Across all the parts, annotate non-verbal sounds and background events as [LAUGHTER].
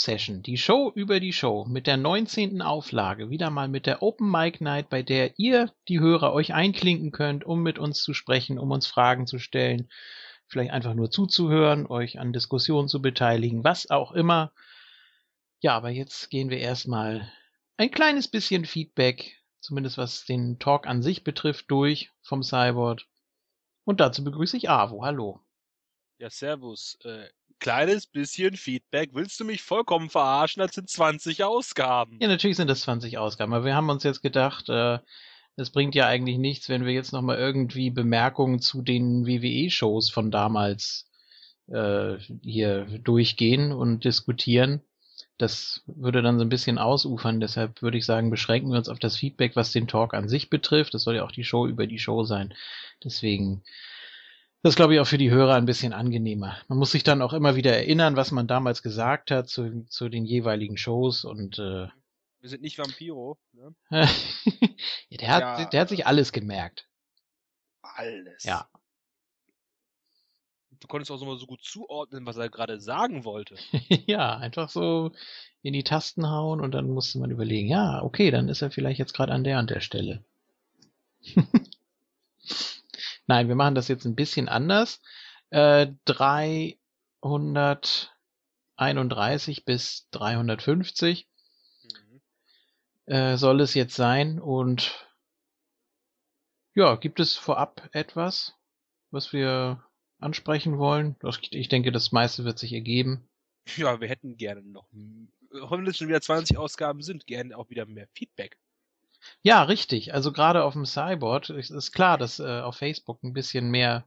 Obsession, die Show über die Show mit der 19. Auflage, wieder mal mit der Open Mic Night, bei der ihr, die Hörer, euch einklinken könnt, um mit uns zu sprechen, um uns Fragen zu stellen, vielleicht einfach nur zuzuhören, euch an Diskussionen zu beteiligen, was auch immer. Ja, aber jetzt gehen wir erstmal ein kleines bisschen Feedback, zumindest was den Talk an sich betrifft, durch vom Cyborg. Und dazu begrüße ich Avo. Hallo. Ja, servus. Äh, kleines bisschen Feedback. Willst du mich vollkommen verarschen? Das sind 20 Ausgaben. Ja, natürlich sind das 20 Ausgaben, aber wir haben uns jetzt gedacht, äh, es bringt ja eigentlich nichts, wenn wir jetzt nochmal irgendwie Bemerkungen zu den WWE-Shows von damals äh, hier durchgehen und diskutieren. Das würde dann so ein bisschen ausufern. Deshalb würde ich sagen, beschränken wir uns auf das Feedback, was den Talk an sich betrifft. Das soll ja auch die Show über die Show sein. Deswegen das ist, glaube ich, auch für die Hörer ein bisschen angenehmer. Man muss sich dann auch immer wieder erinnern, was man damals gesagt hat zu, zu den jeweiligen Shows und äh, wir sind nicht Vampiro. Ne? [LAUGHS] der, hat, ja, der hat sich alles gemerkt. Alles. Ja. Du konntest auch so mal so gut zuordnen, was er gerade sagen wollte. [LAUGHS] ja, einfach so in die Tasten hauen und dann musste man überlegen, ja, okay, dann ist er vielleicht jetzt gerade an der und der Stelle. [LAUGHS] Nein, wir machen das jetzt ein bisschen anders. Äh, 331 bis 350 mhm. äh, soll es jetzt sein. Und ja, gibt es vorab etwas, was wir ansprechen wollen? Ich denke, das meiste wird sich ergeben. Ja, wir hätten gerne noch, es schon wieder 20 Ausgaben sind, gerne auch wieder mehr Feedback. Ja, richtig. Also gerade auf dem Cyborg ist, ist klar, dass äh, auf Facebook ein bisschen mehr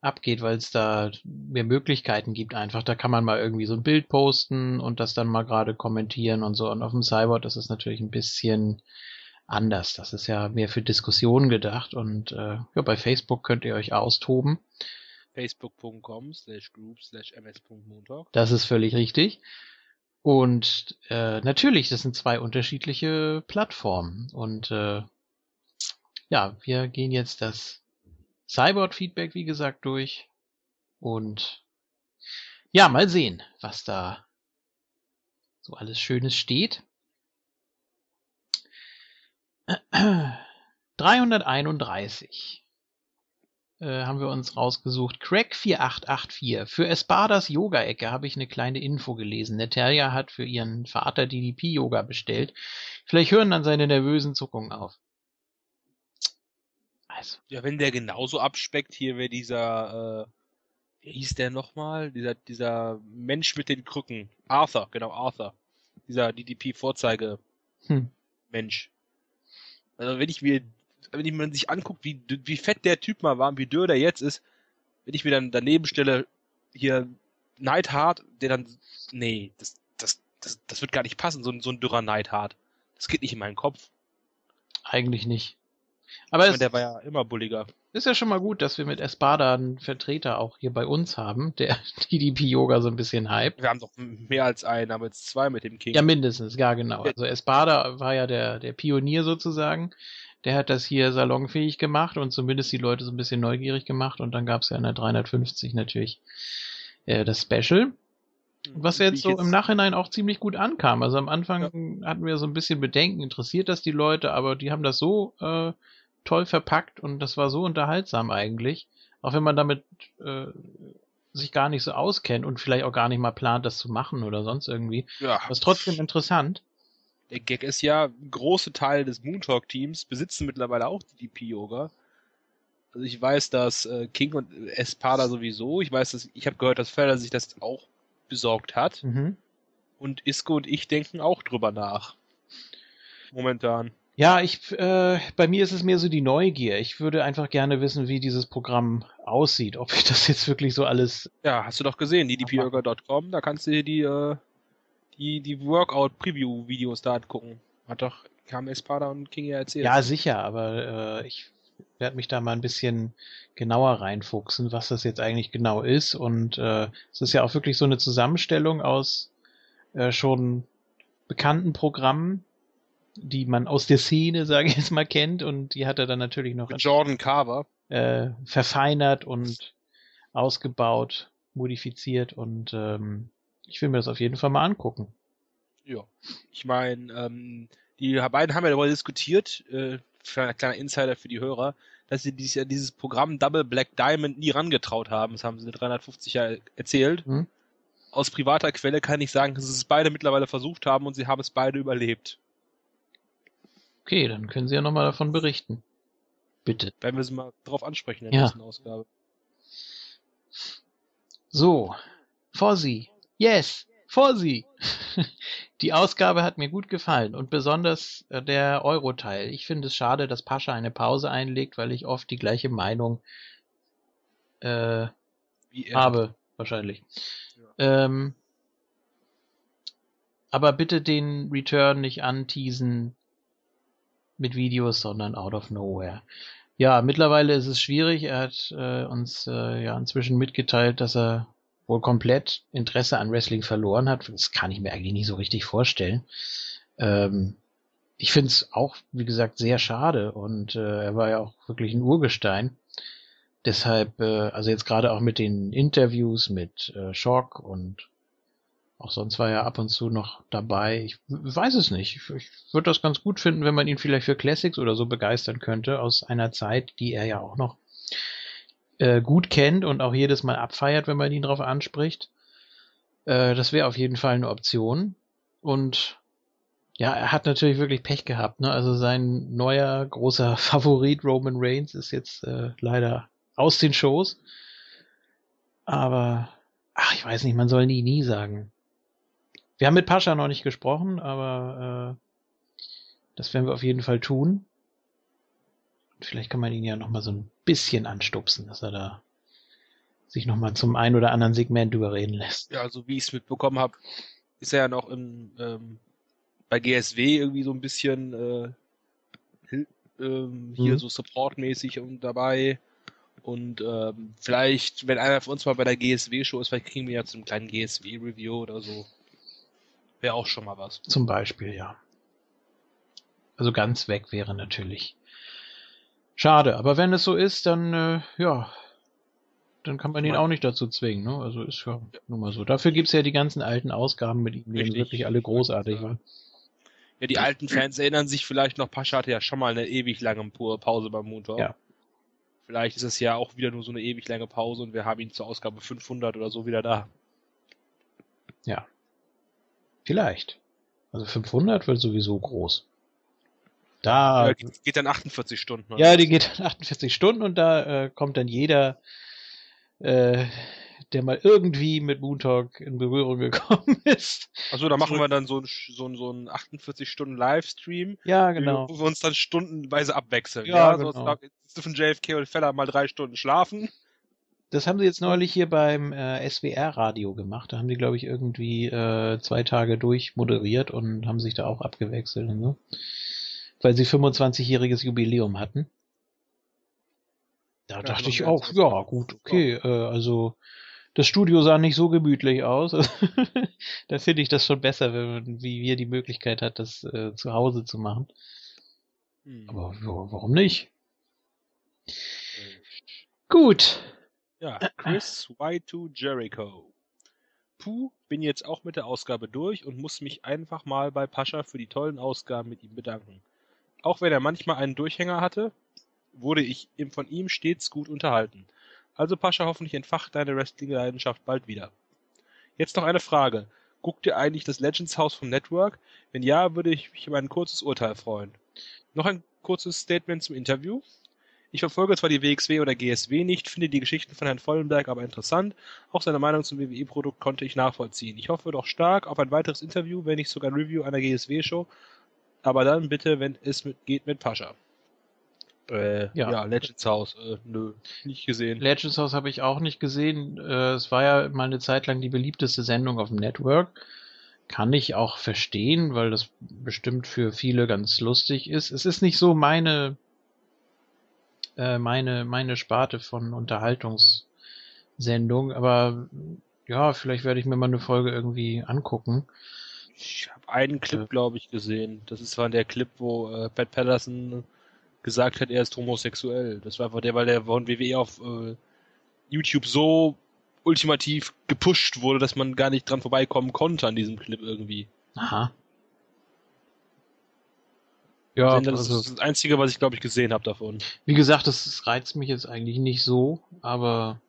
abgeht, weil es da mehr Möglichkeiten gibt einfach. Da kann man mal irgendwie so ein Bild posten und das dann mal gerade kommentieren und so. Und auf dem Cyborg ist es natürlich ein bisschen anders. Das ist ja mehr für Diskussionen gedacht und äh, ja, bei Facebook könnt ihr euch austoben. Facebook.com slash group slash ms.montag. Das ist völlig richtig. Und äh, natürlich, das sind zwei unterschiedliche Plattformen. Und äh, ja, wir gehen jetzt das Cyborg-Feedback, wie gesagt, durch. Und ja, mal sehen, was da so alles Schönes steht. [CLEARS THROAT] 331 äh, haben wir uns rausgesucht. Crack 4884. Für Espadas Yoga-Ecke habe ich eine kleine Info gelesen. Natalia hat für ihren Vater DDP-Yoga bestellt. Vielleicht hören dann seine nervösen Zuckungen auf. Also. Ja, wenn der genauso abspeckt, hier wäre dieser, äh, wie hieß der nochmal? Dieser, dieser Mensch mit den Krücken. Arthur, genau, Arthur. Dieser DDP-Vorzeige-Mensch. Hm. Also wenn ich mir wenn man sich anguckt, wie, wie fett der Typ mal war und wie dürr der jetzt ist, wenn ich mir dann daneben stelle, hier Neidhart, der dann, nee, das, das, das, das wird gar nicht passen, so, ein so ein dürrer Neidhart. Das geht nicht in meinen Kopf. Eigentlich nicht. Aber meine, der war ja immer bulliger. Ist ja schon mal gut, dass wir mit Espada einen Vertreter auch hier bei uns haben, der [LAUGHS] DDP-Yoga so ein bisschen hype. Wir haben doch mehr als einen, aber jetzt zwei mit dem King. Ja, mindestens, ja genau. Also Espada war ja der, der Pionier sozusagen der hat das hier salonfähig gemacht und zumindest die Leute so ein bisschen neugierig gemacht und dann gab es ja in der 350 natürlich äh, das Special. Was jetzt so im Nachhinein auch ziemlich gut ankam. Also am Anfang ja. hatten wir so ein bisschen Bedenken, interessiert das die Leute, aber die haben das so äh, toll verpackt und das war so unterhaltsam eigentlich. Auch wenn man damit äh, sich gar nicht so auskennt und vielleicht auch gar nicht mal plant, das zu machen oder sonst irgendwie. Ja. Was trotzdem interessant der Gag ist ja, große Teile des Moontalk-Teams besitzen mittlerweile auch die DP-Yoga. Also ich weiß, dass äh, King und Espada sowieso, ich weiß, dass ich habe gehört, dass Felder sich das auch besorgt hat. Mhm. Und Isco und ich denken auch drüber nach. Momentan. Ja, ich, äh, bei mir ist es mehr so die Neugier. Ich würde einfach gerne wissen, wie dieses Programm aussieht. Ob ich das jetzt wirklich so alles. Ja, hast du doch gesehen, ddpyoga.com, da kannst du dir die äh, die, die Workout-Preview-Videos da angucken. Hat doch, kam Espada und King ja erzählt. Ja, sicher, aber äh, ich werde mich da mal ein bisschen genauer reinfuchsen, was das jetzt eigentlich genau ist. Und äh, es ist ja auch wirklich so eine Zusammenstellung aus äh, schon bekannten Programmen, die man aus der Szene, [LAUGHS] sage ich jetzt mal, kennt. Und die hat er dann natürlich noch Jordan Carver äh, verfeinert und ausgebaut, modifiziert und ähm, ich will mir das auf jeden Fall mal angucken. Ja. Ich meine, ähm, die beiden haben ja darüber diskutiert, äh, für ein kleiner Insider für die Hörer, dass sie dieses, dieses Programm Double Black Diamond nie rangetraut haben. Das haben sie in 350 Jahre erzählt. Hm. Aus privater Quelle kann ich sagen, dass sie es beide mittlerweile versucht haben und sie haben es beide überlebt. Okay, dann können Sie ja nochmal davon berichten. Bitte. Werden wir sie mal drauf ansprechen in der ja. nächsten Ausgabe. So, Fossi. Yes, Fossi. [LAUGHS] Die Ausgabe hat mir gut gefallen und besonders äh, der Euro-Teil. Ich finde es schade, dass Pascha eine Pause einlegt, weil ich oft die gleiche Meinung äh, habe, wahrscheinlich. Ja. Ähm, aber bitte den Return nicht anteasen mit Videos, sondern out of nowhere. Ja, mittlerweile ist es schwierig. Er hat äh, uns äh, ja inzwischen mitgeteilt, dass er wohl komplett Interesse an Wrestling verloren hat. Das kann ich mir eigentlich nicht so richtig vorstellen. Ähm, ich finde es auch, wie gesagt, sehr schade und äh, er war ja auch wirklich ein Urgestein. Deshalb, äh, also jetzt gerade auch mit den Interviews mit äh, Shock und auch sonst war er ab und zu noch dabei. Ich weiß es nicht. Ich, ich würde das ganz gut finden, wenn man ihn vielleicht für Classics oder so begeistern könnte, aus einer Zeit, die er ja auch noch äh, gut kennt und auch jedes Mal abfeiert, wenn man ihn darauf anspricht. Äh, das wäre auf jeden Fall eine Option. Und ja, er hat natürlich wirklich Pech gehabt. Ne? Also sein neuer großer [LAUGHS] Favorit Roman Reigns ist jetzt äh, leider aus den Shows. Aber, ach, ich weiß nicht, man soll nie, nie sagen. Wir haben mit Pascha noch nicht gesprochen, aber äh, das werden wir auf jeden Fall tun. Vielleicht kann man ihn ja noch mal so ein bisschen anstupsen, dass er da sich noch mal zum ein oder anderen Segment überreden lässt. Ja, also wie ich es mitbekommen habe, ist er ja noch im, ähm, bei GSW irgendwie so ein bisschen äh, ähm, hier mhm. so supportmäßig und dabei. Und ähm, vielleicht, wenn einer von uns mal bei der GSW-Show ist, vielleicht kriegen wir ja zu einem kleinen GSW-Review oder so. Wäre auch schon mal was. Zum Beispiel, ja. Also ganz weg wäre natürlich Schade, aber wenn es so ist, dann äh, ja, dann kann man ihn auch nicht dazu zwingen. Ne? Also ist ja nun mal so. Dafür gibt's ja die ganzen alten Ausgaben mit ihm, die wirklich alle großartig waren. Ja, die alten Fans erinnern sich vielleicht noch, Pascha hatte ja schon mal eine ewig lange Pause beim Motor. Ja. Vielleicht ist es ja auch wieder nur so eine ewig lange Pause und wir haben ihn zur Ausgabe 500 oder so wieder da. Ja. Vielleicht. Also 500 wird sowieso groß. Da ja, geht, geht dann 48 Stunden. Ja, die geht dann 48 Stunden und da äh, kommt dann jeder, äh, der mal irgendwie mit Moontalk in Berührung gekommen [LAUGHS] ist. Achso, da machen wir dann so ein, so ein, so ein 48 Stunden Livestream. Ja, genau. Wo wir uns dann stundenweise abwechseln. Ja, ja genau. so dürfen JFK und Feller mal drei Stunden schlafen. Das haben sie jetzt neulich hier beim äh, SWR-Radio gemacht. Da haben die, glaube ich, irgendwie äh, zwei Tage durchmoderiert und haben sich da auch abgewechselt und so weil sie 25-jähriges Jubiläum hatten. Da ja, dachte ich auch, ja, gut, okay, äh, also das Studio sah nicht so gemütlich aus. [LAUGHS] da finde ich das schon besser, wenn man wie wir die Möglichkeit hat, das äh, zu Hause zu machen. Hm. Aber ja, warum nicht? Gut. Ja, Chris Y2 Jericho. Puh, bin jetzt auch mit der Ausgabe durch und muss mich einfach mal bei Pascha für die tollen Ausgaben mit ihm bedanken. Auch wenn er manchmal einen Durchhänger hatte, wurde ich von ihm stets gut unterhalten. Also Pascha, hoffentlich entfacht deine Wrestling-Leidenschaft bald wieder. Jetzt noch eine Frage. Guckt ihr eigentlich das Legends House vom Network? Wenn ja, würde ich mich über ein kurzes Urteil freuen. Noch ein kurzes Statement zum Interview. Ich verfolge zwar die WXW oder GSW nicht, finde die Geschichten von Herrn Vollenberg aber interessant. Auch seine Meinung zum WWE-Produkt konnte ich nachvollziehen. Ich hoffe doch stark auf ein weiteres Interview, wenn nicht sogar ein Review einer GSW-Show aber dann bitte, wenn es mit, geht, mit Pascha. Äh, ja. ja, Legends House, äh, nö, nicht gesehen. Legends House habe ich auch nicht gesehen. Äh, es war ja mal eine Zeit lang die beliebteste Sendung auf dem Network. Kann ich auch verstehen, weil das bestimmt für viele ganz lustig ist. Es ist nicht so meine, äh, meine, meine Sparte von Unterhaltungssendung, aber ja, vielleicht werde ich mir mal eine Folge irgendwie angucken. Ich habe einen Clip, glaube ich, gesehen. Das ist zwar der Clip, wo äh, Pat Patterson gesagt hat, er ist homosexuell. Das war einfach der, weil der von WWE auf äh, YouTube so ultimativ gepusht wurde, dass man gar nicht dran vorbeikommen konnte an diesem Clip irgendwie. Aha. Ja, das also, ist das Einzige, was ich glaube ich gesehen habe davon. Wie gesagt, das, das reizt mich jetzt eigentlich nicht so, aber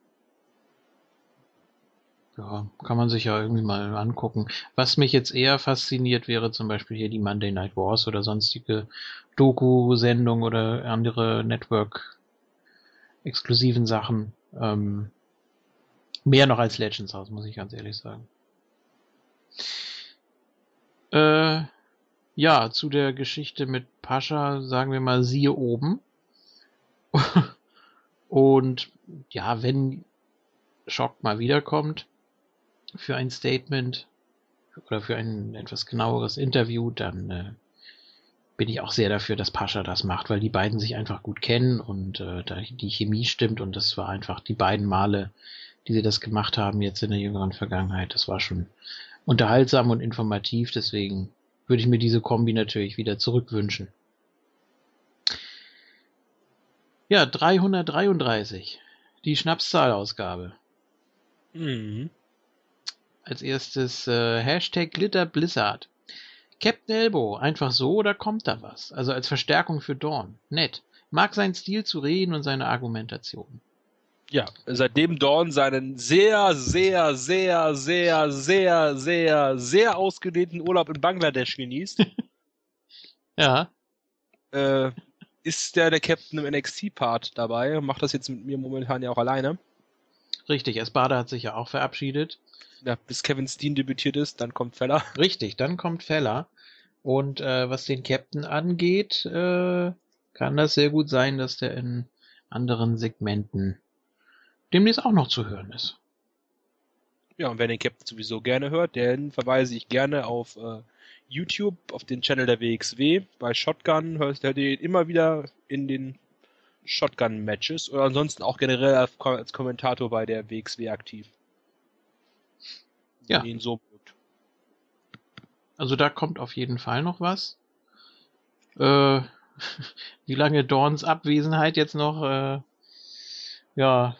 ja, kann man sich ja irgendwie mal angucken. Was mich jetzt eher fasziniert, wäre zum Beispiel hier die Monday Night Wars oder sonstige Doku-Sendung oder andere Network-exklusiven Sachen. Ähm, mehr noch als Legends House, muss ich ganz ehrlich sagen. Äh, ja, zu der Geschichte mit Pascha sagen wir mal siehe oben. [LAUGHS] Und ja, wenn Schock mal wiederkommt für ein Statement oder für ein etwas genaueres Interview, dann äh, bin ich auch sehr dafür, dass Pascha das macht, weil die beiden sich einfach gut kennen und äh, die Chemie stimmt und das war einfach die beiden Male, die sie das gemacht haben jetzt in der jüngeren Vergangenheit. Das war schon unterhaltsam und informativ, deswegen würde ich mir diese Kombi natürlich wieder zurückwünschen. Ja, 333. Die Schnapszahlausgabe. Mhm. Als erstes äh, Hashtag Glitter Blizzard. Captain Elbow, einfach so oder kommt da was? Also als Verstärkung für Dawn. Nett. Mag seinen Stil zu reden und seine Argumentation. Ja, seitdem Dawn seinen sehr, sehr, sehr, sehr, sehr, sehr, sehr ausgedehnten Urlaub in Bangladesch genießt. [LAUGHS] ja. Äh, ist der der Captain im NXT-Part dabei. Macht das jetzt mit mir momentan ja auch alleine. Richtig, Espada hat sich ja auch verabschiedet. Ja, bis Kevin Steen debütiert ist, dann kommt Feller. Richtig, dann kommt Feller. Und äh, was den Captain angeht, äh, kann das sehr gut sein, dass der in anderen Segmenten demnächst auch noch zu hören ist. Ja, und wer den Captain sowieso gerne hört, den verweise ich gerne auf äh, YouTube, auf den Channel der WXW. Bei Shotgun hört ihr den immer wieder in den Shotgun-Matches oder ansonsten auch generell als Kommentator bei der WXW aktiv. Ja. Ihn so also da kommt auf jeden Fall noch was. Äh, [LAUGHS] wie lange Dorns Abwesenheit jetzt noch äh, ja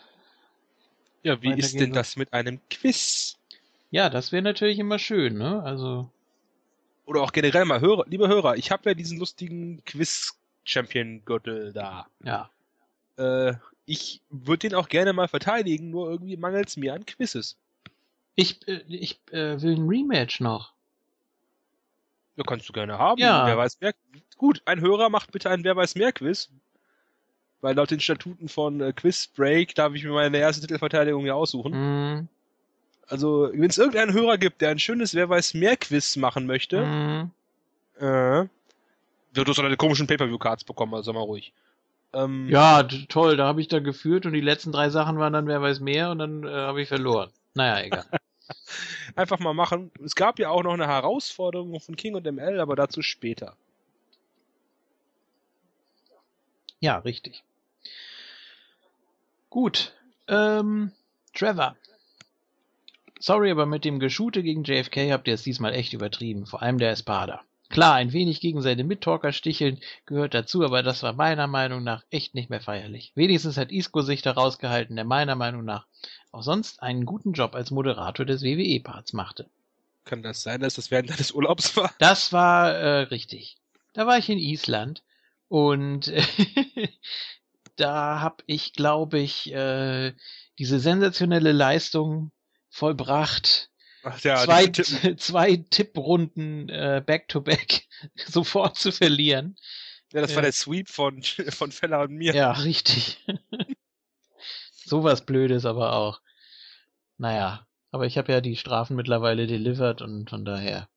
ja, wie ist denn das mit einem Quiz? Ja, das wäre natürlich immer schön, ne? Also. Oder auch generell mal, Hörer, liebe Hörer, ich habe ja diesen lustigen Quiz-Champion-Gürtel da. Ja. Äh, ich würde den auch gerne mal verteidigen, nur irgendwie mangelt es mir an Quizzes. Ich, äh, ich äh, will ein Rematch noch. Ja, kannst du gerne haben. Ja. Wer weiß mehr. Gut, ein Hörer macht bitte ein Wer weiß mehr Quiz. Weil laut den Statuten von äh, Quiz Break darf ich mir meine erste Titelverteidigung ja aussuchen. Mm. Also, wenn es irgendeinen Hörer gibt, der ein schönes Wer weiß mehr Quiz machen möchte, mm. äh, du so eine komischen Pay-Per-View-Cards bekommen, also sag mal ruhig. Ähm, ja, toll, da habe ich da geführt und die letzten drei Sachen waren dann Wer weiß mehr und dann äh, habe ich verloren. Naja, egal. [LAUGHS] Einfach mal machen. Es gab ja auch noch eine Herausforderung von King und ML, aber dazu später. Ja, richtig. Gut. Ähm, Trevor. Sorry, aber mit dem Geschute gegen JFK habt ihr es diesmal echt übertrieben. Vor allem der Espada. Klar, ein wenig gegen seine Mittalker sticheln gehört dazu, aber das war meiner Meinung nach echt nicht mehr feierlich. Wenigstens hat Isco sich da rausgehalten, der meiner Meinung nach auch sonst einen guten Job als Moderator des WWE-Parts machte. Kann das sein, dass das während deines Urlaubs war? Das war äh, richtig. Da war ich in Island und [LAUGHS] da habe ich, glaube ich, äh, diese sensationelle Leistung vollbracht. Ach ja, zwei, Tipp zwei Tipprunden äh, back-to-back [LAUGHS] sofort zu verlieren. Ja, das war der Sweep von, [LAUGHS] von Feller und mir. Ja, richtig. [LAUGHS] Sowas Blödes aber auch. Naja, aber ich habe ja die Strafen mittlerweile delivered und von daher.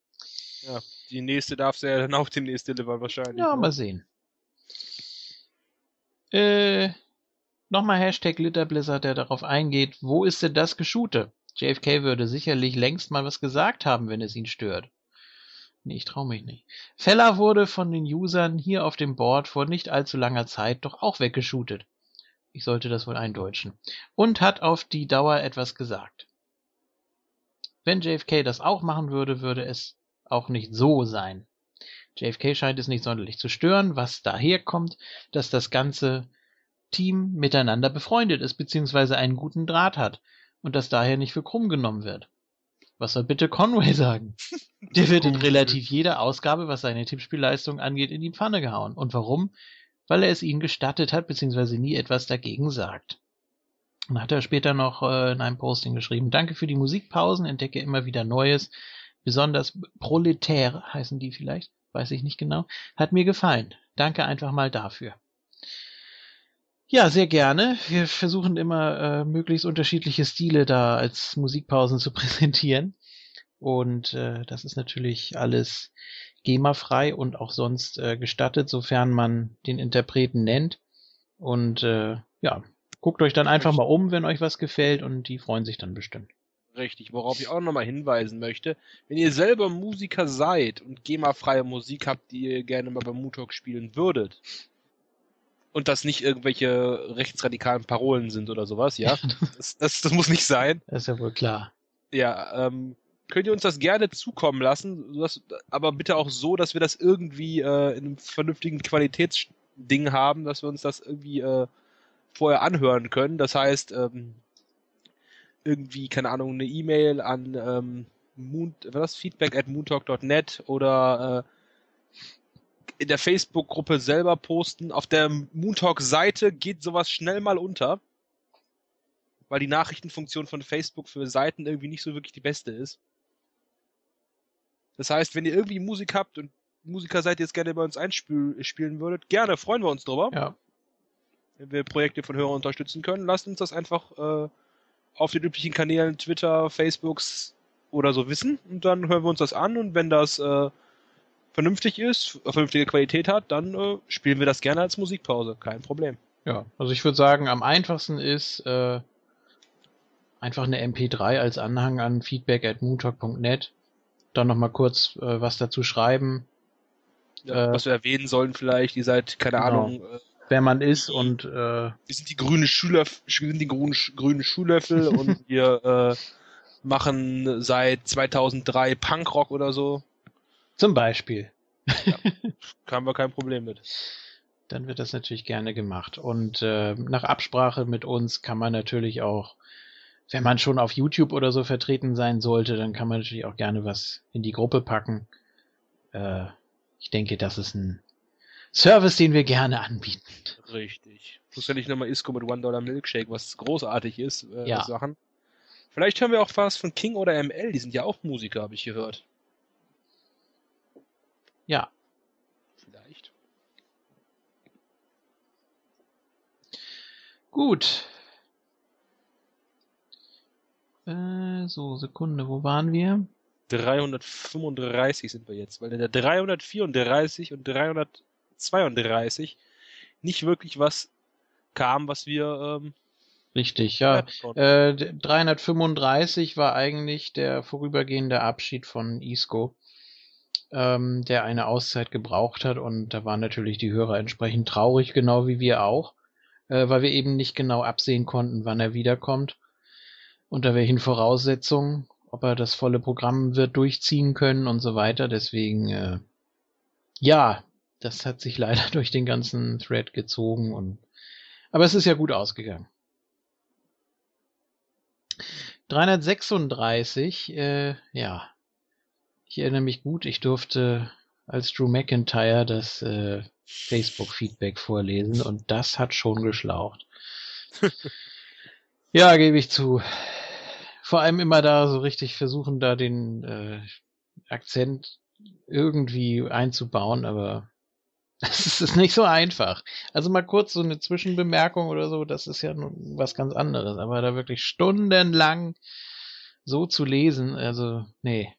Ja, die nächste darfst du ja dann auch demnächst delivern wahrscheinlich. Ja, ne? mal sehen. Äh, nochmal Hashtag Glitterblizzard, der darauf eingeht, wo ist denn das Geschute? JFK würde sicherlich längst mal was gesagt haben, wenn es ihn stört. Nee, ich trau mich nicht. Feller wurde von den Usern hier auf dem Board vor nicht allzu langer Zeit doch auch weggeschootet. Ich sollte das wohl eindeutschen. Und hat auf die Dauer etwas gesagt. Wenn JFK das auch machen würde, würde es auch nicht so sein. JFK scheint es nicht sonderlich zu stören, was daher kommt, dass das ganze Team miteinander befreundet ist, beziehungsweise einen guten Draht hat. Und das daher nicht für krumm genommen wird. Was soll bitte Conway sagen? Der wird in relativ jeder Ausgabe, was seine Tippspielleistung angeht, in die Pfanne gehauen. Und warum? Weil er es ihnen gestattet hat, beziehungsweise nie etwas dagegen sagt. Dann hat er später noch äh, in einem Posting geschrieben, danke für die Musikpausen, entdecke immer wieder Neues, besonders proletär heißen die vielleicht, weiß ich nicht genau, hat mir gefallen. Danke einfach mal dafür. Ja, sehr gerne. Wir versuchen immer äh, möglichst unterschiedliche Stile da als Musikpausen zu [LAUGHS] präsentieren. Und äh, das ist natürlich alles GEMA-frei und auch sonst äh, gestattet, sofern man den Interpreten nennt. Und äh, ja, guckt euch dann einfach mal um, wenn euch was gefällt und die freuen sich dann bestimmt. Richtig, worauf ich auch nochmal hinweisen möchte, wenn ihr selber Musiker seid und GEMA-freie Musik habt, die ihr gerne mal beim Mutalk spielen würdet, und das nicht irgendwelche rechtsradikalen Parolen sind oder sowas, ja, [LAUGHS] das, das, das muss nicht sein. Das ist ja wohl klar. Ja, ähm, könnt ihr uns das gerne zukommen lassen, sodass, aber bitte auch so, dass wir das irgendwie äh, in einem vernünftigen Qualitätsding haben, dass wir uns das irgendwie äh, vorher anhören können. Das heißt, ähm, irgendwie, keine Ahnung, eine E-Mail an ähm, Moon, was Feedback at moontalk.net oder äh, in der Facebook-Gruppe selber posten. Auf der Moontalk-Seite geht sowas schnell mal unter, weil die Nachrichtenfunktion von Facebook für Seiten irgendwie nicht so wirklich die beste ist. Das heißt, wenn ihr irgendwie Musik habt und Musiker seid, ihr jetzt gerne bei uns einspielen würdet, gerne, freuen wir uns drüber. Ja. Wenn wir Projekte von Hörern unterstützen können, lasst uns das einfach äh, auf den üblichen Kanälen Twitter, Facebooks oder so wissen und dann hören wir uns das an und wenn das äh, vernünftig ist, vernünftige Qualität hat, dann äh, spielen wir das gerne als Musikpause, kein Problem. Ja, also ich würde sagen, am einfachsten ist äh, einfach eine MP3 als Anhang an feedback at moontalk.net dann nochmal kurz äh, was dazu schreiben. Ja, äh, was wir erwähnen sollen vielleicht, ihr seid, keine genau. Ahnung, äh, wer man ist und äh, wir sind die grüne Schüler, wir sind die grünen, grünen Schulöffel [LAUGHS] und wir äh, machen seit 2003 Punkrock oder so. Zum Beispiel. Ja, [LAUGHS] haben wir kein Problem mit. Dann wird das natürlich gerne gemacht. Und äh, nach Absprache mit uns kann man natürlich auch wenn man schon auf YouTube oder so vertreten sein sollte, dann kann man natürlich auch gerne was in die Gruppe packen. Äh, ich denke, das ist ein Service, den wir gerne anbieten. Richtig. Plus ja nicht nochmal Isco mit One Dollar Milkshake, was großartig ist, äh, ja. Sachen. Vielleicht hören wir auch was von King oder ML, die sind ja auch Musiker, habe ich gehört. Ja. Vielleicht. Gut, äh, so, Sekunde, wo waren wir? 335 sind wir jetzt, weil in der 334 und 332 nicht wirklich was kam, was wir. Ähm, Richtig, ja. Äh, 335 war eigentlich der vorübergehende Abschied von Isco, ähm, der eine Auszeit gebraucht hat und da waren natürlich die Hörer entsprechend traurig, genau wie wir auch, äh, weil wir eben nicht genau absehen konnten, wann er wiederkommt unter welchen Voraussetzungen, ob er das volle Programm wird durchziehen können und so weiter. Deswegen, äh, ja, das hat sich [LAUGHS] leider durch den ganzen Thread gezogen und aber es ist ja gut ausgegangen. 336, äh, ja. Ich erinnere mich gut, ich durfte als Drew McIntyre das äh, Facebook-Feedback vorlesen und das hat schon geschlaucht. [LAUGHS] ja, gebe ich zu vor allem immer da so richtig versuchen, da den äh, Akzent irgendwie einzubauen, aber [LAUGHS] das ist nicht so einfach. Also mal kurz so eine Zwischenbemerkung oder so, das ist ja nun was ganz anderes, aber da wirklich stundenlang so zu lesen, also nee.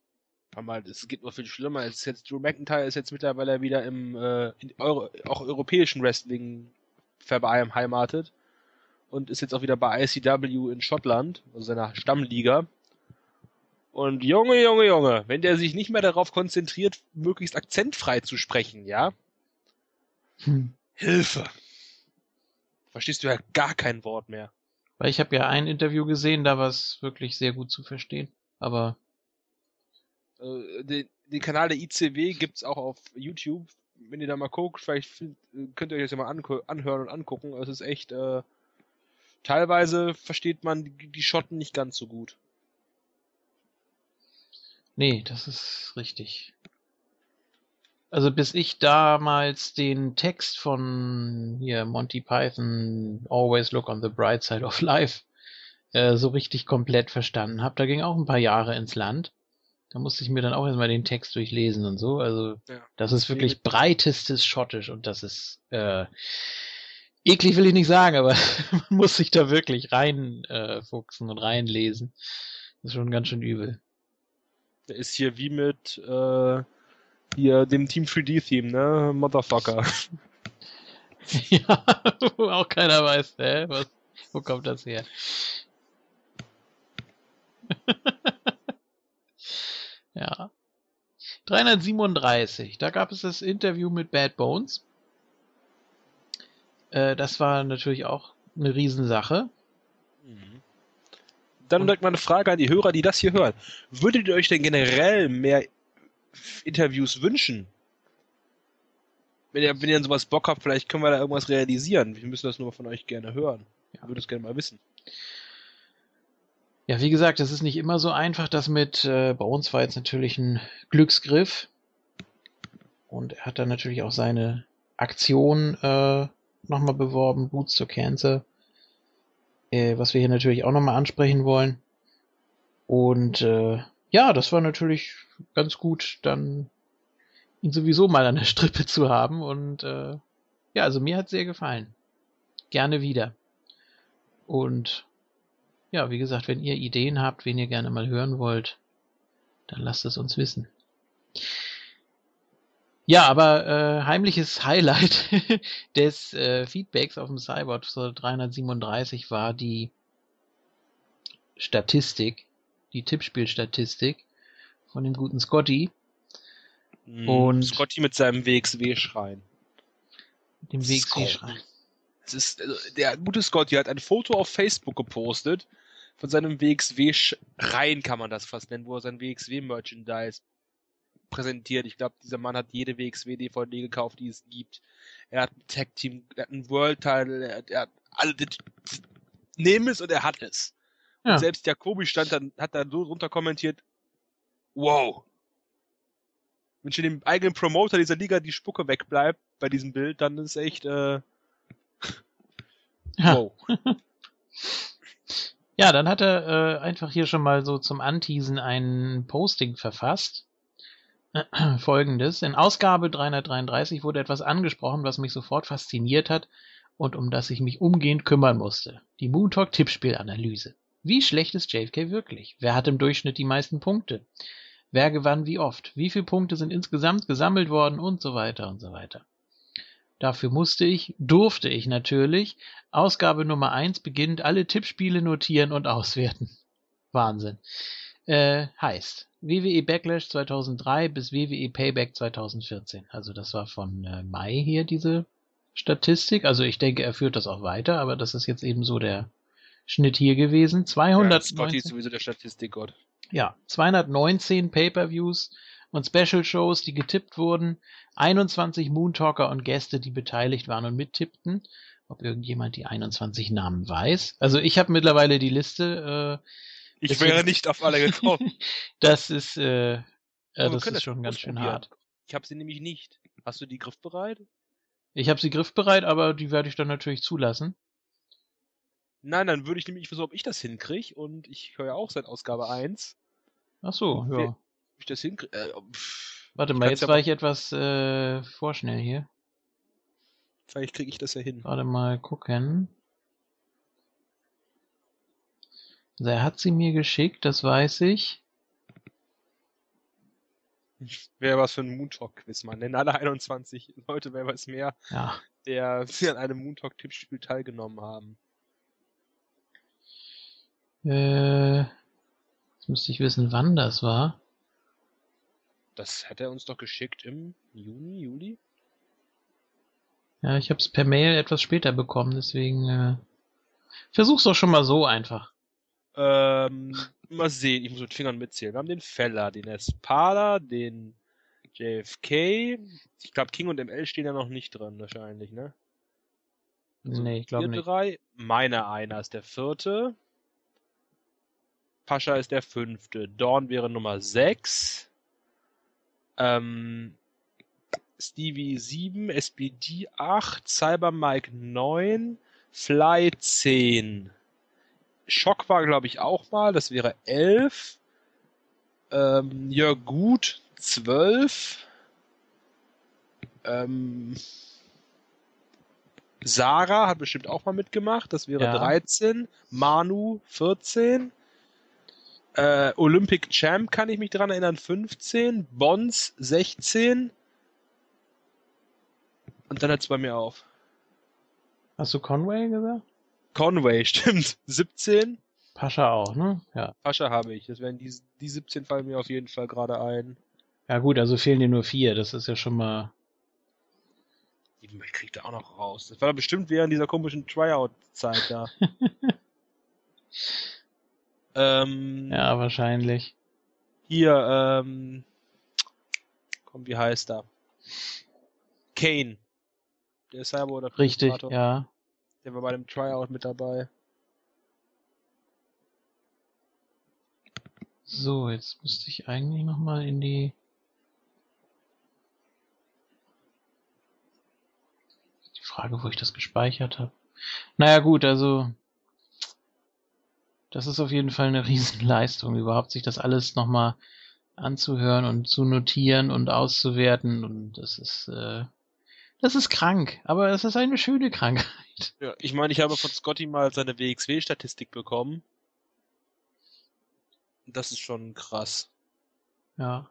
Mal, es geht noch viel schlimmer. Es ist jetzt Drew McIntyre ist jetzt mittlerweile wieder im äh, Euro, auch europäischen Wrestling verbeheimatet und ist jetzt auch wieder bei ICW in Schottland, also seiner Stammliga. Und Junge, Junge, Junge, wenn der sich nicht mehr darauf konzentriert, möglichst akzentfrei zu sprechen, ja? Hm. Hilfe! Verstehst du ja gar kein Wort mehr. Weil ich habe ja ein Interview gesehen, da war es wirklich sehr gut zu verstehen. Aber. Äh, den, den, Kanal der ICW gibt's auch auf YouTube. Wenn ihr da mal guckt, vielleicht könnt ihr euch das ja mal anhören und angucken. Es ist echt äh, teilweise versteht man die, die Schotten nicht ganz so gut. Nee, das ist richtig. Also bis ich damals den Text von hier Monty Python Always Look on the Bright Side of Life äh, so richtig komplett verstanden habe, da ging auch ein paar Jahre ins Land. Da musste ich mir dann auch erstmal den Text durchlesen und so. Also ja. das ist wirklich breitestes Schottisch und das ist äh, eklig will ich nicht sagen, aber [LAUGHS] man muss sich da wirklich reinfuchsen äh, und reinlesen. Das ist schon ganz schön übel. Der ist hier wie mit äh, hier dem Team 3D-Theme, ne? Motherfucker. [LAUGHS] ja, wo auch keiner weiß, hä? Was, wo kommt das her? [LAUGHS] ja. 337, da gab es das Interview mit Bad Bones. Äh, das war natürlich auch eine Riesensache. Mhm. Dann direkt mal eine Frage an die Hörer, die das hier hören. Würdet ihr euch denn generell mehr Interviews wünschen? Wenn ihr, wenn ihr an sowas Bock habt, vielleicht können wir da irgendwas realisieren. Wir müssen das nur von euch gerne hören. Ich würde es gerne mal wissen. Ja, wie gesagt, es ist nicht immer so einfach. Das mit, äh, bei uns war jetzt natürlich ein Glücksgriff. Und er hat dann natürlich auch seine Aktion äh, nochmal beworben, Boots to Cancer. Äh, was wir hier natürlich auch nochmal ansprechen wollen. Und äh, ja, das war natürlich ganz gut, dann ihn sowieso mal an der Strippe zu haben. Und äh, ja, also mir hat sehr gefallen. Gerne wieder. Und ja, wie gesagt, wenn ihr Ideen habt, wen ihr gerne mal hören wollt, dann lasst es uns wissen. Ja, aber äh, heimliches [LAUGHS] Highlight des äh, Feedbacks auf dem Cyborg 337 war die Statistik, die Tippspielstatistik von dem guten Scotty. Mm, und Scotty mit seinem WXW-Schrein. Dem WXW-Schrein. Es ist, also, der gute Scotty hat ein Foto auf Facebook gepostet von seinem WXW-Schrein, kann man das fast nennen, wo er sein WXW-Merchandise präsentiert. Ich glaube, dieser Mann hat jede WXW-DVD gekauft, die es gibt. Er hat ein Tag-Team, er hat einen World-Title, er, er, hat alle, nehmen es und er hat es. Ja. Und selbst Jakobi stand dann, hat da so runter kommentiert, wow. Wenn schon dem eigenen Promoter dieser Liga die Spucke wegbleibt bei diesem Bild, dann ist echt, äh, wow. [LAUGHS] Ja, dann hat er äh, einfach hier schon mal so zum Anteasen ein Posting verfasst. [CLEARS THROAT] Folgendes. In Ausgabe 333 wurde etwas angesprochen, was mich sofort fasziniert hat und um das ich mich umgehend kümmern musste. Die Moontalk Tippspielanalyse. Wie schlecht ist JFK wirklich? Wer hat im Durchschnitt die meisten Punkte? Wer gewann wie oft? Wie viele Punkte sind insgesamt gesammelt worden und so weiter und so weiter. Dafür musste ich, durfte ich natürlich, Ausgabe Nummer 1 beginnend alle Tippspiele notieren und [LAUGHS] auswerten. Wahnsinn. Äh, heißt, WWE Backlash 2003 bis WWE Payback 2014. Also das war von äh, Mai hier diese Statistik. Also ich denke, er führt das auch weiter, aber das ist jetzt eben so der Schnitt hier gewesen. 200 ja, Scotty ist sowieso der Statistikgott. Ja, 219 Pay-per-Views, und Special-Shows, die getippt wurden, 21 Moontalker und Gäste, die beteiligt waren und mittippten. Ob irgendjemand die 21 Namen weiß. Also ich habe mittlerweile die Liste. Äh, ich deswegen, wäre nicht auf alle gekommen. [LAUGHS] das ist, äh, ja, das ist schon ganz schön hart. Ich habe sie nämlich nicht. Hast du die griffbereit? Ich habe sie griffbereit, aber die werde ich dann natürlich zulassen. Nein, dann würde ich nämlich versuchen, ob ich das hinkriege und ich höre ja auch seit Ausgabe 1. Ach so, ja ich das hinkriege. Äh, Warte mal, jetzt war ich etwas äh, vorschnell hier. Vielleicht kriege ich das ja hin. Warte mal gucken. Also er hat sie mir geschickt, das weiß ich. [LAUGHS] Wäre was für ein Moontalk-Quiz, man. Denn alle 21 Leute, wer weiß mehr, ja. der an einem Moontalk-Tippspiel teilgenommen haben. Äh, jetzt müsste ich wissen, wann das war. Das hat er uns doch geschickt im Juni, Juli? Ja, ich habe es per Mail etwas später bekommen, deswegen äh, versuch's doch schon mal so einfach. Ähm, mal sehen, ich muss mit Fingern mitzählen. Wir haben den Feller, den Espada, den JFK. Ich glaube, King und ML stehen ja noch nicht dran, wahrscheinlich, ne? Also nee, ich glaube nicht. drei, meiner einer ist der vierte. Pascha ist der fünfte. Dawn wäre Nummer sechs. Ähm, Stevie 7, SPD 8, Cyber Mike 9, Fly 10. Schock war, glaube ich, auch mal, das wäre 11. Ähm, Jörg Gut 12. Ähm, Sarah hat bestimmt auch mal mitgemacht, das wäre Ja. 13. Manu 14. Äh, Olympic Champ kann ich mich dran erinnern, 15. Bonds 16. Und dann hört es bei mir auf. Hast du Conway gesagt? Conway, [LAUGHS] stimmt. 17. Pascha auch, ne? Ja. Pascha habe ich. Das wären die, die 17 fallen mir auf jeden Fall gerade ein. Ja gut, also fehlen dir nur vier. Das ist ja schon mal. Die kriegt er auch noch raus. Das war doch bestimmt während dieser komischen Tryout-Zeit da. [LAUGHS] ähm, Ja, wahrscheinlich. Hier, ähm, komm, wie heißt er? Kane. Der Cyber oder Richtig, ja. Der war bei dem Tryout mit dabei. So, jetzt müsste ich eigentlich nochmal in die. Die Frage, wo ich das gespeichert habe. Naja gut, also das ist auf jeden Fall eine [LAUGHS] Riesenleistung, überhaupt sich das alles nochmal anzuhören und zu notieren und auszuwerten. Und das ist, äh, das ist krank, aber es ist eine schöne Krankheit. [LAUGHS] Ja, ich meine, ich habe von Scotty mal seine WXW-Statistik bekommen. Das ist schon krass. Ja.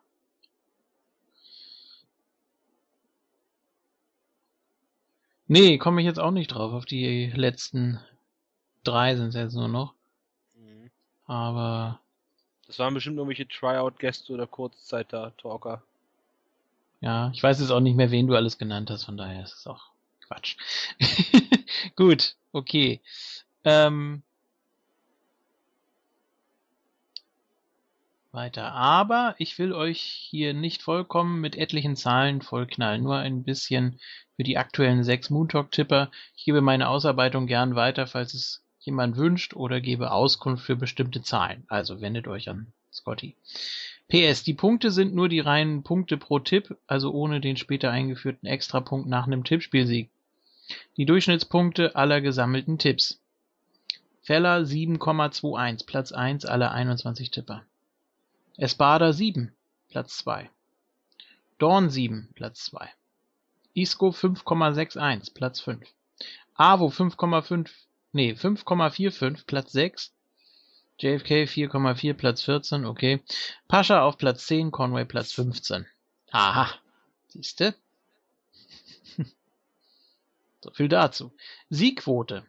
Nee, komme ich jetzt auch nicht drauf. Auf die letzten drei sind es jetzt nur noch. Aber Das waren bestimmt irgendwelche Tryout-Gäste oder Kurzzeit-Talker. ja, ich weiß jetzt auch nicht mehr, wen du alles genannt hast, von daher ist es auch Quatsch. [LAUGHS] Gut, okay. Ähm, weiter. Aber ich will euch hier nicht vollkommen mit etlichen Zahlen vollknallen, nur ein bisschen für die aktuellen sechs Moon Talk Tipper. Ich gebe meine Ausarbeitung gern weiter, falls es jemand wünscht oder gebe Auskunft für bestimmte Zahlen. Also wendet euch an Scotty. PS, die Punkte sind nur die reinen Punkte pro Tipp, also ohne den später eingeführten Extrapunkt nach einem Tippspielsieg. Die Durchschnittspunkte aller gesammelten Tipps. Feller 7,21, Platz 1 aller 21 Tipper. Espada 7, Platz 2. Dorn 7, Platz 2. Isco 5,61, Platz 5. Avo 5,5, nee, 5,45, Platz 6. JFK 4,4, Platz 14, okay. Pascha auf Platz 10, Conway Platz 15. Aha, siehste? [LAUGHS] so viel dazu. Siegquote.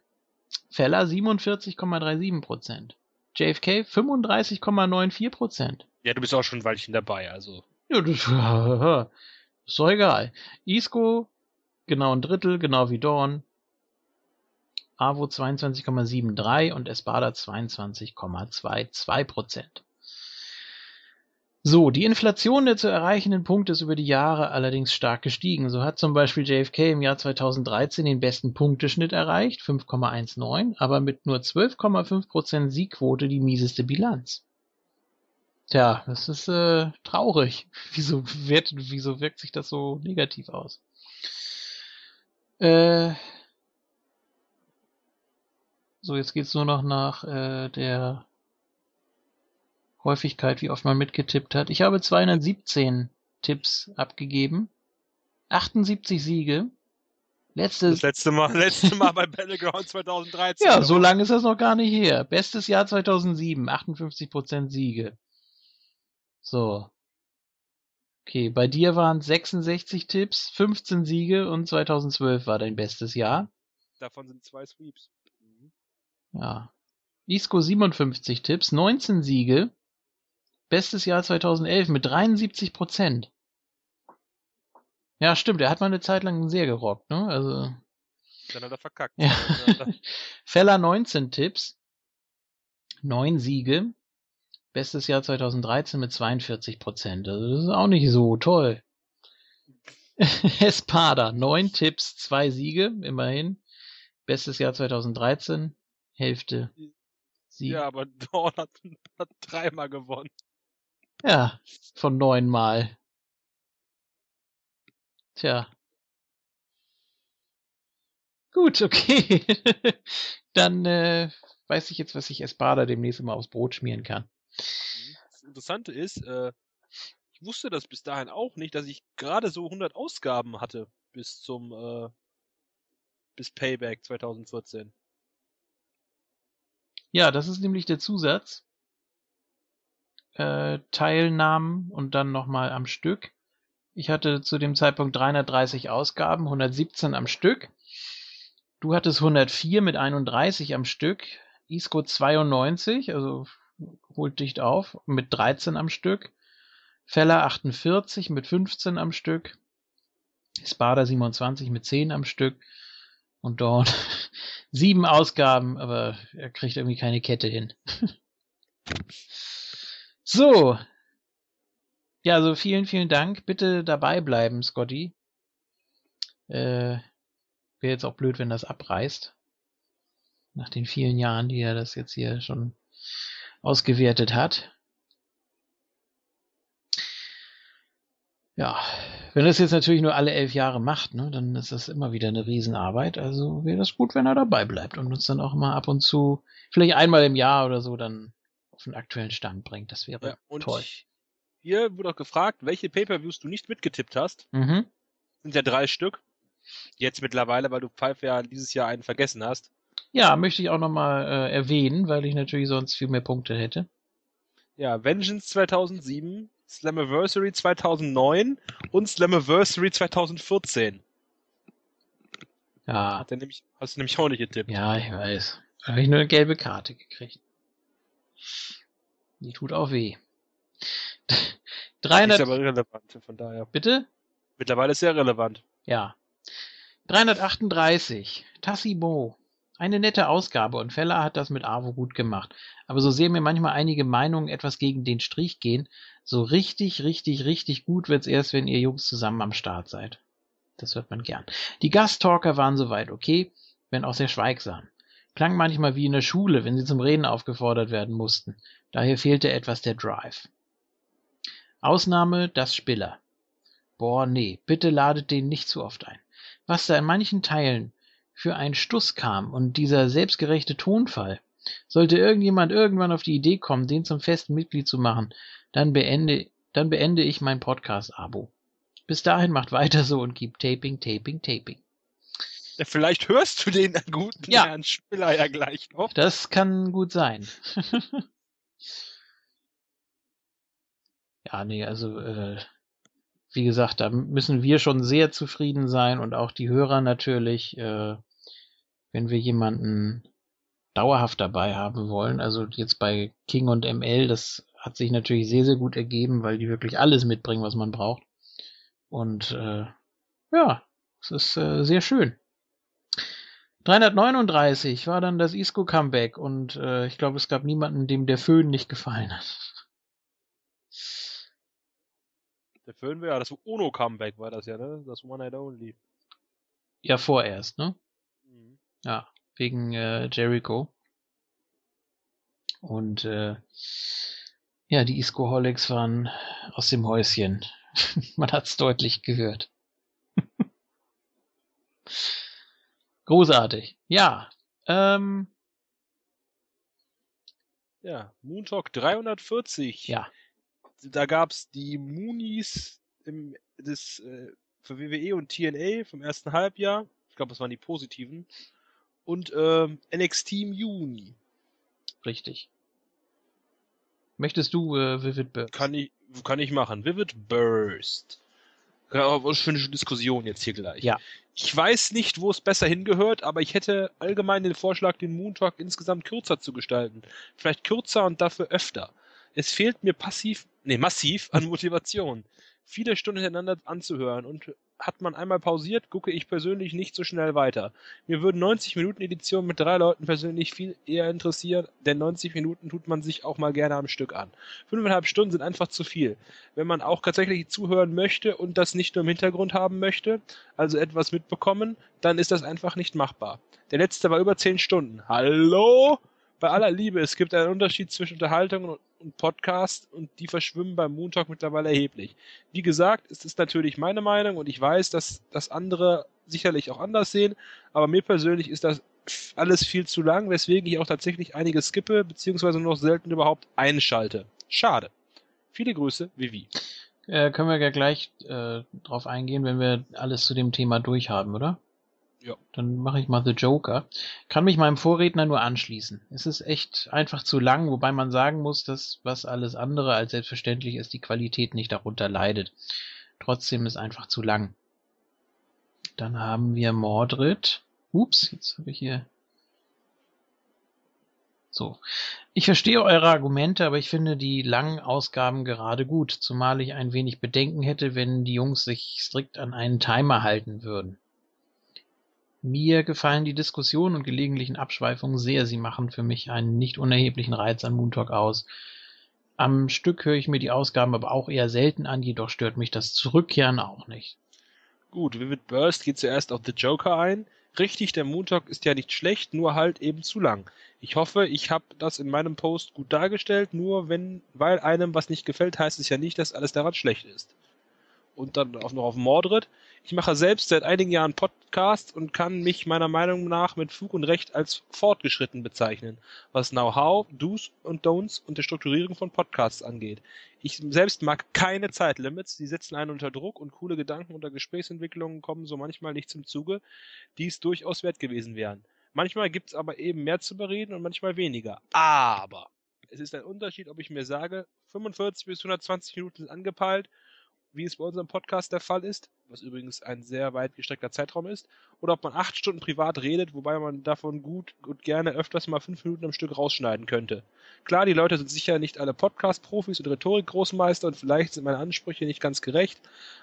Feller 47,37%. JFK 35,94%. Ja, du bist auch schon ein Weilchen dabei, also. Ja, das [LAUGHS] ist doch egal. Isco, genau ein Drittel, genau wie Dawn. Avo 22,73 und Espada 22,22%. So, die Inflation der zu erreichenden Punkte ist über die Jahre allerdings stark gestiegen. So hat zum Beispiel JFK im Jahr 2013 den besten Punkteschnitt erreicht, 5,19, aber mit nur 12,5% Siegquote die mieseste Bilanz. Tja, das ist äh, traurig. [LAUGHS] Wieso, wird, wieso wirkt sich das so negativ aus? Äh, so, jetzt geht's nur noch nach äh, der Häufigkeit, wie oft man mitgetippt hat. Ich habe 217 Tipps abgegeben, 78 Siege. Letztes, Das letzte Mal, [LAUGHS] letzte Mal bei Battleground 2013. ja, so lange ist das noch gar nicht her. Bestes Jahr 2007, 58% Siege. So. Okay, bei dir waren 66 Tipps, 15 Siege und 2012 war dein bestes Jahr. Davon sind zwei Sweeps. Ja. Isco 57 Tipps, 19 Siege. Bestes Jahr 2011 mit 73 Prozent. Ja, stimmt, er hat mal eine Zeit lang sehr gerockt, ne? Also, Dann hat er verkackt. ja. Also, [LAUGHS] Feller 19 Tipps, 9 Siege. Bestes Jahr 2013 mit 42 Prozent. Also, das ist auch nicht so toll. [LAUGHS] Espada, 9 Tipps, 2 Siege, immerhin. Bestes Jahr 2013, Hälfte. Sieg. Ja, aber [LAUGHS] Dawn hat, hat dreimal gewonnen. Ja, von neunmal. Tja. Gut, okay. [LAUGHS] Dann äh, weiß ich jetzt, was ich Espada demnächst immer aufs Brot schmieren kann. Das Interessante ist, äh, ich wusste das bis dahin auch nicht, dass ich gerade so 100 Ausgaben hatte bis zum äh, bis Payback 2014. Ja, das ist nämlich der Zusatz. Äh, Teilnahmen und dann nochmal am Stück. Ich hatte zu dem Zeitpunkt 330 Ausgaben, 117 am Stück. Du hattest 104 mit 31 am Stück. Isco 92, also holt dicht auf, mit 13 am Stück. Feller 48 mit 15 am Stück. Spada 27 mit 10 am Stück. Und Dawn [LAUGHS] sieben Ausgaben, aber er kriegt irgendwie keine Kette hin. [LAUGHS] so. Ja, also vielen, vielen Dank. Bitte dabei bleiben, Scotty. Äh, Wäre jetzt auch blöd, wenn das abreißt. Nach den vielen Jahren, die er das jetzt hier schon ausgewertet hat. Ja, wenn er es jetzt natürlich nur alle elf Jahre macht, ne, dann ist das immer wieder eine Riesenarbeit. Also wäre das gut, wenn er dabei bleibt und uns dann auch mal ab und zu, vielleicht einmal im Jahr oder so, dann auf den aktuellen Stand bringt. Das wäre ja, und toll. Hier wurde auch gefragt, welche Pay-Per-Views du nicht mitgetippt hast. Mhm. Sind ja drei Stück. Jetzt mittlerweile, weil du Pfeife ja dieses Jahr einen vergessen hast. Ja, möchte ich auch nochmal äh, erwähnen, weil ich natürlich sonst viel mehr Punkte hätte. Ja, Vengeance 2007, Slammiversary 2009 und Slammiversary 2014. Ja. Hat er nämlich, hast du nämlich auch nicht getippt. Ja, ich weiß. Da habe ich nur eine gelbe Karte gekriegt. Die tut auch weh. [LAUGHS] 300. Ist aber relevant, von daher. Bitte? Mittlerweile ist sehr relevant. Ja. 338. Tassimo. Eine nette Ausgabe und Feller hat das mit Avo gut gemacht. Aber so sehen mir manchmal einige Meinungen etwas gegen den Strich gehen. So richtig, richtig, richtig gut wird's erst, wenn ihr Jungs zusammen am Start seid. Das hört man gern. Die Gasttalker waren soweit okay, wenn auch sehr schweigsam. Klang manchmal wie in der Schule, wenn sie zum Reden aufgefordert werden mussten. Daher fehlte etwas der Drive. Ausnahme das Spiller. Boah, nee, bitte ladet den nicht zu oft ein. Was da in manchen Teilen für ein Stuss kam und dieser selbstgerechte Tonfall. Sollte irgendjemand irgendwann auf die Idee kommen, den zum festen Mitglied zu machen, dann beende, dann beende ich mein Podcast-Abo. Bis dahin macht weiter so und gib Taping, Taping, Taping. Ja, vielleicht hörst du den guten ja. Herrn Spiller ja gleich noch. Das kann gut sein. [LAUGHS] ja, nee, also äh, wie gesagt, da müssen wir schon sehr zufrieden sein und auch die Hörer natürlich, äh, wenn wir jemanden dauerhaft dabei haben wollen. Also jetzt bei King und ML, das hat sich natürlich sehr, sehr gut ergeben, weil die wirklich alles mitbringen, was man braucht. Und äh, ja, es ist äh, sehr schön. 339 war dann das Isco Comeback und äh, ich glaube, es gab niemanden, dem der Föhn nicht gefallen hat. Der wäre ja das Uno-Comeback, war das ja, ne? Das One Night Only. Ja, vorerst, ne? Mhm. Ja, wegen äh, Jericho. Und äh, ja, die Isco-Holics waren aus dem Häuschen. [LAUGHS] Man hat's deutlich gehört. [LAUGHS] Großartig. Ja. Ähm, ja, Moon Talk 340. Ja da gab es die Moonies im, des, äh, für WWE und TNA vom ersten Halbjahr. Ich glaube, das waren die positiven. Und äh, NXT im Juni. Richtig. Möchtest du äh, Vivid Burst? Kann ich, kann ich machen. Vivid Burst. Ja, was für eine Diskussion jetzt hier gleich. Ja. Ich weiß nicht, wo es besser hingehört, aber ich hätte allgemein den Vorschlag, den Moon Talk insgesamt kürzer zu gestalten. Vielleicht kürzer und dafür öfter. Es fehlt mir passiv, nee, massiv an Motivation, viele Stunden hintereinander anzuhören und hat man einmal pausiert, gucke ich persönlich nicht so schnell weiter. Mir würden 90 Minuten Editionen mit drei Leuten persönlich viel eher interessieren, denn 90 Minuten tut man sich auch mal gerne am Stück an. Fünfeinhalb Stunden sind einfach zu viel. Wenn man auch tatsächlich zuhören möchte und das nicht nur im Hintergrund haben möchte, also etwas mitbekommen, dann ist das einfach nicht machbar. Der letzte war über 10 Stunden. Hallo? Bei aller Liebe, es gibt einen Unterschied zwischen Unterhaltung und Podcast und die verschwimmen beim Moon Talk mittlerweile erheblich. Wie gesagt, es ist natürlich meine Meinung und ich weiß, dass das andere sicherlich auch anders sehen, aber mir persönlich ist das alles viel zu lang, weswegen ich auch tatsächlich einige skippe, beziehungsweise nur noch selten überhaupt einschalte. Schade. Viele Grüße, Vivi. Äh, können wir ja gleich äh, drauf eingehen, wenn wir alles zu dem Thema durchhaben, oder? Ja. Dann mache ich mal The Joker. Kann mich meinem Vorredner nur anschließen. Es ist echt einfach zu lang, wobei man sagen muss, dass was alles andere als selbstverständlich ist, die Qualität nicht darunter leidet. Trotzdem ist einfach zu lang. Dann haben wir Mordred. Ups, jetzt habe ich hier. So. Ich verstehe eure Argumente, aber ich finde die langen Ausgaben gerade gut, zumal ich ein wenig Bedenken hätte, wenn die Jungs sich strikt an einen Timer halten würden. Mir gefallen die Diskussionen und gelegentlichen Abschweifungen sehr. Sie machen für mich einen nicht unerheblichen Reiz an Moon Talk aus. Am Stück höre ich mir die Ausgaben aber auch eher selten an, jedoch stört mich das Zurückkehren auch nicht. Gut, Vivid Burst geht zuerst auf The Joker ein. Richtig, der Moon Talk ist ja nicht schlecht, nur halt eben zu lang. Ich hoffe, ich habe das in meinem Post gut dargestellt, nur wenn, weil einem was nicht gefällt, heißt es ja nicht, dass alles daran schlecht ist. Und dann auch noch auf Mordred. Ich mache selbst seit einigen Jahren Podcasts und kann mich meiner Meinung nach mit Fug und Recht als fortgeschritten bezeichnen, was Know-how, Do's und Don'ts und der Strukturierung von Podcasts angeht. Ich selbst mag keine Zeitlimits, die setzen einen unter Druck und coole Gedanken unter Gesprächsentwicklungen kommen so manchmal nicht zum Zuge, die es durchaus wert gewesen wären. Manchmal gibt's aber eben mehr zu bereden und manchmal weniger. Aber es ist ein Unterschied, ob ich mir sage, 45 bis 120 Minuten sind angepeilt wie es bei unserem Podcast der Fall ist, was übrigens ein sehr weit gestreckter Zeitraum ist, oder ob man acht Stunden privat redet, wobei man davon gut und gerne öfters mal fünf Minuten am Stück rausschneiden könnte. Klar, die Leute sind sicher nicht alle Podcast-Profis und Rhetorik-Großmeister und vielleicht sind meine Ansprüche nicht ganz gerecht,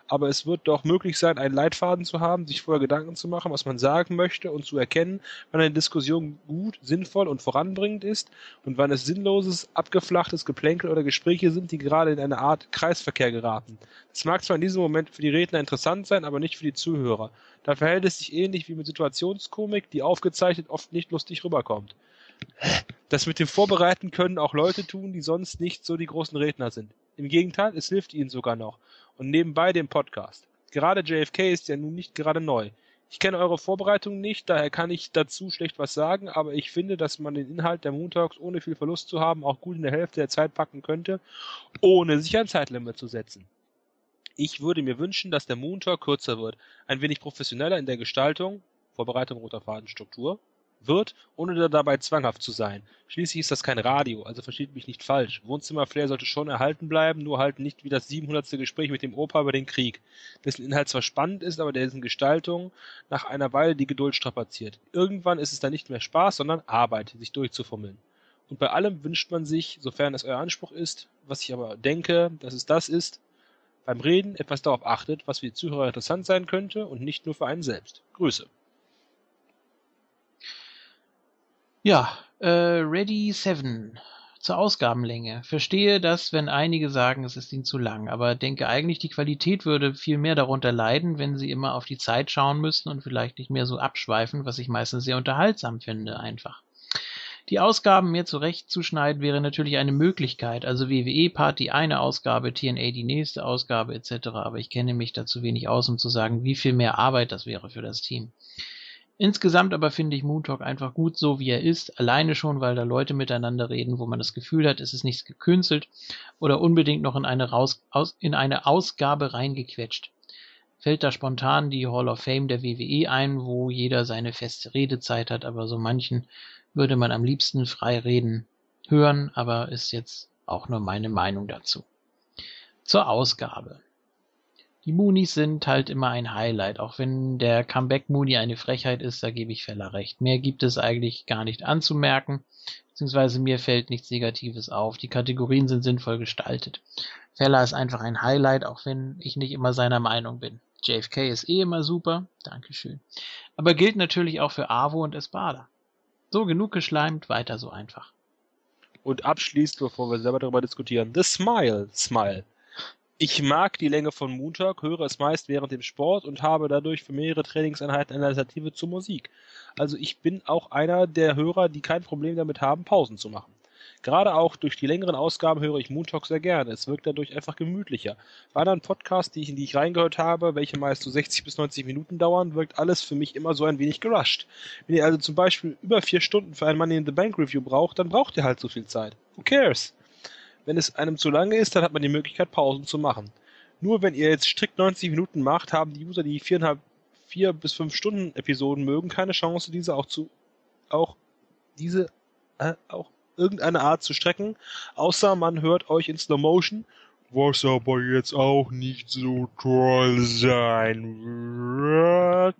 aber es wird doch möglich sein, einen Leitfaden zu haben, sich vorher Gedanken zu machen, was man sagen möchte und zu erkennen, wann eine Diskussion gut, sinnvoll und voranbringend ist und wann es sinnloses, abgeflachtes Geplänkel oder Gespräche sind, die gerade in eine Art Kreisverkehr geraten. Das mag zwar in diesem Moment für die Redner interessant sein, aber nicht für die Zuhörer. Da verhält es sich ähnlich wie mit Situationskomik, die aufgezeichnet oft nicht lustig rüberkommt. Das mit dem Vorbereiten können auch Leute tun, die sonst nicht so die großen Redner sind. Im Gegenteil, es hilft ihnen sogar noch. Und nebenbei dem Podcast. Gerade JFK ist ja nun nicht gerade neu. Ich kenne eure Vorbereitungen nicht, daher kann ich dazu schlecht was sagen, aber ich finde, dass man den Inhalt der Montags ohne viel Verlust zu haben auch gut in der Hälfte der Zeit packen könnte, ohne sich ein Zeitlimit zu setzen. Ich würde mir wünschen, dass der Moontalk kürzer wird, ein wenig professioneller in der Gestaltung (Vorbereitung roter Faden Struktur) wird, ohne dabei zwanghaft zu sein. Schließlich ist das kein Radio, also versteht mich nicht falsch. Wohnzimmerflair sollte schon erhalten bleiben, nur halt nicht wie das 700. Gespräch mit dem Opa über den Krieg, dessen Inhalt zwar spannend ist, aber dessen Gestaltung nach einer Weile die Geduld strapaziert. Irgendwann ist es dann nicht mehr Spaß, sondern Arbeit, sich durchzufummeln. Und bei allem wünscht man sich, sofern es euer Anspruch ist, was ich aber denke, dass es das ist, beim Reden etwas darauf achtet, was für die Zuhörer interessant sein könnte und nicht nur für einen selbst. Grüße. Ja, äh, Ready 7 zur Ausgabenlänge. Verstehe das, wenn einige sagen, es ist ihnen zu lang, aber denke eigentlich, die Qualität würde viel mehr darunter leiden, wenn sie immer auf die Zeit schauen müssten und vielleicht nicht mehr so abschweifen, was ich meistens sehr unterhaltsam finde, einfach. Die Ausgaben mehr zurechtzuschneiden wäre natürlich eine Möglichkeit, also WWE-Part die eine Ausgabe, TNA die nächste Ausgabe etc., aber ich kenne mich da zu wenig aus, um zu sagen, wie viel mehr Arbeit das wäre für das Team. Insgesamt aber finde ich Moon Talk einfach gut so, wie er ist, alleine schon, weil da Leute miteinander reden, wo man das Gefühl hat, es ist nichts gekünstelt oder unbedingt noch in eine, Raus aus in eine Ausgabe reingequetscht. Fällt da spontan die Hall of Fame der WWE ein, wo jeder seine feste Redezeit hat, aber so manchen würde man am liebsten frei reden hören, aber ist jetzt auch nur meine Meinung dazu. Zur Ausgabe. Die Moonies sind halt immer ein Highlight, auch wenn der Comeback Mooney eine Frechheit ist, da gebe ich Feller recht. Mehr gibt es eigentlich gar nicht anzumerken, beziehungsweise mir fällt nichts Negatives auf. Die Kategorien sind sinnvoll gestaltet. Feller ist einfach ein Highlight, auch wenn ich nicht immer seiner Meinung bin. JFK ist eh immer super. Dankeschön. Aber gilt natürlich auch für Avo und Espada. So, genug geschleimt, weiter so einfach. Und abschließt, bevor wir selber darüber diskutieren, The Smile, Smile. Ich mag die Länge von Montag, höre es meist während dem Sport und habe dadurch für mehrere Trainingseinheiten eine Alternative zur Musik. Also ich bin auch einer der Hörer, die kein Problem damit haben, Pausen zu machen. Gerade auch durch die längeren Ausgaben höre ich Moon Talk sehr gerne. Es wirkt dadurch einfach gemütlicher. Bei anderen Podcasts, die ich, in die ich reingehört habe, welche meist so 60 bis 90 Minuten dauern, wirkt alles für mich immer so ein wenig gerusht. Wenn ihr also zum Beispiel über vier Stunden für ein Money in the Bank Review braucht, dann braucht ihr halt so viel Zeit. Who cares? Wenn es einem zu lange ist, dann hat man die Möglichkeit, Pausen zu machen. Nur wenn ihr jetzt strikt 90 Minuten macht, haben die User, die viereinhalb, vier bis fünf Stunden Episoden mögen, keine Chance, diese auch zu, auch diese, äh, auch irgendeine Art zu strecken, außer man hört euch in Slow Motion, was aber jetzt auch nicht so toll sein wird.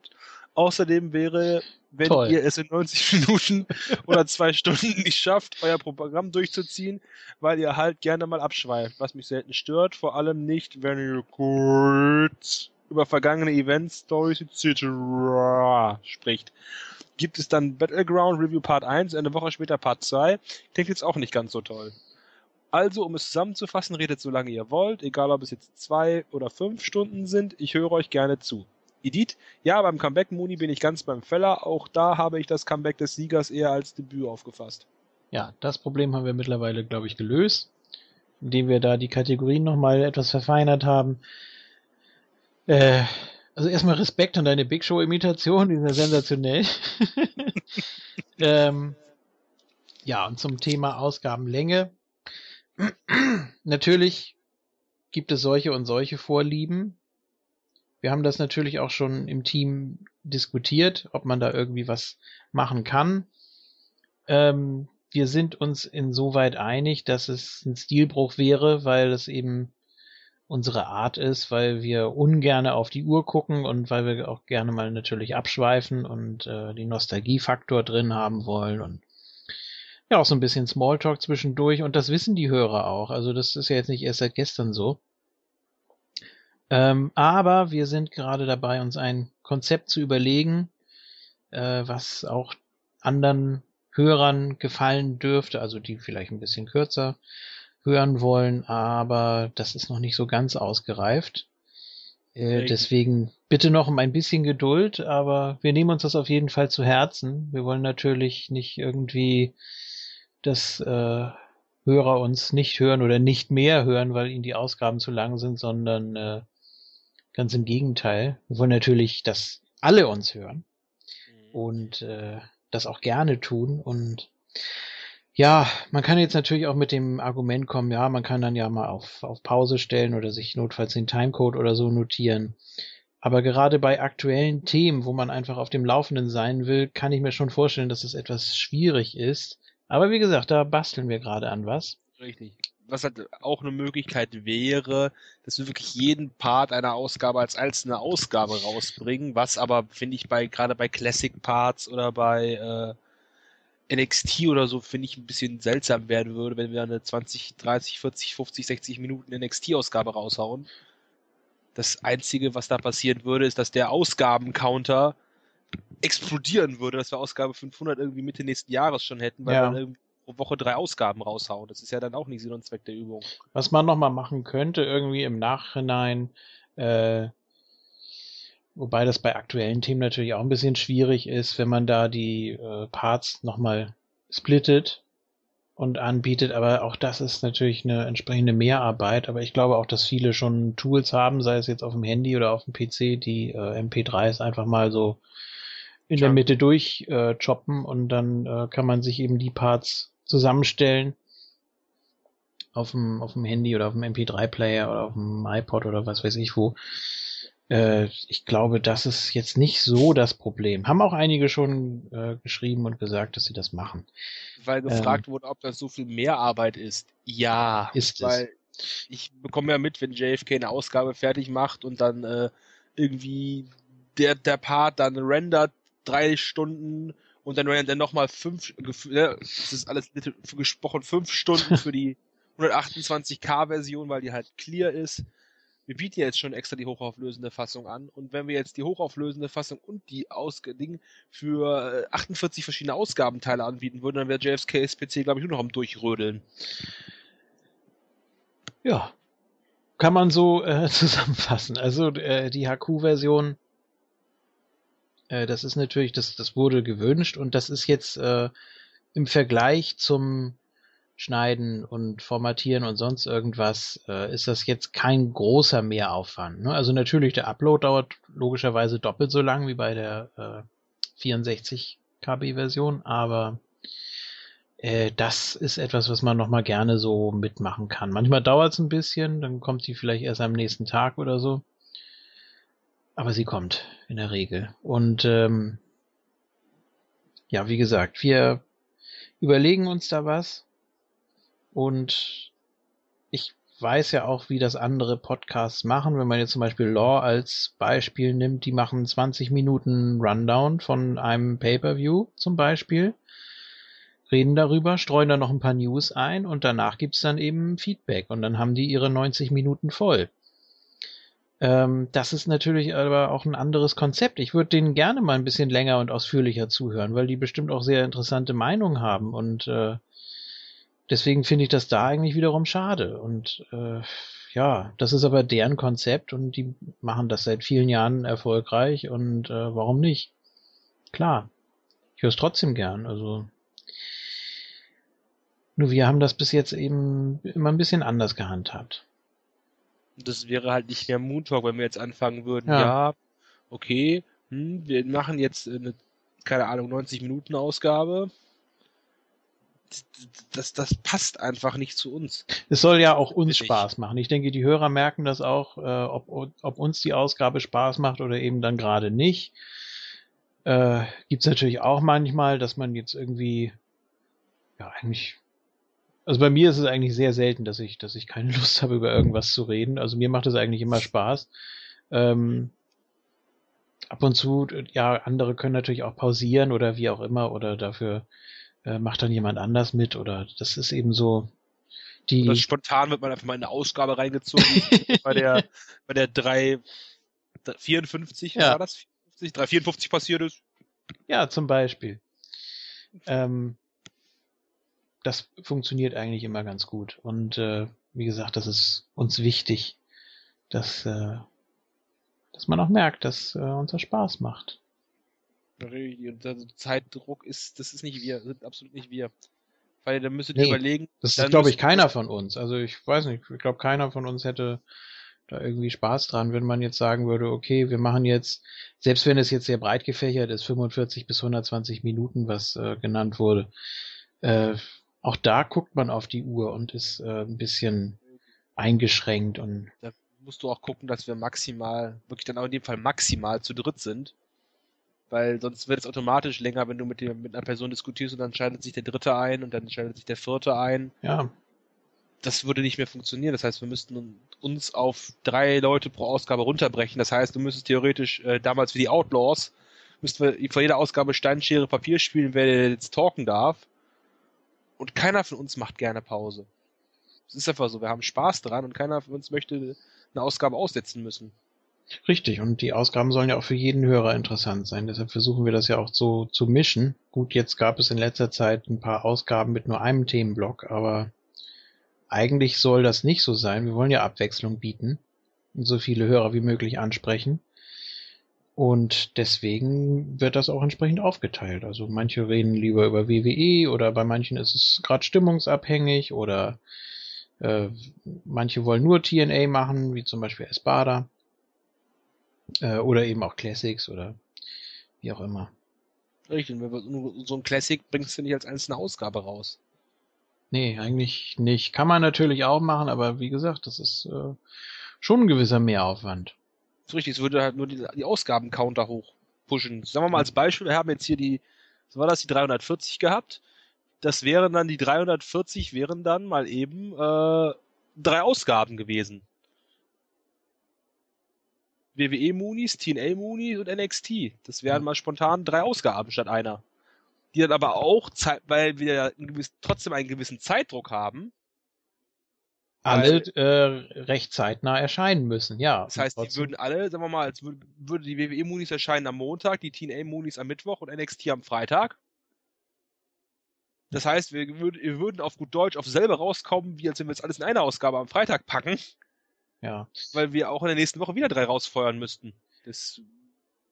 Außerdem wäre, wenn Toll. ihr es in 90 [LAUGHS] Minuten oder zwei Stunden nicht schafft, euer Programm durchzuziehen, weil ihr halt gerne mal abschweift, was mich selten stört, vor allem nicht, wenn ihr kurz über vergangene Events, Stories etc. spricht gibt es dann Battleground Review Part 1, eine Woche später Part 2. Klingt jetzt auch nicht ganz so toll. Also, um es zusammenzufassen, redet so lange ihr wollt, egal ob es jetzt zwei oder fünf Stunden sind, ich höre euch gerne zu. Edith, ja, beim Comeback Muni bin ich ganz beim Feller, auch da habe ich das Comeback des Siegers eher als Debüt aufgefasst. Ja, das Problem haben wir mittlerweile, glaube ich, gelöst, indem wir da die Kategorien nochmal etwas verfeinert haben. Äh, also erstmal Respekt an deine Big Show-Imitation, die sind ja sensationell. [LAUGHS] ähm, ja, und zum Thema Ausgabenlänge. natürlich gibt es solche und solche Vorlieben. Wir haben das natürlich auch schon im Team diskutiert, ob man da irgendwie was machen kann. Ähm, wir sind uns insoweit einig, dass es ein Stilbruch wäre, weil es eben unsere Art ist, weil wir ungerne auf die Uhr gucken und weil wir auch gerne mal natürlich abschweifen und äh, die Nostalgiefaktor drin haben wollen und ja auch so ein bisschen Smalltalk zwischendurch und das wissen die Hörer auch. Also das ist ja jetzt nicht erst seit gestern so. Ähm, aber wir sind gerade dabei, uns ein Konzept zu überlegen, äh, was auch anderen Hörern gefallen dürfte, also die vielleicht ein bisschen kürzer hören wollen, aber das ist noch nicht so ganz ausgereift. Äh, deswegen bitte noch um ein bisschen Geduld, aber wir nehmen uns das auf jeden Fall zu Herzen. Wir wollen natürlich nicht irgendwie, dass äh, Hörer uns nicht hören oder nicht mehr hören, weil ihnen die Ausgaben zu lang sind, sondern äh, ganz im Gegenteil. Wir wollen natürlich, dass alle uns hören mhm. und äh, das auch gerne tun und ja, man kann jetzt natürlich auch mit dem Argument kommen, ja, man kann dann ja mal auf, auf Pause stellen oder sich notfalls den Timecode oder so notieren. Aber gerade bei aktuellen Themen, wo man einfach auf dem Laufenden sein will, kann ich mir schon vorstellen, dass es etwas schwierig ist. Aber wie gesagt, da basteln wir gerade an was. Richtig. Was halt auch eine Möglichkeit wäre, dass wir wirklich jeden Part einer Ausgabe als einzelne Ausgabe rausbringen, was aber, finde ich, bei gerade bei Classic Parts oder bei äh, NXT oder so, finde ich, ein bisschen seltsam werden würde, wenn wir eine 20, 30, 40, 50, 60 Minuten NXT-Ausgabe raushauen. Das Einzige, was da passieren würde, ist, dass der Ausgabencounter explodieren würde, dass wir Ausgabe 500 irgendwie Mitte nächsten Jahres schon hätten, weil ja. wir irgendwie pro Woche drei Ausgaben raushauen. Das ist ja dann auch nicht Sinn und Zweck der Übung. Was man nochmal machen könnte, irgendwie im Nachhinein, äh, Wobei das bei aktuellen Themen natürlich auch ein bisschen schwierig ist, wenn man da die äh, Parts nochmal splittet und anbietet. Aber auch das ist natürlich eine entsprechende Mehrarbeit. Aber ich glaube auch, dass viele schon Tools haben, sei es jetzt auf dem Handy oder auf dem PC, die äh, MP3s einfach mal so in ja. der Mitte durch äh, choppen und dann äh, kann man sich eben die Parts zusammenstellen auf dem, auf dem Handy oder auf dem MP3-Player oder auf dem iPod oder was weiß ich wo. Äh, ich glaube, das ist jetzt nicht so das Problem. Haben auch einige schon äh, geschrieben und gesagt, dass sie das machen. Weil gefragt ähm, wurde, ob das so viel Mehrarbeit ist. Ja, ist weil es. ich bekomme ja mit, wenn JFK eine Ausgabe fertig macht und dann äh, irgendwie der, der Part dann rendert drei Stunden und dann rendert er nochmal fünf, äh, das ist alles gesprochen, fünf Stunden für die [LAUGHS] 128K-Version, weil die halt clear ist wir bieten ja jetzt schon extra die hochauflösende Fassung an und wenn wir jetzt die hochauflösende Fassung und die Ausding für 48 äh, verschiedene Ausgabenteile anbieten würden, dann wäre JFK's PC, glaube ich, nur noch am Durchrödeln. Ja, kann man so äh, [LAUGHS] zusammenfassen. Also äh, die HQ-Version, äh, das ist natürlich, das, das wurde gewünscht und das ist jetzt äh, im Vergleich zum Schneiden und Formatieren und sonst irgendwas, äh, ist das jetzt kein großer Mehraufwand. Ne? Also natürlich, der Upload dauert logischerweise doppelt so lang wie bei der äh, 64 KB Version, aber äh, das ist etwas, was man nochmal gerne so mitmachen kann. Manchmal dauert es ein bisschen, dann kommt sie vielleicht erst am nächsten Tag oder so. Aber sie kommt in der Regel. Und ähm, ja, wie gesagt, wir überlegen uns da was. Und ich weiß ja auch, wie das andere Podcasts machen. Wenn man jetzt zum Beispiel Law als Beispiel nimmt, die machen 20 Minuten Rundown von einem Pay-per-View zum Beispiel, reden darüber, streuen da noch ein paar News ein und danach gibt's dann eben Feedback und dann haben die ihre 90 Minuten voll. Ähm, das ist natürlich aber auch ein anderes Konzept. Ich würde denen gerne mal ein bisschen länger und ausführlicher zuhören, weil die bestimmt auch sehr interessante Meinungen haben und äh, deswegen finde ich das da eigentlich wiederum schade. Und äh, ja, das ist aber deren Konzept und die machen das seit vielen Jahren erfolgreich und äh, warum nicht? Klar, ich höre es trotzdem gern. Also nur wir haben das bis jetzt eben immer ein bisschen anders gehandhabt. Das wäre halt nicht mehr Moon Talk, wenn wir jetzt anfangen würden, ja, ja okay, hm, wir machen jetzt eine, keine Ahnung, 90 Minuten Ausgabe, das, das passt einfach nicht zu uns. Es soll ja auch uns Spaß machen. Ich denke, die Hörer merken das auch, äh, ob, ob uns die Ausgabe Spaß macht oder eben dann gerade nicht. Äh, Gibt es natürlich auch manchmal, dass man jetzt irgendwie, ja, eigentlich. Also bei mir ist es eigentlich sehr selten, dass ich, dass ich keine [LAUGHS] Lust habe, über irgendwas zu reden. Also mir macht es eigentlich immer Spaß. Ähm, ab und zu, ja, andere können natürlich auch pausieren oder wie auch immer oder dafür äh, macht dann jemand anders mit oder das ist eben so die. Oder spontan wird man einfach mal in eine Ausgabe reingezogen. [LAUGHS] bei der, bei der 3, 54, ja. war das? 354 passiert ist. Ja, zum Beispiel. Ähm, das funktioniert eigentlich immer ganz gut. Und äh, wie gesagt, das ist uns wichtig, dass, äh, dass man auch merkt, dass äh, uns das Spaß macht. Also Zeitdruck ist, das ist nicht wir, sind absolut nicht wir. Weil da müsstet ihr nee, überlegen. Das ist, glaube ich, keiner von uns. Also ich weiß nicht, ich glaube, keiner von uns hätte da irgendwie Spaß dran, wenn man jetzt sagen würde, okay, wir machen jetzt, selbst wenn es jetzt sehr breit gefächert ist, 45 bis 120 Minuten, was äh, genannt wurde, äh, auch da guckt man auf die Uhr und ist äh, ein bisschen eingeschränkt und. Da musst du auch gucken, dass wir maximal, wirklich dann auch in dem Fall maximal zu dritt sind weil sonst wird es automatisch länger, wenn du mit, dem, mit einer Person diskutierst und dann schaltet sich der Dritte ein und dann schaltet sich der Vierte ein. Ja. Das würde nicht mehr funktionieren. Das heißt, wir müssten uns auf drei Leute pro Ausgabe runterbrechen. Das heißt, du müsstest theoretisch äh, damals wie die Outlaws, müssten wir vor jeder Ausgabe Steinschere Papier spielen, wer jetzt talken darf. Und keiner von uns macht gerne Pause. Es ist einfach so, wir haben Spaß dran und keiner von uns möchte eine Ausgabe aussetzen müssen. Richtig, und die Ausgaben sollen ja auch für jeden Hörer interessant sein. Deshalb versuchen wir das ja auch so zu mischen. Gut, jetzt gab es in letzter Zeit ein paar Ausgaben mit nur einem Themenblock, aber eigentlich soll das nicht so sein. Wir wollen ja Abwechslung bieten und so viele Hörer wie möglich ansprechen. Und deswegen wird das auch entsprechend aufgeteilt. Also manche reden lieber über WWE oder bei manchen ist es gerade stimmungsabhängig oder äh, manche wollen nur TNA machen, wie zum Beispiel Espada. Äh, oder eben auch Classics oder wie auch immer. Richtig, so ein Classic bringst du nicht als einzelne Ausgabe raus. Nee, eigentlich nicht. Kann man natürlich auch machen, aber wie gesagt, das ist äh, schon ein gewisser Mehraufwand. Das ist richtig, es würde halt nur die, die Ausgabencounter hochpushen. Sagen wir mal als Beispiel, wir haben jetzt hier die, was war das, die 340 gehabt. Das wären dann, die 340 wären dann mal eben äh, drei Ausgaben gewesen. WWE Moonies, TNA Moonies und NXT. Das wären mal spontan drei Ausgaben statt einer. Die dann aber auch, weil wir gewissen, trotzdem einen gewissen Zeitdruck haben, alle äh, recht zeitnah erscheinen müssen, ja. Das heißt, die würden alle, sagen wir mal, als würde, würde die WWE Moonies erscheinen am Montag, die TNA Moonies am Mittwoch und NXT am Freitag. Das heißt, wir, wir würden auf gut Deutsch auf selber rauskommen, wie als wenn wir jetzt alles in eine Ausgabe am Freitag packen. Ja. Weil wir auch in der nächsten Woche wieder drei rausfeuern müssten. Das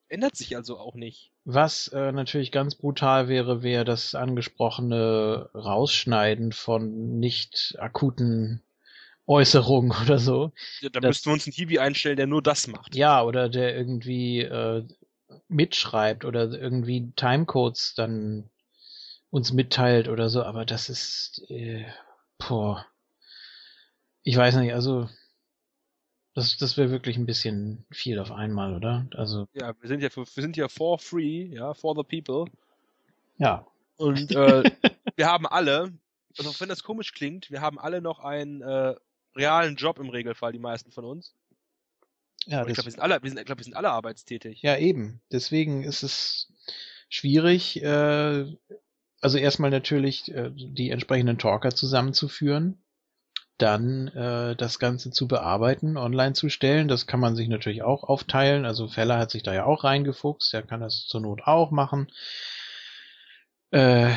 ändert sich also auch nicht. Was äh, natürlich ganz brutal wäre, wäre das angesprochene Rausschneiden von nicht akuten Äußerungen [LAUGHS] oder so. Ja, da müssten wir uns einen Hiwi einstellen, der nur das macht. Ja, oder der irgendwie äh, mitschreibt oder irgendwie Timecodes dann uns mitteilt oder so, aber das ist, äh, boah. Ich weiß nicht, also das, das wäre wirklich ein bisschen viel auf einmal, oder? Also. Ja, wir sind ja für, wir sind ja for free, ja, for the people. Ja. Und [LAUGHS] äh, wir haben alle, also wenn das komisch klingt, wir haben alle noch einen äh, realen Job im Regelfall, die meisten von uns. Ja, ich glaube, wir sind alle, wir sind, glaub, wir sind alle arbeitstätig. Ja, eben. Deswegen ist es schwierig, äh, also erstmal natürlich äh, die entsprechenden Talker zusammenzuführen dann äh, das Ganze zu bearbeiten, online zu stellen. Das kann man sich natürlich auch aufteilen. Also Feller hat sich da ja auch reingefuchst, der kann das zur Not auch machen. Äh,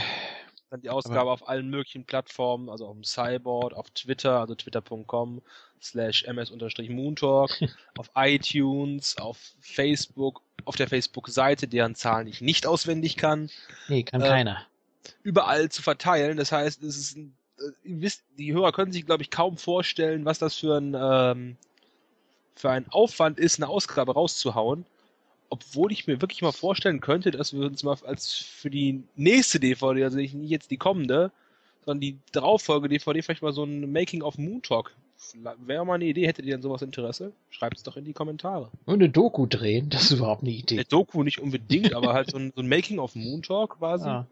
dann die Ausgabe aber, auf allen möglichen Plattformen, also auf dem Cyborg, auf Twitter, also twitter.com slash ms-moontalk, [LAUGHS] auf iTunes, auf Facebook, auf der Facebook-Seite, deren Zahlen ich nicht auswendig kann. Nee, kann äh, keiner. Überall zu verteilen. Das heißt, es ist ein wisst, die Hörer können sich, glaube ich, kaum vorstellen, was das für ein, ähm, für ein Aufwand ist, eine Ausgabe rauszuhauen. Obwohl ich mir wirklich mal vorstellen könnte, dass wir uns mal als für die nächste DVD, also nicht jetzt die kommende, sondern die darauffolgende DVD vielleicht mal so ein Making of Moon Talk. Wäre mal eine Idee, hättet ihr denn sowas Interesse? Schreibt es doch in die Kommentare. Und eine Doku drehen, das ist überhaupt eine Idee. Eine Doku nicht unbedingt, aber halt so ein, so ein Making of Moon Talk quasi. Ah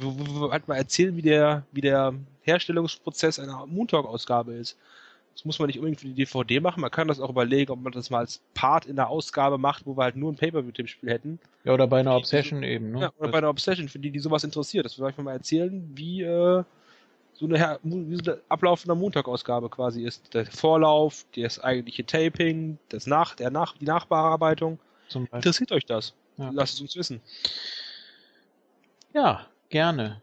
halt mal erzählen, wie der, wie der Herstellungsprozess einer Moontalk-Ausgabe ist. Das muss man nicht unbedingt für die DVD machen. Man kann das auch überlegen, ob man das mal als Part in der Ausgabe macht, wo wir halt nur ein Pay-Per-View-Tippspiel hätten. Ja, oder bei einer Obsession die, eben, ne? Ja, oder das bei einer Obsession, für die, die sowas interessiert. Das soll ich mal erzählen, wie, äh, so eine, wie so der Ablauf einer Montag-Ausgabe quasi ist. Der Vorlauf, das eigentliche Taping, das Nach, der Nach, die Nachbearbeitung. Interessiert euch das? Ja. Lasst es uns wissen. Ja, Gerne.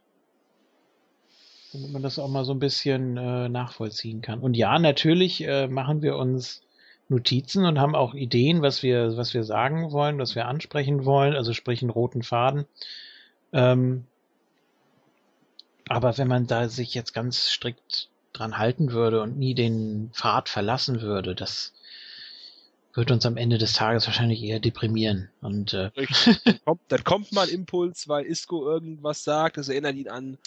Damit man das auch mal so ein bisschen äh, nachvollziehen kann. Und ja, natürlich äh, machen wir uns Notizen und haben auch Ideen, was wir, was wir sagen wollen, was wir ansprechen wollen, also sprich einen roten Faden. Ähm, aber wenn man da sich jetzt ganz strikt dran halten würde und nie den Pfad verlassen würde, das wird uns am Ende des Tages wahrscheinlich eher deprimieren. Und äh, [LAUGHS] dann, kommt, dann kommt mal Impuls, weil Isco irgendwas sagt, das erinnert ihn an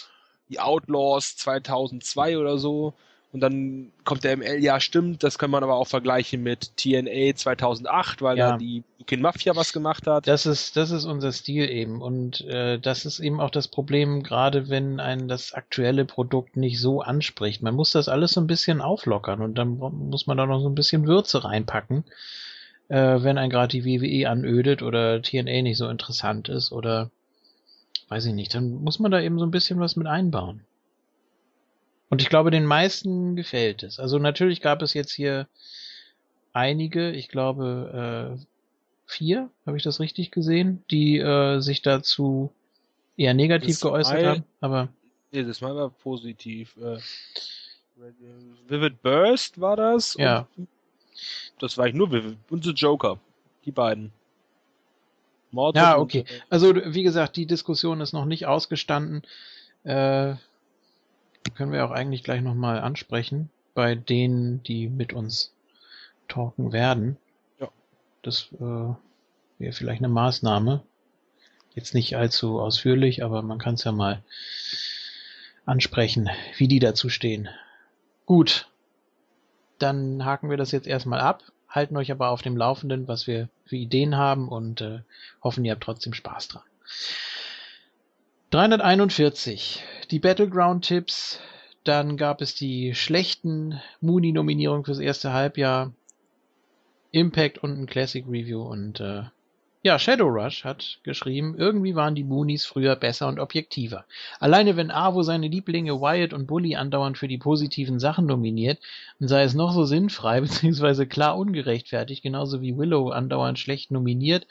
die Outlaws 2002 oder so. Und dann kommt der ML, ja stimmt, das kann man aber auch vergleichen mit TNA 2008, weil ja. da die Bukin Mafia was gemacht hat. Das ist, das ist unser Stil eben. Und äh, das ist eben auch das Problem, gerade wenn ein das aktuelle Produkt nicht so anspricht. Man muss das alles so ein bisschen auflockern und dann muss man da noch so ein bisschen Würze reinpacken, äh, wenn ein gerade die WWE anödet oder TNA nicht so interessant ist oder weiß ich nicht, dann muss man da eben so ein bisschen was mit einbauen. Und ich glaube, den meisten gefällt es. Also natürlich gab es jetzt hier einige, ich glaube äh, vier, habe ich das richtig gesehen, die äh, sich dazu eher negativ das geäußert haben. Aber nee, das Mal war positiv. Äh, Vivid Burst war das. Ja. das war ich nur Vivid und The Joker. Die beiden. Mord ja, okay. Also wie gesagt, die Diskussion ist noch nicht ausgestanden. Äh, können wir auch eigentlich gleich nochmal ansprechen, bei denen, die mit uns talken werden. Ja. Das äh, wäre vielleicht eine Maßnahme. Jetzt nicht allzu ausführlich, aber man kann es ja mal ansprechen, wie die dazu stehen. Gut, dann haken wir das jetzt erstmal ab, halten euch aber auf dem Laufenden, was wir für Ideen haben und äh, hoffen, ihr habt trotzdem Spaß dran. 341. Die Battleground-Tipps. Dann gab es die schlechten Mooney-Nominierungen fürs erste Halbjahr. Impact und ein Classic Review und äh, Ja, Shadow Rush hat geschrieben, irgendwie waren die Moonies früher besser und objektiver. Alleine wenn Avo seine Lieblinge Wyatt und Bully andauernd für die positiven Sachen nominiert, und sei es noch so sinnfrei [LAUGHS] bzw. klar ungerechtfertigt, genauso wie Willow andauernd schlecht nominiert,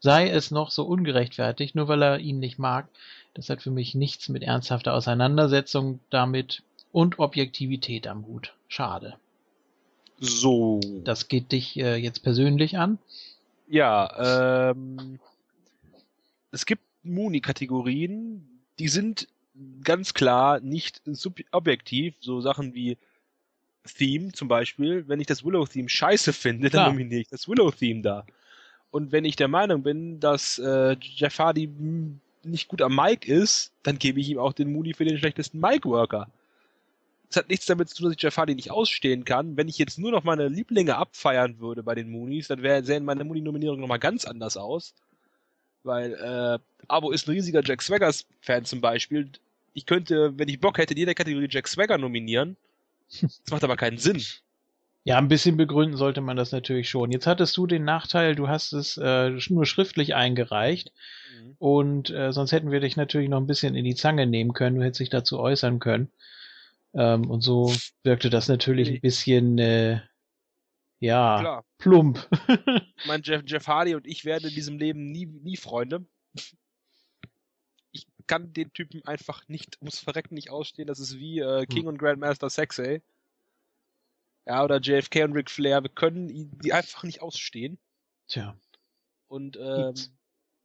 sei es noch so ungerechtfertigt, nur weil er ihn nicht mag. Das hat für mich nichts mit ernsthafter Auseinandersetzung damit und Objektivität am Hut. Schade. So. Das geht dich äh, jetzt persönlich an? Ja, ähm, es gibt Mooney-Kategorien, die sind ganz klar nicht objektiv, so Sachen wie Theme zum Beispiel. Wenn ich das Willow-Theme scheiße finde, dann nominiere ich das Willow-Theme da. Und wenn ich der Meinung bin, dass äh, Jeff Hardy nicht gut am Mic ist, dann gebe ich ihm auch den Mooney für den schlechtesten Mic-Worker. Das hat nichts damit zu tun, dass ich Jeff Hardy nicht ausstehen kann. Wenn ich jetzt nur noch meine Lieblinge abfeiern würde bei den Moonies, dann wäre sähen meine Mooney-Nominierung nochmal ganz anders aus. Weil äh, Abo ist ein riesiger Jack Swaggers-Fan zum Beispiel. Ich könnte, wenn ich Bock hätte, in jeder Kategorie Jack Swagger nominieren. Das macht aber keinen Sinn. Ja, ein bisschen begründen sollte man das natürlich schon. Jetzt hattest du den Nachteil, du hast es äh, nur schriftlich eingereicht mhm. und äh, sonst hätten wir dich natürlich noch ein bisschen in die Zange nehmen können, du hättest dich dazu äußern können. Ähm, und so wirkte das natürlich ein bisschen, äh, ja, Klar. plump. mein Jeff, Jeff Hardy und ich werden in diesem Leben nie, nie Freunde. Ich kann den Typen einfach nicht, muss verrecken nicht ausstehen. Das ist wie äh, King hm. und Grandmaster Sexay. Ja, oder JFK und Ric Flair. Wir können die einfach nicht ausstehen. Tja. Und ähm,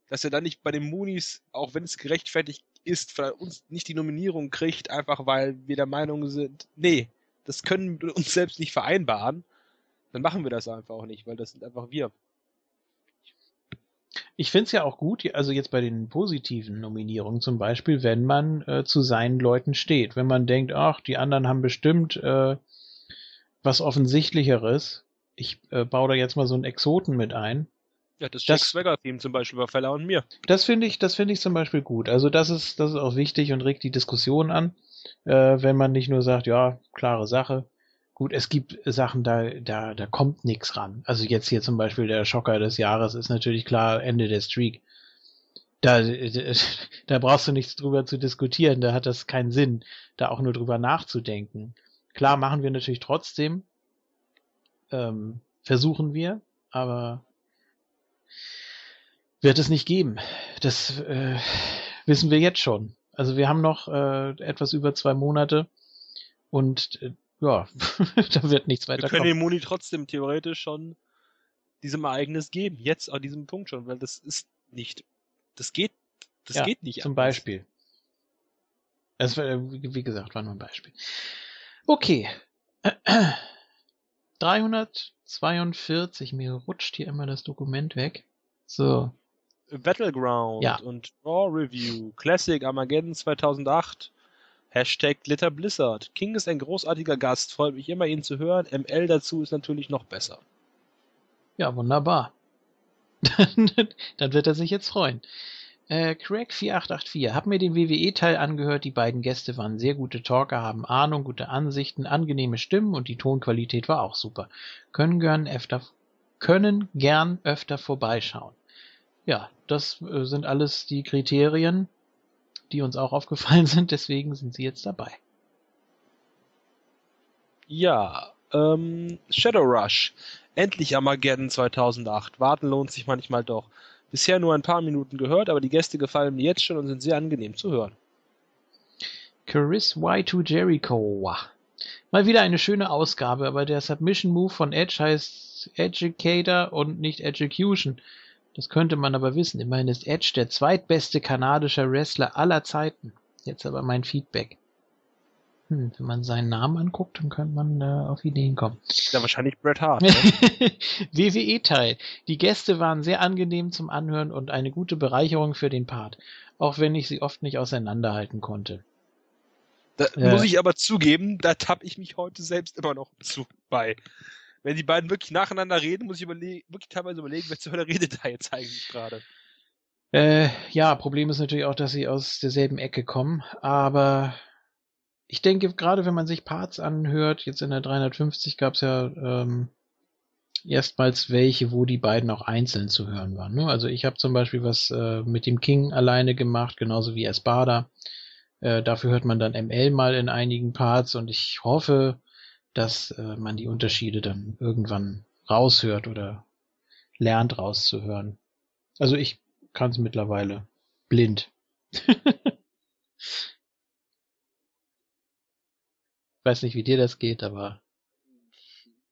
dass er dann nicht bei den Moonies, auch wenn es gerechtfertigt ist, von uns nicht die Nominierung kriegt, einfach weil wir der Meinung sind, nee, das können wir uns selbst nicht vereinbaren, dann machen wir das einfach auch nicht, weil das sind einfach wir. Ich finde es ja auch gut, also jetzt bei den positiven Nominierungen zum Beispiel, wenn man äh, zu seinen Leuten steht. Wenn man denkt, ach, die anderen haben bestimmt äh, was Offensichtlicheres. Ich äh, baue da jetzt mal so einen Exoten mit ein. Ja, das Jack Swagger-Theme zum Beispiel bei Feller und mir. Das finde ich, das finde ich zum Beispiel gut. Also das ist, das ist auch wichtig und regt die Diskussion an, äh, wenn man nicht nur sagt, ja, klare Sache. Gut, es gibt Sachen, da, da, da kommt nichts ran. Also jetzt hier zum Beispiel der Schocker des Jahres ist natürlich klar Ende der Streak. Da, [LAUGHS] da brauchst du nichts drüber zu diskutieren, da hat das keinen Sinn, da auch nur drüber nachzudenken. Klar machen wir natürlich trotzdem, ähm, versuchen wir, aber wird es nicht geben. Das äh, wissen wir jetzt schon. Also wir haben noch äh, etwas über zwei Monate und äh, ja, [LAUGHS] da wird nichts weiter Wir können den Muni trotzdem theoretisch schon diesem Ereignis geben, jetzt an diesem Punkt schon, weil das ist nicht, das geht, das ja, geht nicht. Zum anders. Beispiel. Es, äh, wie gesagt, war nur ein Beispiel. Okay. [CLEARS THROAT] 342, mir rutscht hier immer das Dokument weg. So, Battleground ja. und Raw Review, Classic Armageddon 2008, Hashtag Glitter Blizzard. King ist ein großartiger Gast, freut mich immer, ihn zu hören. ML dazu ist natürlich noch besser. Ja, wunderbar. [LAUGHS] Dann wird er sich jetzt freuen. Äh, Craig4884, hab mir den WWE-Teil angehört, die beiden Gäste waren sehr gute Talker, haben Ahnung, gute Ansichten, angenehme Stimmen und die Tonqualität war auch super. Können gern öfter, können gern öfter vorbeischauen. Ja, das äh, sind alles die Kriterien, die uns auch aufgefallen [LAUGHS] sind, deswegen sind sie jetzt dabei. Ja, ähm, Shadow Rush. Endlich Armageddon 2008. Warten lohnt sich manchmal doch. Bisher nur ein paar Minuten gehört, aber die Gäste gefallen mir jetzt schon und sind sehr angenehm zu hören. Chris Y2 Jericho. Mal wieder eine schöne Ausgabe, aber der Submission Move von Edge heißt Educator und nicht Execution. Das könnte man aber wissen. Immerhin ist Edge der zweitbeste kanadische Wrestler aller Zeiten. Jetzt aber mein Feedback. Hm, wenn man seinen Namen anguckt, dann könnte man äh, auf Ideen kommen. Ja, wahrscheinlich Bret Hart. Ne? [LAUGHS] WWE-Teil. Die Gäste waren sehr angenehm zum Anhören und eine gute Bereicherung für den Part, auch wenn ich sie oft nicht auseinanderhalten konnte. Da äh, muss ich aber zugeben, da tapp ich mich heute selbst immer noch zu bei wenn die beiden wirklich nacheinander reden, muss ich wirklich teilweise überlegen, wer zur Hölle redet da jetzt eigentlich gerade. Äh, ja, Problem ist natürlich auch, dass sie aus derselben Ecke kommen, aber ich denke, gerade wenn man sich Parts anhört, jetzt in der 350 gab es ja ähm, erstmals welche, wo die beiden auch einzeln zu hören waren. Ne? Also ich habe zum Beispiel was äh, mit dem King alleine gemacht, genauso wie Espada. Äh, dafür hört man dann ML mal in einigen Parts und ich hoffe, dass äh, man die Unterschiede dann irgendwann raushört oder lernt rauszuhören. Also ich kann es mittlerweile blind. [LAUGHS] weiß nicht, wie dir das geht, aber.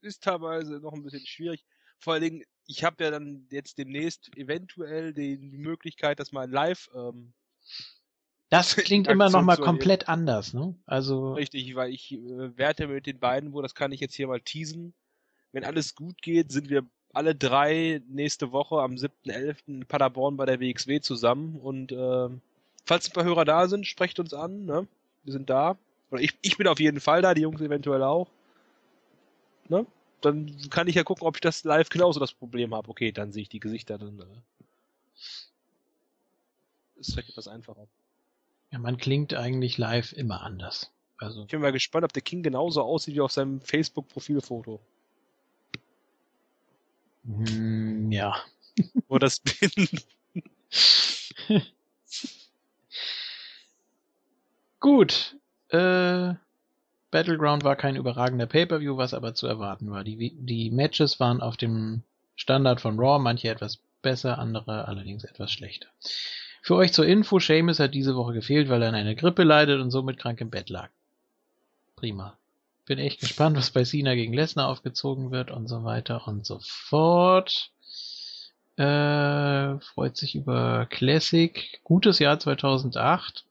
Ist teilweise noch ein bisschen schwierig. Vor allen Dingen, ich habe ja dann jetzt demnächst eventuell die, Möglichkeit, dass man live. Ähm, das [LAUGHS] klingt immer noch mal komplett anders, ne? Also. Richtig, weil ich äh, werte mit den beiden, wo das kann ich jetzt hier mal teasen. Wenn alles gut geht, sind wir alle drei nächste Woche am 7.11. in Paderborn bei der WXW zusammen und äh, falls ein paar Hörer da sind, sprecht uns an, ne? Wir sind da. Oder ich, ich bin auf jeden Fall da, die Jungs eventuell auch. Ne? Dann kann ich ja gucken, ob ich das live genauso das Problem habe. Okay, dann sehe ich die Gesichter, dann äh, ist vielleicht etwas einfacher. Ja, man klingt eigentlich live immer anders. Also. Ich bin mal gespannt, ob der King genauso aussieht wie auf seinem Facebook-Profilfoto. Mm, ja. [LAUGHS] Wo das bin. Gut, äh, Battleground war kein überragender Pay-per-View, was aber zu erwarten war. Die, die Matches waren auf dem Standard von Raw, manche etwas besser, andere allerdings etwas schlechter. Für euch zur Info, Seamus hat diese Woche gefehlt, weil er an einer Grippe leidet und somit krank im Bett lag. Prima. Bin echt gespannt, was bei Cena gegen Lesnar aufgezogen wird und so weiter und so fort. Äh, freut sich über Classic. Gutes Jahr 2008.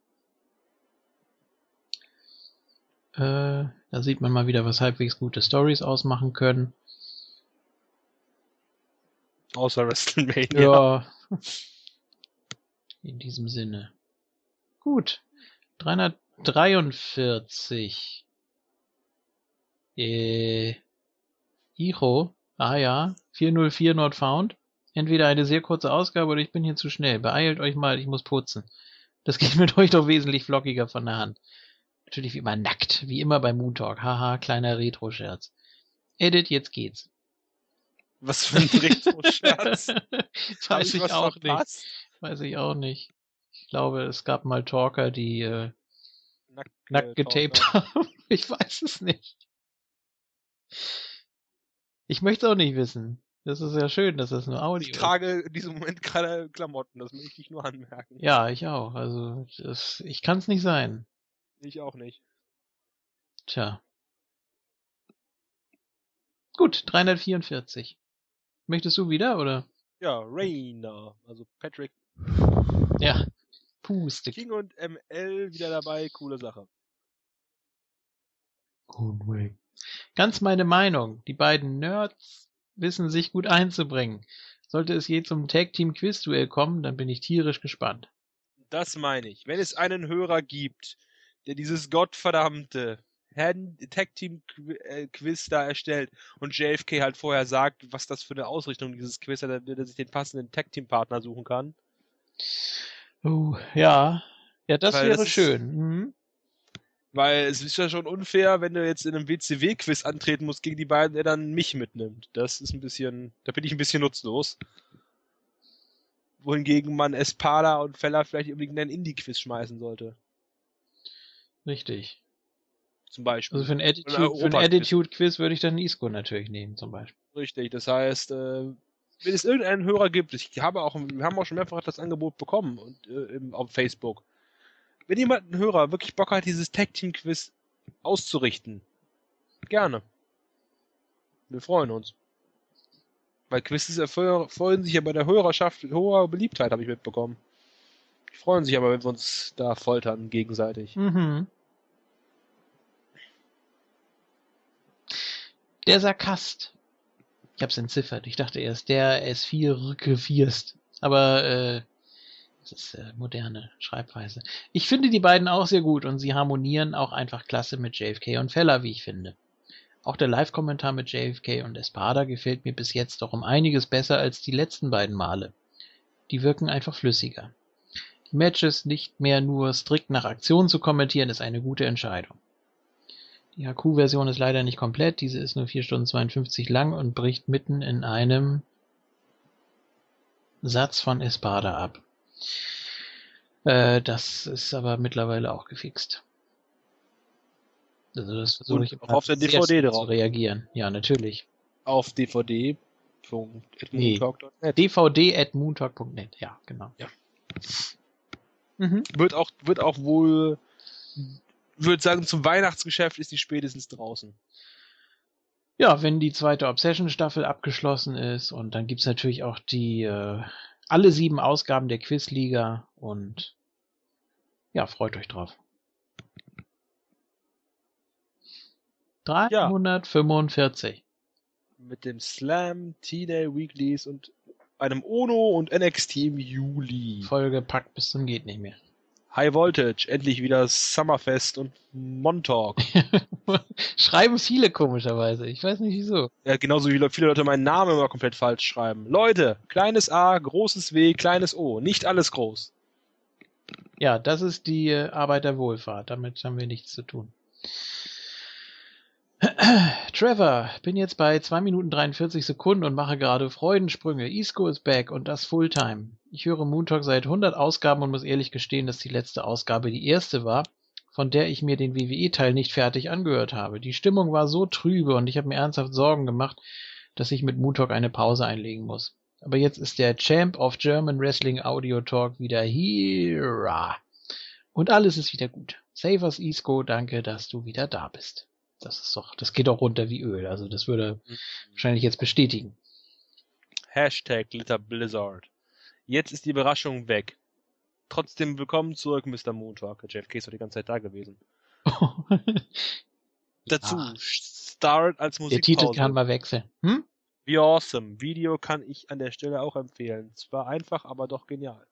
Äh, da sieht man mal wieder, was halbwegs gute Stories ausmachen können. Außer WrestleMania. Ja. [LAUGHS] In diesem Sinne. Gut. 343. Äh. Icho. Ah ja. 404 not found. Entweder eine sehr kurze Ausgabe oder ich bin hier zu schnell. Beeilt euch mal, ich muss putzen. Das [LAUGHS] geht mit euch doch wesentlich flockiger von der Hand. Natürlich wie immer nackt, wie immer bei Moon Talk. Haha, kleiner Retro-Scherz. Edit, jetzt geht's. Was für ein [LAUGHS] Retro-Scherz? Weiß ich, ich auch verpasst? nicht. Weiß ich auch nicht. Ich glaube, es gab mal Talker, die äh, nackt, nackt getaped haben. [LAUGHS] ich weiß es nicht. Ich möchte es auch nicht wissen. Das ist ja schön, dass das nur Audio ist. Ich trage in diesem Moment gerade Klamotten, das möchte ich nur anmerken. Ja, ich auch. Also, das, ich kann es nicht sein. Ich auch nicht. Tja. Gut, 344. Möchtest du wieder, oder? Ja, Rainer, also Patrick. Ja, Puste. King und ML wieder dabei, coole Sache. Conway. Ganz meine Meinung. Die beiden Nerds wissen sich gut einzubringen. Sollte es je zum Tag Team Quiz Duell kommen, dann bin ich tierisch gespannt. Das meine ich. Wenn es einen Hörer gibt, der dieses gottverdammte Tag Team äh, Quiz da erstellt und JFK halt vorher sagt, was das für eine Ausrichtung dieses Quiz hat, damit er sich den passenden Tag Team Partner suchen kann. Oh, ja. Ja, das weil wäre das schön. Ist, mhm. Weil es ist ja schon unfair, wenn du jetzt in einem WCW-Quiz antreten musst gegen die beiden, der dann mich mitnimmt. Das ist ein bisschen, da bin ich ein bisschen nutzlos. Wohingegen man Espada und Feller vielleicht unbedingt einen Indie-Quiz schmeißen sollte. Richtig. Zum Beispiel. Also für ein Attitude, für ein Attitude Quiz würde ich dann Isco natürlich nehmen, zum Beispiel. Richtig, das heißt, äh, wenn es irgendeinen Hörer gibt, ich habe auch, wir haben auch schon mehrfach das Angebot bekommen und, äh, auf Facebook. Wenn jemand, ein Hörer, wirklich Bock hat, dieses Tag Team Quiz auszurichten, gerne. Wir freuen uns. Weil Quizzes erfreuen sich ja bei der Hörerschaft hoher Beliebtheit, habe ich mitbekommen. Die freuen sich aber, wenn wir uns da foltern gegenseitig. Mhm. Der Sarkast. Ich hab's entziffert. Ich dachte erst, der S4 Rücke Aber äh, das ist äh, moderne Schreibweise. Ich finde die beiden auch sehr gut und sie harmonieren auch einfach klasse mit JFK und Feller, wie ich finde. Auch der Live-Kommentar mit JFK und Espada gefällt mir bis jetzt doch um einiges besser als die letzten beiden Male. Die wirken einfach flüssiger. Matches nicht mehr nur strikt nach Aktion zu kommentieren, ist eine gute Entscheidung. Die HQ-Version ist leider nicht komplett. Diese ist nur 4 Stunden 52 lang und bricht mitten in einem Satz von Espada ab. Äh, das ist aber mittlerweile auch gefixt. Also das versuche ich auch auf der DVD drauf. zu reagieren. Ja, natürlich. Auf dvd.moontalk.net. Nee. dvd.moontalk.net, ja, genau. Ja. Mhm. Wird auch, wird auch wohl, würde sagen, zum Weihnachtsgeschäft ist die spätestens draußen. Ja, wenn die zweite Obsession-Staffel abgeschlossen ist und dann gibt's natürlich auch die äh, alle sieben Ausgaben der Quizliga und ja, freut euch drauf. 345. Ja. Mit dem Slam, T-Day Weeklies und einem Ono und NXT im Juli. Vollgepackt bis zum geht nicht mehr. High Voltage, endlich wieder Summerfest und Montauk. [LAUGHS] schreiben viele komischerweise. Ich weiß nicht wieso. Ja, genauso wie viele Leute meinen Namen immer komplett falsch schreiben. Leute, kleines A, großes W, kleines O. Nicht alles groß. Ja, das ist die äh, Arbeiterwohlfahrt. Damit haben wir nichts zu tun. Trevor, bin jetzt bei 2 Minuten 43 Sekunden und mache gerade Freudensprünge. Isco ist back und das Fulltime. Ich höre Moontalk seit 100 Ausgaben und muss ehrlich gestehen, dass die letzte Ausgabe die erste war, von der ich mir den WWE-Teil nicht fertig angehört habe. Die Stimmung war so trübe und ich habe mir ernsthaft Sorgen gemacht, dass ich mit Moontalk eine Pause einlegen muss. Aber jetzt ist der Champ of German Wrestling Audio Talk wieder hier. Und alles ist wieder gut. Save us Isco, danke, dass du wieder da bist. Das ist doch, das geht doch runter wie Öl. Also das würde mhm. wahrscheinlich jetzt bestätigen. Hashtag Glitter Blizzard. Jetzt ist die Überraschung weg. Trotzdem willkommen zurück, Mr. Moontalk. JFK ist doch die ganze Zeit da gewesen. [LAUGHS] Dazu ja. Start als Musik. Der Titel kann mal wechseln. Hm? Wie awesome. Video kann ich an der Stelle auch empfehlen. Zwar einfach, aber doch genial.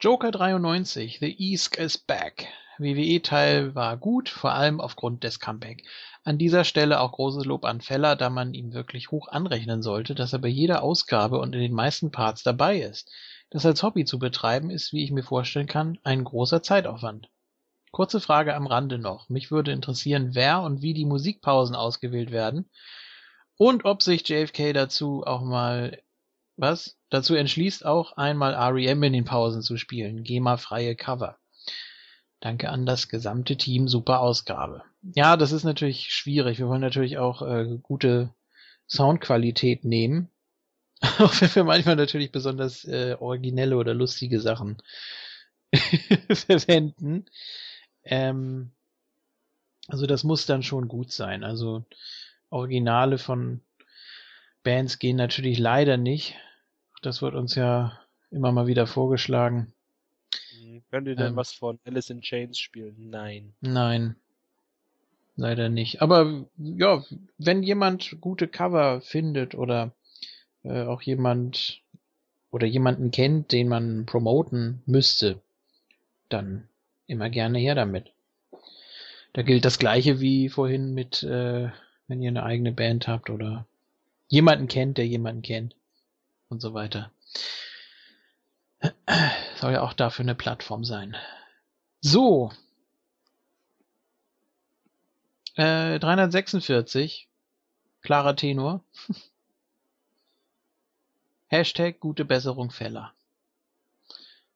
Joker 93, The East is back. WWE-Teil war gut, vor allem aufgrund des Comeback. An dieser Stelle auch großes Lob an Feller, da man ihm wirklich hoch anrechnen sollte, dass er bei jeder Ausgabe und in den meisten Parts dabei ist. Das als Hobby zu betreiben, ist, wie ich mir vorstellen kann, ein großer Zeitaufwand. Kurze Frage am Rande noch. Mich würde interessieren, wer und wie die Musikpausen ausgewählt werden und ob sich JFK dazu auch mal was? Dazu entschließt auch einmal REM in den Pausen zu spielen. GEMA-freie Cover. Danke an das gesamte Team. Super Ausgabe. Ja, das ist natürlich schwierig. Wir wollen natürlich auch äh, gute Soundqualität nehmen. [LAUGHS] Auch wenn wir manchmal natürlich besonders äh, originelle oder lustige Sachen [LAUGHS] verwenden. Ähm, also das muss dann schon gut sein. Also Originale von Bands gehen natürlich leider nicht. Das wird uns ja immer mal wieder vorgeschlagen. Könnt ihr denn ähm, was von Alice in Chains spielen? Nein. Nein. Leider nicht. Aber ja, wenn jemand gute Cover findet oder äh, auch jemand oder jemanden kennt, den man promoten müsste, dann immer gerne her damit. Da gilt das gleiche wie vorhin mit, äh, wenn ihr eine eigene Band habt oder jemanden kennt, der jemanden kennt und so weiter. Soll ja auch dafür eine Plattform sein. So. Äh, 346. Klarer Tenor. [LAUGHS] Hashtag gute Besserung Feller.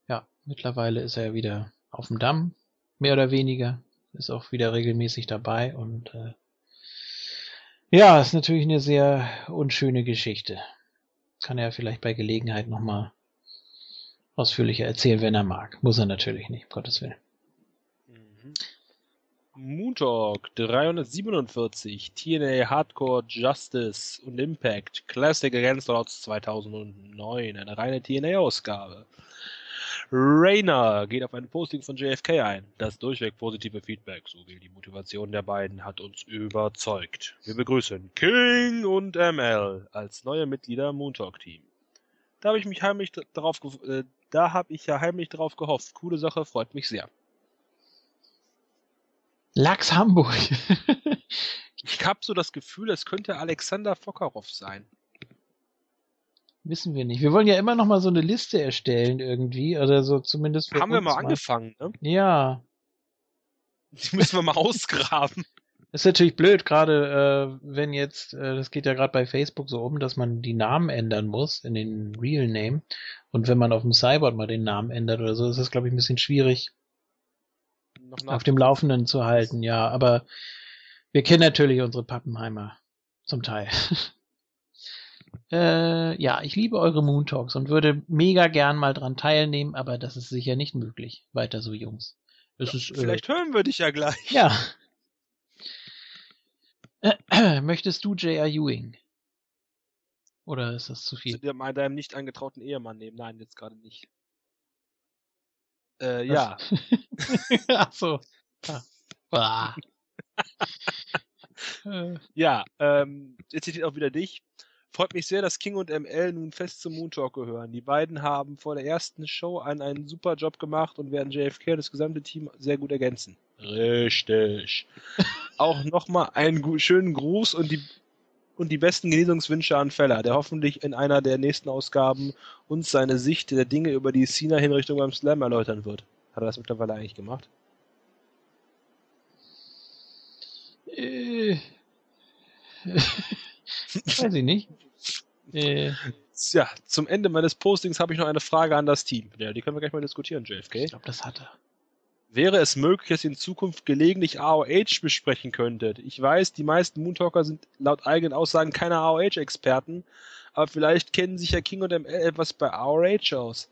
Ja, mittlerweile ist er wieder auf dem Damm. Mehr oder weniger. Ist auch wieder regelmäßig dabei und äh, ja, ist natürlich eine sehr unschöne Geschichte kann er vielleicht bei Gelegenheit nochmal ausführlicher erzählen, wenn er mag. Muss er natürlich nicht, um Gottes Willen. Mhm. Moontalk 347, TNA Hardcore Justice und Impact Classic Against Odds 2009, eine reine TNA-Ausgabe. Rainer geht auf ein Posting von JFK ein. Das durchweg positive Feedback sowie die Motivation der beiden hat uns überzeugt. Wir begrüßen King und ML als neue Mitglieder im Moontalk Team. Da habe ich mich heimlich darauf, äh, da habe ich ja heimlich drauf gehofft. Coole Sache, freut mich sehr. Lachs Hamburg. [LAUGHS] ich habe so das Gefühl, es könnte Alexander Fokarov sein. Wissen wir nicht. Wir wollen ja immer noch mal so eine Liste erstellen irgendwie, oder so zumindest. Haben wir mal, mal angefangen, ne? Ja. Die müssen wir mal [LAUGHS] ausgraben. Ist natürlich blöd, gerade äh, wenn jetzt, äh, das geht ja gerade bei Facebook so um, dass man die Namen ändern muss in den Real Name. Und wenn man auf dem Cyborg mal den Namen ändert oder so, ist das, glaube ich, ein bisschen schwierig, auf dem Laufenden zu halten. Ja, aber wir kennen natürlich unsere Pappenheimer zum Teil. [LAUGHS] äh, ja, ich liebe eure Moon Talks und würde mega gern mal dran teilnehmen, aber das ist sicher nicht möglich. Weiter so, Jungs. Ja, ist, vielleicht äh, hören wir dich ja gleich. Ja, [LAUGHS] [CLEARS THROAT] Möchtest du J.R. Ewing? Oder ist das zu viel? Zu mal deinem nicht angetrauten Ehemann nehmen? Nein, jetzt gerade nicht. Äh, ja. Ach so. [LAUGHS] Ah. [LAUGHS] ja, ähm, jetzt zitiert auch wieder dich. Freut mich sehr, dass King und ML nun fest zum Moon Talk gehören. Die beiden haben vor der ersten Show einen, einen super Job gemacht und werden JFK und das gesamte Team sehr gut ergänzen. Richtig. [LAUGHS] Auch nochmal einen schönen Gruß und die, und die besten Genesungswünsche an Feller, der hoffentlich in einer der nächsten Ausgaben uns seine Sicht der Dinge über die Cena-Hinrichtung beim Slam erläutern wird. Hat er das mittlerweile eigentlich gemacht? Äh. [LAUGHS] Weiß ich nicht. Äh. Ja, zum Ende meines Postings habe ich noch eine Frage an das Team. Ja, die können wir gleich mal diskutieren, JFK. Ich glaube, das hat er. Wäre es möglich, dass ihr in Zukunft gelegentlich AOH besprechen könntet? Ich weiß, die meisten Moontalker sind laut eigenen Aussagen keine AOH-Experten, aber vielleicht kennen sich ja King und ML etwas bei AOH aus.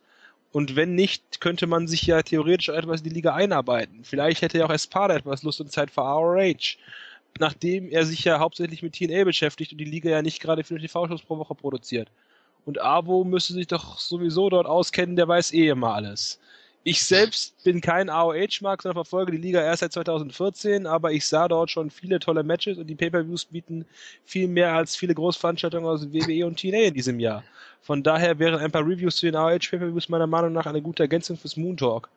Und wenn nicht, könnte man sich ja theoretisch auch etwas in die Liga einarbeiten. Vielleicht hätte ja auch Espada etwas Lust und Zeit für AOH nachdem er sich ja hauptsächlich mit TNA beschäftigt und die Liga ja nicht gerade viele TV-Shows pro Woche produziert. Und Avo müsste sich doch sowieso dort auskennen, der weiß eh immer alles. Ich selbst bin kein AOH-Mark, sondern verfolge die Liga erst seit 2014, aber ich sah dort schon viele tolle Matches und die Pay-Per-Views bieten viel mehr als viele Großveranstaltungen aus WWE und TNA in diesem Jahr. Von daher wären ein paar Reviews zu den AOH Pay-Per-Views meiner Meinung nach eine gute Ergänzung fürs Moon Talk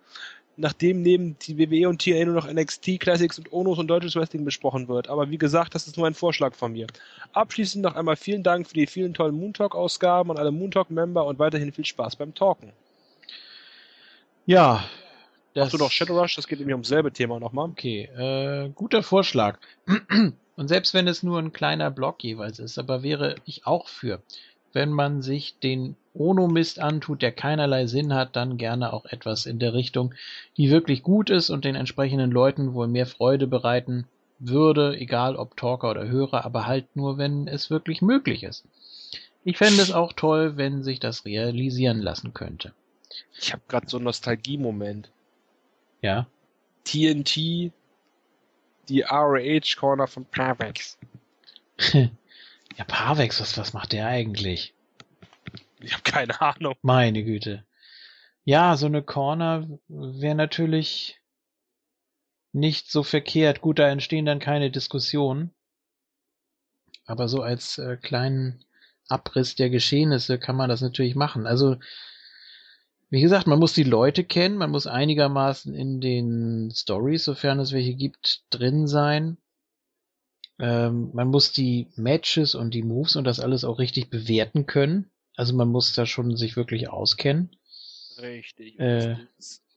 nachdem neben die WWE und TNA nur noch NXT Classics und Onos und deutsches Wrestling besprochen wird. Aber wie gesagt, das ist nur ein Vorschlag von mir. Abschließend noch einmal vielen Dank für die vielen tollen Moontalk-Ausgaben an alle Moontalk-Member und weiterhin viel Spaß beim Talken. Ja. Das Hast du noch Shadow Rush? Das geht nämlich ums selbe Thema nochmal. Okay, äh, guter Vorschlag. [CLEARS THROAT] Und selbst wenn es nur ein kleiner Block jeweils ist, aber wäre ich auch für wenn man sich den Ono-Mist antut, der keinerlei Sinn hat, dann gerne auch etwas in der Richtung, die wirklich gut ist und den entsprechenden Leuten wohl mehr Freude bereiten würde, egal ob Talker oder Hörer, aber halt nur, wenn es wirklich möglich ist. Ich fände es auch toll, wenn sich das realisieren lassen könnte. Ich habe gerade so einen Nostalgie-Moment. Ja. TNT, die ROH Corner von Pavex. [LAUGHS] Ja, Pavex, was, was macht der eigentlich? Ich habe keine Ahnung. Meine Güte. Ja, so eine Corner wäre natürlich nicht so verkehrt. Gut, da entstehen dann keine Diskussionen. Aber so als äh, kleinen Abriss der Geschehnisse kann man das natürlich machen. Also, wie gesagt, man muss die Leute kennen, man muss einigermaßen in den Stories, sofern es welche gibt, drin sein. Ähm, man muss die Matches und die Moves und das alles auch richtig bewerten können. Also man muss da schon sich wirklich auskennen. Richtig. Äh,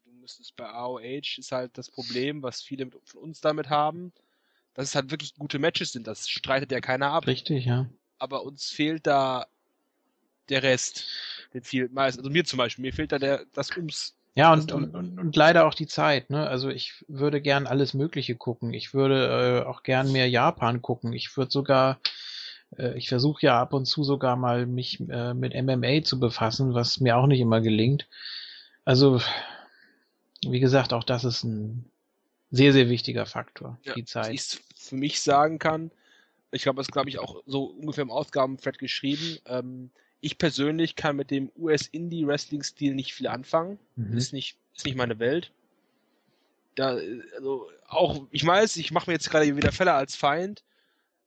du müsstest bei AOH ist halt das Problem, was viele von uns damit haben, dass es halt wirklich gute Matches sind. Das streitet ja keiner ab. Richtig, ja. Aber uns fehlt da der Rest. Den fehlt meist. Also mir zum Beispiel, mir fehlt da der, das ums ja, und, und, und, und leider auch die Zeit. Ne? Also ich würde gern alles Mögliche gucken. Ich würde äh, auch gern mehr Japan gucken. Ich würde sogar, äh, ich versuche ja ab und zu sogar mal mich äh, mit MMA zu befassen, was mir auch nicht immer gelingt. Also, wie gesagt, auch das ist ein sehr, sehr wichtiger Faktor, ja, die Zeit. Ich für mich sagen kann, ich glaube, das glaube ich auch so ungefähr im Ausgabenfred geschrieben, ähm, ich persönlich kann mit dem US-Indie-Wrestling-Stil nicht viel anfangen. Mhm. Ist, nicht, ist nicht meine Welt. Da, also auch, ich weiß, ich mache mir jetzt gerade wieder Fälle als Feind.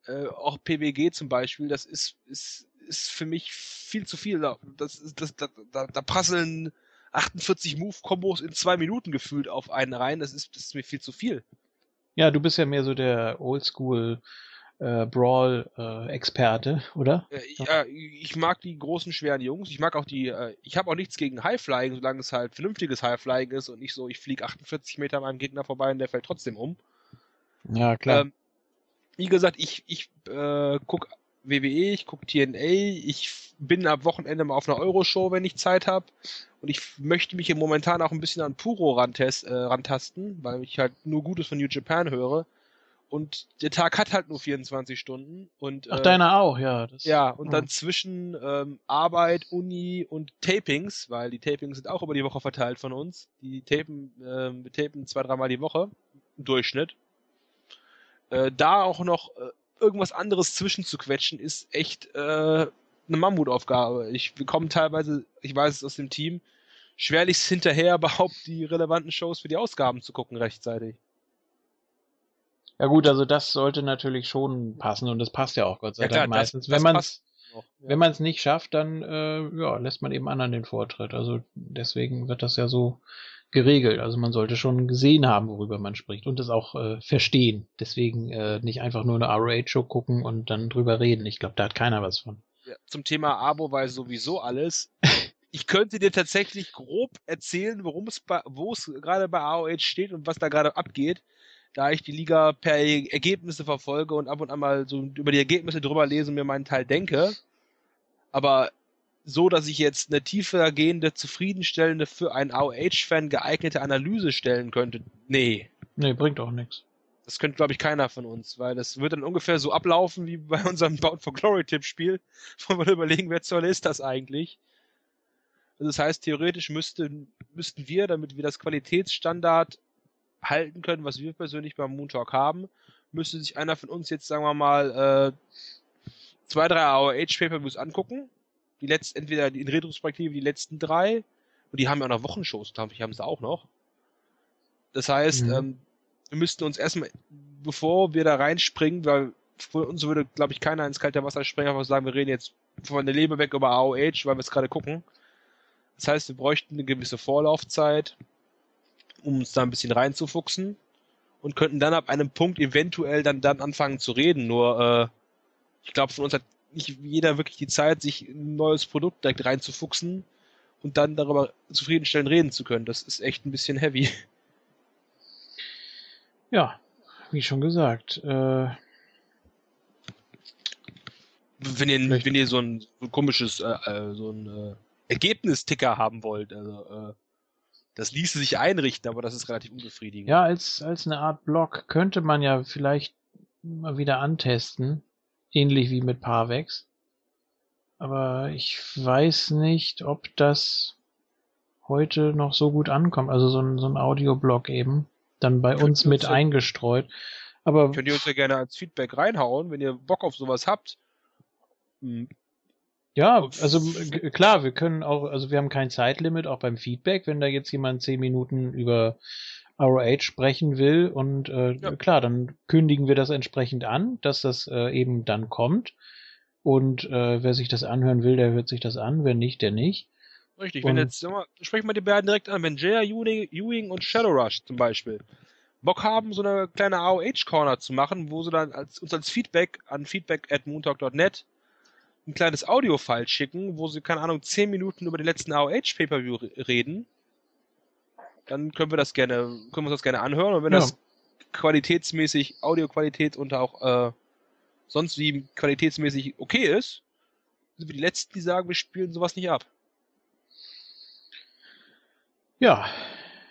Äh, auch PWG zum Beispiel, das ist, ist, ist für mich viel zu viel. Das, das, da, da, da prasseln 48 Move-Kombos in zwei Minuten gefühlt auf einen rein. Das ist, das ist mir viel zu viel. Ja, du bist ja mehr so der Oldschool äh, Brawl-Experte, äh, oder? Äh, ja, ich mag die großen, schweren Jungs. Ich mag auch die, äh, ich habe auch nichts gegen Highflying, solange es halt vernünftiges Highflying ist und nicht so, ich fliege 48 Meter an meinem Gegner vorbei und der fällt trotzdem um. Ja, klar. Ähm, wie gesagt, ich, ich äh, guck WWE, ich guck TNA, ich bin ab Wochenende mal auf einer Euroshow, wenn ich Zeit habe. Und ich möchte mich hier momentan auch ein bisschen an Puro rantest, äh, rantasten, weil ich halt nur Gutes von New Japan höre. Und der Tag hat halt nur 24 Stunden. Und, Ach, äh, deiner auch, ja. Das, ja, und oh. dann zwischen ähm, Arbeit, Uni und Tapings, weil die Tapings sind auch über die Woche verteilt von uns. Die tapen, äh, wir tapen zwei, dreimal die Woche im Durchschnitt. Äh, da auch noch äh, irgendwas anderes zwischenzuquetschen, ist echt äh, eine Mammutaufgabe. Ich bekomme teilweise, ich weiß es aus dem Team, schwerlichst hinterher [LAUGHS] überhaupt die relevanten Shows für die Ausgaben zu gucken rechtzeitig. Ja gut, also das sollte natürlich schon passen und das passt ja auch Gott sei ja, Dank klar, meistens. Das, wenn man es wenn man es nicht schafft, dann äh, ja, lässt man eben anderen den Vortritt. Also deswegen wird das ja so geregelt. Also man sollte schon gesehen haben, worüber man spricht und es auch äh, verstehen. Deswegen äh, nicht einfach nur eine ROH-Show gucken und dann drüber reden. Ich glaube, da hat keiner was von. Ja, zum Thema Abo weiß sowieso alles. ich könnte dir tatsächlich grob erzählen, worum es wo es gerade bei ROH steht und was da gerade abgeht da ich die Liga per Ergebnisse verfolge und ab und an mal so über die Ergebnisse drüber lese und mir meinen Teil denke. Aber so, dass ich jetzt eine tiefer gehende, zufriedenstellende, für einen AOH-Fan geeignete Analyse stellen könnte, nee. Nee, bringt auch nichts. Das könnte, glaube ich, keiner von uns, weil das wird dann ungefähr so ablaufen wie bei unserem Bound for Glory Tippspiel, [LAUGHS] wo wir überlegen, wer zur ist das eigentlich. Also das heißt, theoretisch müsste, müssten wir, damit wir das Qualitätsstandard halten können, was wir persönlich beim Moon Talk haben, müsste sich einer von uns jetzt, sagen wir mal, äh, zwei, drei AOH Pay-Per-Views angucken. Die letzten, entweder in Retrospektive die letzten drei, und die haben ja auch noch Wochenshows, glaube ich, haben sie auch noch. Das heißt, mhm. ähm, wir müssten uns erstmal, bevor wir da reinspringen, weil für uns würde, glaube ich, keiner ins kalte Wasser springen, einfach sagen, wir reden jetzt von der Leber weg über AOH, weil wir es gerade gucken. Das heißt, wir bräuchten eine gewisse Vorlaufzeit um uns da ein bisschen reinzufuchsen und könnten dann ab einem Punkt eventuell dann, dann anfangen zu reden. Nur äh, ich glaube, von uns hat nicht jeder wirklich die Zeit, sich ein neues Produkt direkt reinzufuchsen und dann darüber zufriedenstellend reden zu können. Das ist echt ein bisschen heavy. [LAUGHS] Ja, wie schon gesagt. Äh, wenn ihr, wenn ihr so ein, so ein komisches, äh, äh so ein äh, Ergebnisticker haben wollt, also äh, das ließe sich einrichten, aber das ist relativ unbefriedigend. Ja, als, als eine Art Block könnte man ja vielleicht mal wieder antesten. Ähnlich wie mit Parvex. Aber ich weiß nicht, ob das heute noch so gut ankommt. Also so ein, so ein Audioblock eben. Dann bei uns mit ja, eingestreut. Aber könnt ihr uns ja gerne als Feedback reinhauen, wenn ihr Bock auf sowas habt. Ja, also klar, wir können auch, also wir haben kein Zeitlimit, auch beim Feedback, wenn da jetzt jemand zehn Minuten über ROH sprechen will und äh, ja. klar, dann kündigen wir das entsprechend an, dass das äh, eben dann kommt und äh, wer sich das anhören will, der hört sich das an, wer nicht, der nicht. Richtig, und wenn jetzt, sag mal, sprechen wir die beiden direkt an, wenn Jaya Ewing und Shadow Rush zum Beispiel Bock haben, so eine kleine AOH Corner zu machen, wo sie dann als, uns als Feedback an feedback at moontalk.net ein kleines Audio-File schicken, wo sie, keine Ahnung, 10 Minuten über den letzten AOH Pay-Per-View reden, dann können wir das gerne, können wir uns das gerne anhören. Und wenn ja. das qualitätsmäßig, Audioqualität und auch äh, sonst wie qualitätsmäßig okay ist, sind wir die Letzten, die sagen, wir spielen sowas nicht ab. Ja,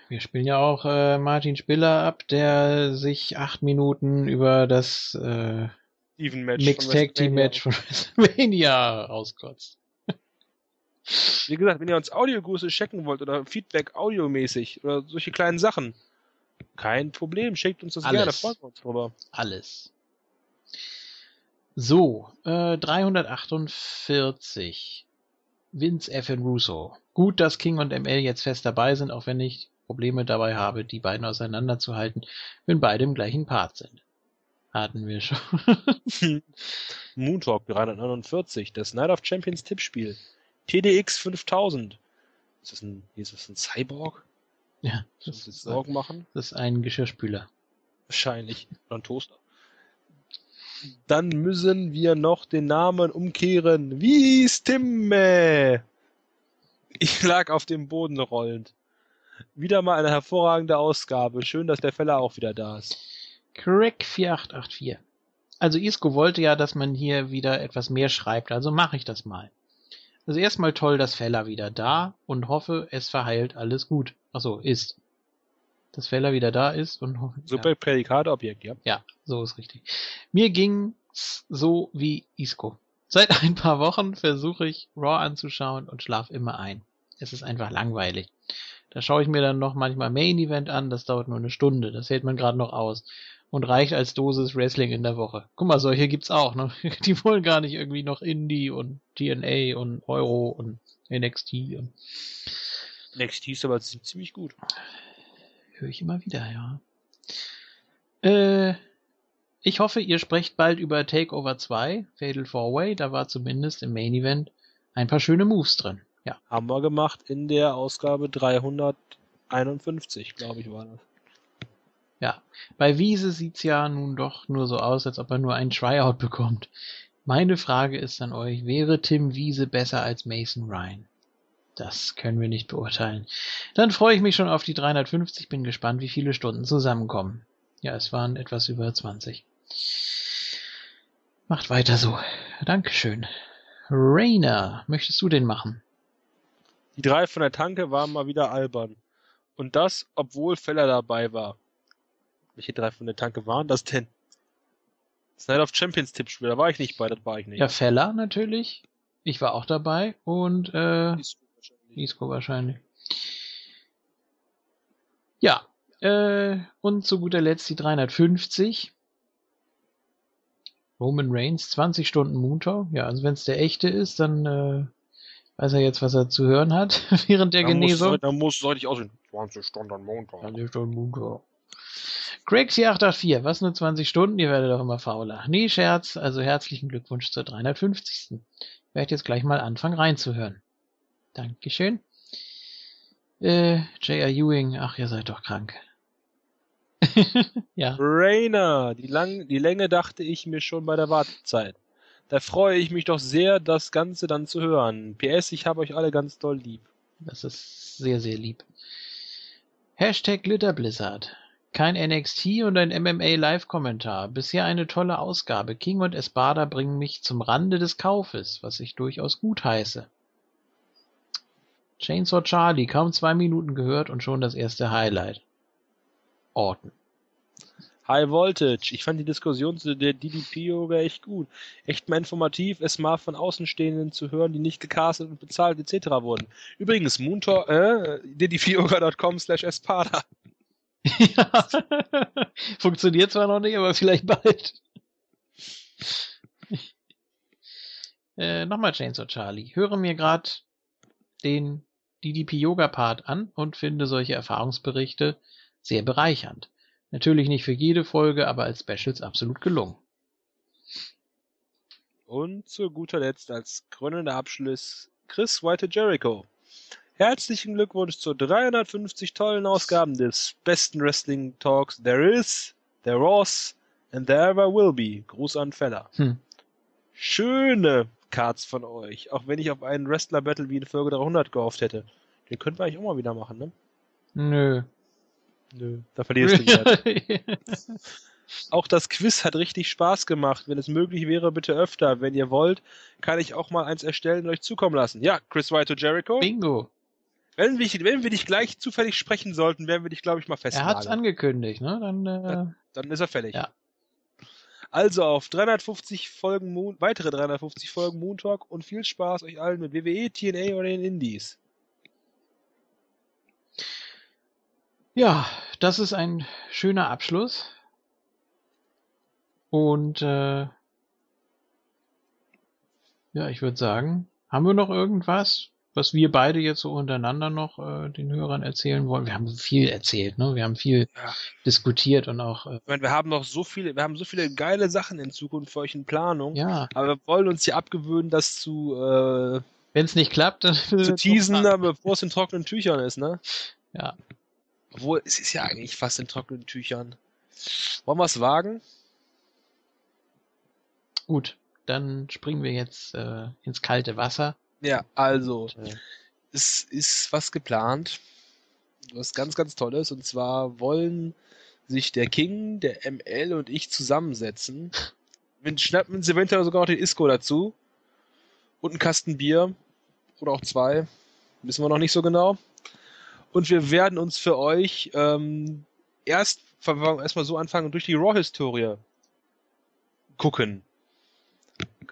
wir spielen ja auch äh, Martin Spiller ab, der sich acht Minuten über das äh, Even Match. Mixed Tag Team Match von WrestleMania rauskotzt. Wie gesagt, wenn ihr uns Audiogrüße checken wollt oder Feedback audiomäßig oder solche kleinen Sachen, kein Problem, schickt uns das Alles. gerne, freuen wir uns drüber. Alles. So, äh, 348. Vince F. and Russo. Gut, dass King und ML jetzt fest dabei sind, auch wenn ich Probleme dabei habe, die beiden auseinanderzuhalten, wenn beide im gleichen Part sind. Hatten wir schon. [LAUGHS] Moontalk 349, das Night of Champions Tippspiel. TDX 5000. Ist das ein, ist das ein Cyborg? Ja. Das ist Sorgen machen? Das ist ein Geschirrspüler. Wahrscheinlich. Oder ein Toaster. Dann müssen wir noch den Namen umkehren. Wie Stimme? Ich lag auf dem Boden rollend. Wieder mal eine hervorragende Ausgabe. Schön, dass der Feller auch wieder da ist. Crack 4884. Also Isco wollte ja, dass man hier wieder etwas mehr schreibt, also mache ich das mal. Also erstmal toll, dass Feller wieder da und hoffe, es verheilt alles gut. Achso, ist. Dass Feller wieder da ist und hoffe. Super ja. Prädikatobjekt, ja. Ja, so ist richtig. Mir ging's so wie Isco. Seit ein paar Wochen versuche ich Raw anzuschauen und schlaf immer ein. Es ist einfach langweilig. Da schaue ich mir dann noch manchmal Main Event an, das dauert nur eine Stunde, das hält man gerade noch aus und reicht als Dosis Wrestling in der Woche. Guck mal, solche gibt's auch, ne? [LAUGHS] Die wollen gar nicht irgendwie noch Indie und TNA und Euro und NXT und NXT ist aber ziemlich gut. Höre ich immer wieder, ja. Äh, ich hoffe, ihr sprecht bald über Takeover 2, Fatal 4-Way, da war zumindest im Main Event ein paar schöne Moves drin. Ja. Haben wir gemacht in der Ausgabe 351, glaube ich, war das. Ja, bei Wiese sieht's ja nun doch nur so aus, als ob er nur ein Tryout bekommt. Meine Frage ist an euch, wäre Tim Wiese besser als Mason Ryan? Das können wir nicht beurteilen. Dann freue ich mich schon auf die 350, bin gespannt, wie viele Stunden zusammenkommen. Ja, es waren etwas über 20. Macht weiter so. Dankeschön. Rainer, möchtest du den machen? Die drei von der Tanke waren mal wieder albern. Und das, obwohl Feller dabei war. Welche drei von der Tanke waren das denn? Das Night of Champions Tippspiel, da war ich nicht bei, das war ich nicht. Ja, Feller natürlich. Ich war auch dabei und äh, Isco wahrscheinlich. Isco wahrscheinlich. Ja, äh, und zu guter Letzt die 350. Roman Reigns, 20 Stunden Moontalk. Ja, also wenn es der echte ist, dann äh, weiß er jetzt, was er zu hören hat [LAUGHS] während der dann Genesung. Muss, dann muss es deutlich aussehen. 20 Stunden Montag. 20 Stunden Montag. Craigsy884, was nur 20 Stunden? Ihr werdet doch immer fauler. Nee, Scherz, also herzlichen Glückwunsch zur 350. Ich werde jetzt gleich mal anfangen reinzuhören. Dankeschön. Äh, J.R. Ewing, ach, ihr seid doch krank. [LAUGHS] ja. Rainer, die, lang, die Länge dachte ich mir schon bei der Wartezeit. Da freue ich mich doch sehr, das Ganze dann zu hören. PS, ich habe euch alle ganz doll lieb. Das ist sehr, sehr lieb. Hashtag Glitterblizzard. Kein NXT und ein MMA Live-Kommentar. Bisher eine tolle Ausgabe. King und Espada bringen mich zum Rande des Kaufes, was ich durchaus gut heiße. Chainsaw Charlie, kaum zwei Minuten gehört und schon das erste Highlight. Orton. High Voltage. Ich fand die Diskussion zu der DDP-Yoga echt gut. Echt mal informativ, es mal von Außenstehenden zu hören, die nicht gecastet und bezahlt etc. wurden. Übrigens, Moontor, äh, ddpyoga.com slash espada. Ja. [LAUGHS] Funktioniert zwar noch nicht, aber vielleicht bald. äh, nochmal Chainsaw Charlie. Höre mir gerade den DDP Yoga Part an und finde solche Erfahrungsberichte sehr bereichernd. Natürlich nicht für jede Folge, aber als Specials absolut gelungen. Und zu guter Letzt als krönender Abschluss Chris White Jericho. Herzlichen Glückwunsch zu 350 tollen Ausgaben des besten Wrestling Talks there is, there was and there ever will be. Gruß an Feller. Hm. Schöne Cards von euch, auch wenn ich auf einen Wrestler Battle wie in Folge 300 gehofft hätte. Den könnten wir eigentlich auch mal wieder machen, ne? Nö. Nö, da verlierst du wieder. [LAUGHS] auch das Quiz hat richtig Spaß gemacht. Wenn es möglich wäre, bitte öfter. Wenn ihr wollt, kann ich auch mal eins erstellen und euch zukommen lassen. Ja, Chris White to Jericho. Bingo. Wenn wir, wenn wir dich gleich zufällig sprechen sollten, werden wir dich, glaube ich, mal festnageln. Er hat es angekündigt, ne? Dann, äh... dann, dann, ist er fällig. Ja. Also auf 350 Folgen Moon, weitere 350 Folgen Moon Talk und viel Spaß euch allen mit WWE, TNA oder den Indies. Ja, das ist ein schöner Abschluss. Und äh, ja, ich würde sagen, haben wir noch irgendwas? Was wir beide jetzt so untereinander noch äh, den Hörern erzählen wollen. Wir haben viel erzählt, ne? Wir haben viel ja. diskutiert und auch. Äh, ich meine, wir haben noch so viele, wir haben so viele geile Sachen in Zukunft für euch in Planung. Ja. Aber wir wollen uns hier abgewöhnen, das zu. Äh, Wenn es nicht klappt, dann zu [LAUGHS] teasen, bevor es in trockenen Tüchern ist, ne? Ja. Obwohl, es ist ja eigentlich fast in trockenen Tüchern. Wollen wir es wagen? Gut, dann springen wir jetzt äh, ins kalte Wasser. Ja, also, ja. es ist was geplant. Was ganz, ganz Tolles. Und zwar wollen sich der King, der ML und ich zusammensetzen [LAUGHS] Wir schnappen uns eventuell sogar noch den Isco dazu. Und einen Kasten Bier. Oder auch zwei. Wissen wir noch nicht so genau. Und wir werden uns für euch ähm, erst erstmal so anfangen durch die Raw-Historie gucken.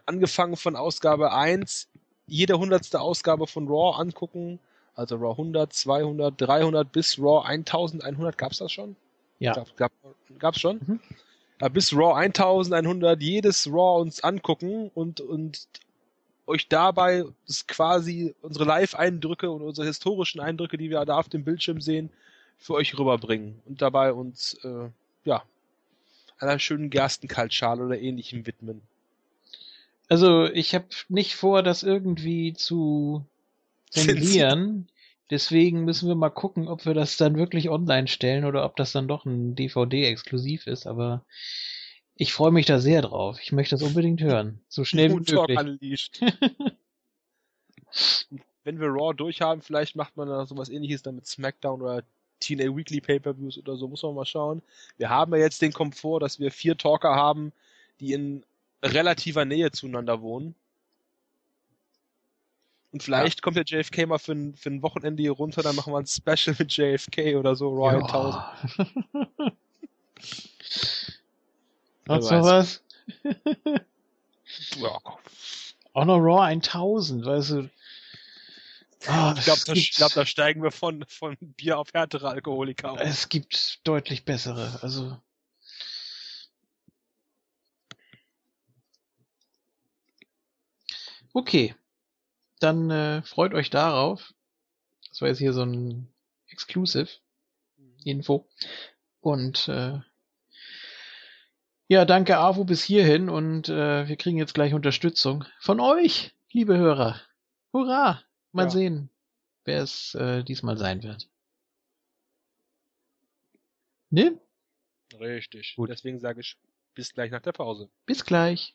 Angefangen von Ausgabe 1, jede hundertste Ausgabe von Raw angucken. Also Raw 100, 200, 300 bis Raw 1100. Gab's das schon? Ja. Gab, gab, gab's schon? Mhm. Ja, bis Raw 1100 jedes Raw uns angucken und, und euch dabei quasi unsere Live-Eindrücke und unsere historischen Eindrücke, die wir da auf dem Bildschirm sehen, für euch rüberbringen und dabei uns äh, ja einer schönen Gerstenkaltschale oder ähnlichem widmen. Also ich habe nicht vor, das irgendwie zu zensieren. [LAUGHS] Deswegen müssen wir mal gucken, ob wir das dann wirklich online stellen oder ob das dann doch ein DVD-exklusiv ist. Aber ich freue mich da sehr drauf. Ich möchte das unbedingt hören. So schnell wie möglich. [LAUGHS] Wenn wir Raw durchhaben, vielleicht macht man da sowas ähnliches dann mit SmackDown oder TNA Weekly Pay-Per-Views oder so, muss man mal schauen. Wir haben ja jetzt den Komfort, dass wir vier Talker haben, die in relativer Nähe zueinander wohnen. Und vielleicht ja. kommt der JFK mal für ein, für ein Wochenende hier runter, dann machen wir ein Special mit JFK oder so, Raw ja. 1000. Hast du was? [LAUGHS] ja. Auch noch Raw 1000, weißt du. Oh, ich glaube, da, glaub, da steigen wir von, von Bier auf härtere Alkoholiker. Es gibt deutlich bessere. Also. Okay. Dann äh, freut euch darauf. Das war jetzt hier so ein Exclusive Info. Und äh, ja, danke AWO bis hierhin und äh, wir kriegen jetzt gleich Unterstützung von euch, liebe Hörer. Hurra! Mal ja. sehen, wer es äh, diesmal sein wird. Ne? Richtig. Gut. Deswegen sage ich bis gleich nach der Pause. Bis gleich.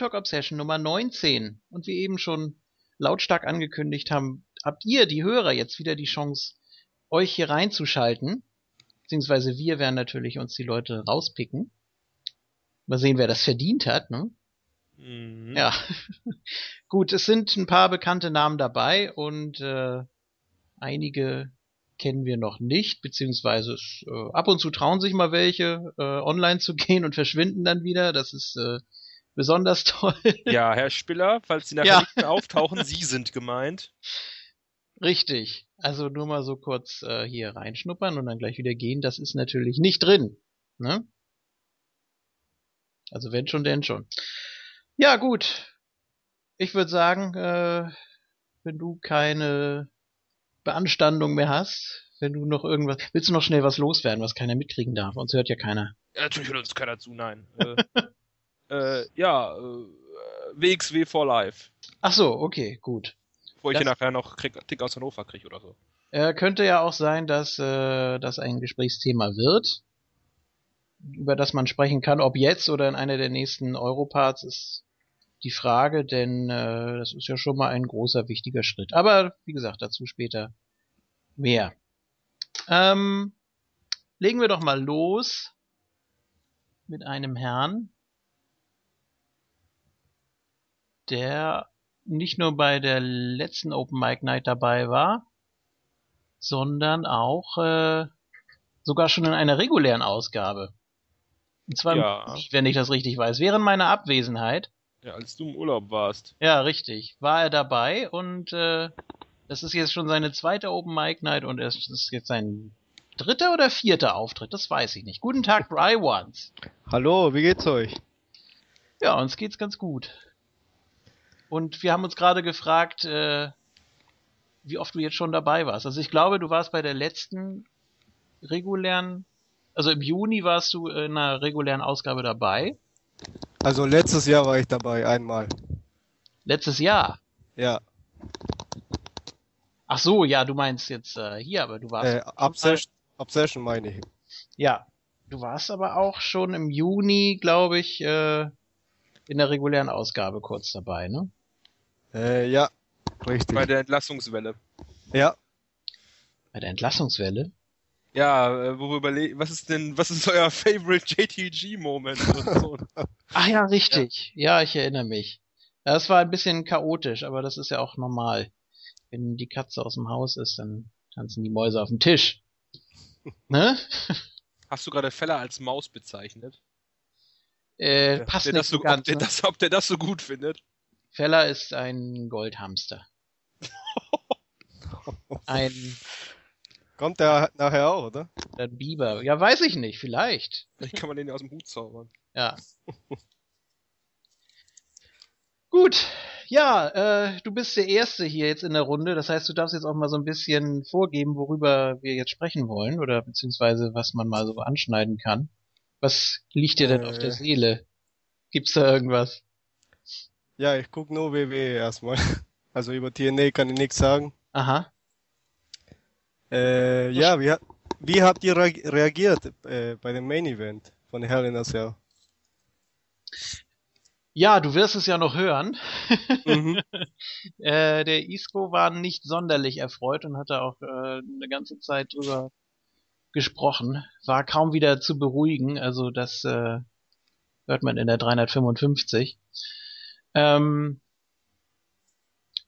Talk Obsession Nummer 19. Und wie eben schon lautstark angekündigt haben, habt ihr, die Hörer, jetzt wieder die Chance, euch hier reinzuschalten. Beziehungsweise wir werden natürlich uns die Leute rauspicken. Mal sehen, wer das verdient hat, ne? Mhm. Ja. [LAUGHS] Gut, es sind ein paar bekannte Namen dabei und äh, einige kennen wir noch nicht, beziehungsweise äh, ab und zu trauen sich mal welche, äh, online zu [LAUGHS] gehen und verschwinden dann wieder. Das ist äh, besonders [LAUGHS] toll. Ja, Herr Spiller, falls Sie nachher ja. nicht mehr auftauchen, Sie sind gemeint. Richtig. Also nur mal so kurz äh, hier reinschnuppern und dann gleich wieder gehen, das ist natürlich nicht drin. Ne? Also wenn schon, denn schon. Ja, gut. Ich würde sagen, äh, wenn du keine Beanstandung mehr hast, wenn du noch irgendwas. Willst du noch schnell was loswerden, was keiner mitkriegen darf? Uns hört ja keiner. Ja, natürlich hört uns keiner zu, nein. [LAUGHS] äh, ja, äh, WXW for Life. Ach so, okay, gut. Bevor ich das, hier nachher noch krieg, Tick aus Hannover kriege oder so. Äh, könnte ja auch sein, dass äh, das ein Gesprächsthema wird, über das man sprechen kann. Ob jetzt oder in einer der nächsten Europarts ist die Frage, denn äh, das ist ja schon mal ein großer, wichtiger Schritt. Aber wie gesagt, dazu später mehr. Ähm, legen wir doch mal los mit einem Herrn, der nicht nur bei der letzten Open Mic Night dabei war, sondern auch äh, sogar schon in einer regulären Ausgabe. Und zwar, ja. wenn ich das richtig weiß, während meiner Abwesenheit ja, als du im Urlaub warst. Ja, richtig. War er dabei und äh, das ist jetzt schon seine zweite Open Mic Night und es ist jetzt sein dritter oder vierter Auftritt, das weiß ich nicht. Guten Tag, Bry Ones. Hallo, wie geht's euch? Ja, uns geht's ganz gut. Und wir haben uns gerade gefragt, äh, wie oft du jetzt schon dabei warst. Also ich glaube, du warst bei der letzten regulären, also im Juni warst du in einer regulären Ausgabe dabei. Also letztes Jahr war ich dabei, einmal. Letztes Jahr? Ja. Ch so, ja, du meinst jetzt äh, hier, aber du warst. Äh, Obsession, Obsession meine ich. Ja, du warst aber auch schon im Juni, glaube ich, äh, in der regulären Ausgabe kurz dabei, ne? Äh, ja, richtig. Bei der Entlassungswelle. Ja. Bei der Entlassungswelle? Ja, äh, wo wir überlegen, was ist denn, was ist euer Favorite JTG-Moment? So. [LAUGHS] [LAUGHS] Ach ja, richtig. Ja. ja, ich erinnere mich. Ja, das war ein bisschen chaotisch, aber das ist ja auch normal. Wenn die Katze aus dem Haus ist, dann tanzen die Mäuse auf dem Tisch. [LAUGHS] ne? Hast du gerade Feller als Maus bezeichnet? Äh, passt der nicht so, ganz, ob, der ne? das, ob der das so gut findet? Feller ist ein Goldhamster. [LAUGHS] ein Kommt der nachher auch, oder? Der Biber. Ja, weiß ich nicht, vielleicht. Vielleicht kann man den ja aus dem Hut zaubern. Ja. Gut, ja, äh, du bist der Erste hier jetzt in der Runde. Das heißt, du darfst jetzt auch mal so ein bisschen vorgeben, worüber wir jetzt sprechen wollen oder beziehungsweise was man mal so anschneiden kann. Was liegt dir denn äh, auf der äh. Seele? Gibt's da irgendwas? Ja, ich guck nur WWE erstmal. [LAUGHS] Also über TNA kann ich nichts sagen. Aha. Äh, ja, wie, wie habt ihr reagiert äh, bei dem Main Event von Hell in a Cell? Ja, du wirst es ja noch hören. Mhm. [LAUGHS] äh, der Isco war nicht sonderlich erfreut und hatte auch äh, eine ganze Zeit drüber gesprochen. War kaum wieder zu beruhigen, also das äh, hört man in der 355. Ähm,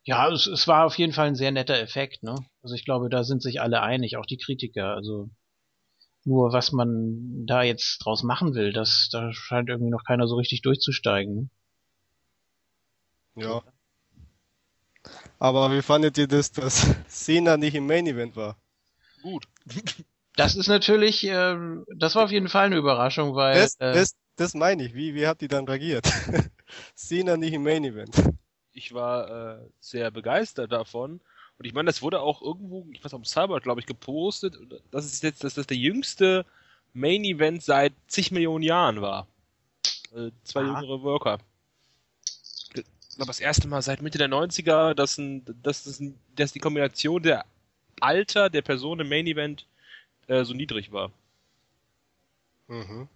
ja, es, es war auf jeden Fall ein sehr netter Effekt, ne? Also ich glaube, da sind sich alle einig, auch die Kritiker. Also nur was man da jetzt draus machen will, das, da scheint irgendwie noch keiner so richtig durchzusteigen. Ja. Aber wie fandet ihr das, dass Cena nicht im Main Event war? Gut. Das ist natürlich, äh, das war auf jeden Fall eine Überraschung, weil. Das, äh, das, das meine ich. Wie, wie habt ihr dann reagiert? [LAUGHS] Cena nicht im Main Event ich war äh, sehr begeistert davon. Und ich meine, das wurde auch irgendwo, ich weiß auf dem Cyber, glaube ich, gepostet. Das ist jetzt, dass das der jüngste Main Event seit zig Millionen Jahren war. Äh, zwei Aha. jüngere Worker. Ich glaube, das erste Mal seit Mitte der 90er, dass, ein, dass, dass, dass die Kombination der Alter der Person im Main Event äh, so niedrig war. Mhm.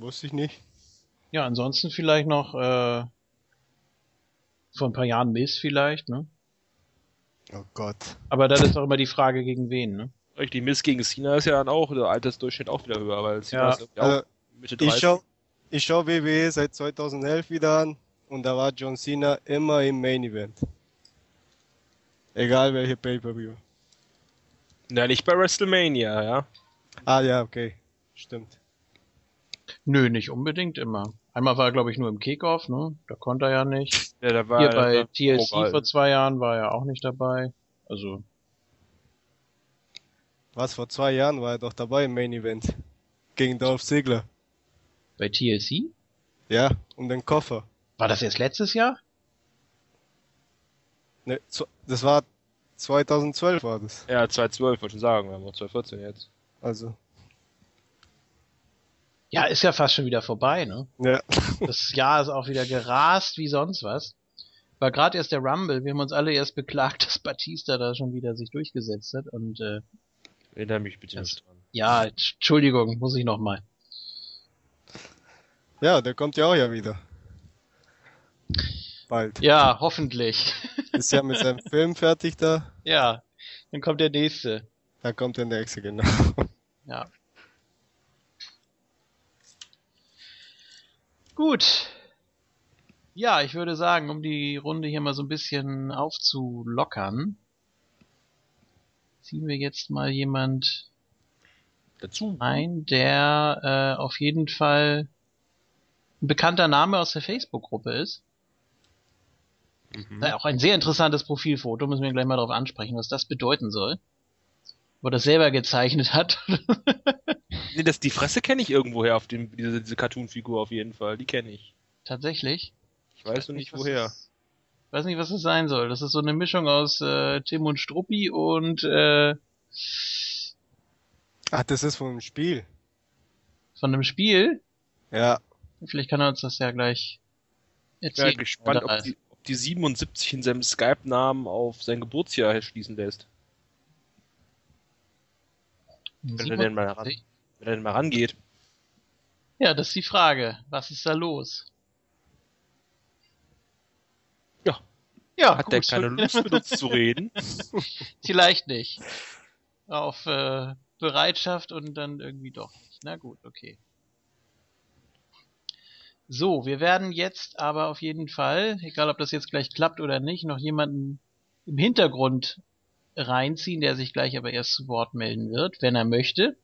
Wusste ich nicht. Ja, ansonsten vielleicht noch äh, vor ein paar Jahren Miss vielleicht, ne? Oh Gott. Aber dann ist auch immer die Frage, gegen wen, ne? Richtig, Miss gegen Cena ist ja dann auch, der Altersdurchschnitt auch wieder höher, weil Cena Ja. ist auch Also, Mitte ich 30. schau, ich schau WWE seit 2011 wieder an und da war John Cena immer im Main Event. Egal welche Pay-Per-View. Na, nicht bei WrestleMania, ja. Ah ja, okay. Stimmt. Nö, nicht unbedingt immer. Einmal war er, glaube ich, nur im Kickoff, ne? Da konnte er ja nicht. Ja, da war Hier er- bei da- TLC Vocal. vor zwei Jahren war er auch nicht dabei. Also, Was, vor zwei Jahren war er doch dabei im Main Event. Gegen Dolph Ziggler. bei TLC? Ja, um den Koffer. War das erst letztes Jahr? Ne, das war 2012 war das. Ja, 2012, wollte ich sagen, wir haben auch 2014 jetzt. Also, Ja, ist ja fast schon wieder vorbei, ne? ja. [LAUGHS] Das Jahr ist auch wieder gerast wie sonst was. War gerade erst der Rumble. Wir haben uns alle erst beklagt, [LAUGHS] dass Batista da schon wieder sich durchgesetzt hat. Und äh, Erinnere mich bitte Das- nicht dran. ja, Entschuldigung, muss ich noch mal. Ja, der kommt ja auch ja wieder. Bald. Ja, hoffentlich. [LAUGHS] Ist ja mit seinem Film fertig da. ja, dann kommt der nächste. Da kommt der nächste, genau. Ja. Gut. Ja, ich würde sagen, um die Runde hier mal so ein bisschen aufzulockern, ziehen wir jetzt mal jemand Dazu. ein, der äh, auf jeden Fall ein bekannter Name aus der Facebook-Gruppe ist. Mhm. Äh, Auch ein sehr interessantes Profilfoto, müssen wir gleich mal darauf ansprechen, was das bedeuten soll. Wo er das selber gezeichnet hat. [LAUGHS] Nee, das, die Fresse kenne ich irgendwoher auf dem, diese, diese Cartoon-Figur auf jeden Fall. Die kenne ich. Tatsächlich. Ich weiß nur nicht woher. Das, weiß nicht, was das sein soll. Das ist so eine Mischung aus äh, Tim und Struppi und äh, Ach, das ist vom Spiel. von einem Spiel. Ja. Vielleicht kann er uns das ja gleich Ich erzählen. bin gespannt, Oder- ob die, ob die 77 in seinem Skype-Namen auf sein Geburtsjahr schließen lässt. Wenn er denn mal ran, 87? wenn er denn mal rangeht. Ja, das ist die Frage. Was ist da los? Ja. Ja, Hat gut. der keine Lust mit uns zu reden? [LAUGHS] [LAUGHS] Vielleicht nicht. Auf äh, Bereitschaft und dann irgendwie doch nicht. Na gut, okay. So, wir werden jetzt aber auf jeden Fall, egal ob das jetzt gleich klappt oder nicht, noch jemanden im Hintergrund reinziehen, der sich gleich aber erst zu Wort melden wird, wenn er möchte.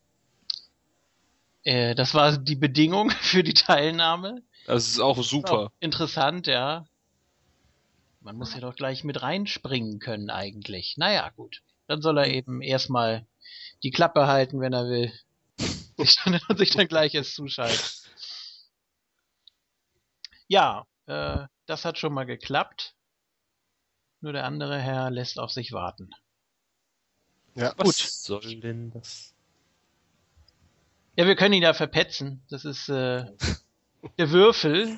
Äh, das war die Bedingung [LAUGHS] für die Teilnahme. Das ist auch super. Auch interessant, ja. Man muss ja doch gleich mit reinspringen können eigentlich. Naja, gut. Dann soll er eben erstmal die Klappe halten, wenn er will. Sich dann, und sich dann gleich erst zuschalten. Ja, äh, das hat schon mal geklappt. Nur der andere Herr lässt auf sich warten. Ja. Was Gut. soll denn das? Ja, wir können ihn ja verpetzen. Das ist äh, der Würfel,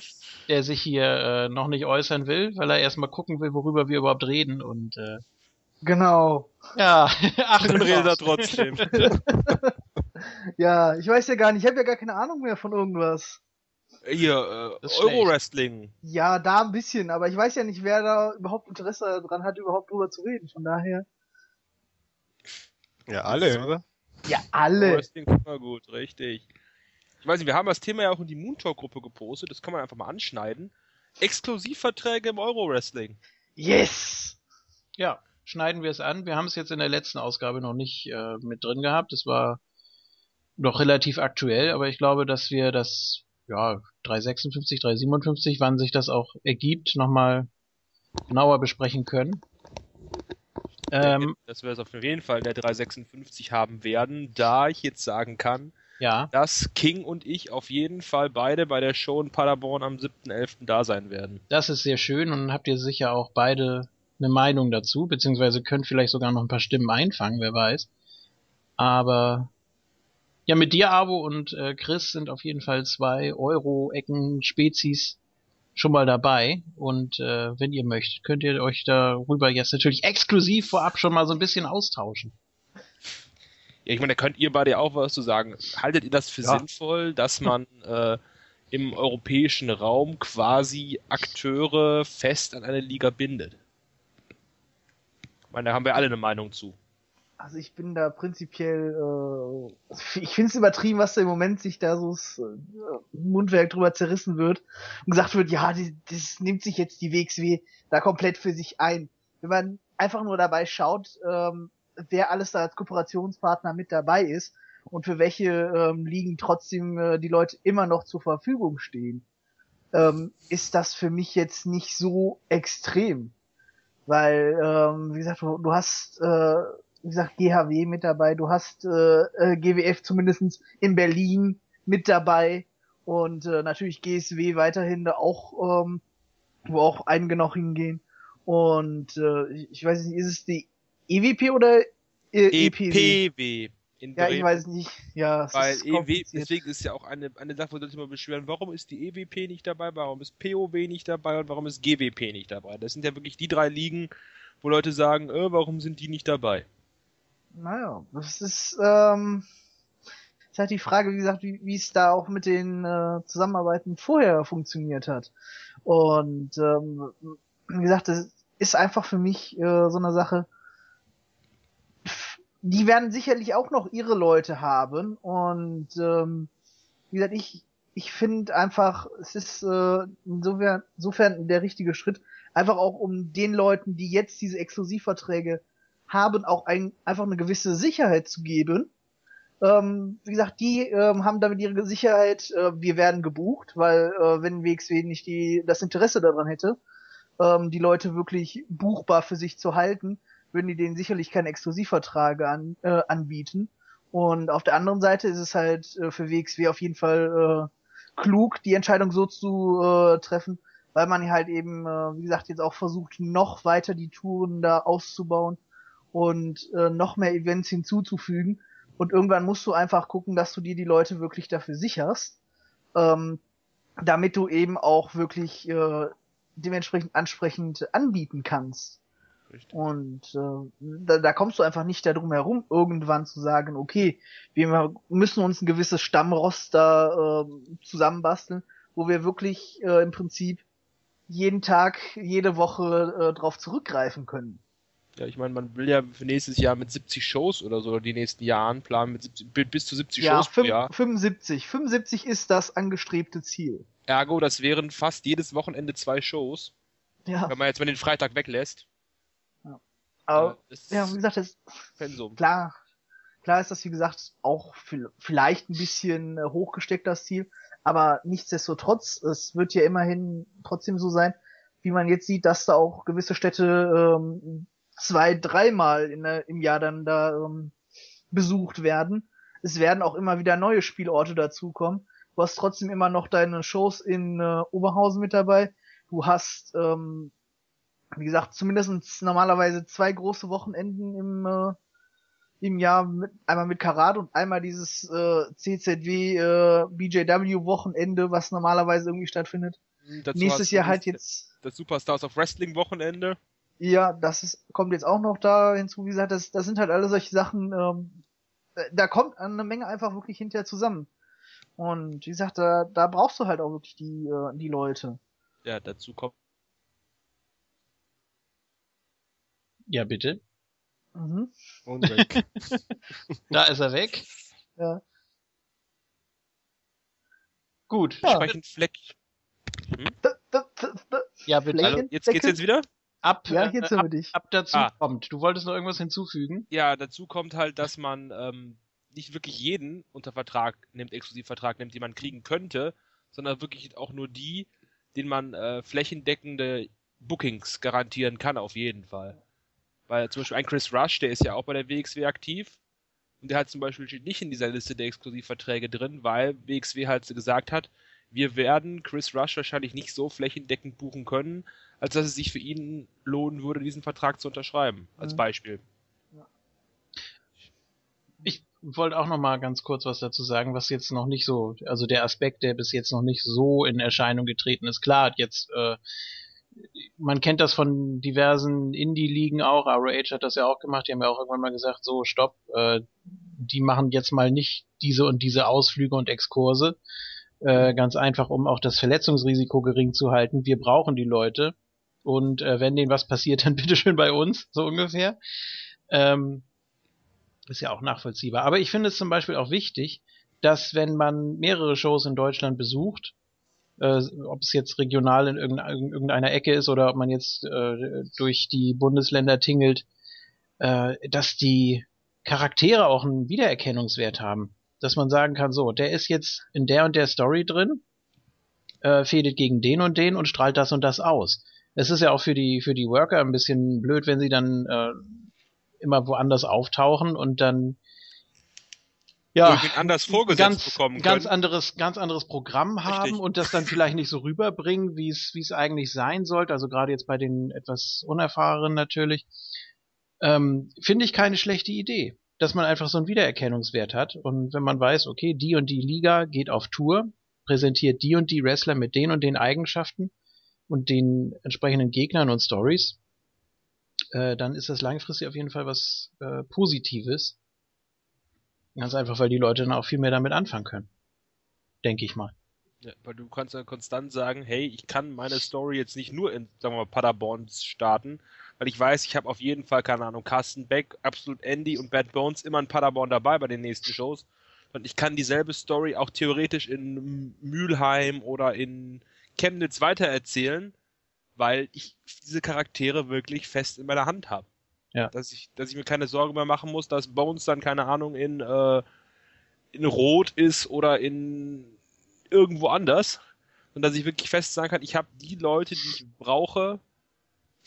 der sich hier äh, noch nicht äußern will, weil er erstmal gucken will, worüber wir überhaupt reden. Und äh, Genau. ja, [LAUGHS] ach, Dann redet er trotzdem. [LAUGHS] Ja, ich weiß ja gar nicht, ich habe ja gar keine Ahnung mehr von irgendwas. Hier, äh. Euro-Wrestling. Ja, da ein bisschen, aber ich weiß ja nicht, wer da überhaupt Interesse dran hat, überhaupt drüber zu reden. Von daher. Ja, alle, oder? Ja, alle. Euro-Wrestling ist immer gut, richtig. Ich weiß nicht, wir haben das Thema ja auch in die Moon Talk-Gruppe gepostet, das kann man einfach mal anschneiden. Exklusivverträge im Euro-Wrestling. Yes! ja, schneiden wir es an. Wir haben es jetzt in der letzten Ausgabe noch nicht äh, mit drin gehabt. Es war noch relativ aktuell, aber ich glaube, dass wir das, ja, 356, 357, wann sich das auch ergibt, nochmal genauer besprechen können. Ähm, dass wir es auf jeden Fall in der 356 haben werden, da ich jetzt sagen kann, ja, dass King und ich auf jeden Fall beide bei der Show in Paderborn am 7.11. da sein werden. das ist sehr schön und habt ihr sicher auch beide eine Meinung dazu, beziehungsweise könnt vielleicht sogar noch ein paar Stimmen einfangen, wer weiß. Aber ja, mit dir, Abo und äh, Chris sind auf jeden Fall zwei Euro-Ecken-Spezies schon mal dabei. Und äh, wenn ihr möchtet, könnt ihr euch darüber jetzt natürlich exklusiv vorab schon mal so ein bisschen austauschen. Ja, ich meine, da könnt ihr beide auch was zu sagen. Haltet ihr das für Ja. sinnvoll, dass man äh, im europäischen Raum quasi Akteure fest an eine Liga bindet. Ich meine, da haben wir alle eine Meinung zu. Also ich bin da prinzipiell, äh, ich finde es übertrieben, was da im Moment sich da so äh, Mundwerk drüber zerrissen wird und gesagt wird, ja, die, das nimmt sich jetzt die WXW da komplett für sich ein. Wenn man einfach nur dabei schaut, ähm, wer alles da als Kooperationspartner mit dabei ist und für welche ähm, Ligen trotzdem äh, die Leute immer noch zur Verfügung stehen, ähm, ist das für mich jetzt nicht so extrem. Weil, ähm, wie gesagt, du, du hast äh, wie gesagt, GHW mit dabei, du hast äh, äh GWF zumindestens in Berlin mit dabei und äh, natürlich GSW weiterhin da auch, ähm, wo auch einige noch hingehen. Und äh, ich, weiß nicht, ist es die EWP oder äh, EPW? EPW. ja, ich weiß nicht. Ja, Weil EW, deswegen ist ja auch eine, eine Sache, wo sich immer beschweren, warum ist die EWP nicht dabei, warum ist POW nicht dabei und warum ist GWP nicht dabei? Das sind ja wirklich die drei Ligen, wo Leute sagen, äh, warum sind die nicht dabei? Naja, das ist, ähm, ist halt die Frage, wie gesagt, wie, wie es da auch mit den äh, Zusammenarbeiten vorher funktioniert hat. Und ähm, wie gesagt, das ist einfach für mich äh, so eine Sache. Die werden sicherlich auch noch ihre Leute haben und ähm, wie gesagt, ich ich finde einfach, es ist äh, insofern, insofern der richtige Schritt, einfach auch um den Leuten, die jetzt diese Exklusivverträge haben, auch ein, einfach eine gewisse Sicherheit zu geben. Ähm, wie gesagt, die ähm, haben damit ihre Sicherheit, äh, wir werden gebucht, weil äh, wenn WXW nicht die, das Interesse daran hätte, ähm, die Leute wirklich buchbar für sich zu halten, würden die denen sicherlich keine Exklusivverträge an, äh, anbieten. Und auf der anderen Seite ist es halt äh, für WXW auf jeden Fall äh, klug, die Entscheidung so zu äh, treffen, weil man halt eben, äh, wie gesagt, jetzt auch versucht, noch weiter die Touren da auszubauen und äh, noch mehr Events hinzuzufügen. Und irgendwann musst du einfach gucken, dass du dir die Leute wirklich dafür sicherst, ähm, damit du eben auch wirklich äh, dementsprechend ansprechend anbieten kannst. Richtig. Und äh, da, da kommst du einfach nicht darum herum, irgendwann zu sagen, okay, wir müssen uns ein gewisses Stammroster äh, zusammenbasteln, wo wir wirklich äh, im Prinzip jeden Tag, jede Woche äh, drauf zurückgreifen können. Ja, ich meine, man will ja für nächstes Jahr mit 70 Shows oder so, oder die nächsten Jahren planen mit 70, bis zu 70 ja, Shows pro Jahr. 75. 75 ist das angestrebte Ziel. Ergo, das wären fast jedes Wochenende zwei Shows. Ja. Wenn man jetzt mal den Freitag weglässt. Ja. Aber, ja, wie gesagt, das, Pensum. klar, klar ist das, wie gesagt, auch vielleicht ein bisschen äh, hochgesteckt, das Ziel. Aber nichtsdestotrotz, es wird ja immerhin trotzdem so sein, wie man jetzt sieht, dass da auch gewisse Städte ähm, zwei, dreimal im Jahr dann da ähm, besucht werden. Es werden auch immer wieder neue Spielorte dazukommen. Du hast trotzdem immer noch deine Shows in äh, Oberhausen mit dabei. Du hast, ähm, wie gesagt, zumindest normalerweise zwei große Wochenenden im, äh, im Jahr, mit, einmal mit Karat und einmal dieses äh, CZW äh, BJW Wochenende, was normalerweise irgendwie stattfindet. Dazu Nächstes Jahr halt jetzt das Superstars of Wrestling Wochenende. Ja, das ist, kommt jetzt auch noch da hinzu. Wie gesagt, das, das sind halt alle solche Sachen, ähm, da kommt eine Menge einfach wirklich hinterher zusammen. Und wie gesagt, da, da brauchst du halt auch wirklich die, äh, die Leute. Ja, dazu kommt. Ja, bitte. Mhm. Und weg. [LAUGHS] da ist er weg. Ja. Gut, ja. Entsprechend Fleck. Hm? Ja, bitte. Also, jetzt geht's jetzt wieder? Ab, ja, jetzt äh, ab, dich. ab dazu ah. kommt. Du wolltest noch irgendwas hinzufügen? Ja, dazu kommt halt, dass man ähm, nicht wirklich jeden unter Vertrag nimmt, Exklusivvertrag nimmt, den man kriegen könnte, sondern wirklich auch nur die, denen man äh, flächendeckende Bookings garantieren kann, auf jeden Fall. Weil zum Beispiel ein Chris Rush, der ist ja auch bei der WXW aktiv. Und der hat zum Beispiel nicht in dieser Liste der Exklusivverträge drin, weil WXW halt gesagt hat, wir werden Chris Rush wahrscheinlich nicht so flächendeckend buchen können, als dass es sich für ihn lohnen würde, diesen Vertrag zu unterschreiben. Als mhm. Beispiel. Ich wollte auch noch mal ganz kurz was dazu sagen, was jetzt noch nicht so, also der Aspekt, der bis jetzt noch nicht so in Erscheinung getreten ist. Klar, jetzt äh, man kennt das von diversen Indie-Ligen auch. ROH hat das ja auch gemacht. Die haben ja auch irgendwann mal gesagt, so stopp, äh, die machen jetzt mal nicht diese und diese Ausflüge und Exkurse, Äh, ganz einfach, um auch das Verletzungsrisiko gering zu halten. Wir brauchen die Leute. Und äh, wenn denen was passiert, [LAUGHS] dann bitteschön bei uns, so ungefähr. Ähm, ist ja auch nachvollziehbar. Aber ich finde es zum Beispiel auch wichtig, dass wenn man mehrere Shows in Deutschland besucht, äh, ob es jetzt regional in irgendeiner Ecke ist oder ob man jetzt äh, durch die Bundesländer tingelt, äh, dass die Charaktere auch einen Wiedererkennungswert haben. Dass man sagen kann, so, der ist jetzt in der und der Story drin, äh, fädelt gegen den und den und strahlt das und das aus. Es ist ja auch für die, für die Worker ein bisschen blöd, wenn sie dann äh, immer woanders auftauchen und dann ja, anders vorgesetzt ganz, bekommen können. Ganz anderes, ganz anderes Programm haben Richtig. und das dann vielleicht nicht so rüberbringen, wie es, wie es eigentlich sein sollte. Also gerade jetzt bei den etwas unerfahrenen natürlich. Ähm, Finde ich keine schlechte Idee, dass man einfach so einen Wiedererkennungswert hat. Und wenn man weiß, okay, die und die Liga geht auf Tour, präsentiert die und die Wrestler mit den und den Eigenschaften und den entsprechenden Gegnern und Stories, äh, dann ist das langfristig auf jeden Fall was äh, Positives Ganz einfach, weil die Leute dann auch viel mehr damit anfangen können. Denke ich mal. Ja, weil du kannst ja konstant sagen, hey, ich kann meine Story jetzt nicht nur in, sagen wir mal, Paderborn starten, weil ich weiß, ich habe auf jeden Fall, keine Ahnung, Carsten Beck, Absolut Andy und Bad Bones immer in Paderborn dabei bei den nächsten Shows. Und ich kann dieselbe Story auch theoretisch in Mülheim oder in Chemnitz weitererzählen, weil ich diese Charaktere wirklich fest in meiner Hand habe. Ja. Dass ich, dass ich mir keine Sorge mehr machen muss, dass Bones dann, keine Ahnung, in, äh, in Rot ist oder in irgendwo anders. Und dass ich wirklich fest sagen kann, ich habe die Leute, die ich brauche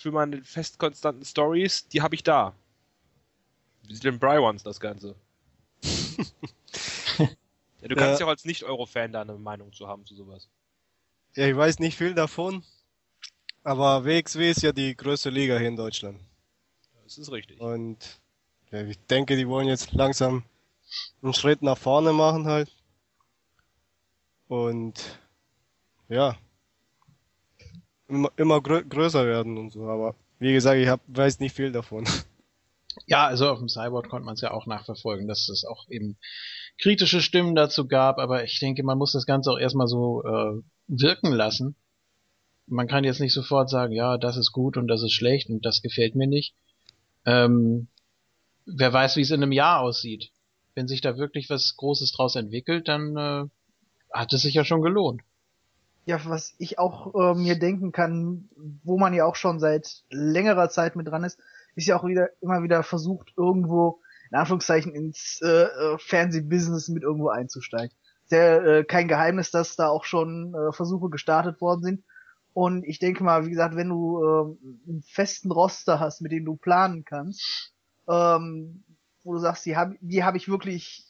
für meine fest konstanten Stories, die habe ich da. Wie sind denn Brywans das Ganze? [LAUGHS] ja, du kannst ja. ja auch als Nicht-Euro-Fan da eine Meinung zu haben zu sowas. Ja, ich weiß nicht viel davon, aber WXW ist ja die größte Liga hier in Deutschland. Das ist richtig. Und ja, ich denke, die wollen jetzt langsam einen Schritt nach vorne machen halt. Und ja, immer, immer grö größer werden und so. Aber wie gesagt, ich hab, weiß nicht viel davon. Ja, also auf dem Cyborg konnte man es ja auch nachverfolgen, dass es auch eben kritische Stimmen dazu gab, aber ich denke, man muss das Ganze auch erstmal so äh, wirken lassen. Man kann jetzt nicht sofort sagen, ja, das ist gut und das ist schlecht und das gefällt mir nicht. Ähm, wer weiß, wie es in einem Jahr aussieht. Wenn sich da wirklich was Großes draus entwickelt, dann äh, hat es sich ja schon gelohnt. Ja, was ich auch äh, mir denken kann, wo man ja auch schon seit längerer Zeit mit dran ist, ist ja auch wieder immer wieder versucht, irgendwo in Anführungszeichen ins äh, äh Fernsehbusiness mit irgendwo einzusteigen. Ja äh, kein Geheimnis, dass da auch schon äh, Versuche gestartet worden sind. Und ich denke mal, wie gesagt, wenn du äh, einen festen Roster hast, mit dem du planen kannst, ähm, wo du sagst, die habe die hab ich wirklich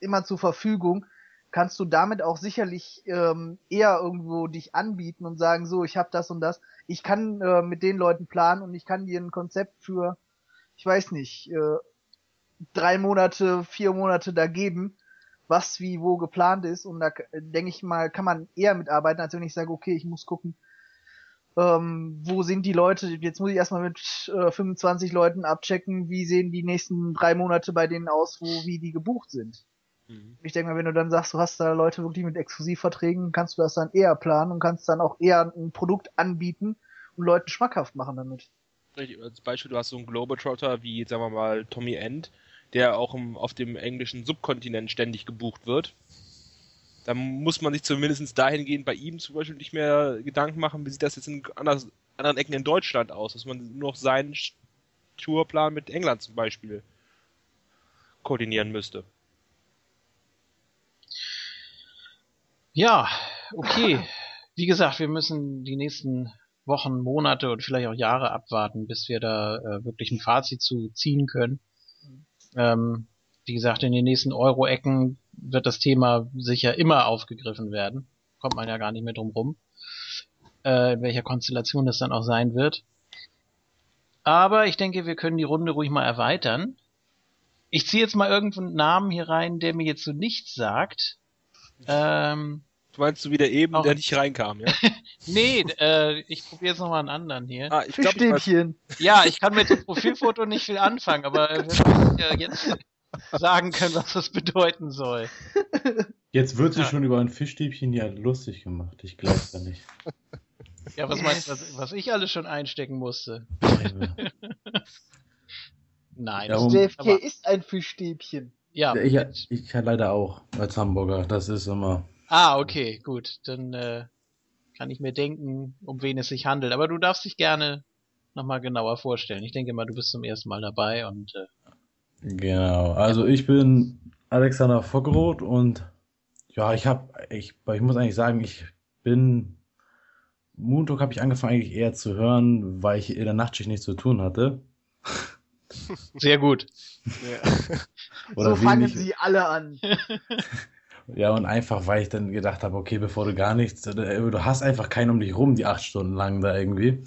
immer zur Verfügung, kannst du damit auch sicherlich ähm, eher irgendwo dich anbieten und sagen, so, ich habe das und das. Ich kann äh, mit den Leuten planen und ich kann dir ein Konzept für, ich weiß nicht, äh, drei Monate, vier Monate da geben, was wie wo geplant ist. Und da denke ich mal, kann man eher mitarbeiten, als wenn ich sage, okay, ich muss gucken, ähm, wo sind die Leute, jetzt muss ich erstmal mit äh, 25 Leuten abchecken, wie sehen die nächsten drei Monate bei denen aus, wo wie die gebucht sind. Mhm. Ich denke mal, wenn du dann sagst, du hast da Leute wirklich mit Exklusivverträgen, kannst du das dann eher planen und kannst dann auch eher ein Produkt anbieten und Leuten schmackhaft machen damit. Richtig, als Beispiel, du hast so einen Globetrotter wie, sagen wir mal, Tommy End, der auch im, auf dem englischen Subkontinent ständig gebucht wird da muss man sich zumindest dahingehend bei ihm zum Beispiel nicht mehr Gedanken machen, wie sieht das jetzt in anders, anderen Ecken in Deutschland aus, dass man nur noch seinen Tourplan mit England zum Beispiel koordinieren müsste. Ja, okay. Wie gesagt, wir müssen die nächsten Wochen, Monate und vielleicht auch Jahre abwarten, bis wir da äh, wirklich ein Fazit zu ziehen können. Ähm, wie gesagt, in den nächsten Euro-Ecken wird das Thema sicher immer aufgegriffen werden. Kommt man ja gar nicht mehr drum rum. Äh, in welcher Konstellation das dann auch sein wird. Aber ich denke, wir können die Runde ruhig mal erweitern. Ich ziehe jetzt mal irgendeinen Namen hier rein, der mir jetzt so nichts sagt. Ähm, du meinst du wieder eben, auch, der nicht reinkam, ja? [LAUGHS] nee, äh, ich probiere jetzt nochmal einen anderen hier. Ah, ich glaub, ich weiß, ja, ich kann mit dem Profilfoto nicht viel anfangen, aber äh, jetzt sagen können, was das bedeuten soll. Jetzt wird sich Ja. schon über ein Fischstäbchen hier lustig gemacht. Ich glaub's ja nicht. Ja, was meinst du, was, was ich alles schon einstecken musste? [LAUGHS] Nein. Ja, das- JFK aber- ist ein Fischstäbchen. ja. ich, ich kann leider auch als Hamburger. Das ist immer. Ah, okay, gut. Dann äh, kann ich mir denken, um wen es sich handelt. Aber du darfst dich gerne nochmal genauer vorstellen. Ich denke mal, du bist zum ersten Mal dabei und äh, Genau. Also ich bin Alexander Fockeroth und ja, ich habe, ich, ich muss eigentlich sagen, ich bin Moon Talk habe ich angefangen eigentlich eher zu hören, weil ich in der Nachtschicht nichts zu tun hatte. sehr gut. Ja. [LAUGHS] Oder so fangen wenig- sie alle an. [LAUGHS] Ja, und einfach, weil ich dann gedacht habe, okay, bevor du gar nichts, äh, du hast einfach keinen um dich rum, die acht Stunden lang da irgendwie.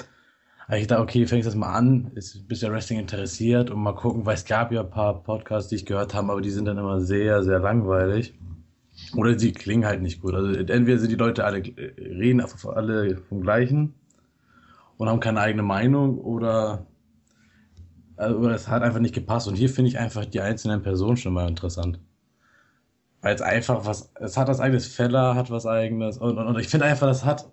Aber ich dachte, okay, fängst das mal an, ist, bist ja Wrestling interessiert und mal gucken, weil es gab ja ein paar Podcasts, die ich gehört habe, aber die sind dann immer sehr, sehr langweilig. Oder sie klingen halt nicht gut. Also entweder sind die Leute alle, äh, reden alle vom Gleichen und haben keine eigene Meinung oder, also, oder es hat einfach nicht gepasst. Und hier finde ich einfach die einzelnen Personen schon mal interessant. Weil es einfach was, es hat was eigenes, Feller hat was eigenes und, und, und ich finde einfach, das hat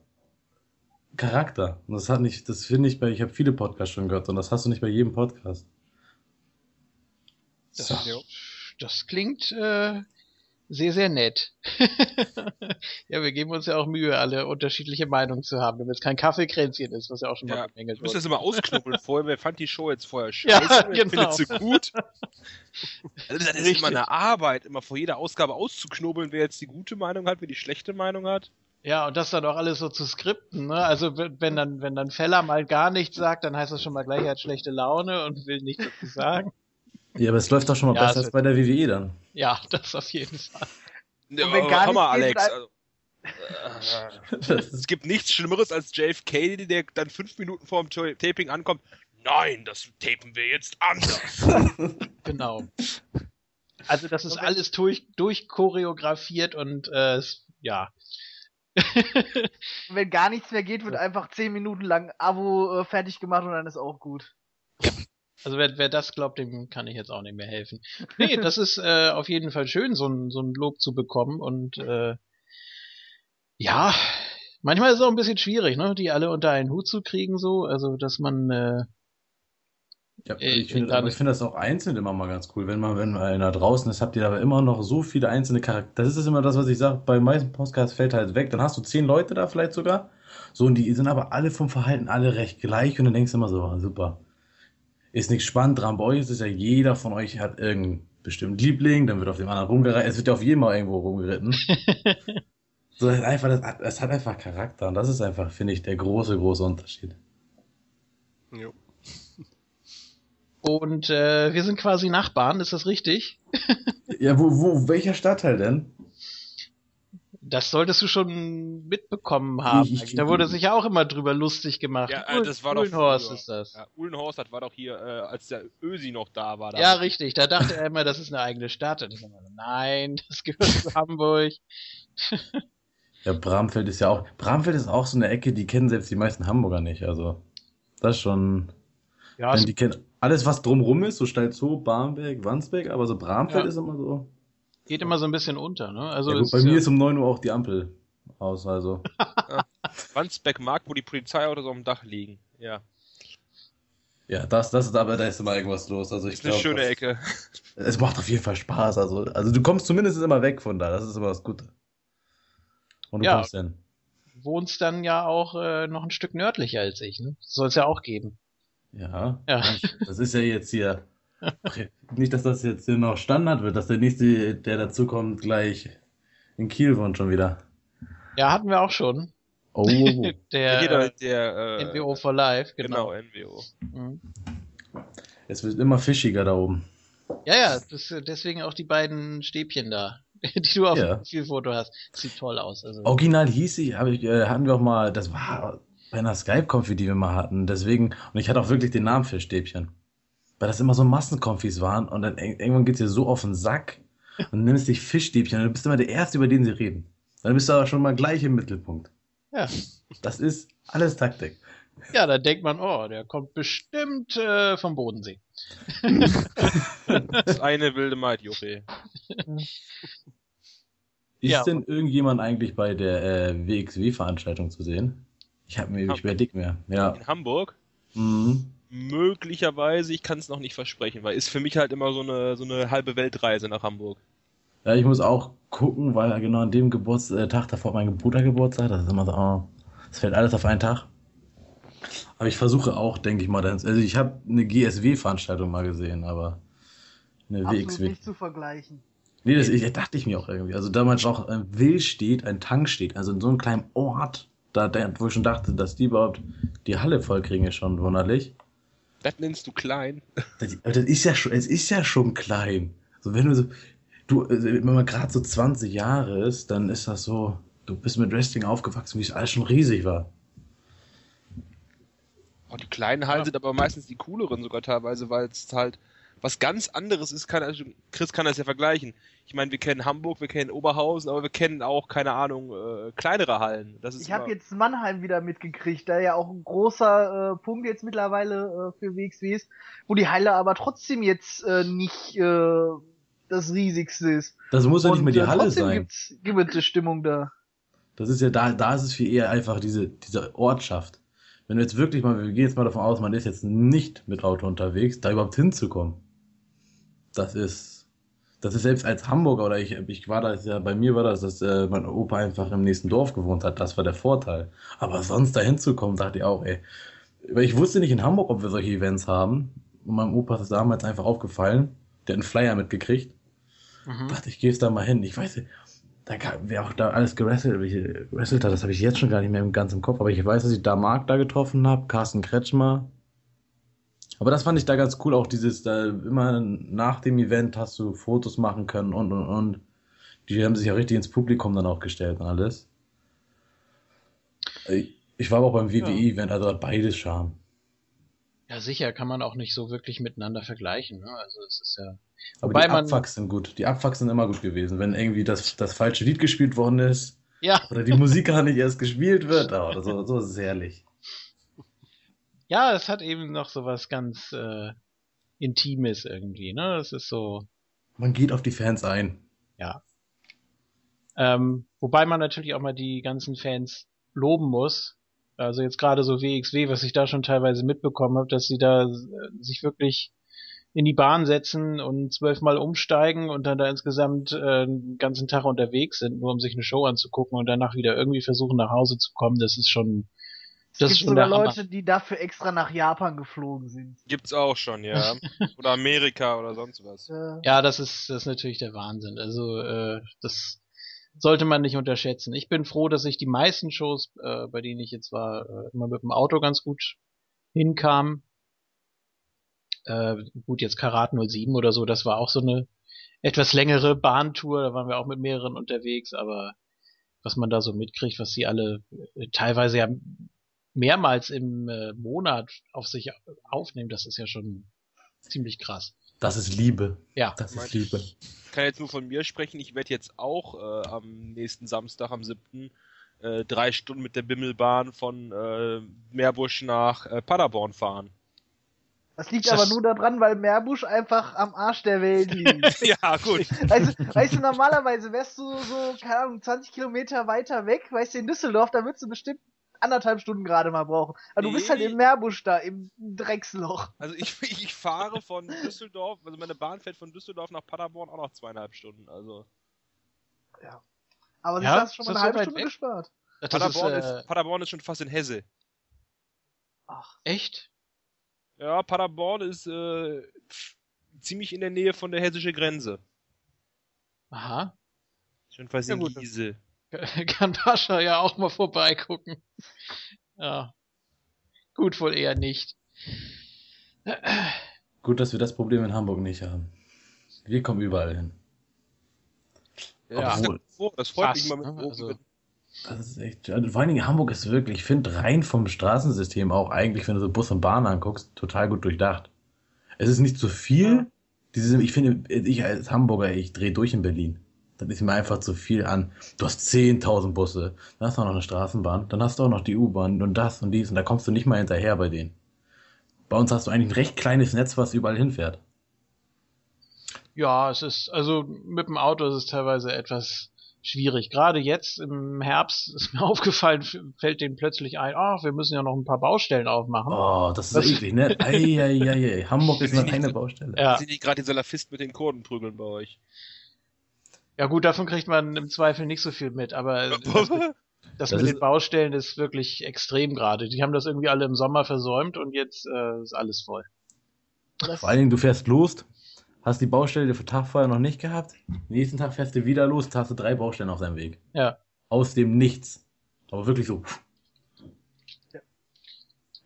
Charakter. Und das hat nicht, das finde ich bei, ich habe viele Podcasts schon gehört und das hast du nicht bei jedem Podcast. Das, So. das klingt äh, sehr, sehr nett. [LAUGHS] ja, wir geben uns ja auch Mühe, alle unterschiedliche Meinungen zu haben, damit es kein Kaffeekränzchen ist, was ja auch schon mal Ja, bemängelt Du müsst wurde. das immer ausknubbeln vorher. Wer fand die Show jetzt vorher [LAUGHS] Ja, scheiße? Wer genau. findet sie gut? [LAUGHS] Also das ist Richtig. immer eine Arbeit, immer vor jeder Ausgabe auszuknobeln, wer jetzt die gute Meinung hat, wer die schlechte Meinung hat. Ja, und das dann auch alles so zu skripten, ne? Also wenn wenn dann, wenn dann Feller mal gar nichts sagt, dann heißt das schon mal gleich, er hat schlechte Laune und will nichts dazu sagen. Ja, aber es läuft doch schon mal Ja, besser es als bei der WWE dann. Ja, [LAUGHS] das auf jeden Fall. Ja, aber komm mal, Alex. Also, Das [LAUGHS] es gibt nichts Schlimmeres als JFK, der dann fünf Minuten vor dem Ta- Taping ankommt. Nein, das tapen wir jetzt anders. [LAUGHS] Genau. Also das ist alles durch, durchchoreografiert und äh, es- ja. Wenn gar nichts mehr geht, wird einfach 10 Minuten lang Abo äh, fertig gemacht und dann ist auch gut. Also wer, wer das glaubt, dem kann ich jetzt auch nicht mehr helfen. Nee, das ist äh, auf jeden Fall schön, so ein, so ein Lob zu bekommen und äh, ja, manchmal ist es auch ein bisschen schwierig, ne, die alle unter einen Hut zu kriegen, so, also dass man äh, ja, Äh, ich finde ich finde das auch einzeln immer mal ganz cool. Wenn man, wenn einer draußen ist, habt ihr aber immer noch so viele einzelne Charaktere. Das ist immer das, was ich sage, bei meisten Podcasts fällt halt weg. Dann hast du zehn Leute da vielleicht sogar. So, und die sind aber alle vom Verhalten alle recht gleich und dann denkst du immer so, ah, super. Ist nichts spannend dran. Bei euch ist es ja, jeder von euch hat irgendeinen bestimmten Liebling, dann wird auf dem anderen rumgeritten. Es wird ja auf jeden Mal irgendwo rumgeritten. [LAUGHS] so, das ist einfach, das, hat- das hat einfach Charakter und das ist einfach, finde ich, der große, große Unterschied. Jo. und äh, wir sind quasi Nachbarn, ist das richtig? Ja, wo, wo, welcher Stadtteil denn? Das solltest du schon mitbekommen haben. Ich- [LAUGHS] ich- da wurde sich ja auch immer drüber lustig gemacht. Ja, äh, das war doch Uhlenhorst ist das. Ja, Uhlenhorst, das war doch hier, äh, als der Ösi noch da war. Da Ja, richtig. Da dachte er immer, das ist eine eigene Stadt. Und ich sag mal, nein, [LAUGHS] das gehört zu Hamburg. [LAUGHS] Ja, Bramfeld ist ja auch. Bramfeld ist auch so eine Ecke, die kennen selbst die meisten Hamburger nicht. Also, das ist schon. Ja, die kennen alles, was drumrum ist, so Stalzow, Barmbek, Wandsbek, aber so Bramfeld Ja. ist immer so. Geht immer so ein bisschen unter, ne? Also ja, gut, bei ist mir ja- ist um 9 Uhr auch die Ampel aus, also. [LAUGHS] Wandsbeck Markt, wo die Polizeiautos auf dem Dach liegen. Ja, Ja, das, das ist aber, da ist immer irgendwas los. Also ich ist eine glaube, schöne das- Ecke. Es macht auf jeden Fall Spaß. Also, also du kommst zumindest immer weg von da. Das ist immer das Gute. Und du Ja. kommst hin. wohnst dann ja auch äh, noch ein Stück nördlicher als ich, ne? Soll es ja auch geben. Ja. Ja. Das ist ja jetzt hier. [LAUGHS] Nicht, dass das jetzt hier noch Standard wird, dass der nächste, der dazukommt, gleich in Kiel wohnt schon wieder. Ja, hatten wir auch schon. Oh. [LAUGHS] Der Jeder, der, äh, NWO for Life, genau. Genau, NWO. Mhm. Es wird immer fischiger da oben. Ja, ja, das, deswegen auch die beiden Stäbchen da, [LAUGHS] die du auf Ja. dem Zielfoto hast. Sieht toll aus. Also. Original hieß ich, hab ich äh, hatten wir auch mal, das war bei einer Skype-Konfi, die wir mal hatten. Deswegen, und ich hatte auch wirklich den Namen für Stäbchen. Weil das immer so Massenkonfis waren und dann ir- irgendwann geht's dir so auf den Sack und nimmst dich Fischstäbchen und du bist immer der Erste, über den sie reden. Dann bist du aber schon mal gleich im Mittelpunkt. Ja. Das ist alles Taktik. Ja, da denkt man, oh, der kommt bestimmt äh, vom Bodensee. [LAUGHS] Das ist eine wilde Maid, Juppie. Ist Ja. denn irgendjemand eigentlich bei der äh, WXW-Veranstaltung zu sehen? Ich habe mir, ich überleg mir. Ja. In Hamburg? Mhm. Möglicherweise, ich kann es noch nicht versprechen, weil ist für mich halt immer so eine, so eine halbe Weltreise nach Hamburg. Ja, ich muss auch gucken, weil genau an dem Geburts äh, Tag davor mein Bruder Geburtstag, das ist immer so, oh, das fällt alles auf einen Tag. Aber ich versuche auch, denke ich mal, dann- also ich habe eine GSW-Veranstaltung mal gesehen, aber eine Absolut WXW. nicht zu vergleichen. Nee, das ich, dachte ich mir auch irgendwie. Also damals auch ein Will steht, ein Tank steht, also in so einem kleinen Ort, da, da wo ich schon dachte, dass die überhaupt die Halle voll kriegen, ist schon wunderlich. Das nennst du klein. Das, aber das ist ja schon, es ist ja schon klein. So wenn du so, du, äh, wenn man gerade so 20 Jahre ist, dann ist das so, du bist mit Wrestling aufgewachsen, wie es alles schon riesig war. Oh, die kleinen Hallen Ja. sind aber meistens die cooleren sogar teilweise, weil es halt was ganz anderes ist. Kann, also Chris kann das ja vergleichen. Ich meine, wir kennen Hamburg, wir kennen Oberhausen, aber wir kennen auch, keine Ahnung, äh, kleinere Hallen. Das ist Ich habe jetzt Mannheim wieder mitgekriegt, da ja auch ein großer äh, Punkt jetzt mittlerweile äh, für WXW ist, wo die Halle aber trotzdem jetzt äh, nicht äh, das riesigste ist. Das muss ja nicht mehr die äh, Halle trotzdem sein. Gibt's, gibt es Stimmung da. Das ist ja da, da ist es viel eher einfach diese, diese Ortschaft. Wenn du jetzt wirklich mal, wir gehen jetzt mal davon aus, man ist jetzt nicht mit Auto unterwegs, da überhaupt hinzukommen. Das ist, das ist selbst als Hamburger oder ich, ich war da, ja, bei mir war das, dass äh, mein Opa einfach im nächsten Dorf gewohnt hat. Das war der Vorteil. Aber sonst da hinzukommen, dachte ich auch, ey. Weil ich wusste nicht in Hamburg, ob wir solche Events haben. Und meinem Opa ist es damals einfach aufgefallen. Der hat einen Flyer mitgekriegt. Mhm. dachte ich, gehe jetzt da mal hin. Ich weiß nicht, da gab, wer auch da alles gewrestelt, hat, das habe ich jetzt schon gar nicht mehr im ganzen Kopf. Aber ich weiß, dass ich da Marc da getroffen habe, Carsten Kretschmer. Aber das fand ich da ganz cool, auch dieses, da immer nach dem Event hast du Fotos machen können und und und. Die haben sich ja richtig ins Publikum dann auch gestellt und alles. Ich, war aber auch beim WWE-Event, also hat beides Charme. Ja, sicher kann man auch nicht so wirklich miteinander vergleichen. Ne? Also es ist ja. Aber Wobei die Abfucks sind gut. Die Abfucks sind immer gut gewesen. Wenn irgendwie das, das falsche Lied gespielt worden ist, Ja, Oder die Musik gar nicht erst gespielt wird. Oh, so, so ist es herrlich. Ja, es hat eben noch so was ganz äh, Intimes irgendwie. Ne, es ist so. Man geht auf die Fans ein. Ähm, wobei man natürlich auch mal die ganzen Fans loben muss. Also jetzt gerade so WXW, was ich da schon teilweise mitbekommen habe, dass sie da äh, sich wirklich in die Bahn setzen und zwölfmal umsteigen und dann da insgesamt äh, einen ganzen Tag unterwegs sind, nur um sich eine Show anzugucken und danach wieder irgendwie versuchen nach Hause zu kommen. Das ist schon, das ist gibt schon sogar der Hammer. Leute, die dafür extra nach Japan geflogen sind. Gibt's auch schon, ja. [LAUGHS] oder Amerika oder sonst was. Ja, das ist, das ist natürlich der Wahnsinn. Also äh, das sollte man nicht unterschätzen. Ich bin froh, dass ich die meisten Shows, äh, bei denen ich jetzt war, äh, immer mit dem Auto ganz gut hinkam. Äh, gut, jetzt Karat 07 oder so, das war auch so eine etwas längere Bahntour, da waren wir auch mit mehreren unterwegs, aber was man da so mitkriegt, was sie alle äh, teilweise ja mehrmals im äh, Monat auf sich aufnehmen, das ist ja schon ziemlich krass. Das ist Liebe. Ja. Das Mein- ist Liebe. Ich kann jetzt nur von mir sprechen. Ich werde jetzt auch äh, am nächsten Samstag, am 7. Äh, drei Stunden mit der Bimmelbahn von äh, Meerbusch nach äh, Paderborn fahren. das liegt Das- aber nur daran, weil Meerbusch einfach am Arsch der Welt liegt. [LAUGHS] ja, gut. Also, weißt du, normalerweise wärst du so, keine Ahnung, 20 Kilometer weiter weg, weißt du, in Düsseldorf, da würdest du bestimmt anderthalb Stunden gerade mal brauchen. Aber du bist halt im Meerbusch da, im Drecksloch. Also ich, [LAUGHS] ich fahre von Düsseldorf, also meine Bahn fährt von Düsseldorf nach Paderborn auch noch zweieinhalb Stunden. Also Aber Ja, du hast schon ist mal eine halbe Stunde weg? gespart. Das Paderborn ist, ist, äh, Paderborn ist schon fast in Hesse. Ach, echt? Ja, Paderborn ist äh, ziemlich in der Nähe von der hessischen Grenze. Aha. Schon fast Ja, in gut. [LAUGHS] Kann Pascha ja auch mal vorbeigucken. Ja. Gut, wohl eher nicht. Gut, dass wir das Problem in Hamburg nicht haben. Wir kommen überall hin. Ja. Obwohl, Oh, das freut Fast, mich mal mit Also- das ist echt. also Vor allen Dingen Hamburg ist wirklich, ich finde rein vom Straßensystem auch eigentlich, wenn du so Bus und Bahn anguckst, total gut durchdacht. Es ist nicht zu viel. Diese, ich finde, ich als Hamburger, ich drehe durch in Berlin. Das ist mir einfach zu viel an. Du hast 10.000 Busse, dann hast du auch noch eine Straßenbahn, dann hast du auch noch die U-Bahn und das und dies und da kommst du nicht mal hinterher bei denen. Bei uns hast du eigentlich ein recht kleines Netz, was überall hinfährt. Ja, es ist, also mit dem Auto ist es teilweise etwas schwierig. Gerade jetzt im Herbst ist mir [LAUGHS] aufgefallen, fällt denen plötzlich ein, ach, wir müssen ja noch ein paar Baustellen aufmachen. Oh, das ist eklig, ne? Eieiei. Hamburg ist noch [LAUGHS] keine Baustelle. Ja. Sind die gerade die Salafisten mit den Kurden prügeln bei euch? Ja gut, davon kriegt man im Zweifel nicht so viel mit, aber [LAUGHS] das, das, Das mit den Baustellen ist wirklich extrem gerade. Die haben das irgendwie alle im Sommer versäumt und jetzt äh, ist alles voll. Das, Vor allen Dingen, du fährst los, hast die Baustelle den Tag vorher noch nicht gehabt, nächsten Tag fährst du wieder los, hast du drei Baustellen auf deinem Weg. Ja. Aus dem Nichts. Aber wirklich so.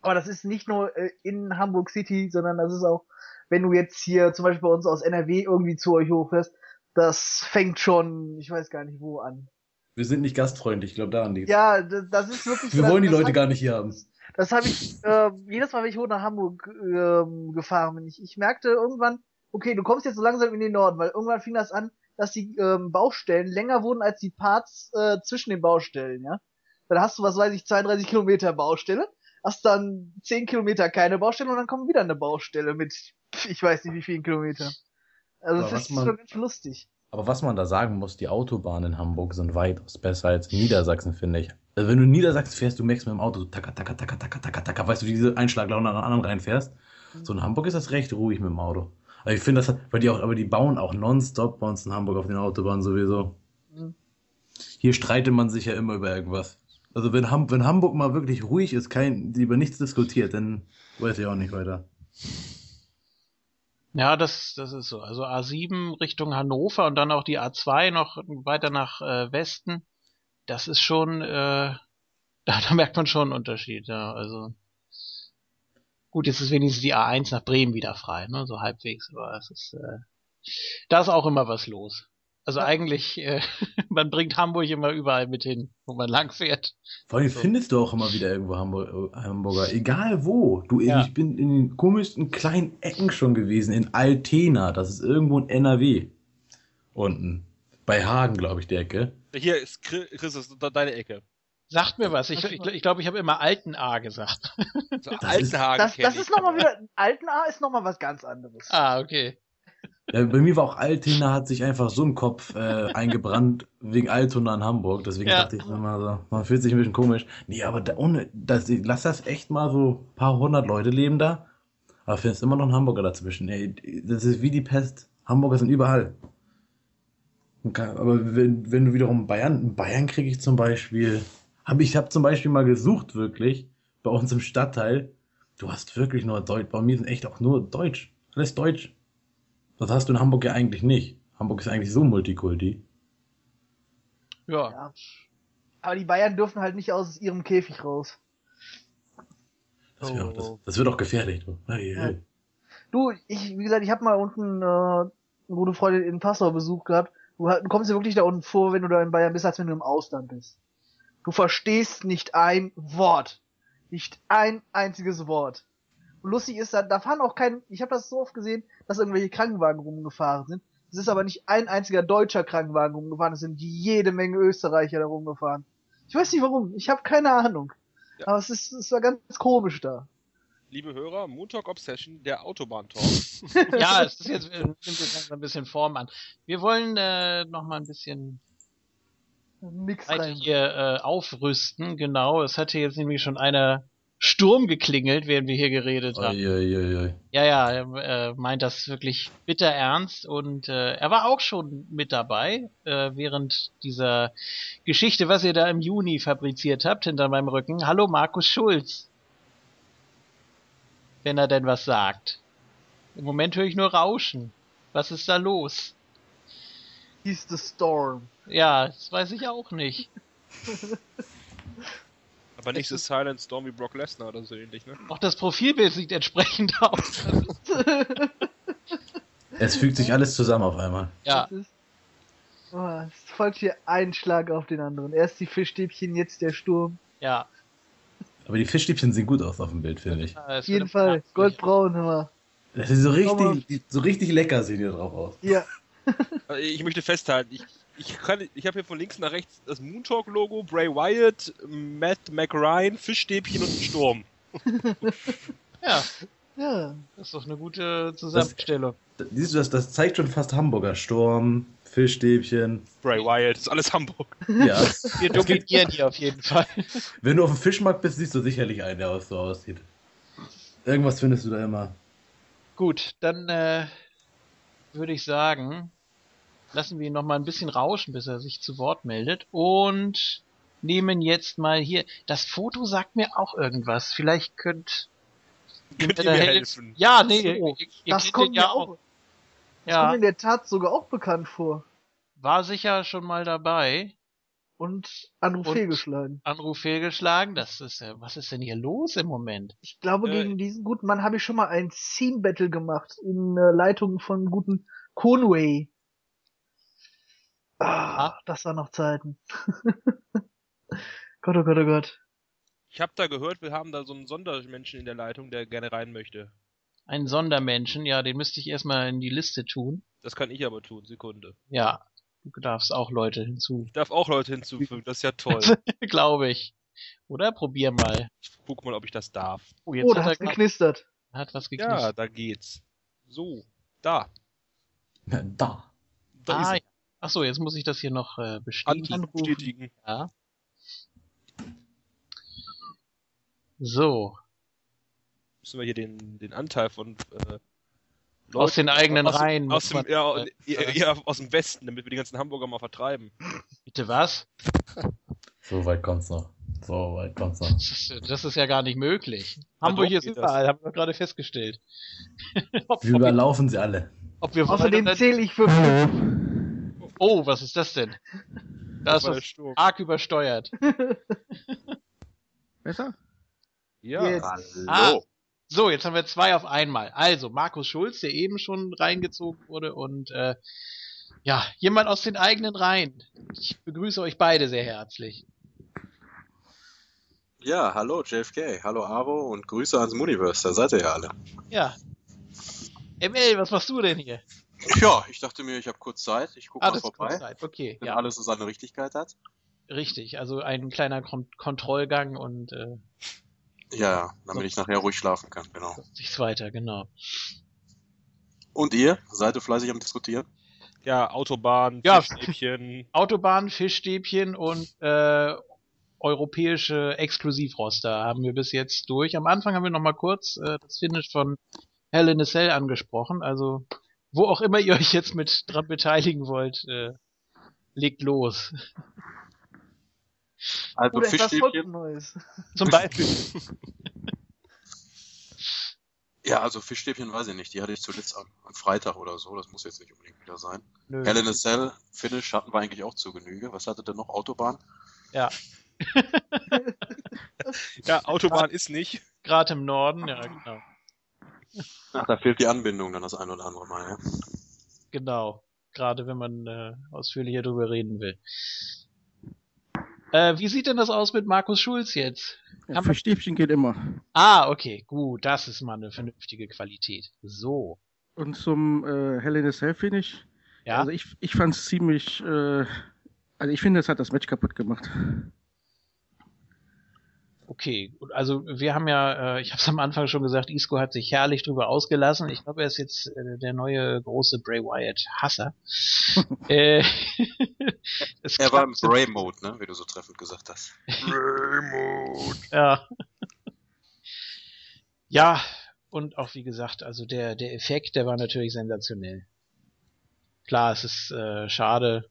aber das ist nicht nur äh, in Hamburg City, sondern das ist auch, wenn du jetzt hier zum Beispiel bei uns aus NRW irgendwie zu euch hochfährst, das fängt schon, ich weiß gar nicht wo an. Wir sind nicht gastfreundlich, ich glaube daran liegt. Ja, das ist wirklich. Wir das, wollen die Leute hab- gar nicht hier haben. Das habe ich äh, jedes Mal, wenn ich hoch nach Hamburg ähm, gefahren bin. Ich, ich merkte irgendwann, okay, du kommst jetzt so langsam in den Norden, weil irgendwann fing das an, dass die ähm, Baustellen länger wurden als die Parts äh, zwischen den Baustellen, ja. Dann hast du, was weiß ich, 32 Kilometer Baustelle, hast dann 10 Kilometer keine Baustelle und dann kommt wieder eine Baustelle mit, ich weiß nicht wie vielen Kilometern. Also Aber das ist man- schon ganz lustig. Aber was man da sagen muss, die Autobahnen in Hamburg sind weitaus besser als in Niedersachsen, finde ich. Also wenn du in Niedersachsen fährst, du merkst mit dem Auto so taka, taka, taka, taka, taka, taka, weißt du, diese Einschlaglaune an anderen reinfährst. So in Hamburg ist das recht ruhig mit dem Auto. Aber ich finde das, weil die auch, aber die bauen auch nonstop bei uns in Hamburg auf den Autobahnen sowieso. Mhm. Hier streitet man sich ja immer über irgendwas. Also wenn, Ham wenn Hamburg mal wirklich ruhig ist, kein, über nichts diskutiert, dann weiß ich auch nicht weiter. Ja, das, das ist so. Also A7 Richtung Hannover und dann auch die A2 noch weiter nach äh, Westen. Das ist schon, äh, [LAUGHS] da, da merkt man schon einen Unterschied, ja. Also gut, jetzt ist wenigstens die A1 nach Bremen wieder frei, ne? So halbwegs, aber es ist, äh, da ist auch immer was los. Also eigentlich, äh, [LAUGHS] man bringt Hamburg immer überall mit hin, wo man lang fährt. Vor allem So. findest du auch immer wieder irgendwo Hamburg, Hamburger, egal wo. Du, Ja. ich bin in den komischsten kleinen Ecken schon gewesen, in Altena, das ist irgendwo in NRW. Unten. Bei Hagen, glaube ich, die Ecke. Hier ist Chris, Chris, das ist deine Ecke. Sagt mir was. Ich, ich, ich glaube, ich habe immer alten A gesagt. So, ist- Altenhagen Das, kenn das ich. ist nochmal wieder, Altenaar ist nochmal was ganz anderes. ah, okay. Ja, bei mir war auch Altena, hat sich einfach so ein Kopf äh, eingebrannt wegen Altona in Hamburg. Deswegen Ja. dachte ich mal so, man fühlt sich ein bisschen komisch. Nee, aber da, ohne, das, lass das echt mal so ein paar hundert Leute leben da. Aber findest immer noch einen Hamburger dazwischen. Ey, das ist wie die Pest. Hamburger sind überall. Aber wenn, wenn du wiederum Bayern, in Bayern kriege ich zum Beispiel, hab ich habe zum Beispiel mal gesucht, wirklich, bei uns im Stadtteil, du hast wirklich nur Deutsch, bei mir sind echt auch nur Deutsch. Alles Deutsch. Das hast du in Hamburg ja eigentlich nicht. Hamburg ist eigentlich so Multikulti. Ja. Ja. Aber die Bayern dürfen halt nicht aus ihrem Käfig raus. Das, wird Oh. auch, das, das wird auch gefährlich. Du. Ei. Du, ich, wie gesagt, ich habe mal unten äh, eine gute Freundin in Passau Besuch gehabt. Du, du kommst dir wirklich da unten vor, wenn du da in Bayern bist, als wenn du im Ausland bist. Du verstehst nicht ein Wort. Nicht ein einziges Wort. Und lustig ist, da, da fahren auch kein, ich habe das so oft gesehen, dass irgendwelche Krankenwagen rumgefahren sind. Es ist aber nicht ein einziger deutscher Krankenwagen rumgefahren, es sind jede Menge Österreicher da rumgefahren. Ich weiß nicht warum, ich habe keine Ahnung. Ja. Aber es ist, es war ganz komisch da. Liebe Hörer, Montag Obsession, der Autobahn-Talk. [LAUGHS] ja, es ist jetzt, äh, nimmt jetzt langsam ein bisschen Form an. Wir wollen äh, noch mal ein bisschen Nix weiter rein. hier äh, aufrüsten. Genau, es hatte jetzt nämlich schon einer Sturm geklingelt, während wir hier geredet haben. Ei, ei, ei. Ja, ja, er äh, meint das wirklich bitter ernst und äh, er war auch schon mit dabei äh, während dieser Geschichte, was ihr da im Juni fabriziert habt hinter meinem Rücken. Hallo Markus Schulz. Wenn er denn was sagt. Im Moment höre ich nur Rauschen. Was ist da los? He's the Storm. Ja, das weiß ich auch nicht. [LAUGHS] Aber nicht so Silent Storm wie Brock Lesnar oder so ähnlich, ne? Auch das Profilbild sieht entsprechend [LAUGHS] aus. Es fügt sich alles zusammen auf einmal. ja, ist, oh, es folgt hier ein Schlag auf den anderen. Erst die Fischstäbchen, jetzt der Sturm. ja. Aber die Fischstäbchen sehen gut aus auf dem Bild, finde ich. Auf Auf jeden Fall. Goldbraun, hör mal. Das ist so richtig, so richtig lecker sehen die drauf aus. Ja, [LAUGHS] Ich möchte festhalten, ich, ich, kann- ich habe hier von links nach rechts das Moontalk-Logo, Bray Wyatt, Matt McRyan, Fischstäbchen und einen Sturm. [LAUGHS] Ja, Ja. Das ist doch eine gute Zusammenstellung. Siehst du, das, das zeigt schon fast Hamburger Sturm, Fischstäbchen. Bray Wyatt, das ist alles Hamburg. Ja. [LAUGHS] Wir dominieren hier auf jeden Fall. Wenn du auf dem Fischmarkt bist, siehst du sicherlich einen, der so aussieht. Irgendwas findest du da immer. Gut, dann äh, würde ich sagen, lassen wir ihn noch mal ein bisschen rauschen, bis er sich zu Wort meldet und nehmen jetzt mal hier. Das Foto sagt mir auch irgendwas. Vielleicht könnt Könnt ihr mir helfen? Ja, nee, So, ihr, ihr das kommt ja auch. Das kommt Ja, in der Tat sogar auch bekannt vor. war sicher schon mal dabei. Und Anruf Und- fehlgeschlagen. Anruf fehlgeschlagen. Das ist ja, was ist denn hier los im Moment? Ich glaube, Äh, gegen diesen guten Mann habe ich schon mal ein Scene Battle gemacht in äh, Leitung von guten Conway. Ah, das waren noch Zeiten. [LAUGHS] Gott, oh Gott, oh Gott. Ich habe da gehört, wir haben da so einen Sondermenschen in der Leitung, der gerne rein möchte. Ein Sondermenschen, ja, den müsste ich erstmal in die Liste tun. Das kann ich aber tun, Sekunde. Ja, du darfst auch Leute hinzu. Ich darf auch Leute hinzufügen, das ist ja toll. [LAUGHS] Glaube ich. Oder? Probier mal. Ich guck mal, ob ich das darf. Oh, jetzt Oh, da hat er geknistert. hat was Ja, geknistert. da geht's. So, da. Da. Da ah, ist ja. er. Ach so, jetzt muss ich das hier noch äh, bestätigen. Anruf bestätigen. Ja. So, Müssen wir hier den, den Anteil von äh, aus den eigenen aus, Reihen. Aus dem, ja, äh, ja, ja, aus dem Westen, damit wir die ganzen Hamburger mal vertreiben. Bitte was? So weit kommt's noch. So weit kommt's noch. Das ist, das ist ja gar nicht möglich. Hamburg doch, ist überall, haben wir gerade festgestellt. [LAUGHS] ob, Wir ob, wir, überlaufen sie alle. ob wir wollen Außerdem zähle ich für fünf. Oh, was ist das denn? Da ist was arg übersteuert. [LAUGHS] Besser? Ja, Jetzt. Ah, so, jetzt haben wir zwei auf einmal. Also, Markus Schulz, der eben schon reingezogen wurde und äh, ja, jemand aus den eigenen Reihen. Ich begrüße euch beide sehr herzlich. Ja, hallo JFK, hallo Aro und Grüße ans Muniverse, da seid ihr ja alle. Ja. ML, was machst du denn hier? Ja, ich dachte mir, ich habe kurz Zeit, ich gucke Ah, mal vorbei, Zeit. Okay, wenn ja, alles so seine Richtigkeit hat. richtig. Also ein kleiner Kon Kontrollgang und äh, Ja, ja, damit ich nachher ruhig schlafen kann, genau. nichts weiter, genau. Und ihr? Seid ihr fleißig am Diskutieren? ja, Autobahn, Ja. Fischstäbchen. Autobahn, Fischstäbchen und äh, europäische Exklusivroster haben wir bis jetzt durch. Am Anfang haben wir noch mal kurz äh, das Finish von Hell in a Cell angesprochen. Also wo auch immer ihr euch jetzt mit dran beteiligen wollt, äh, legt los. Also Oder Fischstäbchen? Neues. Zum Beispiel. [LAUGHS] Ja, also Fischstäbchen weiß ich nicht, die hatte ich zuletzt am, am Freitag oder so, das muss jetzt nicht unbedingt wieder sein. Nö. Hell in a Cell, Finish hatten wir eigentlich auch zu Genüge. Was hattet ihr noch? Autobahn? Ja, [LAUGHS] Ja, Autobahn ist nicht. gerade im Norden, ja genau. Ach, da fehlt die Anbindung dann das ein oder andere Mal, ja. Genau. Gerade wenn man äh, ausführlicher drüber reden will. Äh, wie sieht denn das aus mit Markus Schulz jetzt? Ja, Haben für Stäbchen geht immer. Ah, okay, gut, das ist mal eine vernünftige Qualität. So. Und zum äh, Hell in a Cell Finish. Ja, Also ich, ich fand es ziemlich. Äh, also ich finde, es hat das Match kaputt gemacht. Okay. Gut, Also wir haben ja, äh, ich [LAUGHS] habe es am Anfang schon gesagt, Isco hat sich herrlich drüber ausgelassen. Ich glaube, er ist jetzt äh, der neue große Bray Wyatt Hasser. [LAUGHS] äh, [LAUGHS] es Er war im Bray-Mode, ne, wie du so treffend gesagt hast. Ja. Ja, und auch wie gesagt, also der, der Effekt, der war natürlich sensationell. Klar, es ist äh, schade,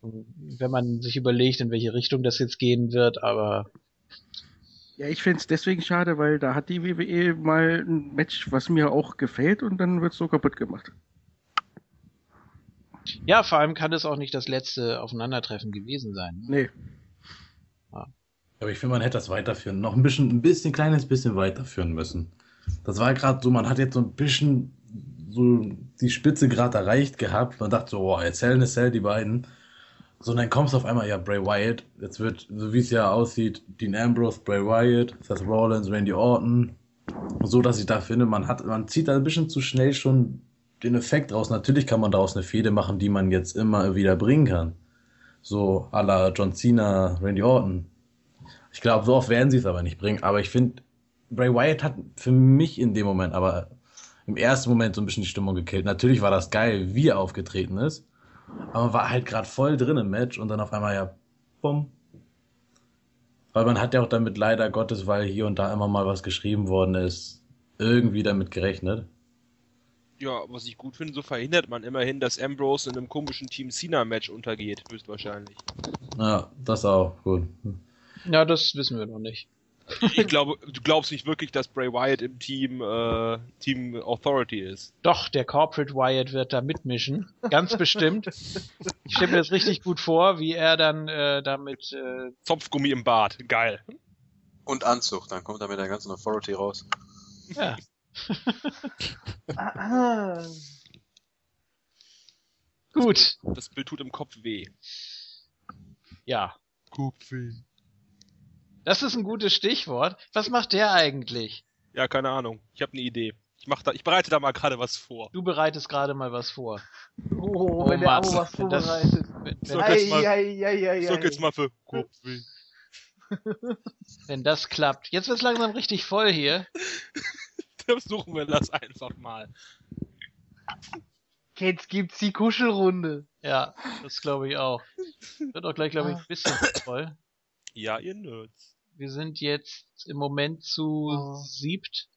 wenn man sich überlegt, in welche Richtung das jetzt gehen wird, aber Ja, ich finde es deswegen schade, weil da hat die WWE mal ein Match, was mir auch gefällt, und dann wird es so kaputt gemacht. ja, vor allem kann es auch nicht das letzte Aufeinandertreffen gewesen sein. ne? Nee. Aber ich finde, man hätte das weiterführen, noch ein bisschen, ein bisschen kleines bisschen weiterführen müssen. Das war gerade so, man hat jetzt so ein bisschen so die Spitze gerade erreicht gehabt. Man dachte so, oh, jetzt Hell in a Cell, die beiden. So, dann kommst du auf einmal, ja, Bray Wyatt. Jetzt wird, so wie es ja aussieht, Dean Ambrose, Bray Wyatt, Seth Rollins, Randy Orton. So, dass ich da finde, man hat, man zieht da ein bisschen zu schnell schon den Effekt raus. Natürlich kann man daraus eine Fehde machen, die man jetzt immer wieder bringen kann. So, à la John Cena, Randy Orton. Ich glaube, so oft werden sie es aber nicht bringen. Aber ich finde, Bray Wyatt hat für mich in dem Moment, aber im ersten Moment so ein bisschen die Stimmung gekillt. Natürlich war das geil, wie er aufgetreten ist, aber man war halt gerade voll drin im Match und dann auf einmal ja, bumm. Weil man hat ja auch damit leider Gottes, weil hier und da immer mal was geschrieben worden ist, irgendwie damit gerechnet. Ja, was ich gut finde, so verhindert man immerhin, dass Ambrose in einem komischen Team Cena-Match untergeht, höchstwahrscheinlich. Ja, das auch, gut. Ja, das wissen wir noch nicht. Ich glaube, du glaubst nicht wirklich, dass Bray Wyatt im Team, äh, Team Authority ist. Doch, der Corporate Wyatt wird da mitmischen. Ganz bestimmt. Ich stelle mir das richtig gut vor, wie er dann äh, damit. Äh, Zopfgummi im Bart, geil. Und Anzug, dann kommt er mit der ganzen Authority raus. ja. Ah, [LAUGHS] Gut. Das Bild tut im Kopf weh. Ja. Kopfweh. Das ist ein gutes Stichwort. Was macht der eigentlich? Ja, keine Ahnung. Ich habe eine Idee. Ich mach da, ich bereite da mal gerade was vor. Du bereitest gerade mal was vor. Oh, Oh wenn der Mann, Abo was vorbereitet. So, wenn, jetzt mal- für Kopfweh. [LAUGHS] wenn das klappt. Jetzt wird's langsam richtig voll hier. [LAUGHS] Versuchen wir das einfach mal. Jetzt gibt's die Kuschelrunde. Ja, das glaube ich auch. Wird auch gleich, glaube ich, ein bisschen voll. Ja, ihr Nerds. Wir sind jetzt im Moment zu Oh. siebt.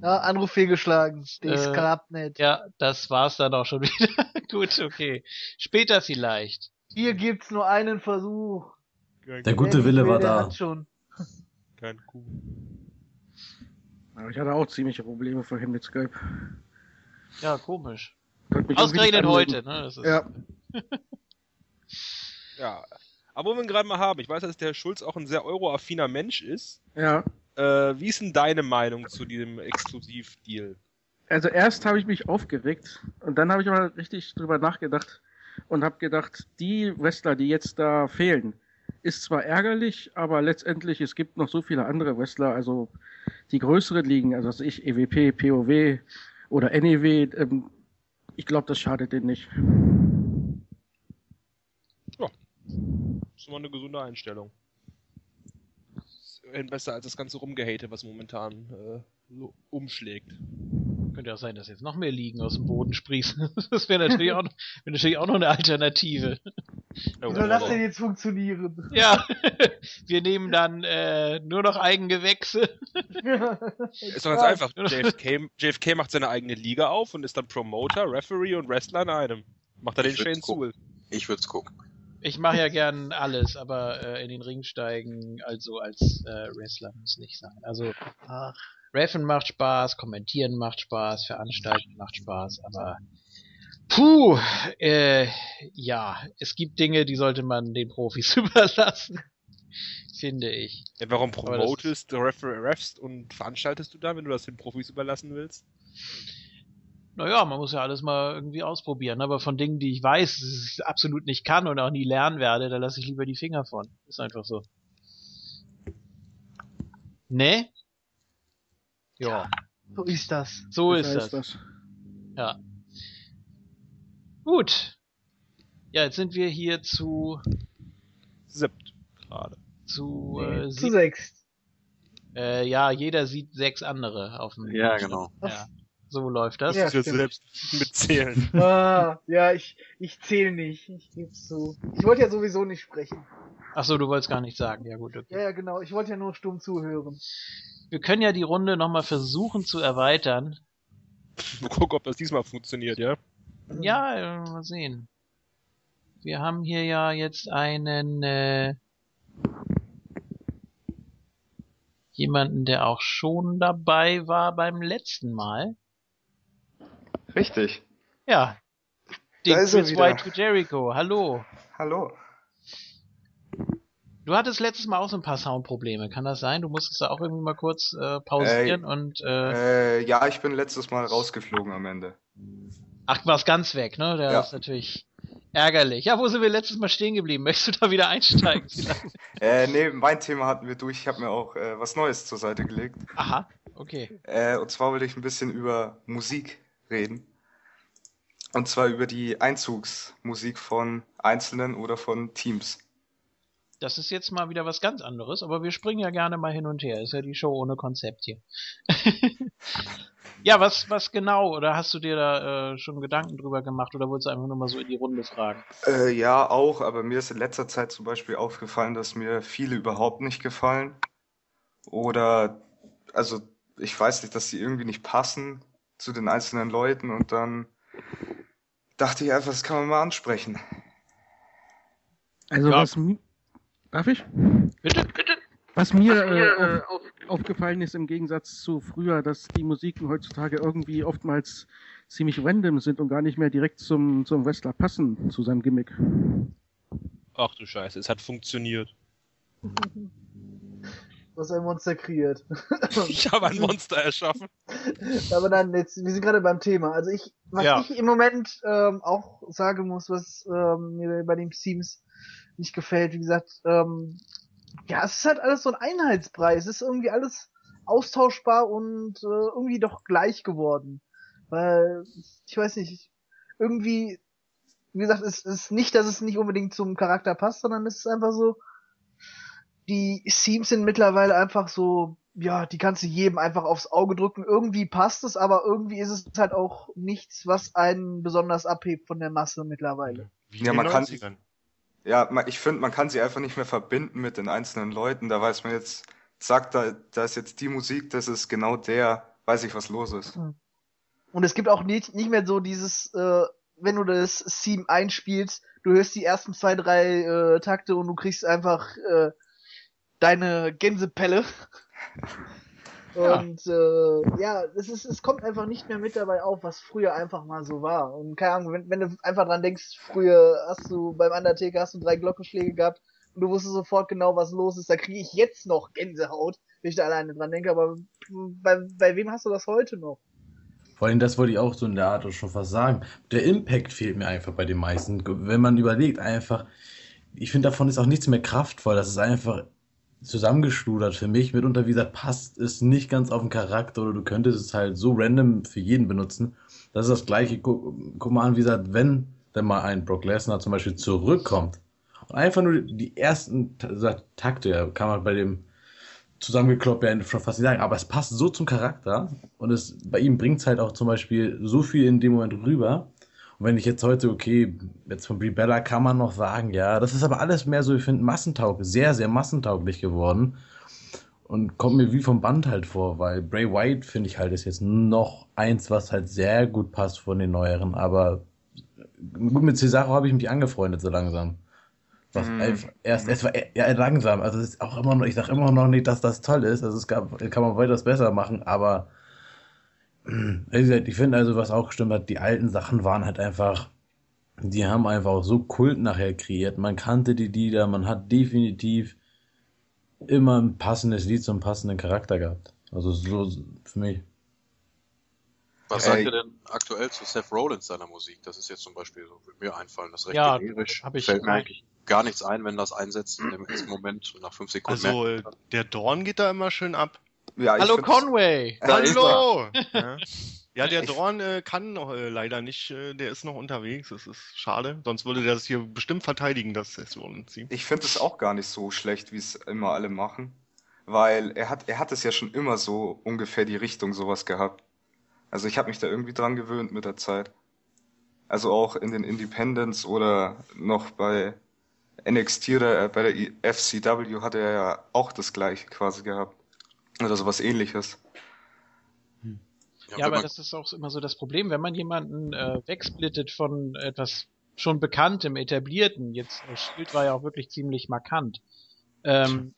Ja, Anruf fehlgeschlagen. Das Äh, klappt nicht. Ja, das war's dann auch schon [LAUGHS] wieder. Gut, okay. Später vielleicht. Hier gibt's nur einen Versuch. Kein, Der gute Wille will, war da. Schon. kein Kuh. Aber ich hatte auch ziemliche Probleme vorhin mit Skype. Ja, komisch. Ausgerechnet heute, ne? Das ist, Ja. [LAUGHS] Ja. Aber wo wir ihn gerade mal haben, ich weiß, dass der Schulz auch ein sehr euroaffiner Mensch ist. Ja. Äh, wie ist denn deine Meinung zu diesem Exklusivdeal? Also erst habe ich mich aufgeregt und dann habe ich mal richtig drüber nachgedacht und habe gedacht, die Wrestler, die jetzt da fehlen, ist zwar ärgerlich, aber letztendlich es gibt noch so viele andere Wrestler, also die größeren Ligen, also was ich EWP, POW oder NEW, ähm, ich glaube, das schadet denen nicht. Das ist immer eine gesunde Einstellung. Ist besser als das ganze Rumgehate, was momentan äh, so umschlägt. Könnte ja auch sein, dass jetzt noch mehr Liegen aus dem Boden sprießen. [LAUGHS] Das wäre natürlich, auch noch- wäre natürlich auch noch eine Alternative. Wie soll das denn jetzt funktionieren? Ja, [LAUGHS] wir nehmen dann äh, nur noch Eigengewächse. [LAUGHS] Ist doch ganz einfach. JFK, JFK macht seine eigene Liga auf und ist dann Promoter, Referee und Wrestler in einem. Macht er den Shane. Soul. Ich würde es gucken. Ich mache ja gern alles, aber äh, in den Ring steigen, also als äh, Wrestler muss nicht sein. Also Ach, Reffen macht Spaß, kommentieren macht Spaß, veranstalten macht Spaß, aber puh, äh, ja, es gibt Dinge, die sollte man den Profis [LAUGHS] überlassen, finde ich. Ja, warum promotest, ref refst und veranstaltest du da, wenn du das den Profis überlassen willst? Naja, man muss ja alles mal irgendwie ausprobieren, aber von Dingen, die ich weiß, dass ich absolut nicht kann und auch nie lernen werde, da lasse ich lieber die Finger von. Ist einfach so. Ne? Ja, so ist das. so Das ist heißt das. Ja. Gut. Ja, jetzt sind wir hier zu Siebt gerade. zu äh, Zu sechs. äh, ja, jeder sieht sechs andere auf dem Ja, Bildschirm. genau. Ja. So läuft das. Ja, musst du jetzt stimmt. selbst mitzählen. [LAUGHS] Ah, ja, ich, ich zähle nicht. Ich geb's zu. Ich wollte ja sowieso nicht sprechen. Ach so, du wolltest gar nicht sagen. Ja gut, okay. Ja, ja, genau. Ich wollte ja nur stumm zuhören. Wir können ja die Runde nochmal versuchen zu erweitern. Mal gucken, ob das diesmal funktioniert, ja? Ja, mal sehen. Wir haben hier ja jetzt einen äh, jemanden, der auch schon dabei war beim letzten Mal. Richtig. Ja. Den Da ist er Chris. White to Jericho. Hallo. Hallo. Du hattest letztes Mal auch so ein paar Soundprobleme. Kann das sein? Du musstest da auch irgendwie mal kurz äh, pausieren und äh, Äh, ja, ich bin letztes Mal rausgeflogen am Ende. ach, warst ganz weg, ne? Das Ja. ist natürlich ärgerlich. Ja, wo sind wir letztes Mal stehen geblieben? [LAUGHS] Möchtest du da wieder einsteigen? vielleicht? [LAUGHS] Äh, nee, mein Thema hatten wir durch. Ich habe mir auch äh, was Neues zur Seite gelegt. Aha, okay. Äh, und zwar will ich ein bisschen über Musik reden. Und zwar über die Einzugsmusik von Einzelnen oder von Teams. das ist jetzt mal wieder was ganz anderes, aber wir springen ja gerne mal hin und her. Ist ja die Show ohne Konzept hier. [LAUGHS] ja, was, was genau? Oder hast du dir da äh, schon Gedanken drüber gemacht oder wolltest du einfach nur mal so in die Runde fragen? Äh, ja, auch, aber mir ist in letzter Zeit zum Beispiel aufgefallen, dass mir viele überhaupt nicht gefallen. Oder, also, ich weiß nicht, dass die irgendwie nicht passen zu den einzelnen Leuten und dann dachte ich einfach, das kann man mal ansprechen. Also Ja. was Darf ich? Bitte, bitte. Was mir äh, auf, aufgefallen ist im Gegensatz zu früher, dass die Musiken heutzutage irgendwie oftmals ziemlich random sind und gar nicht mehr direkt zum, zum Wrestler passen, zu seinem Gimmick. Ach du Scheiße, es hat funktioniert. [LAUGHS] Was ein Monster kreiert. [LAUGHS] Ich habe ein Monster erschaffen. Aber dann, jetzt, wir sind gerade beim Thema. Also ich, was Ja. ich im Moment ähm, auch sagen muss, was ähm, mir bei den Teams nicht gefällt, wie gesagt, ähm, ja, es ist halt alles so ein Einheitsbrei. Es ist irgendwie alles austauschbar und äh, irgendwie doch gleich geworden. Weil, ich weiß nicht, irgendwie, wie gesagt, es ist nicht, dass es nicht unbedingt zum Charakter passt, sondern es ist einfach so, die Themes sind mittlerweile einfach so, ja, die kannst du jedem einfach aufs Auge drücken. Irgendwie passt es, aber irgendwie ist es halt auch nichts, was einen besonders abhebt von der Masse mittlerweile. Wie Ja, man kann 90ern. Ja, ich finde, man kann sie einfach nicht mehr verbinden mit den einzelnen Leuten. Da weiß man jetzt, sagt da, da ist jetzt die Musik, das ist genau der, weiß ich, was los ist. Und es gibt auch nicht, nicht mehr so dieses, äh, wenn du das Theme einspielst, du hörst die ersten zwei, drei äh, Takte und du kriegst einfach äh, deine Gänsepelle. [LAUGHS] Ja. Und äh, ja, es ist, es kommt einfach nicht mehr mit dabei auf, was früher einfach mal so war. Und keine Ahnung, wenn, wenn du einfach dran denkst, früher hast du beim Undertaker hast du drei Glockenschläge gehabt und du wusstest sofort genau, was los ist. Da kriege ich jetzt noch Gänsehaut, wenn ich da alleine dran denke. Aber bei, bei wem hast du das heute noch? Vor allem, das wollte ich auch so in der Art schon fast sagen. Der Impact fehlt mir einfach bei den meisten. Wenn man überlegt, einfach, ich finde, davon ist auch nichts mehr kraftvoll. Das ist einfach zusammengeschludert für mich. Mitunter, wie gesagt, passt es nicht ganz auf den Charakter oder du könntest es halt so random für jeden benutzen. Das ist das Gleiche. Guck, guck mal an, wie gesagt, wenn dann mal ein Brock Lesnar zum Beispiel zurückkommt und einfach nur die ersten Ta- Takte, ja, kann man bei dem zusammengekloppt ja schon fast nicht sagen, aber es passt so zum Charakter und es bei ihm bringt es halt auch zum Beispiel so viel in dem Moment rüber. Und wenn ich jetzt heute, okay, jetzt von Brie Bella kann man noch sagen, ja, das ist aber alles mehr so, ich finde, massentauglich, sehr, sehr massentauglich geworden. Und kommt mir wie vom Band halt vor, weil Bray Wyatt finde ich halt ist jetzt noch eins, was halt sehr gut passt von den neueren, aber gut mit Cesaro habe ich mich angefreundet so langsam. Was einfach erst, es war ja langsam, also es ist auch immer noch, ich sage immer noch nicht, dass das toll ist, also es gab, kann man weitaus besser machen, aber ich finde also, was auch gestimmt hat, die alten Sachen waren halt einfach, die haben einfach auch so Kult nachher kreiert. Man kannte die Lieder, man hat definitiv immer ein passendes Lied zum passenden Charakter gehabt. Also so für mich. Was Ey. sagt ihr denn aktuell zu Seth Rollins seiner Musik? Das ist jetzt zum Beispiel so, würde mir einfallen, das ist recht Ja, generisch. hab ich Fällt mir eigentlich gar nichts ein, wenn das einsetzt in dem ersten Moment und nach fünf Sekunden. Also, äh, der Dorn geht da immer schön ab. Ja, ich Hallo Conway! Hallo! [LAUGHS] ja. ja, der Dorn äh, kann noch äh, leider nicht, äh, der ist noch unterwegs, das ist schade. Sonst würde der das hier bestimmt verteidigen, das Session-Team. Ich finde es auch gar nicht so schlecht, wie es immer alle machen. Weil er hat, er hat es ja schon immer so ungefähr die Richtung sowas gehabt. Also ich habe mich da irgendwie dran gewöhnt mit der Zeit. Also auch in den Independents oder noch bei NXT oder äh, bei der I- FCW hat er ja auch das gleiche quasi gehabt. Oder sowas ähnliches. Ja, Ja, wenn aber das ist auch immer so das Problem, wenn man jemanden äh, wegsplittet von etwas schon Bekanntem, Etablierten. Jetzt äh, Shield war ja auch wirklich ziemlich markant. Ähm,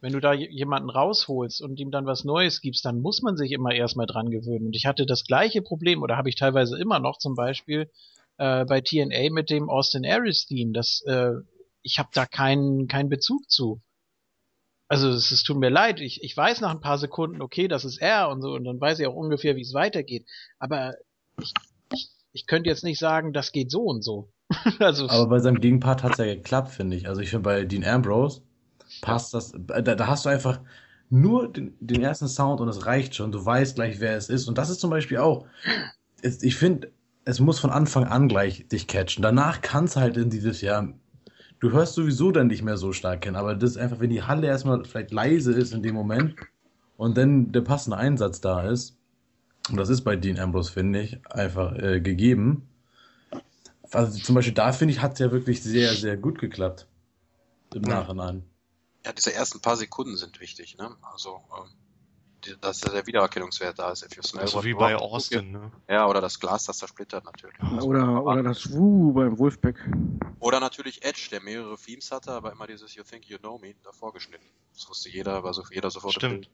wenn du da jemanden rausholst und ihm dann was Neues gibst, dann muss man sich immer erstmal dran gewöhnen. Und ich hatte das gleiche Problem, oder habe ich teilweise immer noch, zum Beispiel äh, bei TNA mit dem Austin Aries Theme. Das, äh, ich habe da keinen keinen Bezug zu. Also es, es tut mir leid, ich, ich weiß nach ein paar Sekunden, okay, das ist er und so, und dann weiß ich auch ungefähr, wie es weitergeht. Aber ich, ich, ich könnte jetzt nicht sagen, das geht so und so. [LAUGHS] also Aber bei seinem Gegenpart hat es ja geklappt, finde ich. Also ich finde bei Dean Ambrose passt das, da, da hast du einfach nur den, den ersten Sound und es reicht schon. Du weißt gleich, wer es ist. Und das ist zum Beispiel auch, ich finde, es muss von Anfang an gleich dich catchen. Danach kann halt in dieses Jahr, du hörst sowieso dann nicht mehr so stark kennen, aber das ist einfach, wenn die Halle erstmal vielleicht leise ist in dem Moment und dann der passende Einsatz da ist, und das ist bei Dean Ambrose, finde ich, einfach äh, gegeben. Also zum Beispiel da, finde ich, hat es ja wirklich sehr, sehr gut geklappt. Im. Nachhinein. Ja, diese ersten paar Sekunden sind wichtig, ne? Also, ähm, dass der Wiedererkennungswert da ist. If you smell So what wie bei. Austin, ne? Ja, oder das Glas, das zersplittert natürlich. Oder, oder das Wu beim Wolfpack. Oder natürlich Edge, der mehrere Themes hatte, aber immer dieses You Think You Know Me davor geschnitten. Das wusste jeder, war so, jeder sofort im Stimmt.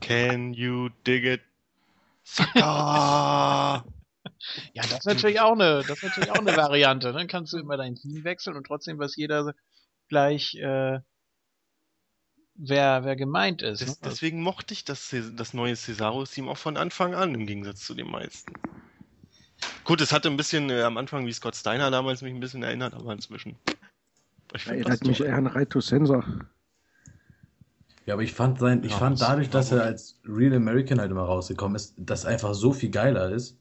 Can you dig it? [LAUGHS] Ja, das ist natürlich auch eine, das ist natürlich auch eine Variante. Dann kannst du immer dein Team wechseln und trotzdem weiß jeder gleich, äh, wer, wer gemeint ist. Des, ne? deswegen mochte ich das, das neue Cesaro-Team auch von Anfang an, im Gegensatz zu den meisten. Gut, es hatte ein bisschen äh, am Anfang wie Scott Steiner damals mich ein bisschen erinnert, aber inzwischen. Ich find das Erinnert mich eher an Raito Sensor. Ja, aber ich fand sein, ich Ja, fand das dadurch, dass er als Real American halt immer rausgekommen ist, das einfach so viel geiler ist.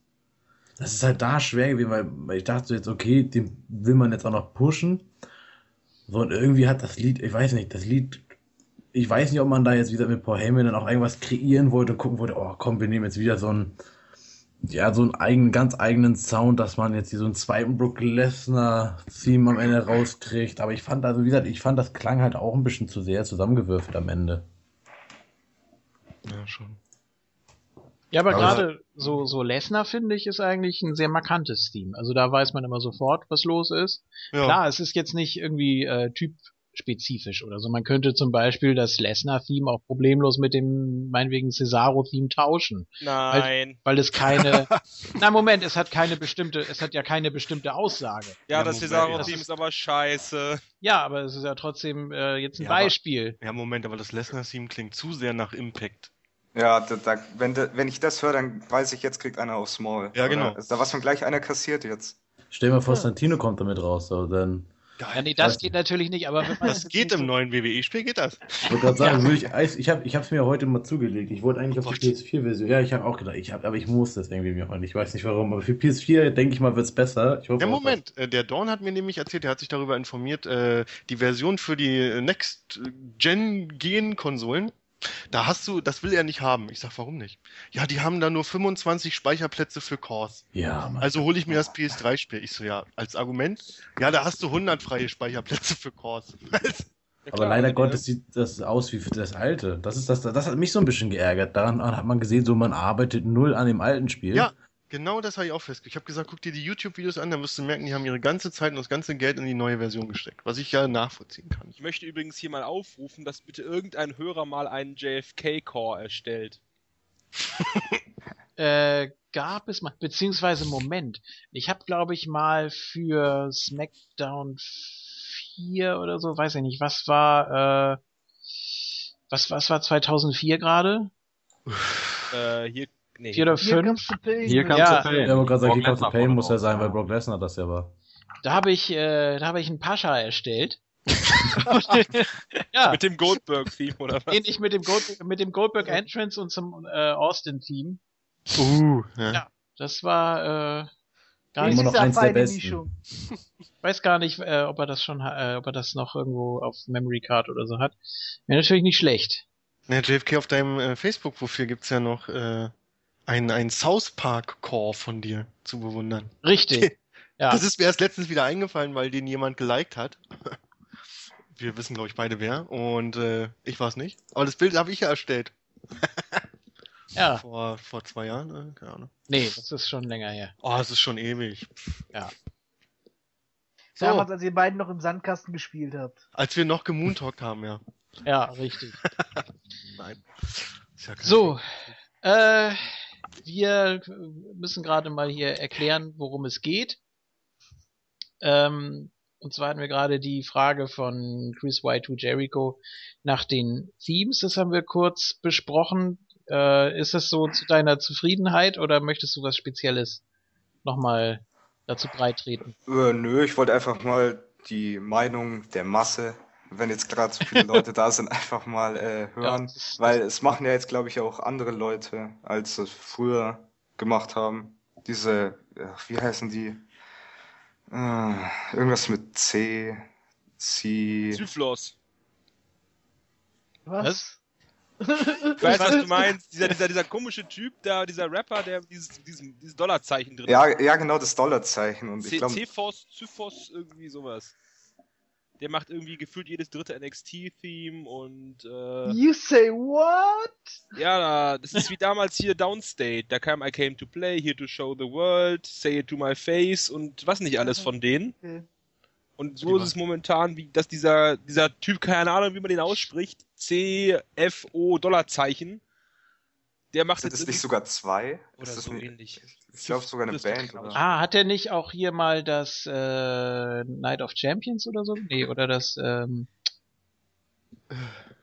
Das ist halt da schwer gewesen, weil, weil ich dachte so jetzt, okay, den will man jetzt auch noch pushen. So, und irgendwie hat das Lied, ich weiß nicht, das Lied, ich weiß nicht, ob man da jetzt wieder mit Paul Heyman dann auch irgendwas kreieren wollte und gucken wollte, oh komm, wir nehmen jetzt wieder so einen, ja, so einen eigenen, ganz eigenen Sound, dass man jetzt hier so einen zweiten Brook Lesnar-Theme am Ende rauskriegt. Aber ich fand, also wie gesagt, ich fand, das klang halt auch ein bisschen zu sehr zusammengewürfelt am Ende. Ja, schon. Ja, aber Aber- gerade so, so Lesnar, finde ich, ist eigentlich ein sehr markantes Team. Also da weiß man immer sofort, was los ist. Ja. Klar, es ist jetzt nicht irgendwie äh, typspezifisch oder so. Man könnte zum Beispiel das Lesnar-Theme auch problemlos mit dem, meinetwegen, Cesaro-Theme tauschen. Nein. Weil es keine, [LAUGHS] na Moment, es hat keine bestimmte, es hat ja keine bestimmte Aussage. Ja, Ja, das das ist aber scheiße. Ja, aber es ist ja trotzdem äh, jetzt ein Ja, aber- Beispiel. Ja, Moment, aber das Lesnar-Team klingt zu sehr nach Impact. Ja, da, da, wenn, da, wenn ich das höre, dann weiß ich, jetzt kriegt einer aufs Maul. Ja, genau. Oder Ist da was von gleich einer kassiert jetzt? Stell dir mal vor, Santino kommt damit raus, so, dann. Ja, nee, das geht natürlich nicht, aber wenn man Das geht im so- neuen WWE-Spiel, geht das. Ich wollte gerade sagen, würde ich, ich habe ich hab's mir heute mal zugelegt. Ich wollte eigentlich auf die Gott. PS4-Version. Ja, ich habe auch gedacht, ich hab, aber ich muss das irgendwie mir heute. Ich weiß nicht warum, aber für PS4 denke ich mal, wird's besser. Ich hoffe Ja, Moment, äh, der Dawn hat mir nämlich erzählt, er hat sich darüber informiert, äh, die Version für die äh, Next-Gen-Konsolen, da hast du, das will er nicht haben. Ich sag, warum nicht? Ja, die haben da nur 25 Speicherplätze für Cores. Ja, Mann. Also hole ich mir das PS3-Spiel. Ich so, ja, als Argument, ja, da hast du 100 freie Speicherplätze für Cores. [LAUGHS] aber leider Gottes sieht das aus wie für das alte. Das ist das, das hat mich so ein bisschen geärgert. Daran hat man gesehen, so man arbeitet null an dem alten Spiel. Ja, genau das habe ich auch festgestellt. Ich habe gesagt, guck dir die YouTube-Videos an, dann wirst du merken, die haben ihre ganze Zeit und das ganze Geld in die neue Version gesteckt. Was ich ja nachvollziehen kann. Ich möchte übrigens hier mal aufrufen, dass bitte irgendein Hörer mal einen JFK-Core erstellt. [LAUGHS] äh, gab es mal, beziehungsweise Moment, ich habe glaube ich mal für SmackDown 4 oder so, weiß ich nicht, was war, äh, was, was war 2004 gerade? Äh, hier, nee. 4 oder Hier 5? comes the pain. Hier kommt Ja. Pain. Ja, aber gerade sagen, hier kommt Lesnar Pain muss ja sein, weil Brock Lesnar das ja war. Da habe ich, äh, da habe ich einen Pascha erstellt. [LAUGHS] ja, Mit dem Goldberg-Theme oder was? ähnlich mit dem, Gold, mit dem Goldberg Entrance und zum äh, Austin Theme. Uh, ja. Ja. Das war, äh, gar Immer nicht, noch Diese eins der besten. Weiß gar nicht, äh, ob er das schon, äh, ob er das noch irgendwo auf Memory Card oder so hat. Wäre natürlich nicht schlecht. Ja, JFK, auf deinem äh, Facebook-Profil gibt's ja noch äh, ein, ein South Park-Core von dir zu bewundern. Richtig. [LAUGHS] Ja. Das ist mir erst letztens wieder eingefallen, weil den jemand geliked hat. [LAUGHS] Wir wissen, glaube ich, beide wer. Und äh, ich war es nicht. Aber das Bild habe ich ja erstellt. [LAUGHS] ja. Vor, vor zwei Jahren, äh, keine Ahnung. Nee, das ist schon länger her. Oh, es ist schon ewig. So. Damals, als ihr beiden noch im Sandkasten gespielt habt. Als wir noch gemoontalkt haben, ja. Ja, richtig. Nein. Ist ja So, äh, wir müssen gerade mal hier erklären, worum es geht. Ähm, und zwar hatten wir gerade die Frage von Chris White to Jericho nach den Themes. Das haben wir kurz besprochen. Äh, ist das so zu deiner Zufriedenheit oder möchtest du was Spezielles nochmal dazu breitreten? Äh, nö, ich wollte einfach mal die Meinung der Masse, wenn jetzt gerade so viele Leute da sind, [LAUGHS] einfach mal äh, hören. das ist- Weil es machen ja jetzt, glaube ich, auch andere Leute, als es früher gemacht haben. Diese, ach, wie heißen die? Äh, irgendwas mit C, C. Zyflos. Was? [LAUGHS] Ich weiß, was du meinst. Dieser, dieser, dieser komische Typ da, dieser Rapper, der dieses, diesen, dieses Dollarzeichen drin Ja, hat. ja, genau, das Dollarzeichen. Und ich C- glaube, Cephos, Zyphos, irgendwie sowas. Der macht irgendwie gefühlt jedes dritte NXT-Theme und äh, You say what? ja, das ist wie damals hier Downstate. Da kam I came to play, here to show the world, say it to my face und was nicht alles von denen. Okay. Und so ist es momentan, wie dass dieser, dieser Typ, keine Ahnung, wie man den ausspricht, C, F, O, Dollarzeichen, der macht sind jetzt es nicht sogar zwei? oder Ist das so nicht, ähnlich. ich glaube sogar eine Band, oder? Ah, hat er nicht auch hier mal das äh, Night of Champions oder so? Nee, oder das ähm,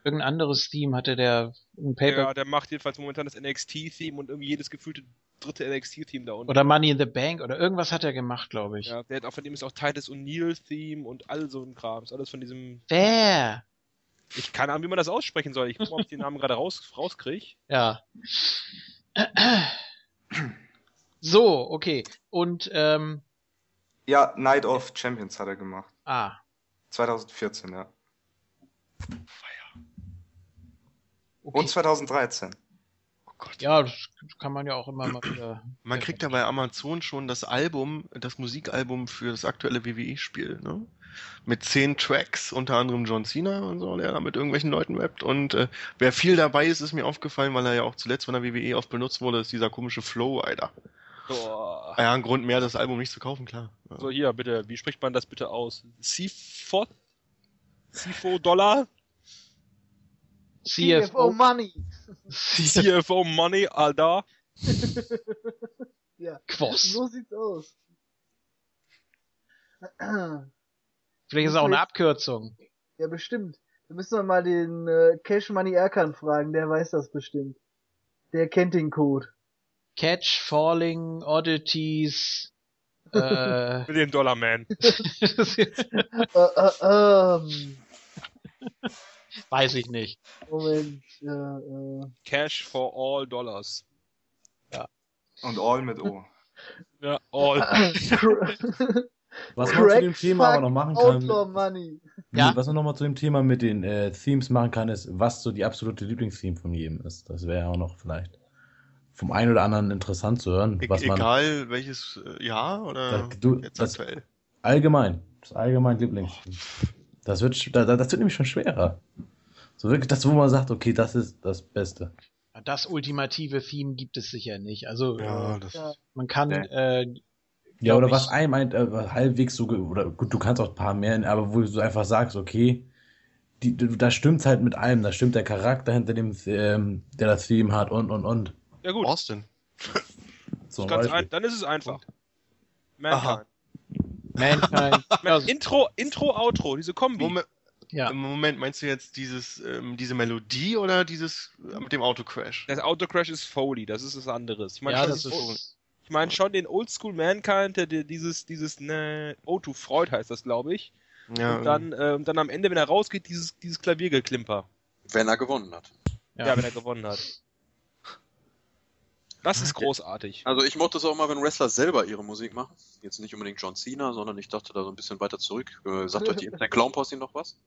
irgendein anderes Theme hatte der ein Paper Ja, der macht jedenfalls momentan das NXT-Theme und irgendwie jedes gefühlte dritte NXT-Theme da unten. oder Money in the Bank oder irgendwas hat er gemacht, glaube ich. Ja, der hat auch von dem ist auch Titus O'Neill-Theme und all so ein Kram. Ist alles von diesem. Wer? Ich keine Ahnung, wie man das aussprechen soll. Ich guck mal, ob ich den Namen gerade raus, rauskriege. Ja. So, okay. Und ähm, Ja, Night of Champions hat er gemacht. ah, 2014, ja. okay. Und 2013. Oh Gott. ja, das kann man ja auch immer mal wieder. [CLEARS THROAT] Man kriegt ja bei Amazon schon das Album, das Musikalbum für das aktuelle WWE-Spiel, ne? Mit zehn Tracks, unter anderem John Cena und so, der da mit irgendwelchen Leuten rappt. Und äh, wer viel dabei ist, ist mir aufgefallen, weil er ja auch zuletzt von der WWE oft benutzt wurde, ist dieser komische Flow, Alter. Boah. Ah ja, ein Grund mehr, das Album nicht zu kaufen, klar. Ja. So, hier, bitte. Wie spricht man das bitte aus? CFO? CFO Dollar? CFO CFO. Money. CFO Money, Alter. [LAUGHS] Ja, Quoss. so sieht's aus. [CLEARS THROAT] Vielleicht ist es auch eine Abkürzung. Ja, bestimmt. Da müssen wir mal den äh, Cash Money Erkan fragen, der weiß das bestimmt. Der kennt den Code. Catch, Falling, Oddities. [LAUGHS] Äh, den Dollar Man. [LAUGHS] Äh, äh, ähm, weiß ich nicht. Moment. Äh, äh. Cash for all Dollars. Und All mit O. Ja, all. [LAUGHS] Was man zu dem Crack Thema aber noch machen kann, Money. Ja. was man noch mal zu dem Thema mit den äh, Themes machen kann, ist, was so die absolute Lieblingstheme von jedem ist. Das wäre ja auch noch vielleicht vom einen oder anderen interessant zu hören, E was man egal welches äh, Jahr oder Da- du- jetzt das- aktuell. allgemein, das allgemein Lieblingstheme. Das wird, sch- da, da- das wird nämlich schon schwerer. So wirklich das, wo man sagt, okay, das ist das Beste. Das ultimative Theme gibt es sicher nicht. Also Ja, das Ja. man kann äh, Ja, oder ich- was einem ein, äh, halbwegs so, oder gut, du kannst auch ein paar mehr, aber wo du einfach sagst, okay, die, da stimmt's halt mit allem, da stimmt der Charakter hinter dem, ähm, der das Theme hat und und und. Ja gut, Austin. [LAUGHS] Beispiel. ein, dann ist es einfach. Mankind. Mankind. [LAUGHS] so- Intro, Intro, Outro, diese Kombi. Moment, ja. Im Moment meinst du jetzt dieses, ähm, diese Melodie oder dieses äh, mit dem Autocrash? Das Autocrash ist Foley, das ist was anderes. Ich meine ja, schon, das den- ist. Ich mein schon den Oldschool Mankind, der, der dieses, dieses, ne, O2 Freud heißt das, glaube ich. Ja, Und dann, ähm, dann am Ende, wenn er rausgeht, dieses, dieses Klaviergeklimper. Wenn er gewonnen hat. Ja. Ja. wenn er gewonnen hat. Das ist großartig. Also ich mochte es auch mal, wenn Wrestler selber ihre Musik machen. Jetzt nicht unbedingt John Cena, sondern ich dachte da so ein bisschen weiter zurück. Äh, sagt euch die der Clown Posse noch was?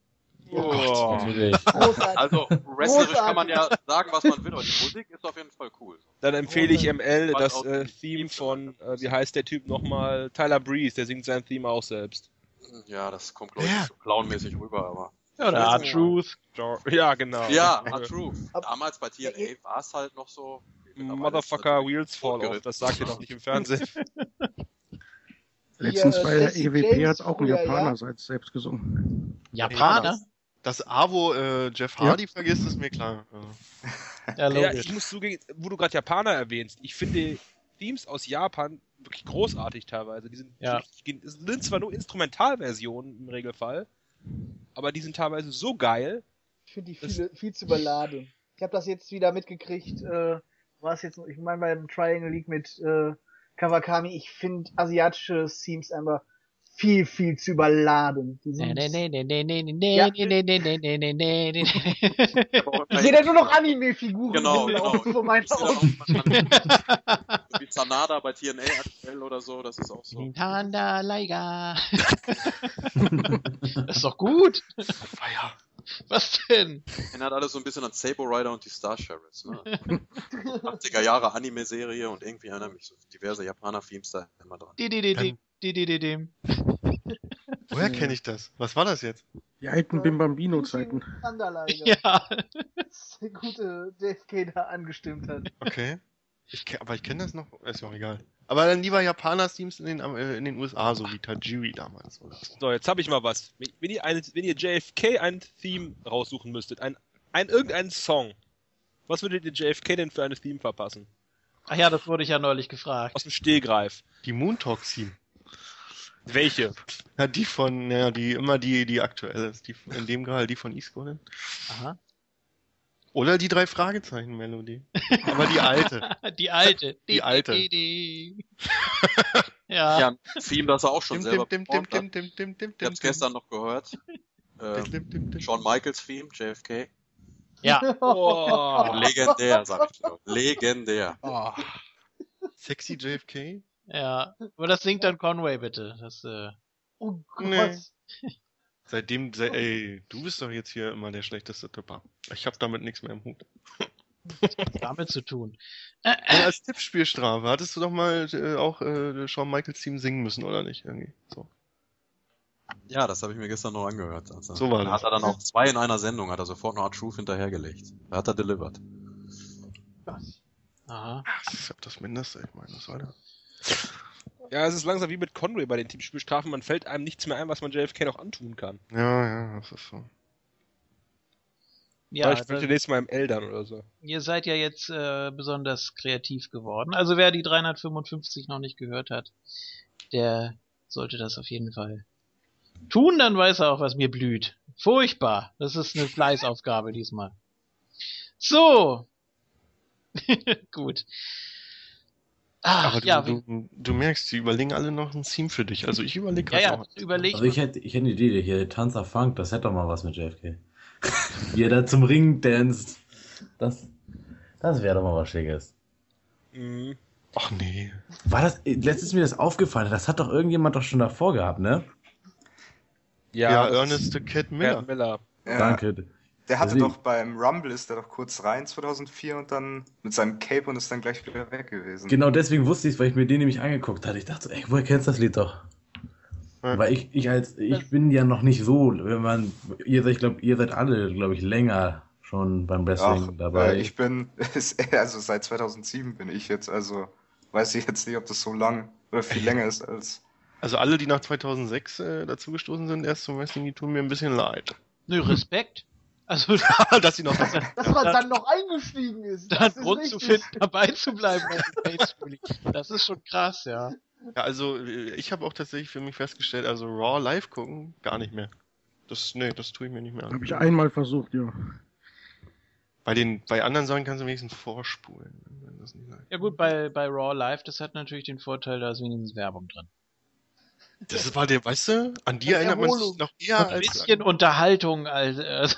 Oh. Natürlich. Großartig. Also wrestlerisch kann man ja sagen, was man will, aber die Musik ist auf jeden Fall cool. Dann empfehle ich ML das äh, Theme von, äh, wie heißt der Typ nochmal? Tyler Breeze, der singt sein Theme auch selbst. Ja, das kommt glaube ich Ja. nicht so clownmäßig rüber, aber. Ja, oder Ja. R-Truth. Ja, genau. Ja, R Truth. Damals bei TNA war es halt noch so. Motherfucker Wheels Fall Off, das sagt ihr doch nicht im Fernsehen. [LAUGHS] Letztens bei der EWP hat auch ein Japaner ja? selbst gesungen. Japaner? Das Avo äh, Jeff Hardy vergisst, ist mir klar. Ja. [LAUGHS] Ja, Ja, ich muss zugeben, wo du gerade Japaner erwähnst, ich finde Themes aus Japan wirklich großartig teilweise. Die sind, Ja. es sind zwar nur Instrumentalversionen im Regelfall, aber die sind teilweise so geil. Ich finde die viel, viel zu überladen. Ich habe das jetzt wieder mitgekriegt, äh, war es jetzt, ich meine beim Triangle League mit äh, Kawakami, ich finde asiatische Themes einfach viel, viel zu überladen. Die sind, Nee, nee, nee, nee, nee, nee, nee, Ja. nee, nee, nee, nee, nee, nee, nee, nee. Ich sehe da nur noch Anime-Figuren Genau, genau. vor meinen Augen. wie Sanada bei TNA aktuell oder so, das ist auch so. Tanda Laiga. das ist doch gut. Feier. Was denn? Erinnert alles so ein bisschen an Saber Rider und die Star Sheriffs, ne? 80er Jahre Anime-Serie und irgendwie erinnern mich so diverse Japaner-Themes da immer dran. Die, die, die, die, die, die, die, die. [LAUGHS] Woher kenne ich das? Was war das jetzt? Die alten Bim Bambino-Zeiten. Underliger. Ja. Das [LAUGHS] der gute JFK da angestimmt hat. Okay. Ich, aber ich kenne das noch, ist ja auch egal. Aber dann lieber Japaner-Teams in den, äh, in den USA, so wie Tajiri damals. Oder? So, jetzt habe ich mal was. Wenn ihr, eine, wenn ihr JFK ein Theme raussuchen müsstet, ein, ein irgendeinen Song, was würdet ihr JFK denn für eine Theme verpassen? Ach ja, das wurde ich ja neulich gefragt. Aus dem Stehgreif. Die Moontalk-Team. Welche? Ja, die von, ja, die immer die, die aktuell ist. Die, in dem Fall die von Golden. Aha. Oder die drei Fragezeichen-Melodie. Aber die alte. [LAUGHS] Die alte. [LAUGHS] Die alte. Die, die, die. [LAUGHS] Ja. Ja, ein Theme, das er auch schon Dim, selber dim, dim, dim, hat. dim, dim, dim, Ich hab's gestern noch gehört. Ähm, dim, dim, dim. Shawn Michaels Theme, JFK. ja. Oh. Legendär, sag ich nur. Legendär. Sexy JFK? Ja. Aber das singt dann Conway bitte. Das, äh, Oh Gott. Nee. [LAUGHS] Seitdem, se ey, du bist doch jetzt hier immer der schlechteste Tipper. Ich hab damit nichts mehr im Hut. [LAUGHS] damit zu tun. Und als Tippspielstrafe hattest du doch mal äh, auch äh, Shawn Michaels Team singen müssen, oder nicht? Irgendwie. So. Ja, das habe ich mir gestern noch angehört. Also, So war da das. hat er dann auch zwei in einer Sendung, hat er sofort noch Truth hinterhergelegt. Da hat er delivered. Aha. Das ist ja das Mindeste, ich meine, was soll das? Ja, es ist langsam wie mit Conway bei den Teamspielstrafen. Man fällt einem nichts mehr ein, was man JFK noch antun kann. Ja, ja, das ist so. Ja, ich da, möchte nächstes Mal im L dann oder so. ihr seid ja jetzt äh, besonders kreativ geworden. Also wer die 355 noch nicht gehört hat, der sollte das auf jeden Fall tun, dann weiß er auch, was mir blüht. Furchtbar. Das ist eine Fleißaufgabe diesmal. So. [LAUGHS] Gut. Ach, Aber du, ja, du, du merkst, die überlegen alle noch ein Theme für dich. Also ich überlege ja, gerade ja, noch. überleg Also ich hätte, ich hätte eine Idee, hier Tanzer Funk, das hätte doch mal was mit JFK. [LAUGHS] Wie er da zum Ring danst. Das, das wäre doch mal was Schickes. Mhm. Ach nee. War das, letztens ist mir das aufgefallen, das hat doch irgendjemand doch schon davor gehabt, ne? Ja, das Ernest the Cat Miller. Cat Miller. Ja, Danke. Der hatte Deswegen- doch beim Rumble ist der doch kurz rein 2004 und dann mit seinem Cape und ist dann gleich wieder weg gewesen. Genau deswegen wusste ich es, weil ich mir den nämlich angeguckt hatte. Ich dachte, ey, woher kennst du das Lied doch? Ja. Weil ich, ich als, ich bin ja noch nicht so, wenn man, ihr seid, ich glaube, ihr seid alle, glaube ich, länger schon beim Wrestling Ach, dabei. äh, ich bin, [LAUGHS] also seit 2007 bin ich jetzt, also weiß ich jetzt nicht, ob das so lang oder viel [LAUGHS] länger ist als. Also alle, die nach 2006 äh, dazugestoßen sind, erst zum Wrestling, die tun mir ein bisschen leid. Nö, Respekt. Also [LAUGHS] Dass sie noch das Dass man dann noch eingestiegen ist. da ist Grund zu richtig. finden, dabei zu bleiben. Das ist schon krass, ja. Ja, also äh, ich habe auch tatsächlich für mich festgestellt, also Raw live gucken, gar nicht mehr. Das, nee, das tue ich mir nicht mehr an. Habe ich einmal versucht, ja. Bei den, bei anderen Sachen kannst du wenigstens vorspulen. wenn das nicht Ja gut, bei, bei Raw Live, das hat natürlich den Vorteil, da ist wenigstens Werbung drin. Das war der, weißt du, an die erinnert man sich noch eher Ein als bisschen Unterhaltung als äh,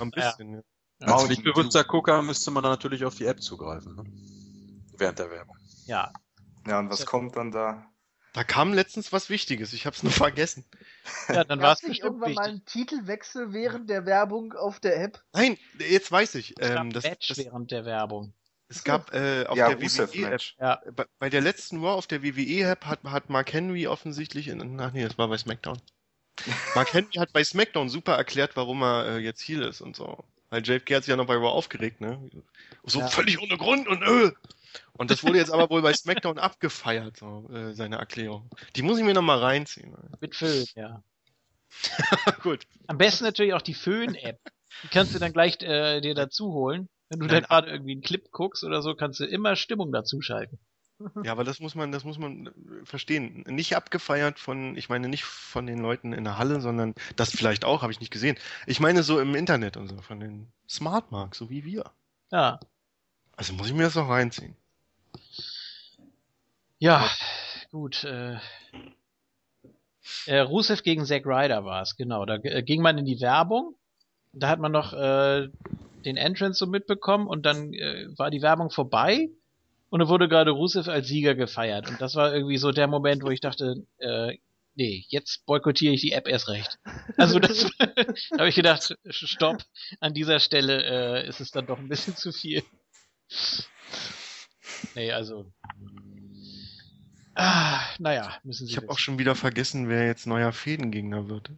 ein [LAUGHS] bisschen. Ja. Als nicht bewusster Gucker müsste man dann natürlich auf die App zugreifen. Ne? Während der Werbung. ja. Ja, und was kommt dann da? Da kam letztens was Wichtiges, ich hab's nur [LAUGHS] vergessen. Ja, dann war es bestimmt irgendwann mal wichtig. einen Titelwechsel während der Werbung auf der App? Nein, jetzt weiß ich. Ähm, ein das, während der Werbung. Es gab äh, auf ja, der WWE-App. Ja. bei, bei der letzten Raw auf der WWE-App hat, hat Mark Henry offensichtlich, in, ach nee, das war bei SmackDown. [LAUGHS] Mark Henry hat bei SmackDown super erklärt, warum er äh, jetzt Heel ist und so. Weil JFK hat sich ja noch bei Raw aufgeregt, ne? So Ja. völlig ohne Grund und äh. Und das wurde jetzt aber wohl bei SmackDown [LAUGHS] abgefeiert, so, äh, seine Erklärung. Die muss ich mir noch mal reinziehen. Mit Föhn, ja. [LAUGHS] Gut. Am besten natürlich auch die Föhn-App. Die kannst du dann gleich äh, dir dazu holen. Wenn du Nein, dann gerade irgendwie einen Clip guckst oder so, kannst du immer Stimmung dazu schalten. [LAUGHS] Ja, aber das muss man, das muss man äh, verstehen. Nicht abgefeiert von, ich meine nicht von den Leuten in der Halle, sondern das vielleicht auch, habe ich nicht gesehen. Ich meine so im Internet und so, von den Smartmarks, so wie wir. Ja. Also muss ich mir das noch reinziehen. Ja, gut. Äh, äh, Rusev gegen Zack Ryder war es, genau. Da äh, ging man in die Werbung. Da hat man noch äh, den Entrance so mitbekommen und dann äh, war die Werbung vorbei Und dann wurde gerade Rusev als Sieger gefeiert. Und das war irgendwie so der Moment, wo ich dachte, äh, nee, jetzt boykottiere ich die App erst recht. Also das [LAUGHS] [LAUGHS] da habe ich gedacht, stopp, an dieser Stelle äh, ist es dann doch ein bisschen zu viel. Nee, also. Ah, naja, müssen sie. Ich habe auch schon wieder vergessen, wer jetzt neuer Fädengegner wird.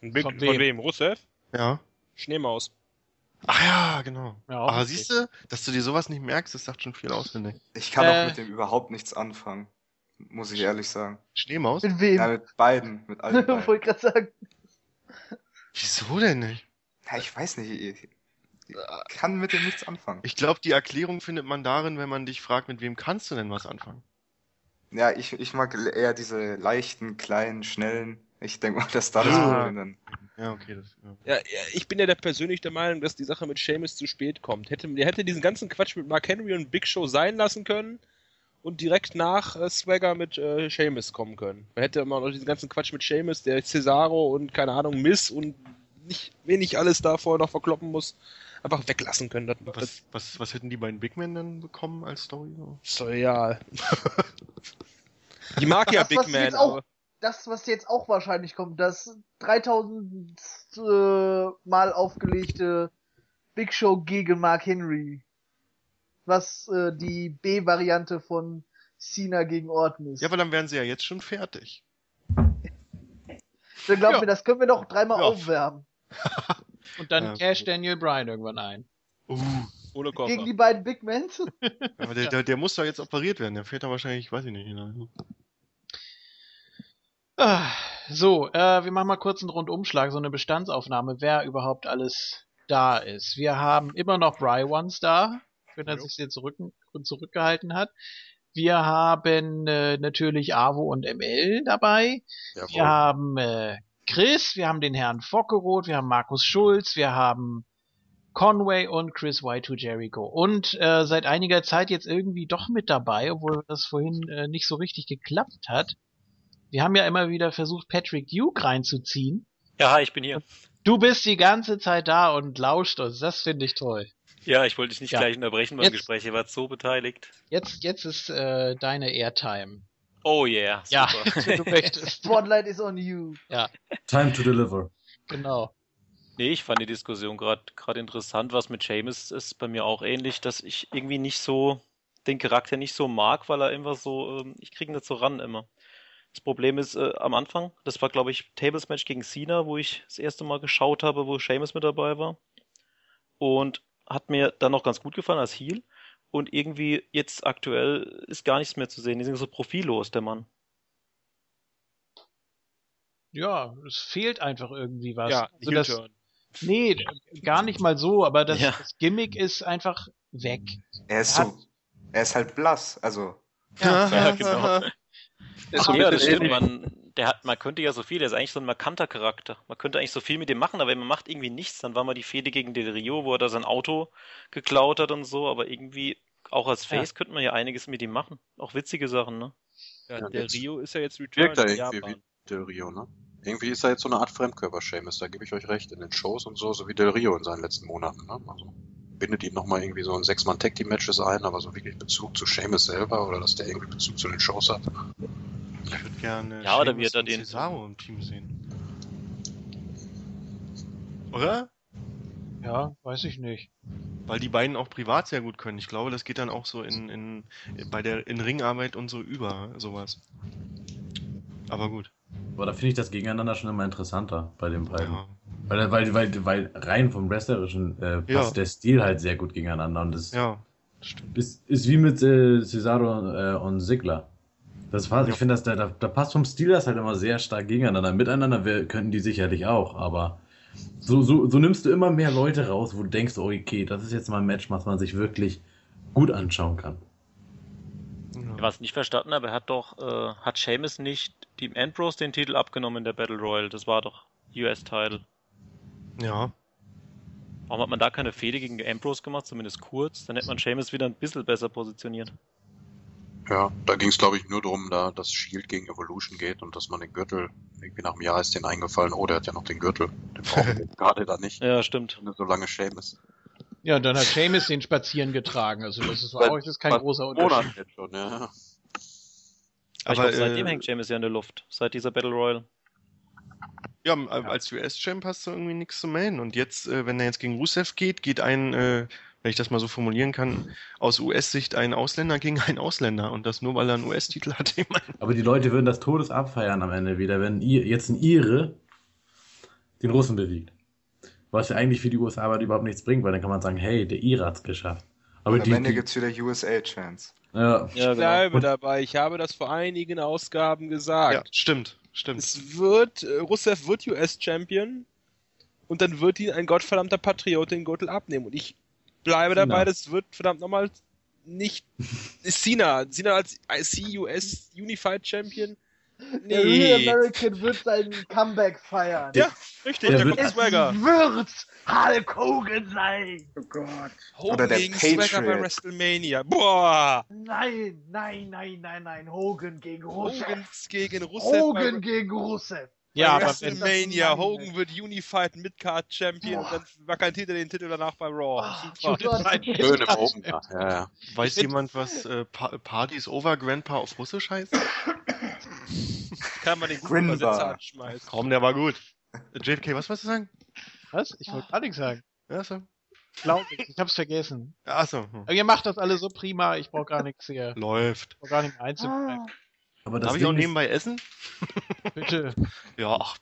Von von, wem? wem? Rusev? Ja. Schneemaus. Ach ja, genau. Ja, Aber siehst du, dass du dir sowas nicht merkst, das sagt schon viel aus, finde ich. Ich kann Äh. auch mit dem überhaupt nichts anfangen. Muss ich ehrlich sagen. Schneemaus? Mit wem? Ja, mit beiden, mit allen [LAUGHS] beiden. Wollte gerade sagen. Wieso denn nicht? Ja, ich weiß nicht, ich, ich kann mit dem nichts anfangen. Ich glaube, die Erklärung findet man darin, wenn man dich fragt, mit wem kannst du denn was anfangen? Ja, ich, ich mag eher diese leichten, kleinen, schnellen. Ich denke mal, dass da das Ah. Problem dann. Ja, okay. Das, ja. Ja, ja, ich bin ja der persönlich der Meinung, dass die Sache mit Seamus zu spät kommt. Hätte, der hätte diesen ganzen Quatsch mit Mark Henry und Big Show sein lassen können und direkt nach äh, Swagger mit äh, Seamus kommen können. Man hätte immer noch diesen ganzen Quatsch mit Seamus, der Cesaro und keine Ahnung, Miss und nicht wenig alles davor noch verkloppen muss, einfach weglassen können. Das, das Was, was, was hätten die beiden Big Men dann bekommen als Story? So? egal. [LAUGHS] Die mag ja Das, Big was Man, aber Das, was jetzt auch wahrscheinlich kommt, das 3000 äh, Mal aufgelegte Big Show gegen Mark Henry. Was äh, die B-Variante von Cena gegen Orton ist. Ja, aber dann wären sie ja jetzt schon fertig. [LAUGHS] Dann glaubt Ja. mir, das können wir doch dreimal Ja. aufwärmen. [LAUGHS] Und dann Ja. cash Daniel Bryan irgendwann ein. Uh, ohne Koffer. Gegen die beiden Big Mens. [LAUGHS] aber der, der, der muss doch jetzt operiert werden. Der fehlt da wahrscheinlich, weiß ich nicht. hinein. Ah, so, äh, wir machen mal kurz einen Rundumschlag, so eine Bestandsaufnahme, wer überhaupt alles da ist. Wir haben immer noch Bry Ones da, wenn er Jo. sich jetzt zurück, zurückgehalten hat. Wir haben äh, natürlich Avo und ML dabei. Wir Jawohl. haben äh, Chris, wir haben den Herrn Fockeroth, wir haben Markus Schulz, wir haben Conway und Chris Y2 Jericho. Und äh, seit einiger Zeit jetzt irgendwie doch mit dabei, obwohl das vorhin äh, nicht so richtig geklappt hat. Wir haben ja immer wieder versucht, Patrick Duke reinzuziehen. Ja, hi, ich bin hier. Du bist die ganze Zeit da und lauscht uns. Das finde ich toll. Ja, ich wollte dich nicht Ja. gleich unterbrechen beim Jetzt- Gespräch, ihr wart so beteiligt. Jetzt, jetzt ist äh, deine Airtime. Oh yeah, Ja, super. [LAUGHS] wenn du möchtest. [LAUGHS] Spotlight is on you. Time to deliver. Genau. Nee, ich fand die Diskussion gerade gerade interessant. Was mit Seamus ist bei mir auch ähnlich, dass ich irgendwie nicht so den Charakter nicht so mag, weil er immer so, ähm, ich kriege ihn nicht so ran immer. Das Problem ist, äh, am Anfang, das war glaube ich Tables Match gegen Cena, wo ich das erste Mal geschaut habe, wo Seamus mit dabei war. Und hat mir dann noch ganz gut gefallen als Heel. Und irgendwie jetzt aktuell ist gar nichts mehr zu sehen. Die sind so profillos, der Mann. Ja, es fehlt einfach irgendwie was. ja, also das, nee, gar nicht mal so, aber das, Ja. das Gimmick ist einfach weg. Er ist Hat- so, er ist halt blass, also. Ja, [LAUGHS] genau. Ist so ein ja, das stimmt. Man, der hat, man könnte ja so viel, der ist eigentlich so ein markanter Charakter. Man könnte eigentlich so viel mit dem machen, aber man macht irgendwie nichts. Dann war mal die Fehde gegen Del Rio, wo er da sein Auto geklaut hat und so, aber irgendwie, auch als Ja. Face könnte man ja einiges mit ihm machen. Auch witzige Sachen, ne? Ja, Ja, der jetzt Rio ist ja jetzt Return Wirkt er in Japan. wie Del Rio, ne? Irgendwie ist er jetzt so eine Art Fremdkörper, Seamus, da gebe ich euch recht, in den Shows und so, so wie Del Rio in seinen letzten Monaten, ne? Also bindet ihn nochmal irgendwie so in sechs Mann Tag Team Matches ein, aber so wirklich Bezug zu Seamus selber oder dass der irgendwie Bezug zu den Shows hat. Ich würde gerne Ja, oder Sheamus wie er da und den- Cesaro im Team sehen. Oder? Ja, weiß ich nicht. Weil die beiden auch privat sehr gut können. Ich glaube, das geht dann auch so in, in, bei der in Ringarbeit und so über sowas. Aber gut. Aber da finde ich das Gegeneinander schon immer interessanter bei den beiden. Ja. Weil, weil, weil, weil rein vom Wrestlerischen äh, passt Ja. der Stil halt sehr gut gegeneinander. Und das ja, stimmt. ist, ist wie mit äh, Cesaro äh, und Sigler. Das passt, ich finde, da, da, da passt vom Stil das halt immer sehr stark gegeneinander. Miteinander wir, könnten die sicherlich auch, aber so, so, so nimmst du immer mehr Leute raus, wo du denkst, oh, okay, das ist jetzt mal ein Match, was man sich wirklich gut anschauen kann. Ja. Was ich nicht verstanden habe, er hat doch, äh, hat Seamus nicht dem Ambrose den Titel abgenommen in der Battle Royal? Das war doch US-Title. Ja. Warum hat man da keine Fehde gegen Ambrose gemacht, zumindest kurz? Dann hätte man Seamus wieder ein bisschen besser positioniert. Ja, da ging es glaube ich nur darum, da dass Shield gegen Evolution geht und dass man den Gürtel, irgendwie nach einem Jahr ist den eingefallen, oh, der hat ja noch den Gürtel. Den brauchen wir [LAUGHS] gerade da nicht. Ja, stimmt. Solange Seamus. Ja, und dann hat Seamus den spazieren getragen. Also das ist [LAUGHS] auch das ist kein großer Unterschied. jetzt schon, ja. Aber, ich Aber, glaube, seitdem äh, hängt James ja in der Luft. Seit dieser Battle Royale. Ja, als US-Champ hast du irgendwie nichts zu melden. Und jetzt, äh, wenn er jetzt gegen Rusev geht, geht ein, äh, wenn ich das mal so formulieren kann, aus US-Sicht ein Ausländer gegen einen Ausländer. Und das nur, weil er einen US-Titel hat. [LAUGHS] Aber die Leute würden das Todes abfeiern am Ende wieder, wenn ihr, jetzt ein Ire den Russen besiegt. Was ja eigentlich für die USA aber überhaupt nichts bringt, weil dann kann man sagen, hey, der Ire hat's geschafft. Aber am die, Ende die, gibt's wieder USA-Chance. ja, Ich bleibe dabei. Ich habe das vor einigen Ausgaben gesagt. ja, stimmt, stimmt. Es wird, äh, Rusev wird US-Champion und dann wird ihn ein gottverdammter Patriot den Gürtel abnehmen. Und ich bleibe dabei, das wird verdammt nochmal nicht ist [LAUGHS] Cena. Cena als IC US Unified Champion. Der Real. American wird sein Comeback feiern. Ja, richtig. Der Der wird- Swagger. wird Hulk Hogan sein. Oh Gott. Hogan Oder der gegen Swagger bei Patriot. WrestleMania. Boah. Nein, nein, nein, nein, nein. Hogan gegen Rusev. Hogan gegen Rusev Hogan gegen Rusev. Ja, bei WrestleMania. Hogan wird Unified Midcard Champion und dann vakantiert er den Titel danach bei Raw. Super. Gott. Schön im Open, ja. [LAUGHS] ja, ja. Weiß jemand, was äh, pa Parties over Grandpa auf Russisch heißt? [LAUGHS] Kann man den. Übersetzer anschmeißen. Komm, der war gut. JFK, was wolltest du sagen? was? Ich wollte gar nichts sagen. Ja, so. Glaube ich. Ich hab's vergessen. Achso, hm. Aber ihr macht das alle so prima. Ich brauche gar nichts hier. läuft. Ich brauch gar nicht mehr einzubringen. Ah, aber das Darf ich auch Ding ist, nebenbei essen? Bitte. [LAUGHS] Ja, ach.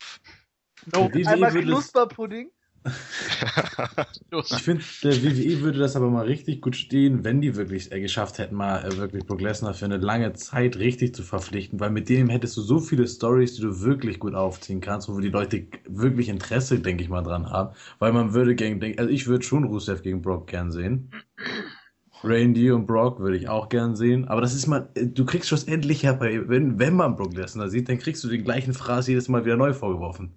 No, Einmal Knusperpudding. Ich finde, der WWE würde das aber mal richtig gut stehen, wenn die wirklich äh, geschafft hätten, mal äh, wirklich Brock Lesnar für eine lange Zeit richtig zu verpflichten, weil mit dem hättest du so viele Stories, die du wirklich gut aufziehen kannst, wo die Leute wirklich Interesse, denke ich mal, dran haben, weil man würde gegen, also ich würde schon Rusev gegen Brock gern sehen. Randy und Brock würde ich auch gern sehen, aber das ist mal, äh, du kriegst schlussendlich ja wenn, wenn man Brock Lesnar sieht, dann kriegst du den gleichen Fraß jedes Mal wieder neu vorgeworfen.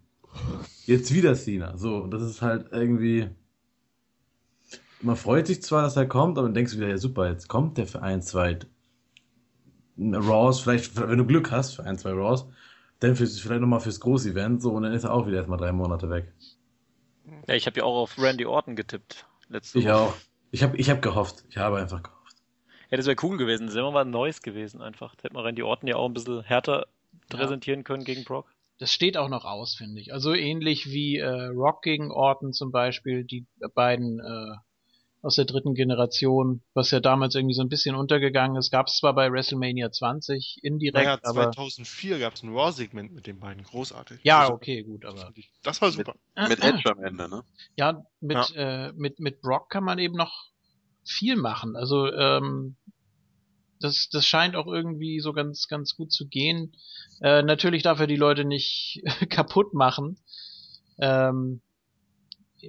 Jetzt wieder Cena. So, das ist halt irgendwie. Man freut sich zwar, dass er kommt, aber dann denkst du wieder, ja super, jetzt kommt der für ein, zwei Raws, vielleicht, wenn du Glück hast, für ein, zwei Raws, dann fürs, vielleicht nochmal fürs Groß-Event, so, und dann ist er auch wieder erstmal drei Monate weg. Ja, ich habe ja auch auf Randy Orton getippt. Letzte Ich Woche. auch. Ich habe ich hab gehofft. Ich habe einfach gehofft. Ja, das wäre cool gewesen. Das wäre mal was Neues gewesen einfach. Da hätte man Randy Orton ja auch ein bisschen härter Ja. präsentieren können gegen Brock. Das steht auch noch aus, finde ich. Also ähnlich wie äh, Rock gegen Orton zum Beispiel, die beiden äh, aus der dritten Generation, was ja damals irgendwie so ein bisschen untergegangen ist, gab es zwar bei WrestleMania 20 indirekt, Naja, aber 2004 gab es ein Raw-Segment mit den beiden. Großartig. ja, Also, okay, gut, aber Das war super. Mit Edge am Ende, ne? Ja, mit, Äh, mit, mit Brock kann man eben noch viel machen. Also, ähm, das, das scheint auch irgendwie so ganz, ganz gut zu gehen. Äh, natürlich darf er die Leute nicht [LAUGHS] kaputt machen. Ähm,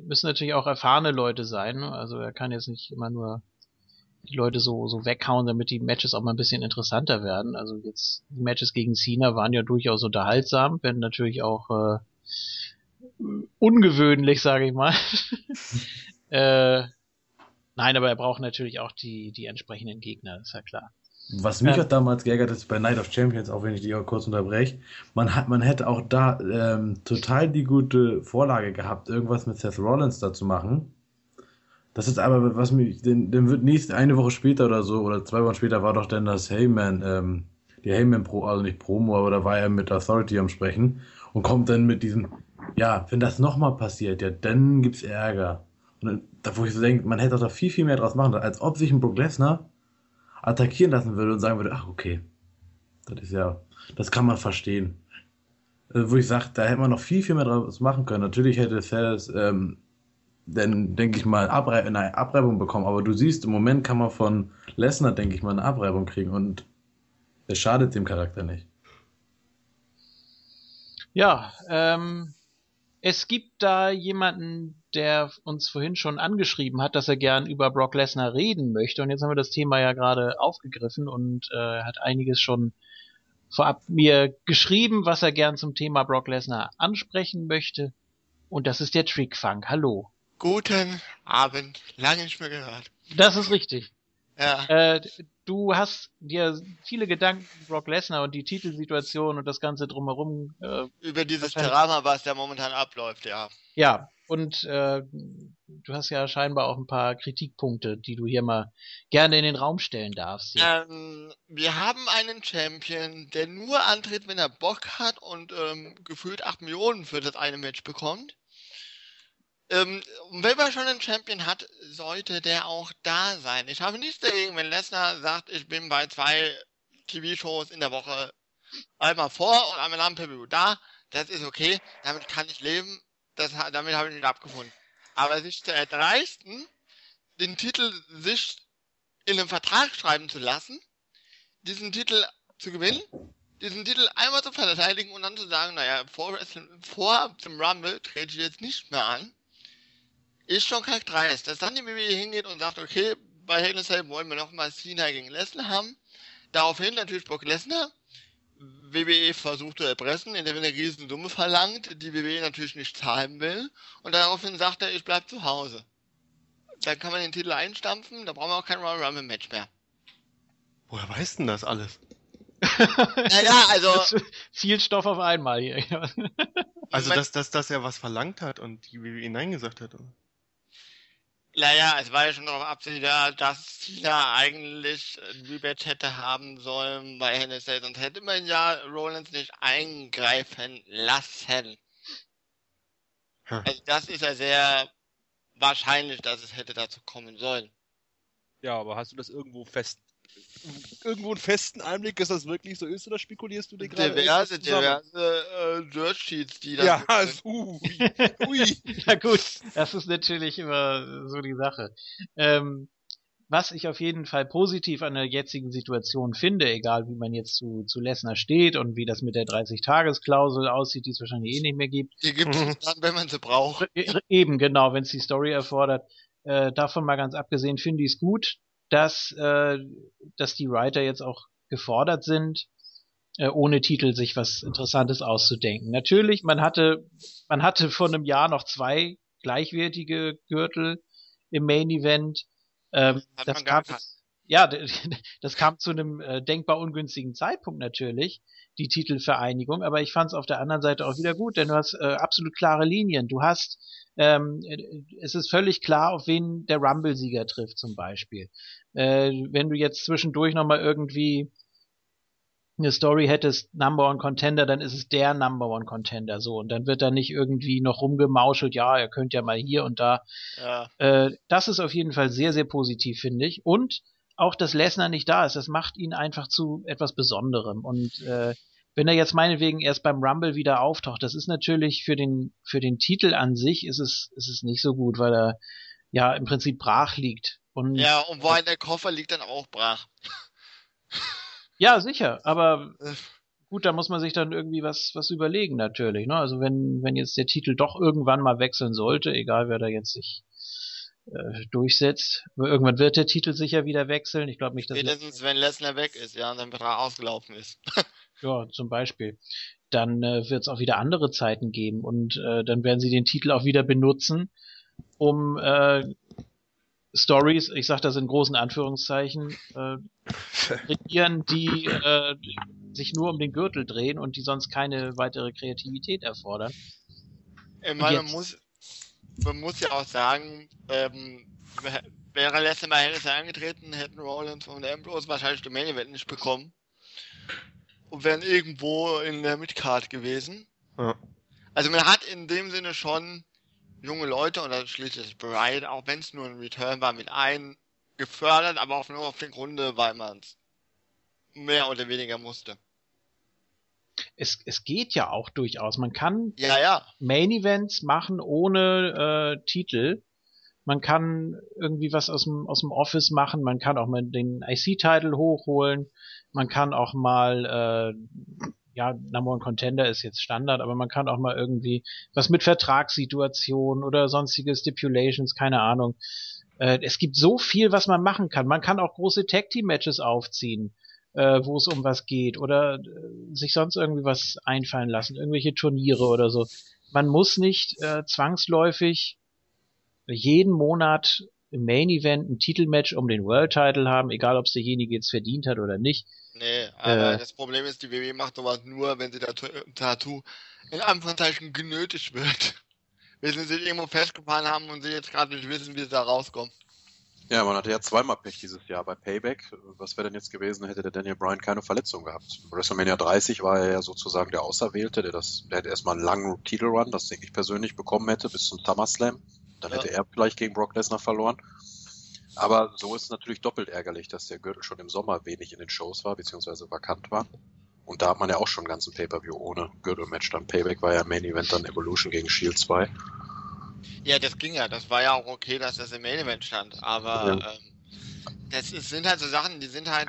müssen natürlich auch erfahrene Leute sein. Also er kann jetzt nicht immer nur die Leute so, so weghauen, damit die Matches auch mal ein bisschen interessanter werden. Also jetzt, die Matches gegen Cena waren ja durchaus unterhaltsam, werden natürlich auch äh, ungewöhnlich, sage ich mal. [LAUGHS] äh, nein, aber er braucht natürlich auch die, die entsprechenden Gegner, ist ja klar. Was mich Ähm. auch damals geärgert hat, ist bei Night of Champions, auch wenn ich dich auch kurz unterbreche, man hat, man hätte auch da ähm, total die gute Vorlage gehabt, irgendwas mit Seth Rollins da zu machen. Das ist aber, was mich, denn, dann wird nächste, eine Woche später oder so, oder zwei Wochen später war doch dann das Heyman, ähm, die Heyman Pro, also nicht Promo, aber da war er mit Authority am Sprechen und kommt dann mit diesem, ja, wenn das nochmal passiert, ja, dann gibt's Ärger. Und dann, da, wo ich so denke, man hätte doch da viel, viel mehr draus machen, als ob sich ein Brook Lesnar attackieren lassen würde und sagen würde, ach okay, das ist ja, das kann man verstehen. Äh, wo ich sage, da hätte man noch viel, viel mehr draus machen können. Natürlich hätte Sales, ähm, dann denke ich mal, Abrei eine Abreibung bekommen, aber du siehst, im Moment kann man von Lesnar, denke ich mal, eine Abreibung kriegen und es schadet dem Charakter nicht. Ja, ähm, es gibt da jemanden, der uns vorhin schon angeschrieben hat, dass er gern über Brock Lesnar reden möchte. Und jetzt haben wir das Thema ja gerade aufgegriffen und äh, hat einiges schon vorab mir geschrieben, was er gern zum Thema Brock Lesnar ansprechen möchte. Und das ist der Trickfunk. Hallo. Guten Abend, lange nicht mehr gehört. Das ist richtig. Ja, Äh, du hast dir viele Gedanken über Brock Lesnar und die Titelsituation und das Ganze drumherum äh, über dieses Drama, was da momentan abläuft, ja. Ja, und äh, du hast ja scheinbar auch ein paar Kritikpunkte, die du hier mal gerne in den Raum stellen darfst. Ähm, wir haben einen Champion, der nur antritt, wenn er Bock hat und ähm, gefühlt 8 Millionen für das eine Match bekommt. Ähm, wenn man schon einen Champion hat, sollte der auch da sein. Ich habe nichts dagegen, wenn Lesnar sagt, ich bin bei zwei TV-Shows in der Woche einmal vor und einmal nach dem Pay da. Das ist okay, damit kann ich leben. Das, damit habe ich mich abgefunden. Aber sich zu erdreisten, den Titel sich in einem Vertrag schreiben zu lassen, diesen Titel zu gewinnen, diesen Titel einmal zu verteidigen und dann zu sagen, naja, vor, vor dem Rumble trete ich jetzt nicht mehr an, ist schon kack dreist. Dass dann die WWE hingeht und sagt, okay, bei Hell in Cell wollen wir nochmal Cena gegen Lesnar haben. Daraufhin natürlich Brock Lesnar. WWE versucht zu erpressen, indem er eine riesen Summe verlangt, die WWE natürlich nicht zahlen will. Und daraufhin sagt er, ich bleib zu Hause. Dann kann man den Titel einstampfen, da brauchen wir auch kein Royal Rumble Match mehr. Woher weißt denn das alles? [LAUGHS] naja, also. Viel Stoff auf einmal hier. also, dass, dass, dass er was verlangt hat und die WWE Nein gesagt hat. Oder? Naja, es war ja schon darauf absehbar, dass Cena eigentlich ein Rematch hätte haben sollen bei NSA, sonst hätte man ja Rollins nicht eingreifen lassen. Hm. Also das ist ja sehr wahrscheinlich, dass es hätte dazu kommen sollen. Ja, aber hast du das irgendwo fest irgendwo einen festen Einblick, dass das wirklich so ist, oder spekulierst du dir gerade? Diverse, diverse äh, Dirt Sheets, die da. Ja, also, [LAUGHS] ui, ui. [LAUGHS] Na gut, das ist natürlich immer so die Sache. Ähm, was ich auf jeden Fall positiv an der jetzigen Situation finde, egal wie man jetzt zu, zu Lesnar steht und wie das mit der 30-Tages-Klausel aussieht, die es wahrscheinlich eh nicht mehr gibt. Die gibt es dann, wenn man sie braucht. Eben, genau, wenn es die Story erfordert. Äh, davon mal ganz abgesehen finde ich es gut, dass, äh, dass die Writer jetzt auch gefordert sind, äh, ohne Titel sich was Interessantes auszudenken. Natürlich, man hatte, man hatte vor einem Jahr noch zwei gleichwertige Gürtel im Main Event. Ähm, das kam, ja, [LAUGHS] das kam zu einem äh, denkbar ungünstigen Zeitpunkt natürlich, die Titelvereinigung, aber ich fand es auf der anderen Seite auch wieder gut, denn du hast äh, absolut klare Linien. Du hast ähm, es ist völlig klar, auf wen der Rumble-Sieger trifft zum Beispiel. Äh, wenn du jetzt zwischendurch nochmal irgendwie eine Story hättest, Number One Contender, dann ist es der Number One Contender so und dann wird da nicht irgendwie noch rumgemauschelt, ja, ihr könnt ja mal hier und da. Ja. Äh, das ist auf jeden Fall sehr, sehr positiv, finde ich. Und auch, dass Lesnar nicht da ist, das macht ihn einfach zu etwas Besonderem und äh, wenn er jetzt meinetwegen erst beim Rumble wieder auftaucht, das ist natürlich für den, für den Titel an sich ist es, ist es nicht so gut, weil er ja im Prinzip brach liegt. Und, ja, und wo der Koffer liegt, dann auch brach. [LAUGHS] Ja, sicher, aber äh. gut, da muss man sich dann irgendwie was, was überlegen natürlich, ne? Also wenn, wenn jetzt der Titel doch irgendwann mal wechseln sollte, egal wer da jetzt sich äh, durchsetzt, irgendwann wird der Titel sicher wieder wechseln. Ich glaube nicht, dass. Spätestens, wenn Lesnar weg ist, ja, und sein Betrag ausgelaufen ist. [LAUGHS] Ja, zum Beispiel. Dann äh, wird es auch wieder andere Zeiten geben und äh, dann werden sie den Titel auch wieder benutzen, um äh, Stories, ich sage das in großen Anführungszeichen, äh, [LAUGHS] regieren, die äh, sich nur um den Gürtel drehen und die sonst keine weitere Kreativität erfordern. Ich meine, man muss, man muss ja auch sagen, ähm, wäre Lesnar bei Harris angetreten, hätten Rollins und Ambrose wahrscheinlich die Main Event nicht bekommen und wären irgendwo in der Midcard gewesen. Ja. Also man hat in dem Sinne schon junge Leute und das schließlich Brian, auch wenn es nur ein Return war, mit ein gefördert, aber auch nur auf den Grunde, weil man es mehr oder weniger musste. Es, es geht ja auch durchaus. Man kann ja, ja. Main Events machen ohne äh, Titel. Man kann irgendwie was aus dem, aus dem Office machen. Man kann auch mal den IC-Title hochholen. Man kann auch mal, äh, ja, Number One Contender ist jetzt Standard, aber man kann auch mal irgendwie was mit Vertragssituationen oder sonstige Stipulations, keine Ahnung. Äh, es gibt so viel, was man machen kann. Man kann auch große Tag Team Matches aufziehen, äh, wo es um was geht oder äh, sich sonst irgendwie was einfallen lassen, irgendwelche Turniere oder so. Man muss nicht äh, zwangsläufig jeden Monat im Main Event ein Titelmatch um den World Title haben, egal ob es derjenige jetzt verdient hat oder nicht. Nee, aber äh, das Problem ist, die WWE macht sowas nur, wenn sie dazu in Anführungszeichen genötigt wird. [LAUGHS] bis sie sich irgendwo festgefahren haben und sie jetzt gerade nicht wissen, wie sie da rauskommen. Ja, man hatte ja zweimal Pech dieses Jahr bei Payback. Was wäre denn jetzt gewesen, hätte der Daniel Bryan keine Verletzung gehabt? Bei WrestleMania 30 war er ja sozusagen der Auserwählte, der das, der hätte erstmal einen langen Titelrun, das denke ich persönlich bekommen hätte, bis zum SummerSlam. Dann Ja. hätte er vielleicht gegen Brock Lesnar verloren. Aber so ist es natürlich doppelt ärgerlich, dass der Gürtel schon im Sommer wenig in den Shows war, beziehungsweise vakant war. Und da hat man ja auch schon einen ganzen Pay-Per-View ohne Gürtelmatch. Dann Payback war ja Main Event, dann Evolution gegen Shield 2. Ja, das ging ja. Das war ja auch okay, dass das im Main Event stand. Aber Ja. ähm, das ist, sind halt so Sachen, die sind halt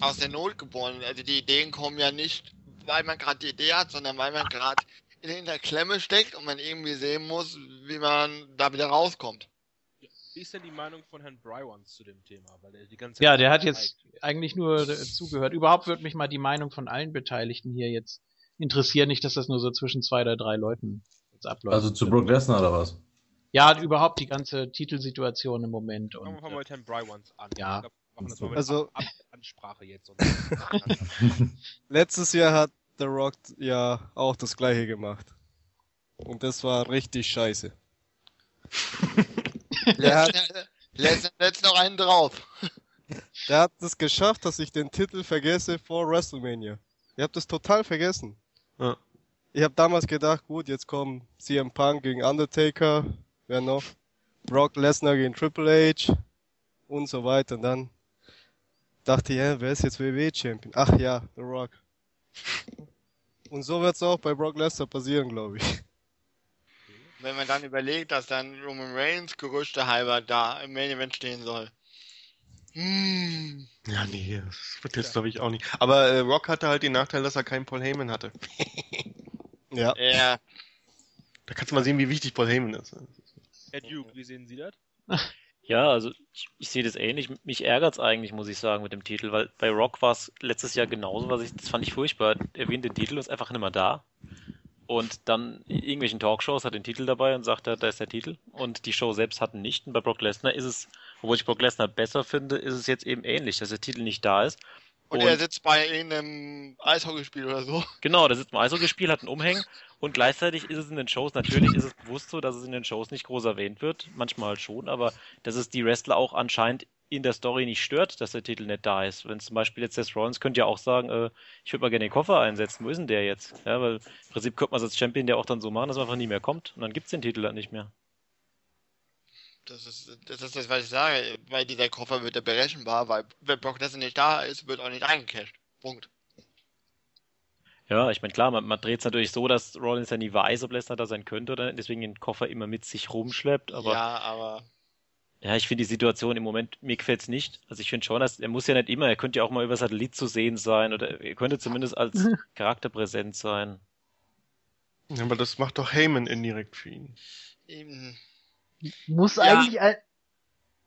aus der Not geboren. Also die Ideen kommen ja nicht, weil man gerade die Idee hat, sondern weil man gerade in, der Klemme steckt und man irgendwie sehen muss, wie man da wieder rauskommt. Wie ist denn die Meinung von Herrn Brywans zu dem Thema? Weil er die ganze Ja, Zeit der hat zeigt. jetzt eigentlich nur äh, zugehört. Überhaupt würde mich mal die Meinung von allen Beteiligten hier jetzt interessieren, nicht, dass das nur so zwischen zwei oder drei Leuten abläuft. Also zu Brock Lesnar oder was? ja, überhaupt die ganze Titelsituation im Moment. Fangen Und, wir mal mit Herrn Brywans an. Ja. Glaub, Also- Ab Ansprache jetzt. Und [LAUGHS] Letztes Jahr hat The Rock ja auch das gleiche gemacht. Und das war richtig scheiße. [LAUGHS] Der hat, Lässt jetzt noch einen drauf. der hat es geschafft, dass ich den Titel vergesse vor WrestleMania. Ihr habt das total vergessen. Ja. Ich habe damals gedacht, gut, jetzt kommen CM Punk gegen Undertaker, wer noch? Brock Lesnar gegen Triple H und so weiter. Und dann dachte ich, ja, wer ist jetzt WWE-Champion? Ach ja, The Rock. Und so wird's auch bei Brock Lesnar passieren, glaube ich. Wenn man dann überlegt, dass dann Roman Reigns Gerüchte halber da im Main Event stehen soll. Hm. Ja, nee, das wird jetzt glaube ich auch nicht. Aber äh, Rock hatte halt den Nachteil, dass er keinen Paul Heyman hatte. [LAUGHS] Ja. Ja, Da kannst du mal sehen, wie wichtig Paul Heyman ist. Herr Duke, wie sehen Sie das? Ja, also ich, ich sehe das ähnlich. Mich ärgert's eigentlich, muss ich sagen, mit dem Titel, weil bei Rock war es letztes Jahr genauso, was ich, das fand ich furchtbar. Er gewinnt den Titel und ist einfach nicht mehr da. Und dann in irgendwelchen Talkshows hat den Titel dabei und sagt, er, da ist der Titel. Und die Show selbst hatten nicht. Und bei Brock Lesnar ist es, obwohl ich Brock Lesnar besser finde, ist es jetzt eben ähnlich, dass der Titel nicht da ist. Und, er sitzt bei irgendeinem Eishockeyspiel oder so. [LAUGHS] Genau, der sitzt im Eishockeyspiel, hat einen Umhängen und gleichzeitig ist es in den Shows, natürlich ist es bewusst so, dass es in den Shows nicht groß erwähnt wird, manchmal halt schon, aber dass es die Wrestler auch anscheinend in der Story nicht stört, dass der Titel nicht da ist. Wenn zum Beispiel jetzt Seth Rollins könnte ja auch sagen, äh, ich würde mal gerne den Koffer einsetzen, wo ist denn der jetzt? Ja, weil im Prinzip könnte man es als Champion ja auch dann so machen, dass man einfach nie mehr kommt und dann gibt's den Titel dann nicht mehr. Das ist, das ist das, was ich sage. Bei dieser Koffer wird er berechenbar, weil wenn Brock Lesnar nicht da ist, wird auch nicht eingecashed. Punkt. Ja, ich meine, klar, man, man dreht es natürlich so, dass Rollins ja nie weiß, ob Lesnar da sein könnte oder nicht, deswegen den Koffer immer mit sich rumschleppt, aber ja, aber Ja, ich finde die Situation im Moment, mir gefällt's nicht. Also ich finde schon, dass er muss ja nicht immer, er könnte ja auch mal über Satellit zu sehen sein oder er könnte zumindest als [LAUGHS] Charakter präsent sein. Ja, aber das macht doch Heyman indirekt für ihn. eben, Muss Ja. eigentlich ein,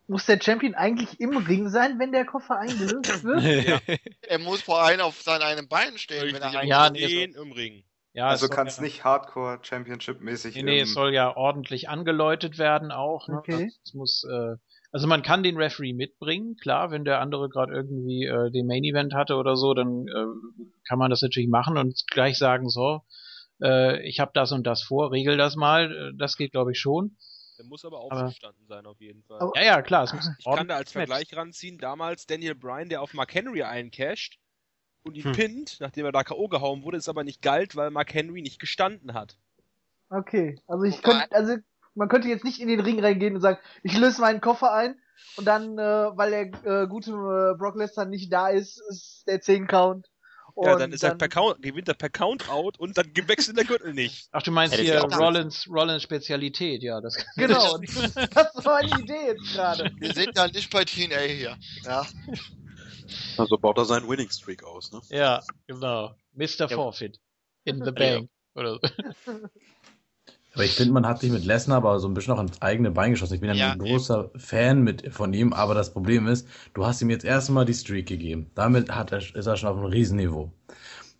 muss der Champion eigentlich im Ring sein, wenn der Koffer eingelöst [LAUGHS] wird? er muss vor allem auf seinem einem Bein stehen, wenn Richtig, er er Ja, stehen im Ring. ja, also es kann's ja, nicht Hardcore Championship mäßig. Nee, nee, ähm, es soll ja ordentlich angeläutet werden auch. Ne? Okay. Es muss, äh, also man kann den Referee mitbringen, klar, wenn der andere gerade irgendwie äh, den Main Event hatte oder so, dann äh, kann man das natürlich machen und gleich sagen, so, äh, ich habe das und das vor, regel das mal. Äh, das geht, glaube ich, schon. Der muss aber Aber- aufgestanden sein, auf jeden Fall. Aber- Ja, ja, klar, es muss Ich kann da als Match. Vergleich ranziehen, damals Daniel Bryan, der auf Mark Henry eincasht und ihn Hm. pinnt, nachdem er da K.O. gehauen wurde, ist aber nicht galt, weil Mark Henry nicht gestanden hat. Okay, also ich könnte, also man könnte jetzt nicht in den Ring reingehen und sagen, ich löse meinen Koffer ein und dann, äh, weil der äh, gute äh, Brock Lesnar nicht da ist, ist der 10 Ja, dann ist er per Count, gewinnt er per Count-Out und dann [LAUGHS] wechselt der Gürtel nicht. Ach, du meinst Ja, hier ja Rollins, Rollins Spezialität, ja, das Genau, [LAUGHS] das war meine Idee jetzt gerade. Wir sind ja nicht bei TNA hier. Ja. Also baut er seinen Winning Streak aus, ne? Ja, genau. Mr. Forfeit. In the Bank. Oder so. [LAUGHS] Aber ich finde, man hat sich mit Lesnar aber so ein bisschen noch ins eigene Bein geschossen. Ich bin ja, ein großer Fan mit, von ihm, aber das Problem ist, du hast ihm jetzt erstmal die Streak gegeben. Damit hat er, ist er schon auf einem Riesenniveau.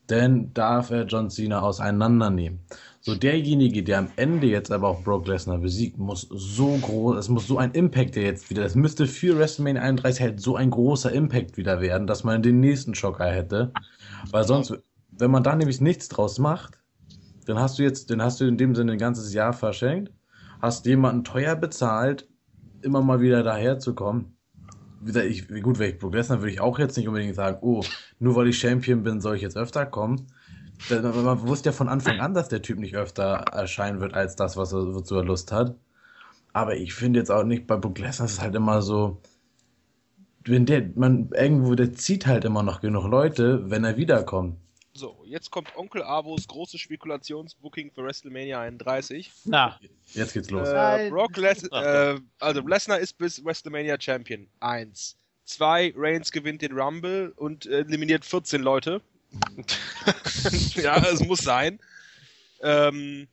Denn darf er John Cena auseinandernehmen. So derjenige, der am Ende jetzt aber auch Brock Lesnar besiegt, muss so groß, es muss so ein Impact der jetzt wieder, das müsste für WrestleMania 31 halt so ein großer Impact wieder werden, dass man den nächsten Schocker hätte. Weil sonst, wenn man da nämlich nichts draus macht, dann hast du jetzt, dann hast du in dem Sinne ein ganzes Jahr verschenkt. hast jemanden teuer bezahlt, immer mal wieder daherzukommen. Ich, gut, wäre ich Brock würde ich auch jetzt nicht unbedingt sagen, oh, nur weil ich Champion bin, soll ich jetzt öfter kommen. Da- Man wusste ja von Anfang an, dass der Typ nicht öfter erscheinen wird, als das, was er, wozu er Lust hat. Aber ich finde jetzt auch nicht, bei Brock Lesnar ist es halt immer so, wenn der, man, irgendwo, der zieht halt immer noch genug Leute, wenn er wiederkommt. So, jetzt kommt Onkel Avos großes Spekulationsbooking für WrestleMania 31. Na, Jetzt geht's los. Äh. Brock Les äh, also Lesnar ist bis WrestleMania Champion. Eins. Zwei, Reigns gewinnt den Rumble und äh, eliminiert 14 Leute. [LAUGHS] ja, es muss sein. Ähm,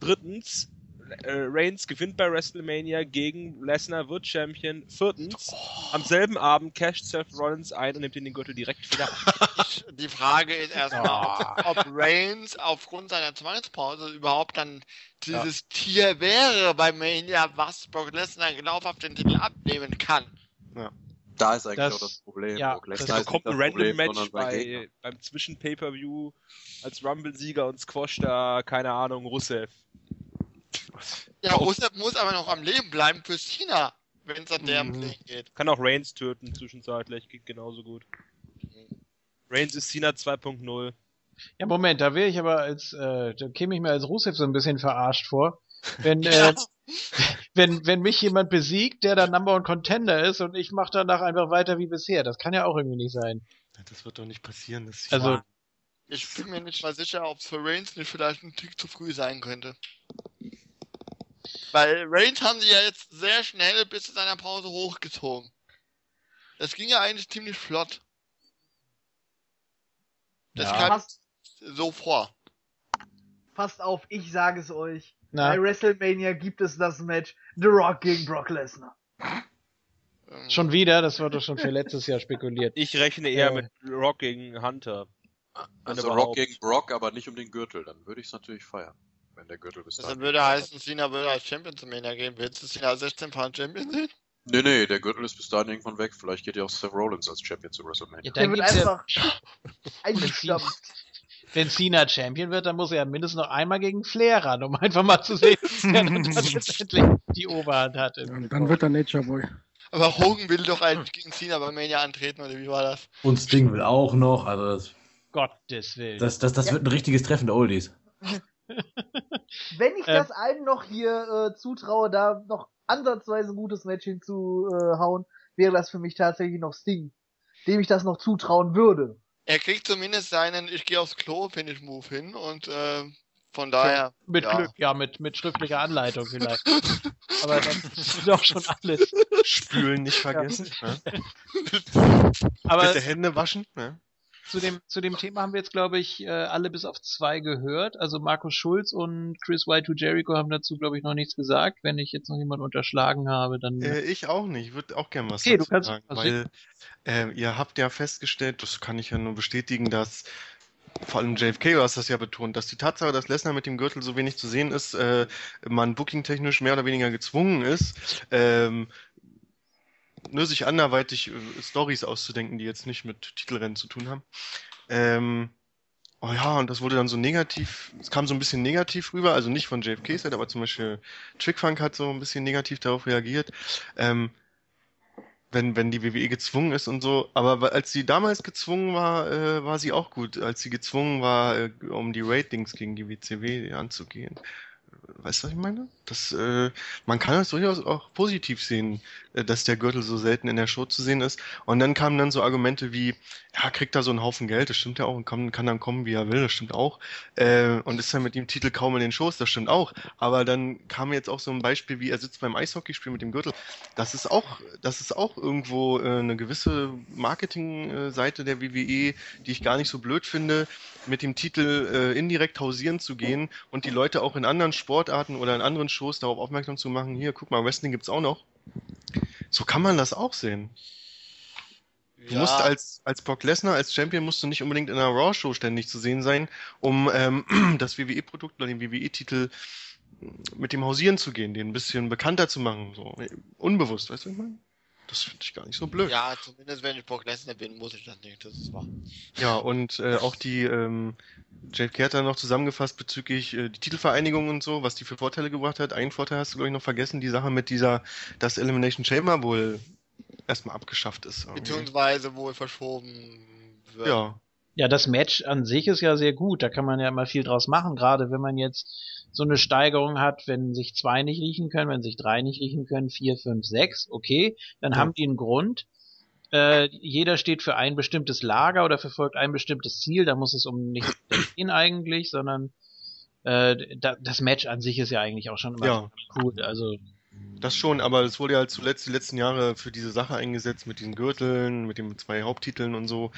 drittens, Reigns gewinnt bei WrestleMania gegen Lesnar, wird Champion. Viertens, am selben Abend casht Seth Rollins ein und nimmt ihn den Gürtel direkt wieder ab. [LAUGHS] Die Frage ist erstmal, ob, ob Reigns aufgrund seiner Zwangspause überhaupt dann dieses Tier wäre bei Mania, was Brock Lesnar glaubhaft den Titel abnehmen kann. Da ist eigentlich Das- auch das Problem. ja, Brock das Lesnar ein das Random Problem, Match sondern sein Gegner. bei, beim Zwischen-Pay-Per-View als Rumble-Sieger und Squash da, keine Ahnung, Rusev. Ja, Rusev muss aber noch am Leben bleiben für Cena, wenn es an deren Mhm. Plänen geht. Kann auch Reigns töten zwischenzeitlich, geht genauso gut. Reigns ist Cena 2.0. ja Moment, da wäre ich aber als, äh, da käme ich mir als Rusev so ein bisschen verarscht vor. Wenn, [LAUGHS] Ja. äh, wenn, wenn mich jemand besiegt, der dann Number One Contender ist und ich mache danach einfach weiter wie bisher. Das kann ja auch irgendwie nicht sein. Das wird doch nicht passieren. Das ist Also, Ich bin mir nicht mal sicher, ob es für Reigns nicht vielleicht ein Tick zu früh sein könnte. Weil Reigns haben sie ja jetzt sehr schnell bis zu seiner Pause hochgezogen. Das ging ja eigentlich ziemlich flott. Das Ja. kam Passt, so vor. passt auf, ich sage es euch. na, Bei WrestleMania gibt es das Match The Rock gegen Brock Lesnar. Ähm, schon wieder, das doch schon für letztes Jahr spekuliert. Ich rechne eher Äh. mit Rock gegen Hunter. Also. Rock gegen Brock, aber nicht um den Gürtel. Dann würde ich es natürlich feiern. Wenn der Gürtel bis Das dahin. würde heißen, Cena würde als Champion zu Mania gehen. Willst du Cena als 16 Pound Champion sehen? Nee, nee, der Gürtel ist bis dahin irgendwann weg. Vielleicht geht ja auch Seth Rollins als Champion zu WrestleMania. Ja, Der dann wird ja, einfach [LAUGHS] eingestampft. wenn Cena Champion wird, dann muss er ja mindestens noch einmal gegen Flair ran, um einfach mal zu sehen, wer dann [LAUGHS] letztendlich die Oberhand hat. Und dann wird er Nature Boy. Aber Hogan will doch eigentlich gegen Cena bei Mania antreten, oder wie war das? Und Sting will auch noch, also das, Gottes Willen. das, das, das wird ein richtiges Treffen der Oldies. [LAUGHS] [LAUGHS] Wenn ich Ähm. das allen noch hier äh, zutraue, da noch ansatzweise ein gutes Match hinzuhauen, wäre das für mich tatsächlich noch Sting, dem ich das noch zutrauen würde. Er kriegt zumindest seinen Ich gehe aufs Klo Finish Move hin und äh, von daher. mit ja. Glück, ja, mit, mit schriftlicher Anleitung vielleicht. [LAUGHS] Aber das ist doch schon alles. Spülen nicht vergessen. Ne? Aber Bitte Hände waschen. Ne? Zu dem, zu dem Thema haben wir jetzt, glaube ich, äh, alle bis auf zwei gehört. Also Markus Schulz und Chris White to Jericho haben dazu, glaube ich, noch nichts gesagt. Wenn ich jetzt noch jemanden unterschlagen habe, dann. Äh, ich auch nicht. Ich würde auch gerne was Okay, du dazu kannst- sagen. Weil äh, ihr habt ja festgestellt, das kann ich ja nur bestätigen, dass vor allem JFK, du hast das ja betont, dass die Tatsache, dass Lesnar mit dem Gürtel so wenig zu sehen ist, äh, man booking-technisch mehr oder weniger gezwungen ist, ähm, nur sich anderweitig äh, Stories auszudenken, die jetzt nicht mit Titelrennen zu tun haben. Ähm, oh ja, und das wurde dann so negativ, es kam so ein bisschen negativ rüber, also nicht von JFK Seite, aber zum Beispiel Trickfunk hat so ein bisschen negativ darauf reagiert. Ähm, wenn, wenn die WWE gezwungen ist und so. Aber als sie damals gezwungen war, äh, war sie auch gut. Als sie gezwungen war, äh, um die Ratings gegen die WCW anzugehen. Weißt du, was ich meine? Das, äh, man kann das durchaus auch positiv sehen, äh, dass der Gürtel so selten in der Show zu sehen ist. Und dann kamen dann so Argumente wie, ja, kriegt er so einen Haufen Geld, das stimmt ja auch, und kann, kann dann kommen, wie er will, das stimmt auch. Äh, und ist dann mit dem Titel kaum in den Shows, das stimmt auch. Aber dann kam jetzt auch so ein Beispiel, wie er sitzt beim Eishockeyspiel mit dem Gürtel. Das ist auch, das ist auch irgendwo äh, eine gewisse Marketingseite der WWE, die ich gar nicht so blöd finde, mit dem Titel äh, indirekt hausieren zu gehen und die Leute auch in anderen Sportarten oder in anderen Shows darauf aufmerksam zu machen, hier, guck mal, Wrestling gibt's auch noch. So kann man das auch sehen. Du Ja. musst als, als Brock Lesnar, als Champion, musst du nicht unbedingt in einer Raw-Show ständig zu sehen sein, um ähm, [CLEARS THROAT] das WWE-Produkt oder den WWE-Titel mit dem Hausieren zu gehen, den ein bisschen bekannter zu machen. So unbewusst, weißt du, was ich meine? Das finde ich gar nicht so blöd. Ja, zumindest wenn ich Brock Lesnar bin, muss ich das nicht, das ist wahr. Ja, und äh, auch die ähm, hat dann noch zusammengefasst bezüglich äh, die Titelvereinigung und so, was die für Vorteile gebracht hat. Einen Vorteil hast du, glaube ich, noch vergessen, die Sache mit dieser, dass Elimination Chamber wohl erstmal abgeschafft ist. irgendwie. Beziehungsweise wohl verschoben wird. Ja, Ja, das Match an sich ist ja sehr gut. Da kann man ja immer viel draus machen, gerade wenn man jetzt so eine Steigerung hat, wenn sich zwei nicht riechen können, wenn sich drei nicht riechen können, vier, fünf, sechs, okay, dann Ja. haben die einen Grund. Äh, jeder steht für ein bestimmtes Lager oder verfolgt ein bestimmtes Ziel. Da muss es um nichts [CLEARS THROAT] gehen eigentlich, sondern äh, da, das Match an sich ist ja eigentlich auch schon immer Ja. cool. Also das schon, aber es wurde ja halt zuletzt die letzten Jahre für diese Sache eingesetzt mit diesen Gürteln, mit den zwei Haupttiteln und so.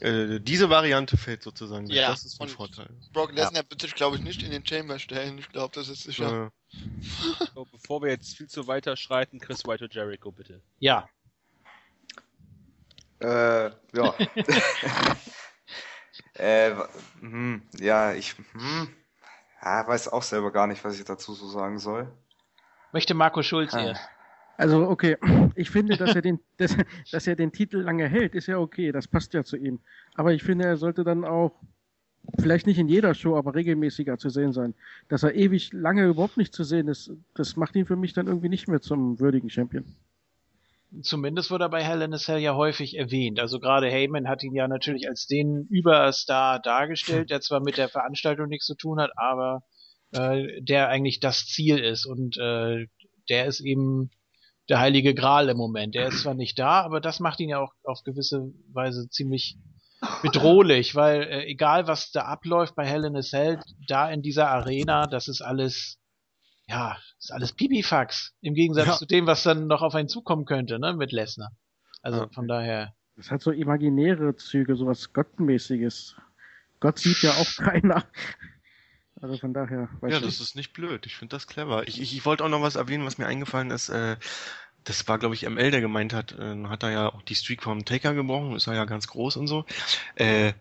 Äh, diese Variante fällt sozusagen weg. Ja, das ist ein und- Vorteil. Brock Lesnar wird sich, glaube ich, nicht in den Chamber stellen. Ich glaube, das ist sicher. Äh, [LAUGHS] So, bevor wir jetzt viel zu weiter schreiten, Chris White und Jericho, bitte. ja, Äh, ja. [LAUGHS] [LAUGHS] äh, wa- hm, ja, ich hm, ja, weiß auch selber gar nicht, was ich dazu so sagen soll. Möchte Marco Schulz Ah. erst. Also, okay, [CLEARS THROAT] ich finde, dass er den, [LAUGHS] dass, dass er den Titel lange hält, ist ja okay, das passt ja zu ihm. Aber ich finde, er sollte dann auch, vielleicht nicht in jeder Show, aber regelmäßiger zu sehen sein. Dass er ewig lange überhaupt nicht zu sehen ist, das macht ihn für mich dann irgendwie nicht mehr zum würdigen Champion. Zumindest wurde er bei Hell in a Cell ja häufig erwähnt. Also gerade Heyman hat ihn ja natürlich als den Überstar dargestellt, der zwar mit der Veranstaltung nichts zu tun hat, aber äh, der eigentlich das Ziel ist. Und äh, der ist eben der heilige Gral im Moment. Der ist zwar nicht da, aber das macht ihn ja auch auf gewisse Weise ziemlich bedrohlich, weil äh, egal was da abläuft bei Hell in a Cell, da in dieser Arena, das ist alles ja, ist alles Pipifax. Im Gegensatz Ja. zu dem, was dann noch auf einen zukommen könnte, ne, mit Lesnar. Also Ja. von daher. Das hat so imaginäre Züge, sowas Gottmäßiges. Gott sieht ja auch keiner. Also von daher, ja, das ist nicht blöd. Ich finde das clever. Ich, ich, ich wollte auch noch was erwähnen, was mir eingefallen ist. Äh, das war, glaube ich, ML, der gemeint hat, äh, hat er ja auch die Streak vom Taker gebrochen, ist er ja ganz groß und so. Äh,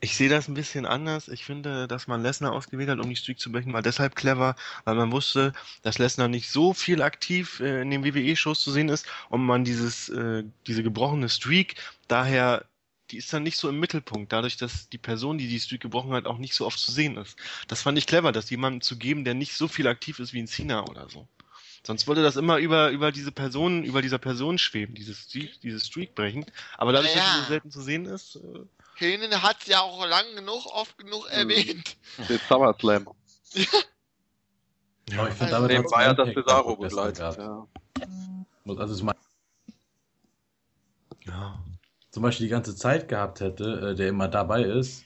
ich sehe das ein bisschen anders. Ich finde, dass man Lesnar ausgewählt hat, um die Streak zu brechen, war deshalb clever, weil man wusste, dass Lesnar nicht so viel aktiv äh, in den WWE-Shows zu sehen ist und man dieses, äh, diese gebrochene Streak daher, die ist dann nicht so im Mittelpunkt, dadurch, dass die Person, die die Streak gebrochen hat, auch nicht so oft zu sehen ist. Das fand ich clever, das jemandem zu geben, der nicht so viel aktiv ist wie ein Cena oder so. Sonst würde das immer über, über diese Person, über dieser Person schweben, dieses, Streak- dieses Streak brechen. Aber dadurch, dass Ja. sie so selten zu sehen ist, äh, Henen hat ja auch lang genug, oft genug erwähnt. [LAUGHS] Den SummerSlam. Aber ich finde Also Dem trotzdem war ja das Cesaro begleitet. Ja. Also es mal ja. Zum Beispiel die ganze Zeit gehabt hätte, äh, der immer dabei ist,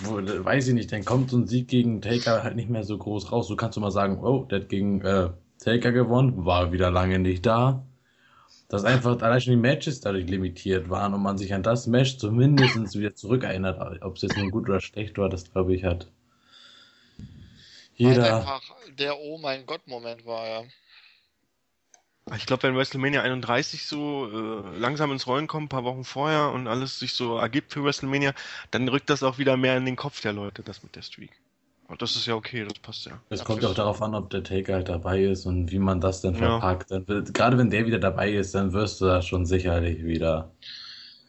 wo, äh, weiß ich nicht, dann kommt so ein Sieg gegen Taker halt nicht mehr so groß raus. Du kannst du mal sagen, oh, der hat gegen äh, Taker gewonnen, war wieder lange nicht da. Dass einfach allein schon die Matches dadurch limitiert waren und man sich an das Match zumindest wieder zurückerinnert. Ob es jetzt nun gut oder schlecht war, das glaube ich hat jeder. einfach der Oh mein Gott Moment war, ja. Ich glaube, wenn WrestleMania 31 so äh, langsam ins Rollen kommt, ein paar Wochen vorher und alles sich so ergibt für WrestleMania, dann rückt das auch wieder mehr in den Kopf der Leute, das mit der Streak. Und das ist ja okay, das passt ja. Es kommt ja auch darauf an, ob der Taker halt dabei ist und wie man das dann Ja. verpackt. Dann, wird- gerade wenn der wieder dabei ist, dann wirst du da schon sicherlich wieder.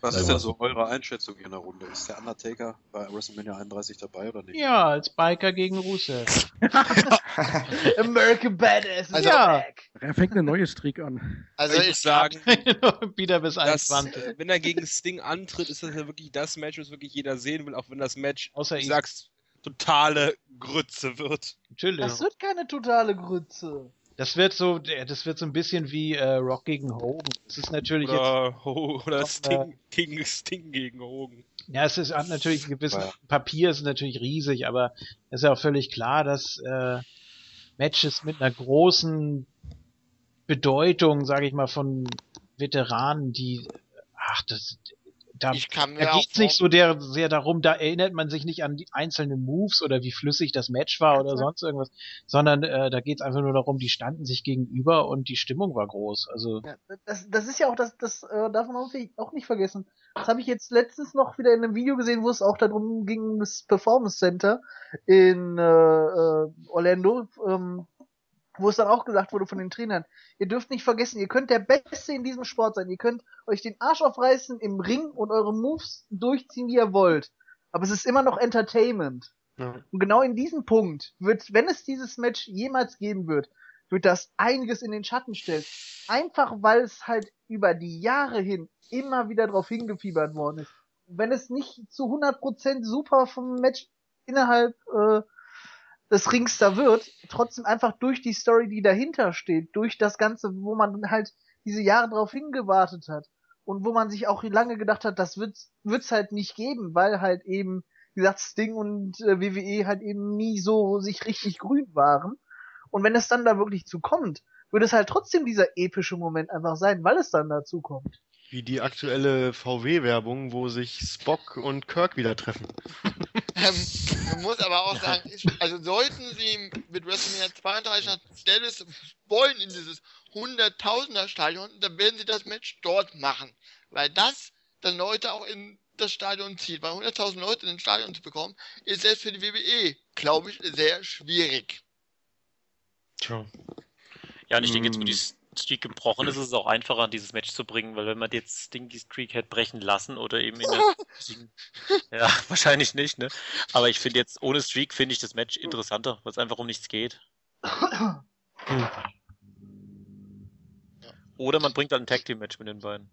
Was ist denn so eure Einschätzung in der Runde? Ist der Undertaker bei WrestleMania 31 dabei oder nicht? Ja, als Biker gegen Rusev. [LAUGHS] American Badass. Also- ja. Er fängt eine neue Streak an. Also ich ich sagen, [LAUGHS] wieder bis dass, 21. äh, wenn er gegen Sting antritt, ist das ja wirklich das Match, was wirklich jeder sehen will, auch wenn das Match, Außer du ich. sagst, totale Grütze wird. Natürlich. Das wird keine totale Grütze. Das wird so, das wird so ein bisschen wie äh, Rock gegen Hogan. Das ist natürlich jetzt, Oder, Ho- oder Doch, Sting, gegen Sting gegen Hogan. ja, es ist hat natürlich ein gewisses Ja. Papier ist natürlich riesig, aber es ist ja auch völlig klar, dass äh, Matches mit einer großen Bedeutung, sage ich mal, von Veteranen, die, ach, das, da, Ich kann da geht's nicht so der, sehr darum, da erinnert man sich nicht an die einzelnen Moves oder wie flüssig das Match war oder sonst irgendwas, sondern äh, da geht's einfach nur darum, die standen sich gegenüber und die Stimmung war groß. Also Ja, das, das ist ja auch, das, das äh, darf man auch nicht- vergessen. Das habe ich jetzt letztens noch wieder in einem Video gesehen, wo es auch darum ging, das Performance Center in äh, äh, Orlando. Ähm, wo es dann auch gesagt wurde von den Trainern, ihr dürft nicht vergessen, ihr könnt der Beste in diesem Sport sein, ihr könnt euch den Arsch aufreißen im Ring und eure Moves durchziehen, wie ihr wollt. Aber es ist immer noch Entertainment. Ja. Und genau in diesem Punkt wird, wenn es dieses Match jemals geben wird, wird das einiges in den Schatten stellen. Einfach weil es halt über die Jahre hin immer wieder drauf hingefiebert worden ist. Wenn es nicht zu 100% super vom Match innerhalb äh, des Rings da wird, trotzdem einfach durch die Story, die dahinter steht, durch das Ganze, wo man halt diese Jahre drauf hingewartet hat und wo man sich auch lange gedacht hat, das wird's, wird's halt nicht geben, weil halt eben, wie gesagt, Sting und äh, WWE halt eben nie so sich richtig grün waren. Und wenn es dann da wirklich zu kommt, wird es halt trotzdem dieser epische Moment einfach sein, weil es dann dazu kommt. Wie die aktuelle VW-Werbung, wo sich Spock und Kirk wieder treffen. [LAUGHS] Ähm, man muss aber auch sagen, ich, also sollten sie mit WrestleMania 32 nach Dallas wollen in dieses Hunderttausender Stadion, dann werden sie das Match dort machen. Weil das dann Leute auch in das Stadion zieht. Weil 100.000 Leute in ein Stadion zu bekommen, ist selbst für die WWE, glaube ich, sehr schwierig. Tja. Ja, und ich denke, jetzt, wo Mm. die Streak gebrochen ist, ist es auch einfacher, dieses Match zu bringen, weil wenn man jetzt Sting die Streak hätte brechen lassen oder eben in der. [LAUGHS] ja, [LAUGHS] wahrscheinlich nicht, ne? Aber ich finde jetzt, ohne Streak finde ich das Match interessanter, weil es einfach um nichts geht. Oder man bringt dann ein Tag Team Match mit den beiden.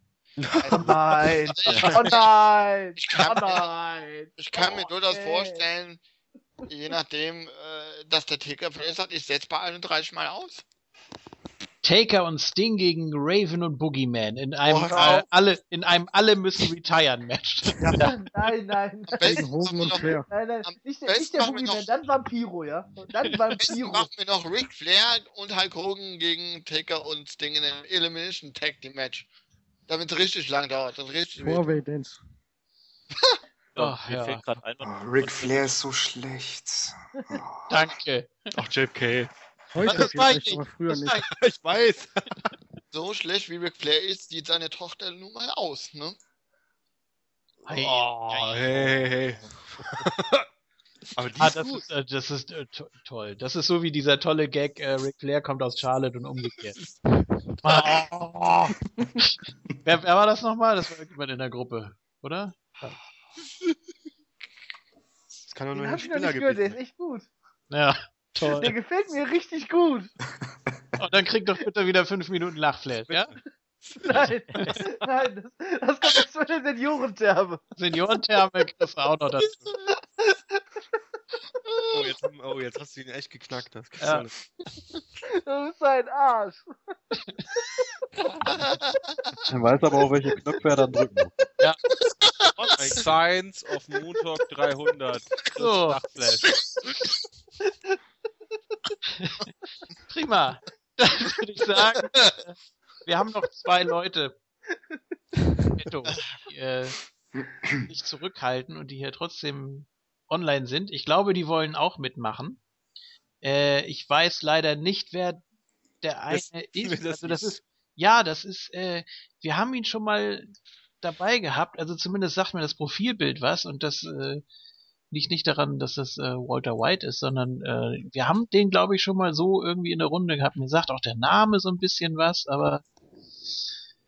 Oh nein! Ich, Oh nein! Ich kann Oh nein! ich kann mir durchaus Okay. vorstellen, je nachdem, äh, dass der Ticker vielleicht sagt, ich setze bei 31 Mal aus. Taker und Sting gegen Raven und Boogeyman in einem Oh, äh, alle in einem alle müssen retiren Match. [LAUGHS] Nein, nein, nein. Besten Gegen wir und Flair. Nein, nein, nicht, nicht der Boogeyman, noch- dann Vampiro, ja? Dann Vampiro. machen wir noch Ric Flair und Hulk Hogan gegen Taker und Sting in einem Elimination Tag Team Match. Damit es richtig lang dauert und richtig. Four-Way Dance. [LAUGHS] Ja, Ach, ja. Oh, man- Ric Flair ist so schlecht. Oh. Danke. Ach, JFK. Heute Das war ich aber früher Das nicht. Ich weiß. [LAUGHS] So schlecht wie Ric Flair ist, sieht seine Tochter nun mal aus, ne? Hey, Oh, hey, hey, hey. [LAUGHS] Aber die Ah, ist das gut. ist, äh, das ist äh, to toll. Das ist so wie dieser tolle Gag, äh, Ric Flair kommt aus Charlotte und umgekehrt. [LAUGHS] Ah. wer, wer war das nochmal? Das war irgendjemand in der Gruppe, oder? Das kann doch nur Spiller nicht gehört, der ist gewesen echt gut. Ja, Der toll. gefällt mir richtig gut. Und dann kriegt doch bitte wieder fünf Minuten Lachflash, ja? Nein, nein, das, das kommt jetzt von der Seniorentherme. Seniorentherme kriegst du auch noch dazu. Oh jetzt, oh, jetzt hast du ihn echt geknackt. Das Ja. Du bist ein Arsch. Er weiß aber auch, welche Knöpfe er dann drücken muss. Bei Science auf Montag 300. So. Nachtflash. [LAUGHS] Prima. Dann würde ich sagen, wir haben noch zwei Leute, die äh, sich zurückhalten und die hier trotzdem online sind. Ich glaube, die wollen auch mitmachen. Äh, ich weiß leider nicht, wer der eine Das- ist. das also das ist, ja, das ist, äh, wir haben ihn schon mal dabei gehabt. Also zumindest sagt mir das Profilbild was und das äh, liegt nicht daran, dass das äh, Walter White ist, sondern äh, wir haben den, glaube ich, schon mal so irgendwie in der Runde gehabt. Mir sagt auch der Name so ein bisschen was, aber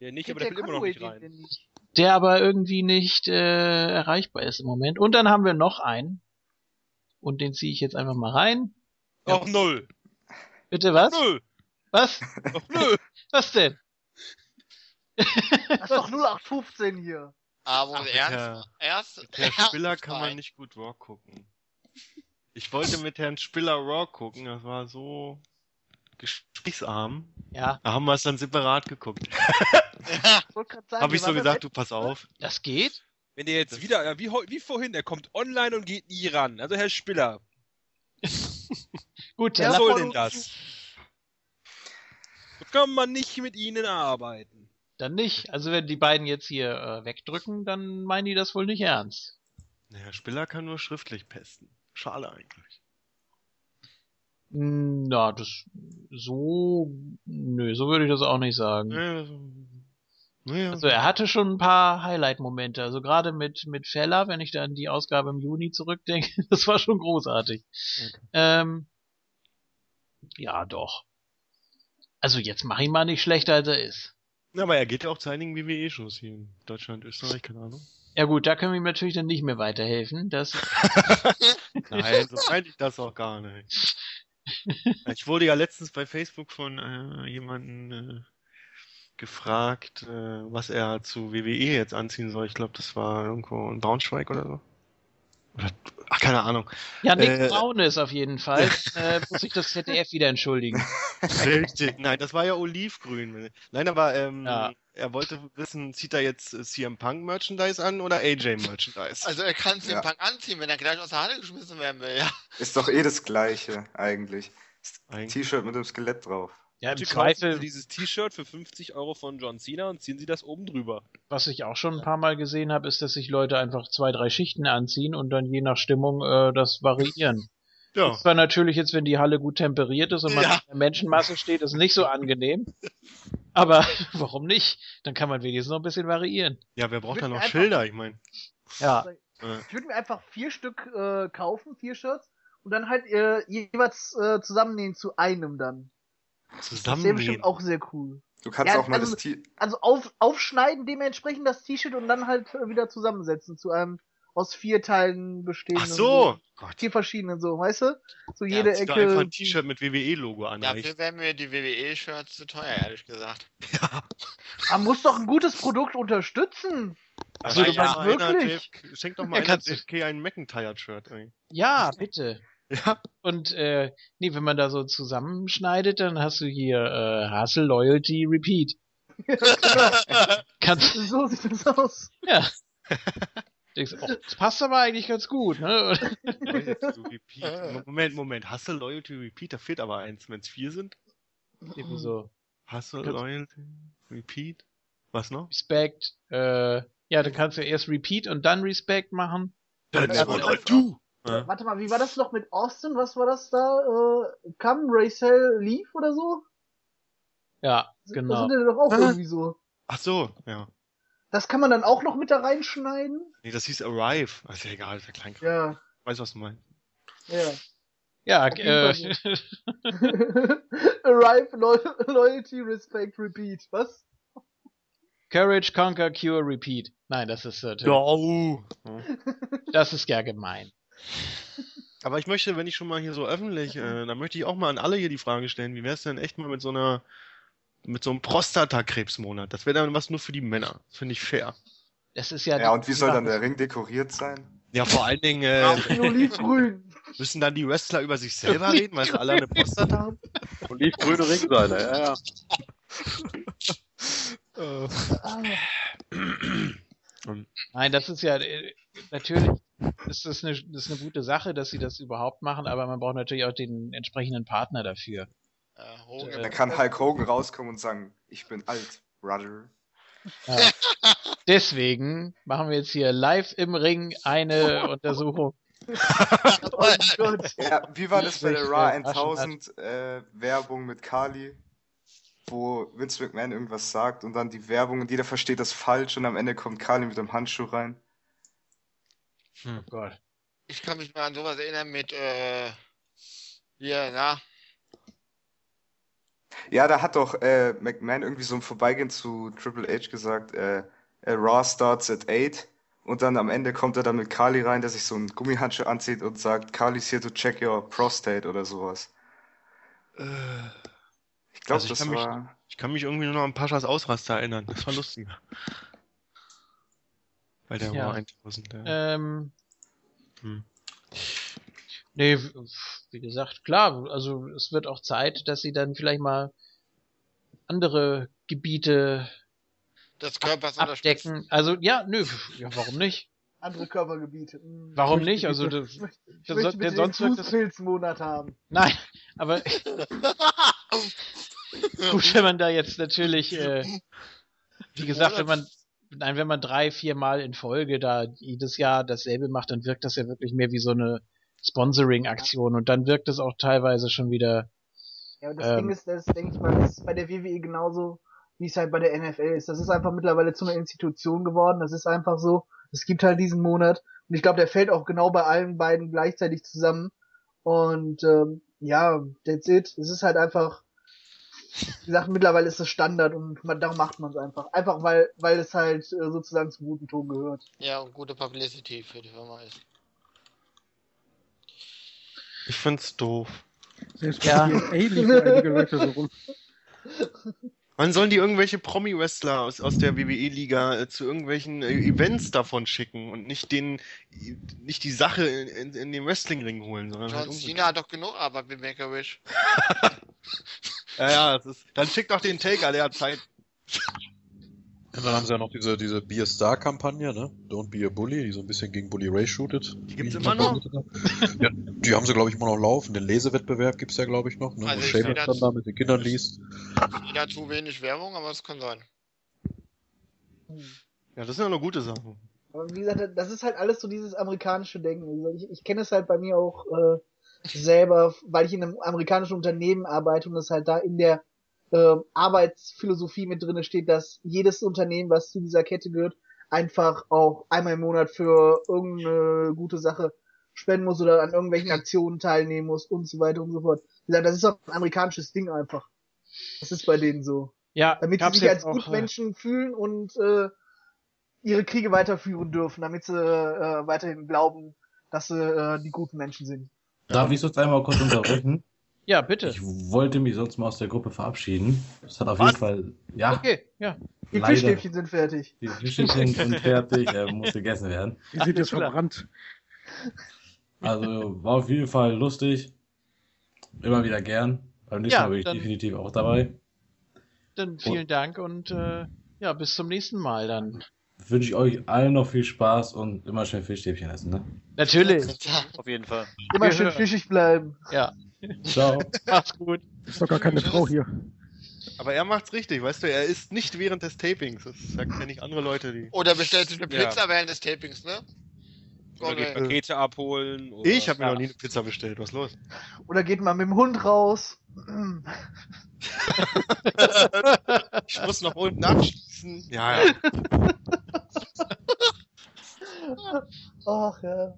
Ja, nicht, aber der will immer noch nicht rein. nicht? der aber irgendwie nicht äh, erreichbar ist im Moment. Und dann haben wir noch einen. Und den ziehe ich jetzt einfach mal rein. Ach, null. Bitte was? Null. Was? Ach, null. [LAUGHS] Was denn? Das ist doch [LAUGHS] 0815 hier. Aber Ach, mit ernst, Herr- erst, Mit Herrn ernst Spiller kann man nicht gut Raw gucken. Ich wollte mit Herrn Spiller Raw gucken, das war so gesprächsarm. Ja, Da haben wir es dann separat geguckt. [LAUGHS] Sagen, Habe ich so gesagt, du pass auf. das geht. Wenn der jetzt wieder, ja, wie, wie vorhin, der kommt online und geht nie ran. Also Herr Spiller, [LAUGHS] Gut, wer soll denn das? So kann man nicht mit ihnen arbeiten. Dann nicht. Also wenn die beiden jetzt hier äh, wegdrücken, dann meinen die das wohl nicht ernst. Herr Spiller kann nur schriftlich pesten. Schade eigentlich. Hm, Na, das so, nö, so würde ich das auch nicht sagen. Naja, so, naja, Also er hatte schon ein paar Highlight-Momente. Also gerade mit mit Feller, wenn ich da an die Ausgabe im Juni zurückdenke, [LAUGHS] das war schon großartig. Okay. Ähm, ja, doch. Also jetzt mach ihn mal nicht schlechter, als er ist. Ja, aber er geht ja auch zu einigen WWE-Shows hier in Deutschland, Österreich, keine Ahnung. Ja gut, da können wir ihm natürlich dann nicht mehr weiterhelfen. Das [LAUGHS] Nein, so meinte ich das auch gar nicht. Ich wurde ja letztens bei Facebook von äh, jemandem äh, gefragt, äh, was er zu WWE jetzt anziehen soll. Ich glaube, das war irgendwo in Braunschweig oder so. Oder, ach, keine Ahnung. ja, Nick Äh, Braun ist auf jeden Fall. [LAUGHS] äh, muss sich das ZDF wieder entschuldigen. Richtig, nein, das war ja olivgrün. Nein, aber ähm, Ja. er wollte wissen, zieht er jetzt äh, CM Punk Merchandise an oder AJ Merchandise? Also er kann den Ja. Punk anziehen, wenn er gleich aus der Halle geschmissen werden will, ja. Ist doch eh das Gleiche, eigentlich. Eigentlich. T-Shirt mit dem Skelett drauf. Ja, im kaufen Zweifel, Sie dieses T-Shirt für 50 Euro von John Cena und ziehen Sie das oben drüber. was ich auch schon ein paar Mal gesehen habe, ist, dass sich Leute einfach zwei, drei Schichten anziehen und dann je nach Stimmung äh, das variieren. Ja. Ist zwar natürlich jetzt, wenn die Halle gut temperiert ist und man Ja. in der Menschenmasse steht, ist nicht so angenehm. Aber [LAUGHS] warum nicht? Dann kann man wenigstens noch ein bisschen variieren. Ja, wer braucht da noch Schilder? Ich meine. Ja. Äh, Ich würde mir einfach vier Stück äh, kaufen, vier Shirts, und dann halt äh, jeweils äh, zusammennähen zu einem dann. Das wäre zusammennähen. bestimmt auch sehr cool. Du kannst Ja, auch mal also- das T Also auf, aufschneiden dementsprechend das T-Shirt und dann halt äh, wieder zusammensetzen zu einem aus vier Teilen bestehenden. Ach so! Gott. Vier verschiedenen so, weißt du? So Ja, jede Zieh doch einfach Ecke. ein T-Shirt mit WWE-Logo an. Dafür wären mir die WWE-Shirts zu teuer, ehrlich gesagt. Man muss doch ein gutes Produkt unterstützen. Achso, Aber du ja, meinst wirklich? Schenk doch [LAUGHS] mal Ja, einer kannst du- JFK ein McIntyre-Shirt. Ja, bitte. Ja, Und äh, nee, wenn man da so zusammenschneidet, dann hast du hier äh, Hustle, Loyalty, Repeat. [LAUGHS] Kannst So sieht das aus. ja. Denkst, du, oh, das passt aber eigentlich ganz gut, ne? Moment, Moment. Hustle, Loyalty, Repeat. Da fehlt aber eins, wenn es vier sind. Irgendwie so Hustle, Kannst- Loyalty, Repeat. Was noch? Respect. Äh, ja, dann kannst du erst Repeat und dann Respect machen. What aber- I do. Ja. Warte mal, wie war das noch mit Austin? Was war das da? Äh, Come, Racel, Leaf oder so? Ja, Das genau. sind ja doch auch Ah. irgendwie so. Ach so, ja. Das kann man dann auch noch mit da reinschneiden? Nee, das hieß Arrive. Also egal, ist ja klein. Ja, Weiß, was du meinst. ja. Ja, Auf äh, [LAUGHS] Arrive, Lo Loyalty, Respect, Repeat. Was? Courage, Conquer, Cure, Repeat. Nein, das ist natürlich, Oh. das ist ja gemein. Aber ich möchte, wenn ich schon mal hier so öffentlich, äh, dann möchte ich auch mal an alle hier die Frage stellen, wie wäre es denn echt mal mit so einer, mit so einem Prostatakrebsmonat? Das wäre dann was nur für die Männer. Das finde ich fair. Das ist ja. Ja, und wie soll dann der Ring dekoriert sein? Ja, vor allen Dingen äh, [LAUGHS] Olivgrün. müssen dann die Wrestler über sich selber reden, weil sie alle eine Prostata haben. Olivgrüne Ringseile, ja, ja. Ah, Nein, das ist ja äh, natürlich ist das eine, das ist eine gute Sache, dass sie das überhaupt machen, aber man braucht natürlich auch den entsprechenden Partner dafür. Äh, Hogan. Da kann Hulk Hogan rauskommen und sagen, ich bin alt, Brother. Ja. Deswegen machen wir jetzt hier live im Ring eine [LAUGHS] Untersuchung. oh. Ja, wie war das bei der Raw äh, 1000 äh, Werbung mit Kali, wo Vince McMahon irgendwas sagt und dann die Werbung und jeder versteht das falsch und am Ende kommt Kali mit dem Handschuh rein? Oh Gott. Ich kann mich mal an sowas erinnern mit, äh, hier, na, Ja, da hat doch äh, McMahon irgendwie so im Vorbeigehen zu Triple H gesagt, äh, äh, Raw starts at 8 und dann am Ende kommt er dann mit Kali rein, der sich so einen Gummihandschuh anzieht und sagt, Kali's here to check your prostate oder sowas. Äh, Ich glaube, Also ich das kann mich- war... ich kann mich irgendwie nur noch an Paschas Ausraster erinnern. Das war lustiger. Bei der Ja. Raw 1000. Ja. Ähm, Hm. nee, wie gesagt, klar, also es wird auch Zeit, dass sie dann vielleicht mal andere Gebiete des Körpers abdecken. Also ja, nö, ja, warum nicht? Andere Körpergebiete. Hm. Warum nicht? Also das- ich möchte, ich das möchte der sonst wirkt das- Fußpilzmonat haben. Nein, aber [LAUGHS] gut, wenn man da jetzt natürlich, äh, wie gesagt, wenn man, nein, wenn man drei, vier Mal in Folge da jedes Jahr dasselbe macht, dann wirkt das ja wirklich mehr wie so eine Sponsoring-Aktion und dann wirkt es auch teilweise schon wieder, Ja, und das Ähm. Ding ist, das denke ich mal, das ist bei der WWE genauso, wie es halt bei der NFL ist. Das ist einfach mittlerweile zu einer Institution geworden. Das ist einfach so. Es gibt halt diesen Monat. Und ich glaube, der fällt auch genau bei allen beiden gleichzeitig zusammen. Und ähm, ja, that's it. Es ist halt einfach Wie gesagt, mittlerweile ist es Standard und man, darum macht man es einfach. Einfach weil, weil es halt äh, sozusagen zum guten Ton gehört. Ja, und gute Publicity für die Firma ist. Ich find's doof. Selbst Ja. [LAUGHS] einige Leute so rum. Wann sollen die irgendwelche Promi-Wrestler aus, aus der WWE-Liga äh, zu irgendwelchen äh, Events davon schicken und nicht den, nicht die Sache in, in, in den Wrestling-Ring holen, sondern halt John umgekehrt. Cena hat doch genug Arbeit mit Make-A-Wish. [LAUGHS] Ja, ja, das ist, dann schick doch den Taker, der hat Zeit. Und dann haben sie ja noch diese, diese Be a Star-Kampagne, ne? Don't be a Bully, die so ein bisschen gegen Bully Ray shootet. Die gibt's immer noch? Ja, die haben sie, glaube ich, immer noch laufen. Den Lesewettbewerb gibt's ja, glaube ich, noch, ne? Also Wo das- dann da mit den Kindern liest. Wieder zu wenig Werbung, aber es kann sein. Ja, das sind ja noch gute Sachen. Aber wie gesagt, das ist halt alles so dieses amerikanische Denken. Also Ich, ich kenne es halt bei mir auch äh, selber, weil ich in einem amerikanischen Unternehmen arbeite und es halt da in der äh, Arbeitsphilosophie mit drinne steht, dass jedes Unternehmen, was zu dieser Kette gehört, einfach auch einmal im Monat für irgendeine gute Sache spenden muss oder an irgendwelchen Aktionen teilnehmen muss und so weiter und so fort. Das ist auch ein amerikanisches Ding einfach. Das ist bei denen so. Ja, Damit sie sich als auch, äh, Gutmenschen fühlen und äh, ihre Kriege weiterführen dürfen, damit sie äh, weiterhin glauben, dass sie äh, die guten Menschen sind. Darf ich sonst einmal kurz unterbrechen? [CLEARS THROAT] Ja, bitte. Ich wollte mich sonst mal aus der Gruppe verabschieden. Das hat auf Was? jeden Fall, ja, Okay, ja. Die Leider. Fischstäbchen sind fertig. die Fischstäbchen [LAUGHS] sind fertig, äh, muss gegessen werden. Die sind jetzt verbrannt. Also war auf jeden Fall lustig. Immer wieder gern. Beim nächsten Ja, Mal bin ich dann- definitiv auch dabei. Dann vielen Dank und äh, ja, bis zum nächsten Mal dann. Wünsche ich euch allen noch viel Spaß und immer schön Fischstäbchen essen, ne? Natürlich. Auf jeden Fall. Immer schön fischig bleiben. Ja. Ciao. [LAUGHS] Macht's gut. Ist doch gar keine Frau hier. Aber er macht's richtig, weißt du, er isst nicht während des Tapings. Das kenne ich andere Leute, die. Oder bestellt sich eine Ja. Pizza während des Tapings, ne? Oder geht Okay. Pakete abholen. Oder Ich habe mir Ja. noch nie eine Pizza bestellt. Was ist los? Oder geht mal mit dem Hund raus. [LAUGHS] Ich muss noch unten abschließen. Ja, ja. Ach ja.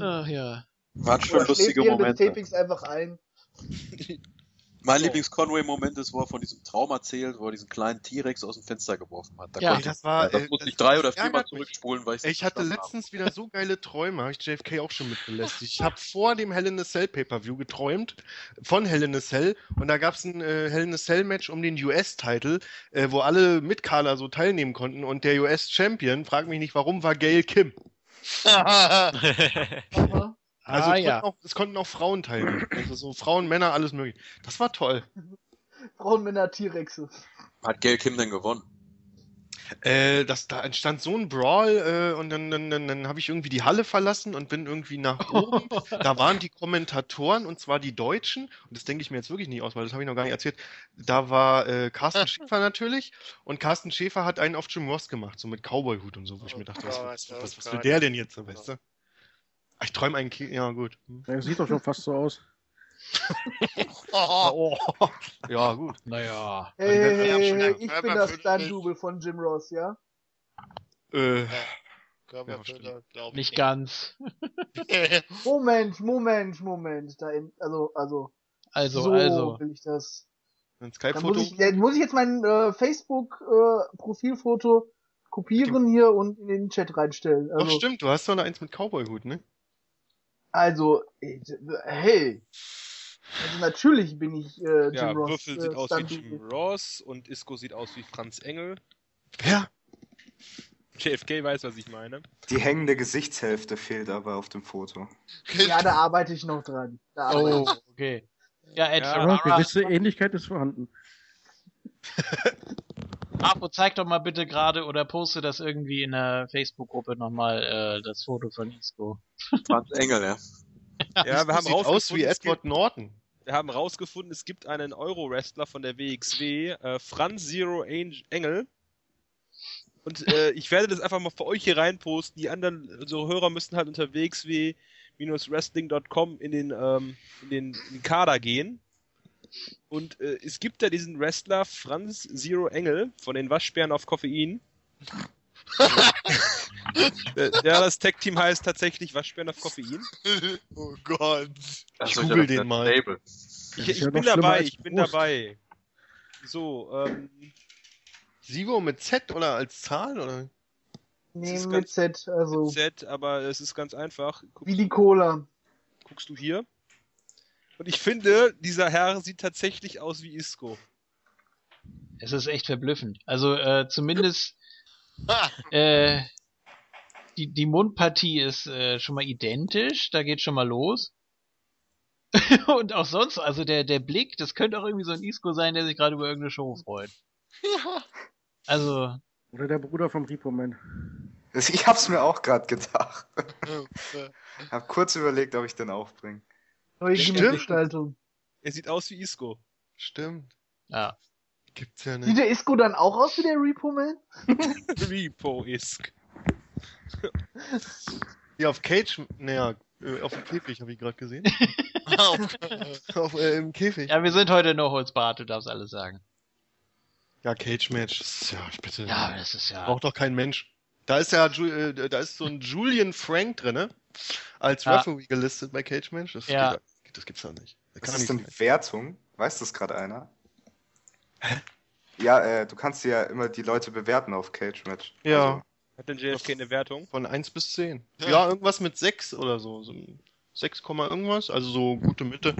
Ach ja. Waren schon lustige Momente. Tapings einfach ein. [LAUGHS] Mein Lieblings-Conway-Moment ist, wo er von diesem Traum erzählt, wo er diesen kleinen T-Rex aus dem Fenster geworfen hat. Da Ja. das war. ich, das äh, musste das- ich drei oder viermal zurückspulen, weil ich Ich hatte letztens wieder so geile Träume, habe ich JFK auch schon mit belästigt. Ich habe vor dem Hell in a Cell Pay-Per-View geträumt, von Hell in a Cell, und da gab es ein äh, Hell in a Cell Match um den US-Titel, äh, wo alle Mitkader so teilnehmen konnten, und der US-Champion, frag mich nicht warum, war Gail Kim. [LAUGHS] Also Ah, es, ja. konnten auch, es konnten auch Frauen teilnehmen. Also so Frauen, Männer, alles mögliche. Das war toll. Frauen, Männer, T-Rexe. Hat Gail Kim denn gewonnen? Äh, das, da entstand so ein Brawl äh, und dann, dann, dann, dann habe ich irgendwie die Halle verlassen und bin irgendwie nach oben. [LAUGHS] da waren die Kommentatoren und zwar die Deutschen. Und das denke ich mir jetzt wirklich nicht aus, weil das habe ich noch gar nicht erzählt. Da war äh, Carsten Schäfer natürlich und Carsten Schäfer hat einen auf Jim Ross gemacht, so mit Cowboy-Hut und so, wo ich Oh mir dachte, was, Gott, was, oh was, was will Gott. der denn jetzt, so, weißt du? Ich träume einen Ki Ja, gut. Hm. Ja, sieht doch schon fast so aus. Oh, [LAUGHS] Oh, ja, gut. Naja. Hey, hey, Ja, hey, schon hey, lang. ich Ja, bin das Stunt-Double von Jim Ross, ja? Äh, Körperfüller, ich. Nicht ganz. [LAUGHS] Moment, Moment, Moment. Da in, also, also, Also, so also. will ich das. ein Skype-Foto. muss ich, muss ich jetzt mein äh, Facebook-Profilfoto kopieren hier und in den Chat reinstellen. Ach, Also, stimmt, du hast doch noch eins mit Cowboy-Hut, ne? Also äh, hey. Also natürlich bin ich äh, Jim Ja, Ross. Würfel äh, sieht aus wie. Jim Ross und Isco sieht aus wie Franz Engel. Ja. JFK weiß, was ich meine. Die hängende Gesichtshälfte fehlt aber auf dem Foto. Ja, da arbeite ich noch dran. Oh, okay. Ja, Ed Ja, gewisse Ähnlichkeit ist vorhanden. [LAUGHS] Marco, zeig doch mal bitte gerade oder poste das irgendwie in der Facebook-Gruppe nochmal, äh, das Foto von Isco. [LAUGHS] Franz Engel, ja. Ja, wir haben sieht aus rausgefunden, wie es Edward Norton. Wir haben rausgefunden, es gibt einen Euro-Wrestler von der WXW, äh, Franz Zero Engel. Und äh, [LAUGHS] ich werde das einfach mal für euch hier reinposten. Die anderen, unsere Hörer müssen halt unter wxw-wrestling.com in den, ähm, in den, in den Kader gehen. Und äh, es gibt da diesen Wrestler Franz Zero Engel von den Waschbären auf Koffein. [LAUGHS] der das Tech-Team heißt tatsächlich Waschbären auf Koffein. [LAUGHS] oh Gott. Ich google den mal. Label. Ich, ich ja bin dabei, ich bin Brust. dabei. So, ähm, Sivo mit Z oder als Zahl oder? Nee, mit Z, also Z, aber es ist ganz einfach. Guckst, wie die Cola. guckst du hier? Und ich finde, dieser Herr sieht tatsächlich aus wie Isco. Es ist echt verblüffend. Also äh, zumindest [LAUGHS] äh, die, die Mundpartie ist äh, schon mal identisch, da geht schon mal los. [LAUGHS] Und auch sonst, also der, der Blick, das könnte auch irgendwie so ein Isco sein, der sich gerade über irgendeine Show freut. Also, Oder der Bruder vom Repo Man. Das- Ich hab's mir auch gerade gedacht. Hab kurz überlegt, ob ich den aufbringe. Neue. Gimmick-Gestaltung. Er sieht aus wie Isco. Stimmt. ja. Gibt's ja Sieht nicht. der Isco dann auch aus wie der Repo Man? [LAUGHS] Repo Isk. [LAUGHS] Ja, auf Cage, naja, äh, auf dem Käfig habe ich gerade gesehen. auf- [LAUGHS] auf, äh, Im Käfig. Ja, wir sind heute noch Holzbart, du darfst alles sagen. Ja, Cage Match. Das ist, ja, ich bitte. Ja, das ist ja. Braucht doch kein Mensch. Da ist ja, äh, da ist so ein Julian Frank drinne, als Ja. Referee gelistet bei Cage Match. Das, Ja. geht, das gibt's doch nicht. Das Was ist denn nicht Wertung? Weiß das gerade einer? Ja, äh, du kannst ja immer die Leute bewerten auf Cage Match. sein. Ja, Also, Hat denn JFK eine Wertung? von 1 bis 10. Ja. Ja, irgendwas mit 6 oder so. so ein 6, Komma irgendwas, also so gute Mitte.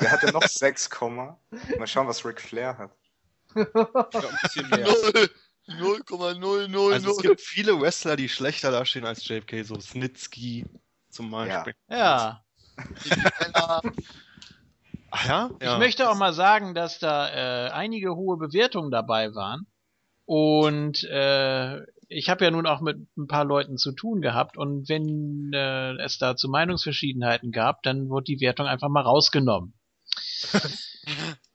der hat ja noch 6, Komma. Mal schauen, was Ric Flair hat. Ich glaub, ein bisschen mehr. [LAUGHS] [LAUGHS] Null- 0,000. Also es gibt viele Wrestler, die schlechter dastehen als JFK, so Snitsky zum Beispiel. Ja. Ach ja? Ich möchte auch mal sagen, dass da äh, einige hohe Bewertungen dabei waren. Und äh, ich habe ja nun auch mit ein paar Leuten zu tun gehabt. Und wenn äh, es da zu Meinungsverschiedenheiten gab, dann wurde die Wertung einfach mal rausgenommen. [LAUGHS]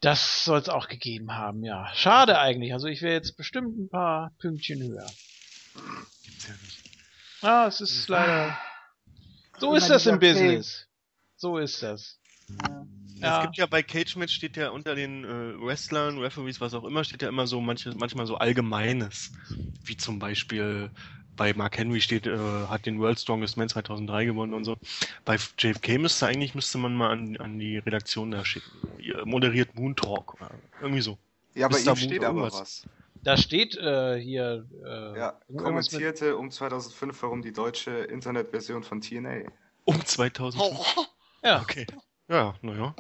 das soll es auch gegeben haben, ja. Schade eigentlich. Also ich wäre jetzt bestimmt ein paar Pünktchen höher. Gibt's ja nicht. Ah, es ist leider. So ist das im Business. So ist das. Es Ja. gibt ja bei Cage Match steht ja unter den äh, Wrestlern, Referees, was auch immer, steht ja immer so manche, manchmal so Allgemeines. Wie zum Beispiel bei Mark Henry steht, äh, hat den World Strongest Man 2003 gewonnen und so. Bei JFK müsste eigentlich, müsste man mal an, an die Redaktion da schicken. Ihr moderiert Moon Talk oder irgendwie so. Ja, bei ihm steht aber irgendwas. was. Da steht äh, hier. Äh, Ja, irgendwas mit- kommentierte um 2005 herum die deutsche Internetversion von TNA. Um 2000. Oh, Ja. Okay. Ja, naja.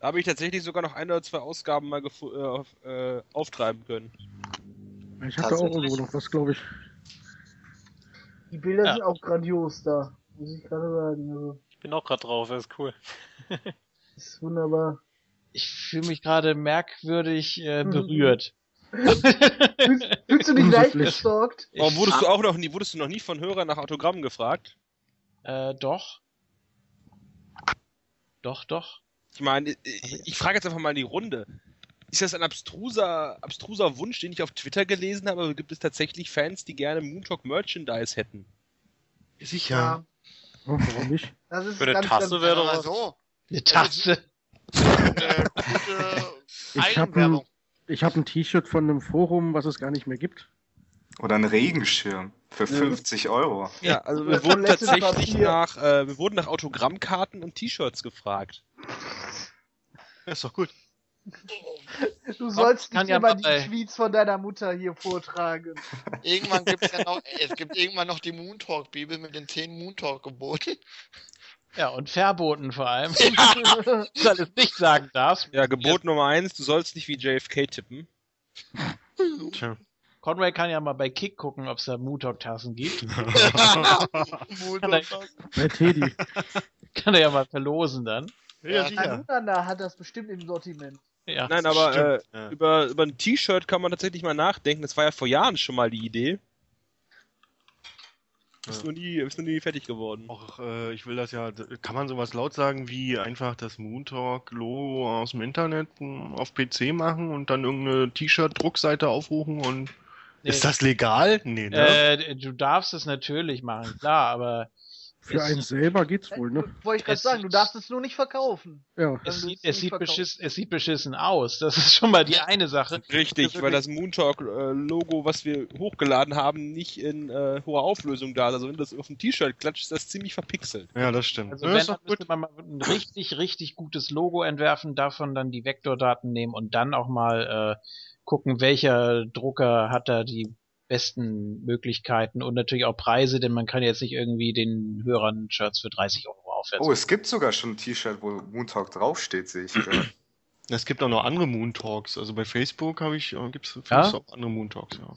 Da habe ich tatsächlich sogar noch ein oder zwei Ausgaben mal äh, auf, äh, auftreiben können. Ich hatte auch irgendwo noch was, glaube ich. Die Bilder Ja. sind auch grandios da, muss ich gerade sagen. Also, Ich bin auch gerade drauf, das ist cool. [LAUGHS] ist wunderbar. Ich fühle mich gerade merkwürdig äh, Mhm. berührt. [LAUGHS] Fühlst, du dich leicht gestalkt? Warum wurdest du auch noch nie, wurdest du noch nie von Hörern nach Autogrammen gefragt? Äh, doch. Doch, doch. Ich meine, ich, ich frage jetzt einfach mal in die Runde. Ist das ein abstruser, abstruser Wunsch, den ich auf Twitter gelesen habe, oder gibt es tatsächlich Fans, die gerne Moontalk Merchandise hätten? Sicher. Oh, warum nicht? Das ist Für eine ganz, Tasse ganz, wäre doch so. Eine Tasse. Ich habe ein, hab ein T-Shirt von einem Forum, was es gar nicht mehr gibt. Oder ein Regenschirm für 50 Euro. Ja, also wir wurden tatsächlich nach, äh, wir wurden nach Autogrammkarten und T-Shirts gefragt. Ja, ist doch gut. Du sollst nicht ja immer mal die Tweets von deiner Mutter hier vortragen. Irgendwann gibt's ja noch, [LAUGHS] es gibt irgendwann noch die Moontalk Bibel mit den zehn Moontalk Geboten. Ja, und Verboten vor allem. [LAUGHS] du alles nicht sagen darfst. Ja, Gebot Nummer eins, du sollst nicht wie JFK tippen. Tja. Conway kann ja mal bei Kick gucken, ob es da Mootalk-Tassen gibt. [LAUGHS] Moontalk. Bei Teddy. kann er ja mal verlosen dann. Ja, Ananda hat das bestimmt im Sortiment. Ja. Nein, aber äh, über, über ein T-Shirt kann man tatsächlich mal nachdenken. Das war ja vor Jahren schon mal die Idee. Ist, Ja. nur nie, ist nur nie fertig geworden. Auch, äh, ich will das ja, kann man sowas laut sagen wie einfach das Moontalk-Logo aus dem Internet auf PC machen und dann irgendeine T-Shirt-Druckseite aufrufen und Nee. ist das legal? Nee, ne? Äh, du darfst es natürlich machen, klar, aber Für einen selber geht's wohl, ne? Wollte ich gerade sagen, du darfst es nur nicht verkaufen. Ja. Es sieht, es, nicht sieht verkaufen. beschiss, es sieht beschissen aus. Das ist schon mal die eine Sache. Richtig, weil das Moontalk-Logo, was wir hochgeladen haben, nicht in äh, hoher Auflösung da ist. Also wenn du das auf ein T-Shirt klatscht, ist das ziemlich verpixelt. Ja, das stimmt. Also Ja, wenn, dann müsste man mal ein richtig, richtig gutes Logo entwerfen, davon dann die Vektordaten nehmen und dann auch mal äh, gucken, welcher Drucker hat da die besten Möglichkeiten und natürlich auch Preise, denn man kann jetzt nicht irgendwie den Hörern Shirts für 30 Euro aufwärts. Oh, es gibt sogar schon ein T-Shirt, wo Moontalk draufsteht, sehe ich gerade. [CLEARS THROAT] Es gibt auch noch andere Moon Talks. Also bei Facebook habe ich, äh, gibt's Ja? findest du auch andere Moon Talks, ja.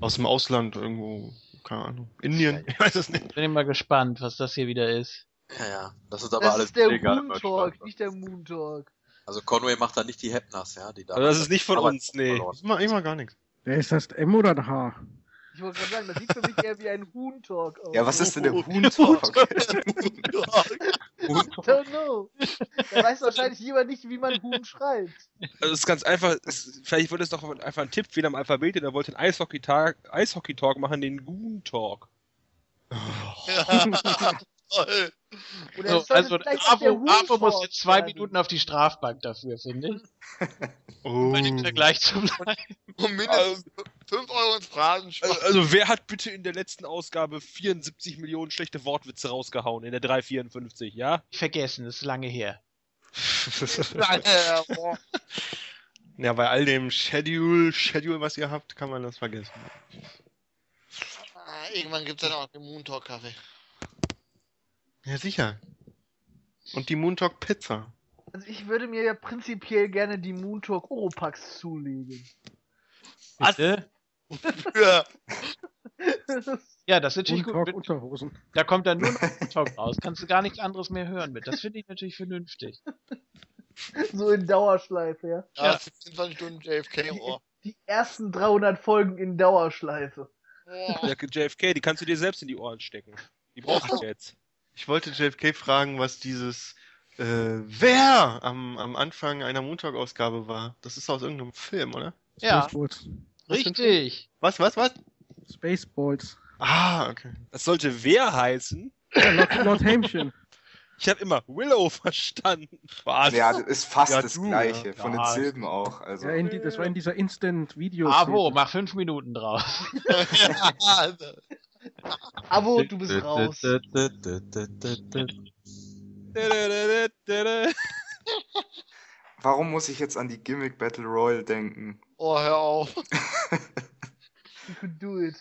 Aus dem Ausland irgendwo, keine Ahnung. Indien, [LAUGHS] ich weiß es nicht. Bin immer gespannt, was das hier wieder ist. Ja, ja. Das ist aber Das alles ist der illegale Moon Talk, Merchandise. nicht der Moon Talk. Also Conway macht da nicht die Hepners, ja. Die da Aber das ist nicht von uns, nee. Ich mach, ich mach gar nichts. Wer ist das, M oder ein H? Ich wollte gerade sagen, das sieht für mich eher wie ein Huhn Talk aus. Ja, was ist denn der Moontalk? I [LAUGHS] don't know. Da weiß wahrscheinlich jemand nicht, wie man Huhn schreibt. Also es ist ganz einfach, es, vielleicht wollte es doch einfach ein Tipp wieder am Alphabet, der wollte einen Eishockey-Talk Eishockey -Talk machen, den Goon-Talk. [LAUGHS] [LAUGHS] Toll. So, es also Avo, muss jetzt zwei sein. Minuten auf die Strafbank dafür, finde ich. Oh. [LAUGHS] Um im Vergleich zu bleiben. Und mindestens 5 Euro ins Phrasenschwein. Also, also wer hat bitte in der letzten Ausgabe 74 Millionen schlechte Wortwitze rausgehauen, in der 354, ja? Vergessen, das ist lange her. [LAUGHS] Ja, bei all dem Schedule, Schedule, was ihr habt, kann man das vergessen. Ah, Irgendwann gibt's dann auch den Moon Talk Kaffee. Ja, sicher. Und die Moon Talk Pizza. Also ich würde mir ja prinzipiell gerne die Moon Talk Oropax zulegen. Bitte? Ja. [LAUGHS] Ja, das ist natürlich Moon gut. Unterhosen. Da kommt dann nur noch Moon Talk raus. Kannst du gar nichts anderes mehr hören mit. Das finde ich natürlich vernünftig. [LAUGHS] so in Dauerschleife, ja. Ja, 24 Stunden JFK im Ohr. Die ersten 300 Folgen in Dauerschleife. Der JFK, die kannst du dir selbst in die Ohren stecken. Die brauch ich jetzt. Ich wollte JFK fragen, was dieses äh, Wer am, am Anfang einer Moon Talk Ausgabe war. Das ist aus irgendeinem Film, oder? Ja, Spaceballs. richtig. Was, was, was? Spaceballs. Ah, okay. Das sollte wer heißen? Ja, Lord, Lord Hämchen. [LAUGHS] Ich habe immer Willow verstanden. Was? Ja, das ist fast Ja, das du, gleiche, ja. von den Silben auch. Also. Ja, in die, das war in dieser Instant-Video. Bravo, mach fünf Minuten drauf. [LAUGHS] [LAUGHS] Abo, du bist raus. Warum muss ich jetzt an die Gimmick Battle Royale denken? oh, hör auf. [LAUGHS] You could do it.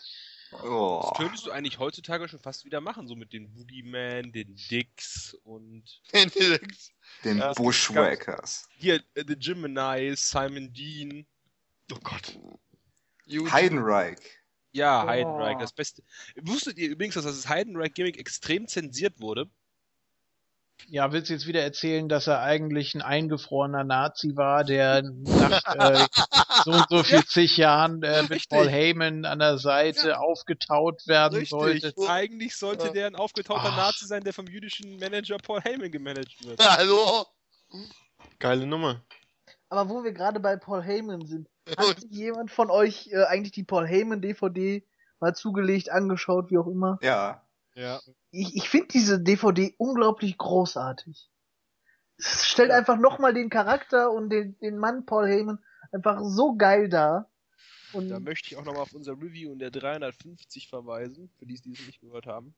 Oh. Das könntest du eigentlich heutzutage schon fast wieder machen, so mit den Boogeyman, den Dicks und [LAUGHS] Den Ja, Bushwhackers. hier äh, The Gemini, Simon Dean. Oh Gott. Heidenreich. Ja, Oh. Heidenreich, das Beste. Wusstet ihr übrigens, dass das Heidenreich-Gimmick extrem zensiert wurde? Ja, willst du jetzt wieder erzählen, dass er eigentlich ein eingefrorener Nazi war, der nach äh, so und so viel zig Jahren äh, mit Richtig. Paul Heyman an der Seite aufgetaut werden sollte? Eigentlich sollte Ja. der ein aufgetauchter Ach. Nazi sein, der vom jüdischen Manager Paul Heyman gemanagt wird. [LAUGHS] Hallo? Geile Nummer. Aber wo wir gerade bei Paul Heyman sind, [LAUGHS] hat sich jemand von euch äh, eigentlich die Paul Heyman DVD mal zugelegt, angeschaut, wie auch immer? Ja. Ja. Ich, ich finde diese DVD unglaublich großartig. Es stellt einfach nochmal den Charakter und den, den Mann Paul Heyman einfach so geil dar. Und Da möchte ich auch nochmal auf unser Review in der 350 verweisen, für die, die es nicht gehört haben.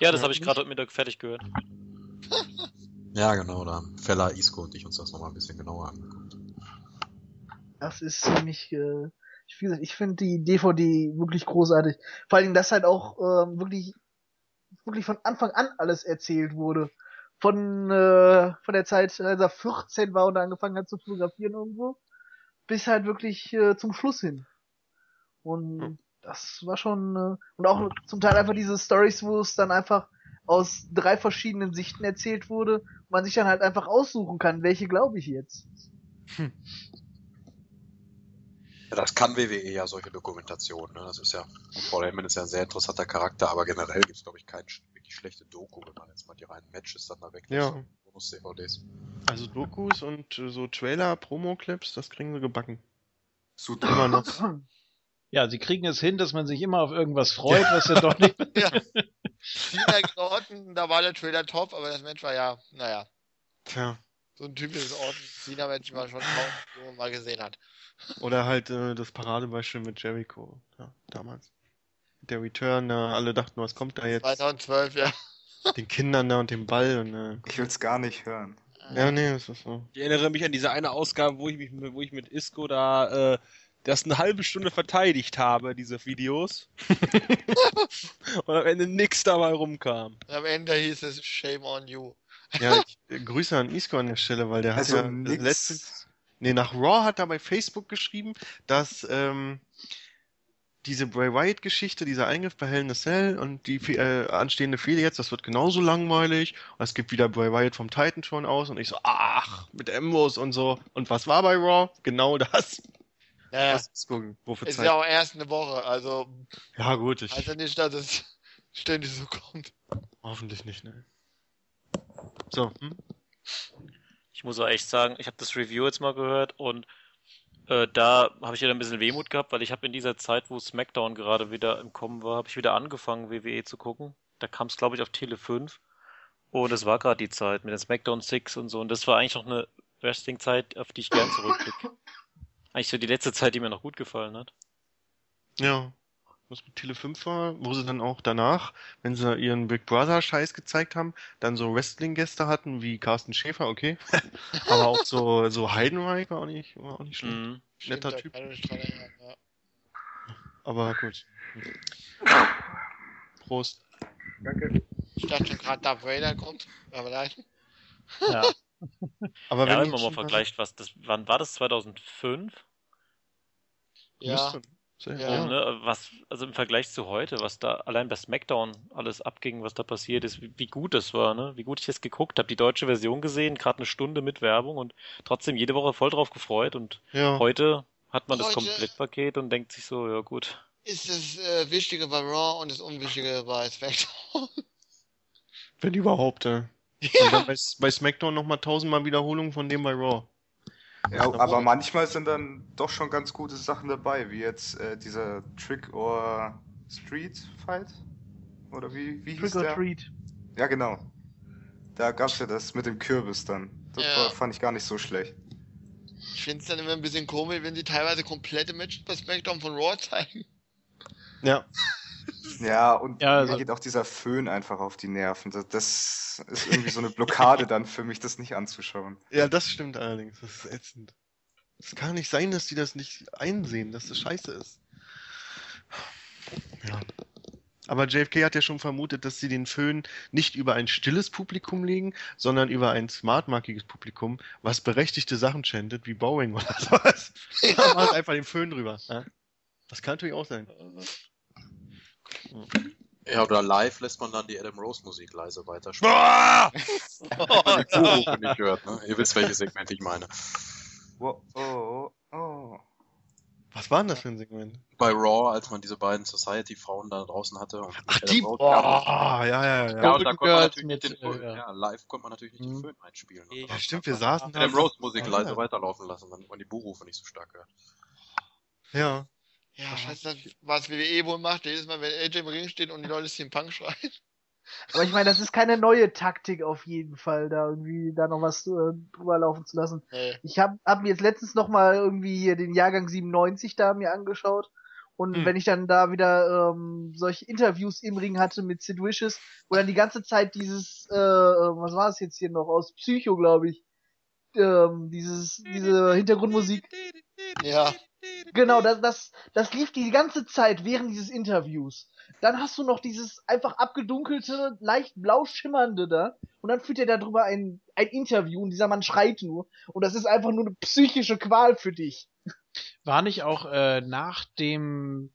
Ja, das habe ich gerade heute Mittag fertig gehört. [LAUGHS] Ja, genau, da haben Fella, Isco und ich uns das nochmal ein bisschen genauer angeguckt. Das ist ziemlich, äh, ich, wie gesagt, ich finde die DVD wirklich großartig. Vor allen Dingen, dass halt auch ähm, wirklich, wirklich von Anfang an alles erzählt wurde. Von, äh, von der Zeit, als er 14 war und angefangen hat zu fotografieren irgendwo, bis halt wirklich äh, zum Schluss hin. Und das war schon, äh, und auch zum Teil einfach diese Stories, wo es dann einfach aus drei verschiedenen Sichten erzählt wurde, man sich dann halt einfach aussuchen kann, welche glaube ich jetzt. Ja, das kann WWE ja, solche Dokumentationen. Ne? Das ist ja, Paul Heyman ist ja ein sehr interessanter Charakter, aber generell gibt es, glaube ich, keine wirklich schlechte Doku, wenn man jetzt mal die reinen Matches dann da weglässt. Ja. Bonus-DVDs. Also Dokus und äh, so Trailer, Promo-Clips, das kriegen wir gebacken. Super. Immer noch. [LAUGHS] Ja, sie kriegen es hin, dass man sich immer auf irgendwas freut, was ja doch nicht. [LAUGHS] Ja. Cena gegen Orton, da war der Trailer top, aber das Match war ja, naja, Tja. so ein typisches Orton-Cena-Match, wie man schon kaum mal gesehen hat. Oder halt äh, das Paradebeispiel mit Jericho, ja, damals. Der Return, da alle dachten, was kommt da jetzt? 2012, ja. Den Kindern da und dem Ball und äh, Ich will's gar nicht hören. ja, nee, das ist so. Ich erinnere mich an diese eine Ausgabe, wo ich mich, wo ich mit Isco da äh, das eine halbe Stunde verteidigt habe, diese Videos. [LAUGHS] und am Ende nix dabei rumkam. Am Ende hieß es Shame on you. Ja, ich, [LAUGHS] äh, Grüße an Isco an der Stelle, weil der hat Also ja nix. letztens, nee, nach Raw hat er bei Facebook geschrieben, dass ähm, diese Bray Wyatt Geschichte, dieser Eingriff bei Hell in a Cell und die äh, anstehende Fehde jetzt, das wird genauso langweilig. Und es gibt wieder Bray Wyatt vom Titan schon aus und ich so, ach, mit Embos und so. Und was war bei Raw? Genau das. Ja, Was Isco wofür ist Zeit. ja auch erst eine Woche, also Ja, gut, ich also nicht, dass es [LAUGHS] ständig so kommt. hoffentlich nicht, ne. So, hm? Ich muss auch echt sagen, ich habe das Review jetzt mal gehört und äh, da habe ich wieder ein bisschen Wehmut gehabt, weil ich habe in dieser Zeit, wo SmackDown gerade wieder im Kommen war, habe ich wieder angefangen, WWE zu gucken. Da kam es, glaube ich, auf Tele 5. Und es war gerade die Zeit mit den SmackDown 6 und so. Und das war eigentlich noch eine Wrestling-Zeit, auf die ich gern zurückblicke. [LAUGHS] Eigentlich so die letzte Zeit, die mir noch gut gefallen hat. Ja. Was mit Tele 5 war, wo sie dann auch danach, wenn sie ihren Big Brother Scheiß gezeigt haben, dann so Wrestling-Gäste hatten, wie Carsten Schäfer, okay. [LAUGHS] Aber auch so, so Heidenreich war auch nicht, war auch nicht schlecht. Mhm. Netter Typ. Aber gut. Prost. Danke. Ich dachte schon gerade, Darth Vader kommt, aber nein. Ja. [LAUGHS] Aber ja, wenn man mal vergleicht, was das, wann war das? 2005? Ja, Ja. Ne, was, also im Vergleich zu heute, was da allein bei SmackDown alles abging, was da passiert ist, wie, wie gut das war, ne? Wie gut ich das geguckt habe, die deutsche Version gesehen, gerade eine Stunde mit Werbung und trotzdem jede Woche voll drauf gefreut und Ja. heute hat man das Heute- Komplettpaket und denkt sich so, ja gut. ist das äh, Wichtige bei Raw und das Unwichtige bei SmackDown. Wenn überhaupt, ja. Und dann bei, bei SmackDown nochmal tausendmal Wiederholung von dem bei Raw. Ja, aber manchmal sind dann doch schon ganz gute Sachen dabei, wie jetzt äh, dieser Trick or Street Fight. Oder wie, wie hieß Trick or der? Treat. Ja, genau. Da gab's ja das mit dem Kürbis dann. Das Ja. war, fand ich gar nicht so schlecht. Ich finde es dann immer ein bisschen komisch, wenn die teilweise komplette Matches bei SmackDown von Raw zeigen. Ja. [LAUGHS] Ja, und Ja, mir also- geht auch dieser Föhn einfach auf die Nerven. Das, das ist irgendwie so eine Blockade dann für mich, das nicht anzuschauen. Ja, das stimmt allerdings. Das ist ätzend. Es kann nicht sein, dass die das nicht einsehen, dass das scheiße ist. Ja. Aber JFK hat ja schon vermutet, dass sie den Föhn nicht über ein stilles Publikum legen, sondern über ein smartmarkiges Publikum, was berechtigte Sachen chantet, wie Boeing oder [LAUGHS] sowas. Da macht einfach den Föhn drüber. Ja? Das kann natürlich auch sein. Ja, oder live lässt man dann die Adam Rose Musik leise weiterspielen. Wenn die Buchrufe nicht hört, ne? Ihr wisst, welches Segment ich meine. Wo- Oh, oh. Was war denn das für ein Segment? Bei Raw, als man diese beiden Society-Frauen da draußen hatte. Und Ach, Adam die. Rose- Oh, ja, ja, ja, ja. ja, ja. und da konnte man natürlich mit, den äh, ja, live konnte man natürlich nicht den Mhm. Föhn einspielen. Ja, Und stimmt, wir saßen da. Adam Rose Musik Ah, leise ja. weiterlaufen lassen, damit man die Buchrufe nicht so stark hört. Ja. Ja, scheiße, was WWE wohl macht, jedes Mal, wenn AJ im Ring steht und die Leute CM Punk schreien. Aber ich meine, das ist keine neue Taktik auf jeden Fall, da irgendwie da noch was äh, drüber laufen zu lassen. Nee. Ich habe hab mir jetzt letztens noch mal irgendwie hier den Jahrgang 97 da mir angeschaut. Und Hm. wenn ich dann da wieder ähm, solche Interviews im Ring hatte mit Sid Vicious, wo dann die ganze Zeit dieses, äh, äh, was war es jetzt hier noch, aus Psycho, glaube ich, ähm, dieses, diese Hintergrundmusik. Ja. Genau, das, das, das lief die ganze Zeit während dieses Interviews. Dann hast du noch dieses einfach abgedunkelte, leicht blau schimmernde da. Und dann führt er darüber ein, ein Interview und dieser Mann schreit nur. Und das ist einfach nur eine psychische Qual für dich. War nicht auch äh, nach dem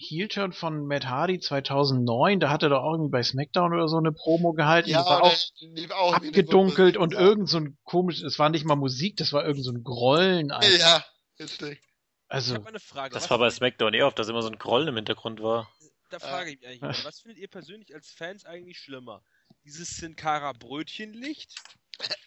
Heel-Turn von Matt Hardy 2009, da hat er doch auch irgendwie bei SmackDown oder so eine Promo gehalten. Ja, das war auch lief auch abgedunkelt und ja. irgend so ein komisch, es war nicht mal Musik, das war irgend so ein Grollen. einfach. Ja, richtig. Ich Also, Frage. Das was war bei SmackDown eh oft, dass immer so ein Grollen im Hintergrund war. Da frage [LAUGHS] ich mich eigentlich, mal, was findet ihr persönlich als Fans eigentlich schlimmer? Dieses Sin Cara Brötchenlicht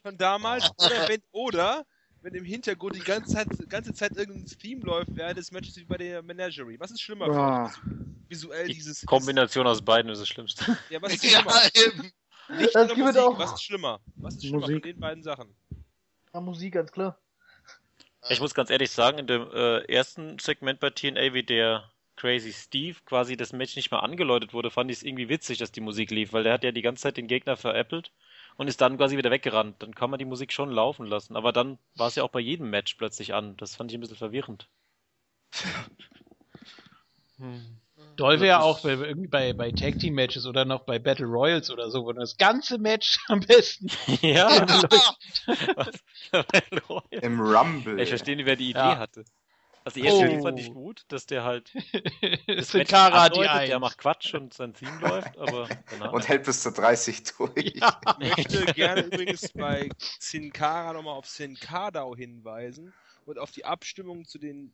von damals oder wenn oder wenn im Hintergrund die ganze Zeit, ganze Zeit irgendein Theme läuft während des Matches wie bei der Menagerie? Was ist schlimmer für euch? Visuell Die dieses. Kombination aus beiden ist das Schlimmste. [LAUGHS] Ja, was ist [LAUGHS] Ja, schlimmer? eben. Licht Das oder Musik? auch- Was ist schlimmer? Was ist schlimmer von Musik. den beiden Sachen? Ja, Musik, ganz klar. Ich muss ganz ehrlich sagen, in dem äh, ersten Segment bei TNA, wie der Crazy Steve quasi das Match nicht mehr angeläutet wurde, fand ich es irgendwie witzig, dass die Musik lief, weil der hat ja die ganze Zeit den Gegner veräppelt und ist dann quasi wieder weggerannt. Dann kann man die Musik schon laufen lassen. Aber dann war es ja auch bei jedem Match plötzlich an. Das fand ich ein bisschen verwirrend. Hm. Doll wäre auch bei, irgendwie bei, bei Tag Team Matches oder noch bei Battle Royals oder so, wo das ganze Match [LAUGHS] am besten. [LAUGHS] ja, [LAUGHS] Im Rumble. ich verstehe nicht, wer die Idee Ja. hatte. Also die erste Oh. Fand ich gut, dass der halt das Match Cara die andeutet, der macht Quatsch und sein Theme läuft, aber danach. Und hält bis zu 30 durch. Ich möchte gerne übrigens bei Sin Cara nochmal auf Sin Kardau hinweisen und auf die Abstimmung zu den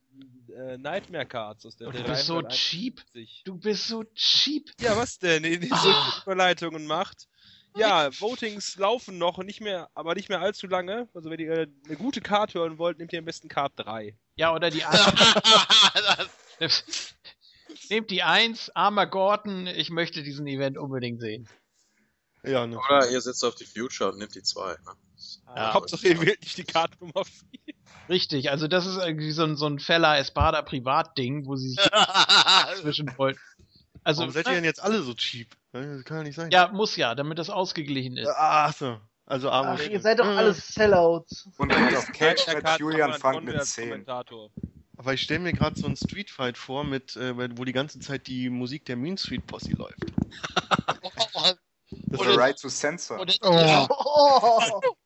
äh, Nightmare Cards aus der Du bist so 371. cheap. Du bist so cheap. Ja, was denn? Die, die so Überleitungen macht. Ja, Votings laufen noch, nicht mehr, aber nicht mehr allzu lange. Also wenn ihr äh, eine gute Card hören wollt, nehmt ihr am besten Card 3. Ja, oder die [LAUGHS] Eins. Nehmt die Eins, Armer Gordon, ich möchte diesen Event unbedingt sehen. Ja, ne. Oder ihr setzt auf die Future und nimmt die zwei. Ne? Ja, Hauptsache ihr wählt nicht die Card Nummer 4. Richtig, also das ist irgendwie so ein, so ein Feller Espada Privatding, wo sie sich [LAUGHS] zwischen wollten. Also, Warum seid ihr denn jetzt alle so cheap? Das kann ja nicht sein. ja, muss ja, damit das ausgeglichen ist. Ach so. Also. Ach, ihr seid doch alles Sellouts. Und dann auf Cage Der mit Julian Frank mit als 10. Kommentator. Aber ich stelle mir gerade so einen Street Fight vor, mit, äh, wo die ganze Zeit die Musik der Mean Street Posse läuft. [LAUGHS] The Oder- Right to Censor. Oder, Oh. [LAUGHS]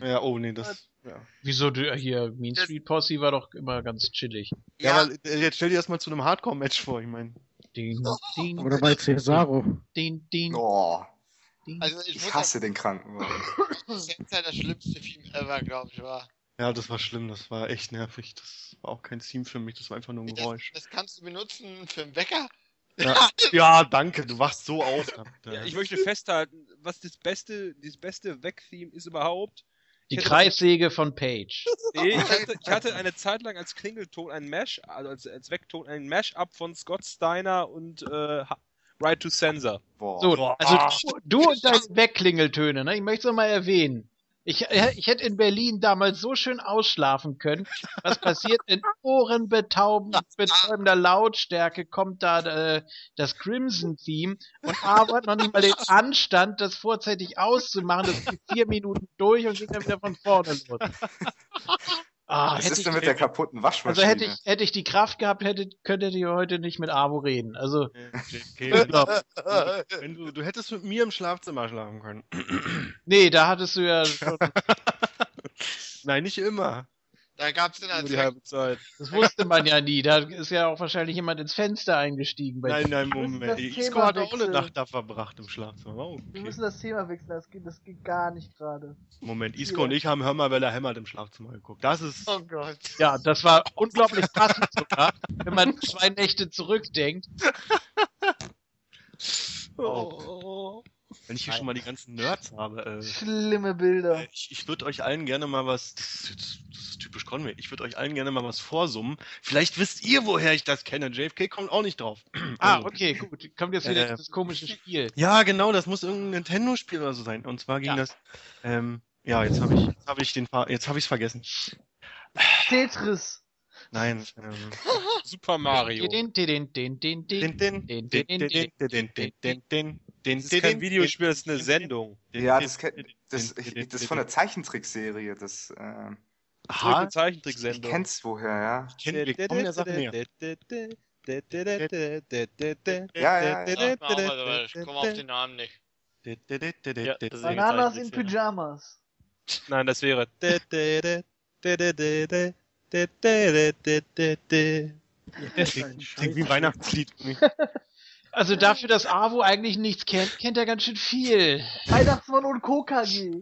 Ja, oh nee, das. Ja, Wieso du hier, Mean Das- Street Posse war doch immer ganz chillig. ja. ja, aber äh, jetzt stell dir das mal zu einem Hardcore-Match vor, ich meine. Ding, ding, Oder bei Cesaro. ding, ding, Oh, ding. also ich, ich hasse den Krankenwagen. sagen, [LAUGHS] Sensei das schlimmste Film ever, glaube ich, war. Ja, das war schlimm, das war echt nervig. Das war auch kein Theme für mich, das war einfach nur ein Das, Geräusch. das kannst du benutzen für einen Wecker. Ja, ja danke, du wachst so auf. Ja, ich möchte festhalten, was das beste, das beste Weg-Theme ist überhaupt. Die Kreissäge von Page. Nee, ich hatte, ich hatte eine Zeit lang als Klingelton ein Mash, also als, als Wegton ein Mash-up von Scott Steiner und äh, Right to Censor. Boah. So, also du, du und deine Wegklingeltöne, ne? Ich möchte es mal erwähnen. Ich, ich hätte in Berlin damals so schön ausschlafen können. Was passiert in ohrenbetäubender Lautstärke kommt da äh, das Crimson-Theme und hat noch nicht mal den Anstand, das vorzeitig auszumachen. Das geht vier Minuten durch und geht dann wieder von vorne los. Ah, Was ist denn mit der kaputten Waschmaschine? also hätte ich, hätte ich die Kraft gehabt, hätte, könntet ihr heute nicht mit Avo reden. Also, JK, wenn, du, wenn du, du hättest mit mir im Schlafzimmer schlafen können. nee, da hattest du ja schon, [LAUGHS] Nein, nicht immer. Da gab's den Nur als die halbe Zeit. das wusste man ja nie. Da ist ja auch wahrscheinlich jemand ins Fenster eingestiegen. Bei Nein, nein, Moment. Isco hat auch eine. Nacht da verbracht im Schlafzimmer. Oh, Wir okay. müssen das Thema wechseln, das geht, das geht gar nicht gerade. Moment, Isco und ich haben Hör mal, wer da hämmert im Schlafzimmer geguckt. Das ist. Oh Gott. Ja, das war unglaublich passend sogar, wenn man zwei Nächte zurückdenkt. [LAUGHS] Oh. Wenn ich hier schon mal die ganzen Nerds habe. Äh, Schlimme Bilder. äh, ich ich würde euch allen gerne mal was. Das ist, jetzt- das ist typisch Conway. Ich würde euch allen gerne mal was vorsummen. Vielleicht wisst ihr, woher ich das kenne. JFK kommt auch nicht drauf. [CLEARS THROAT] Ah, Also, okay, gut. Kommt jetzt wieder Äh, dieses komische Spiel. Ja, genau, das muss irgendein Nintendo-Spiel oder so sein. Und zwar ging Ja. das. Ähm, ja, jetzt habe ich, jetzt habe ich den, Fa- jetzt habe ich es vergessen. Tetris. Nein. Super Mario. Das ist kein Videospiel, das ist eine Sendung. Ja, das, das, das ist von der Zeichentrickserie. Das, äh, Aha. Eine Zeichentricksendung. Ich kenn's woher, ja. Ich kenne der Sache mehr. Ja, ja, ja. Ich komme auf den Namen nicht. Bananas in Pyjamas. Nein, das wäre. Klingt wie ein Weihnachtslied. [LAUGHS] Also dafür, dass Avo eigentlich nichts kennt, kennt er ganz schön viel. Weihnachtsmann und KKG.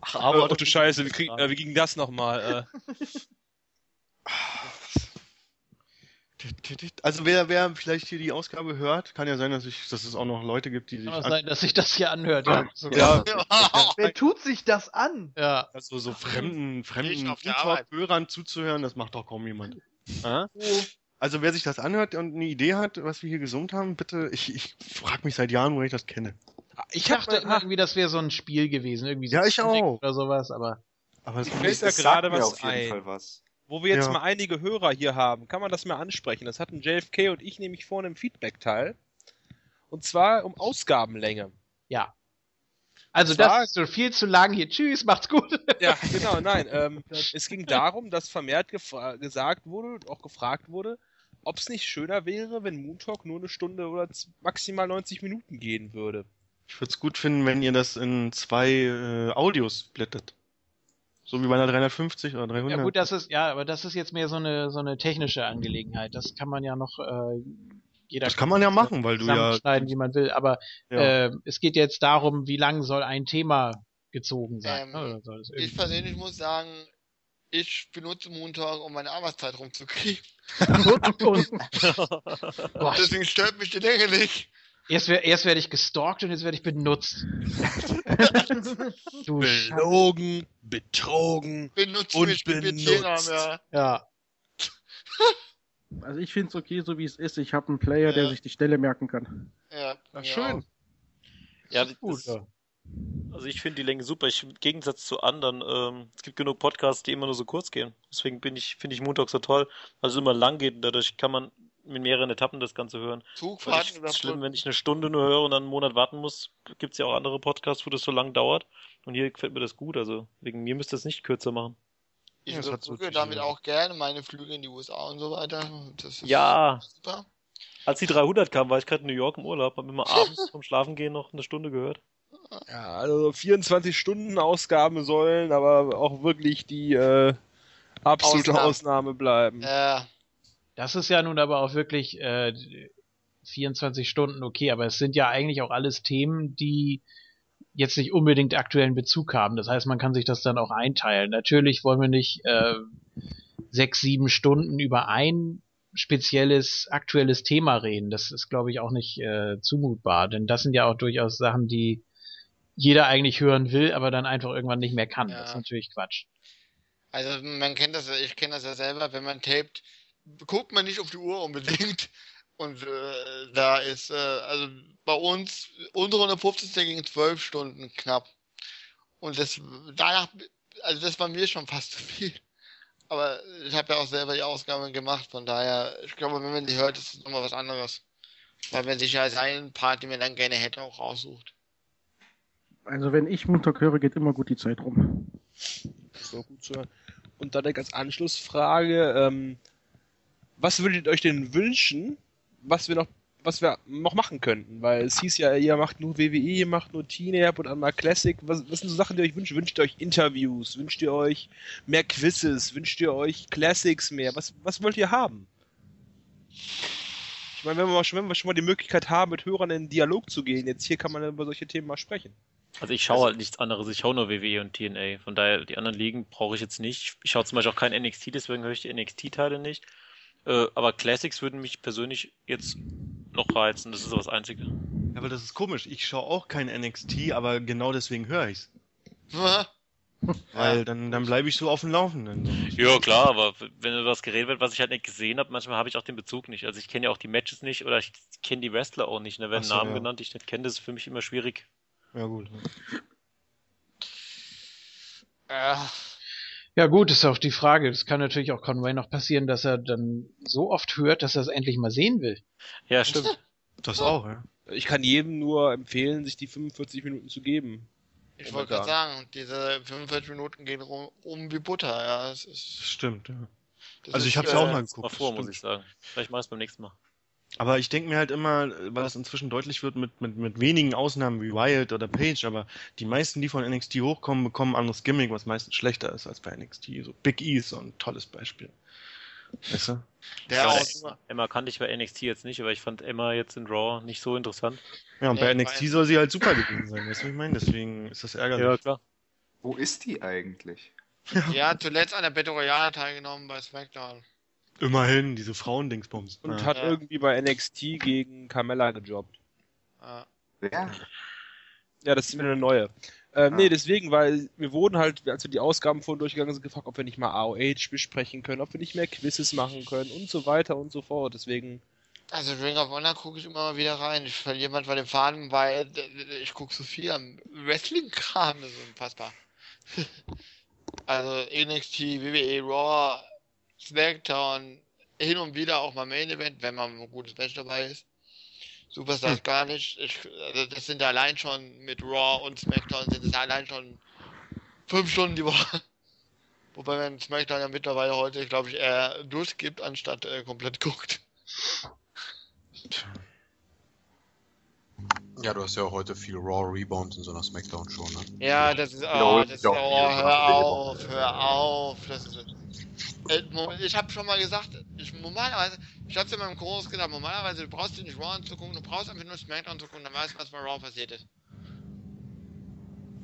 Ach, Aber, oh du Scheiße, wie, krieg, äh, wie ging das nochmal? Äh, [LAUGHS] Also wer, wer vielleicht hier die Ausgabe hört, kann ja sein, dass, ich, dass es auch noch Leute gibt, die sich... Kann sein, dass sich das hier anhört. Ja, [LAUGHS] Ja, [LAUGHS] Wer tut sich das an? ja. also so fremden, fremden auf der Arbeit. Hörern zuzuhören, das macht doch kaum jemand. Aha. Also wer sich das anhört und eine Idee hat, was wir hier gesummt haben, bitte, ich, ich frage mich seit Jahren, woher ich das kenne. Ich dachte immer irgendwie, das wäre so ein Spiel gewesen, irgendwie so Ja, ich auch. Oder sowas, aber Aber es fällt da sagt gerade was auf jeden ein. Fall was. Wo wir jetzt Ja. mal einige Hörer hier haben, kann man das mal ansprechen. Das hatten JFK und ich nämlich vorne im Feedback-Teil. Und zwar um Ausgabenlänge. ja. Also Das war- das ist so viel zu lang hier. Tschüss, macht's gut. [LAUGHS] Ja, genau, nein. Ähm, [LAUGHS] es ging darum, dass vermehrt gesagt wurde und auch gefragt wurde, ob es nicht schöner wäre, wenn Moon Talk nur eine Stunde oder maximal 90 Minuten gehen würde. Ich würde es gut finden, wenn ihr das in zwei äh, Audios splittet. So wie bei einer 350 oder 300. Ja gut, das ist ja, aber das ist jetzt mehr so eine so eine technische Angelegenheit. Das kann man ja noch äh, jeder Das kann man ja machen, weil du ja- zusammenschneiden, wie man will. Aber Ja. äh, es geht jetzt darum, wie lang soll ein Thema gezogen sein. Ähm, ne? Oder soll das Ich persönlich muss sagen, ich benutze Montag, um meine Arbeitszeit rumzukriegen. [LAUGHS] [LAUGHS] Deswegen stört mich die Länge nicht. Erst erst werde ich gestalkt und jetzt werde ich benutzt. [LAUGHS] du. Belogen, betrogen. Benutzt Und mich mit Tiernamen, ja. Ja. [LAUGHS] Also ich finde es okay, so wie es ist. Ich habe einen Player, der Ja. sich die Stelle merken kann. Ja, mir schön. Ja, Gut, das, ja. also ich finde die Länge super. Ich, Im Gegensatz zu anderen, ähm, es gibt genug Podcasts, die immer nur so kurz gehen. Deswegen bin ich, finde ich Montag so toll, weil es immer lang geht und dadurch kann man mit mehreren Etappen das Ganze hören. Zugfahrten es schlimm, wenn ich eine Stunde nur höre und dann einen Monat warten muss. Gibt es ja auch andere Podcasts, wo das so lang dauert. Und hier gefällt mir das gut. Also wegen mir müsst ihr es nicht kürzer machen. Ich Ja, diese- damit auch gerne meine Flüge in die USA und so weiter. Das ist Ja, super. als die 300 kam, war ich gerade in New York im Urlaub, habe immer [LAUGHS] abends vom Schlafen gehen noch eine Stunde gehört. Ja, also 24 Stunden Ausgaben sollen aber auch wirklich die äh, absolute Ausnahme. Ausnahme bleiben. Ja, Das ist ja nun aber auch wirklich äh, 24 Stunden okay, aber es sind ja eigentlich auch alles Themen, die jetzt nicht unbedingt aktuellen Bezug haben. Das heißt, man kann sich das dann auch einteilen. Natürlich wollen wir nicht äh, sechs, sieben Stunden über ein spezielles aktuelles Thema reden. Das ist, glaube ich, auch nicht äh, zumutbar, denn das sind ja auch durchaus Sachen, die jeder eigentlich hören will, aber dann einfach irgendwann nicht mehr kann. Ja. Das ist natürlich Quatsch. also man kennt das ja, ich kenne das ja selber, wenn man tapet, guckt man nicht auf die Uhr unbedingt. [LAUGHS] Und äh, da ist, äh, also bei uns, unsere 150. ging zwölf Stunden knapp. Und das danach, also das war mir schon fast [LAUGHS] zu viel. Aber ich habe ja auch selber die Ausgabe gemacht, von daher, ich glaube, wenn man die hört, ist es nochmal was anderes. Weil man sich ja seinen Part, den man dann gerne hätte, auch raussucht. Also wenn ich Montag höre, geht immer gut die Zeit rum. War gut zu hören. Und dann als Anschlussfrage, ähm, was würdet ihr euch denn wünschen, was wir noch, was wir noch machen könnten? Weil es hieß ja, ihr macht nur WWE, ihr macht nur Teen-App und einmal Classic. Was, was sind so Sachen, die ihr euch wünscht? Wünscht ihr euch Interviews? Wünscht ihr euch mehr Quizzes? Wünscht ihr euch Classics mehr? Was, was wollt ihr haben? Ich meine, wenn wir, schon, wenn wir schon mal die Möglichkeit haben, mit Hörern in Dialog zu gehen, jetzt hier kann man über solche Themen mal sprechen. Also ich schaue halt nichts anderes, ich schaue nur WWE und TNA. Von daher, die anderen Ligen brauche ich jetzt nicht. Ich schaue zum Beispiel auch kein NXT, deswegen höre ich die NXT-Teile nicht. Äh, aber Classics würden mich persönlich jetzt noch reizen, das ist so das Einzige. Ja, aber das ist komisch. Ich schaue auch kein NXT, aber genau deswegen höre ich's. Weil dann, dann bleibe ich so auf dem Laufenden. Ja, klar, aber wenn über was geredet wird, was ich halt nicht gesehen habe, manchmal habe ich auch den Bezug nicht. Also ich kenne ja auch die Matches nicht oder ich kenne die Wrestler auch nicht. Da werden Ach so, Namen ja. genannt, die ich nicht kenne, das ist für mich immer schwierig. Ja, gut. Ja, Ja gut, ist auch die Frage. Es kann natürlich auch Conway noch passieren, dass er dann so oft hört, dass er es endlich mal sehen will. Ja, stimmt. Das auch, ja. Ich kann jedem nur empfehlen, sich die 45 Minuten zu geben. ich wollte gerade sagen, diese 45 Minuten gehen rum, um wie Butter, ja. Es ist, Stimmt, ja. das Also ist, ich hab's äh, ja auch mal Mal geguckt. vor, das muss ich sagen. Vielleicht mach ich es beim nächsten Mal. Aber ich denke mir halt immer, weil das inzwischen deutlich wird mit, mit, mit wenigen Ausnahmen wie Wyatt oder Page, aber die meisten, die von NXT hochkommen, bekommen ein anderes Gimmick, was meistens schlechter ist als bei NXT. So Big E ist so ein tolles Beispiel. Weißt du? Der Ja, auch Emma, Emma kannte ich bei NXT jetzt nicht, aber ich fand Emma jetzt in Raw nicht so interessant. Ja, und Nee, bei ich NXT soll sie halt super gewesen sein, weißt du, was ich meine? Deswegen ist das ärgerlich. Ja, klar. Wo ist die eigentlich? Hat zuletzt an der Battle Royale teilgenommen bei SmackDown. Immerhin, diese Frauendingsbums. Und ja. hat Ja. irgendwie bei NXT gegen Carmella gejobbt. Ja. Wer? Ja, das ist wieder eine neue. Ähm, Ah. Nee, deswegen, weil wir wurden halt, als wir die Ausgaben vorhin durchgegangen sind, gefragt, ob wir nicht mal AOH besprechen können, ob wir nicht mehr Quizzes machen können und so weiter und so fort. Deswegen, Also Ring of Honor gucke ich immer mal wieder rein. Ich verliere manchmal den Faden, weil äh, ich gucke so viel am Wrestling-Kram, das ist unfassbar. [LAUGHS] also NXT, WWE, Raw, SmackDown, hin und wieder auch mal Main Event, wenn mal ein gutes Match dabei ist. Superstars gar nicht. Ich, also das sind allein schon mit Raw und SmackDown sind es allein schon fünf Stunden die Woche. [LAUGHS] Wobei man SmackDown ja mittlerweile heute, glaube ich, eher durchgibt, anstatt äh, komplett guckt. Ja, du hast ja auch heute viel Raw Rebound in so einer Smackdown-Show, ne? Ja, das ist, oh, das ist, oh, hör auf, hör auf. Das ist, äh, ich habe schon mal gesagt, ich, normalerweise, ich hab's in meinem Kurs gesagt, normalerweise, du brauchst dir nicht Raw anzugucken, du brauchst einfach nur SmackDown zu gucken, dann weißt du, was bei Raw passiert ist.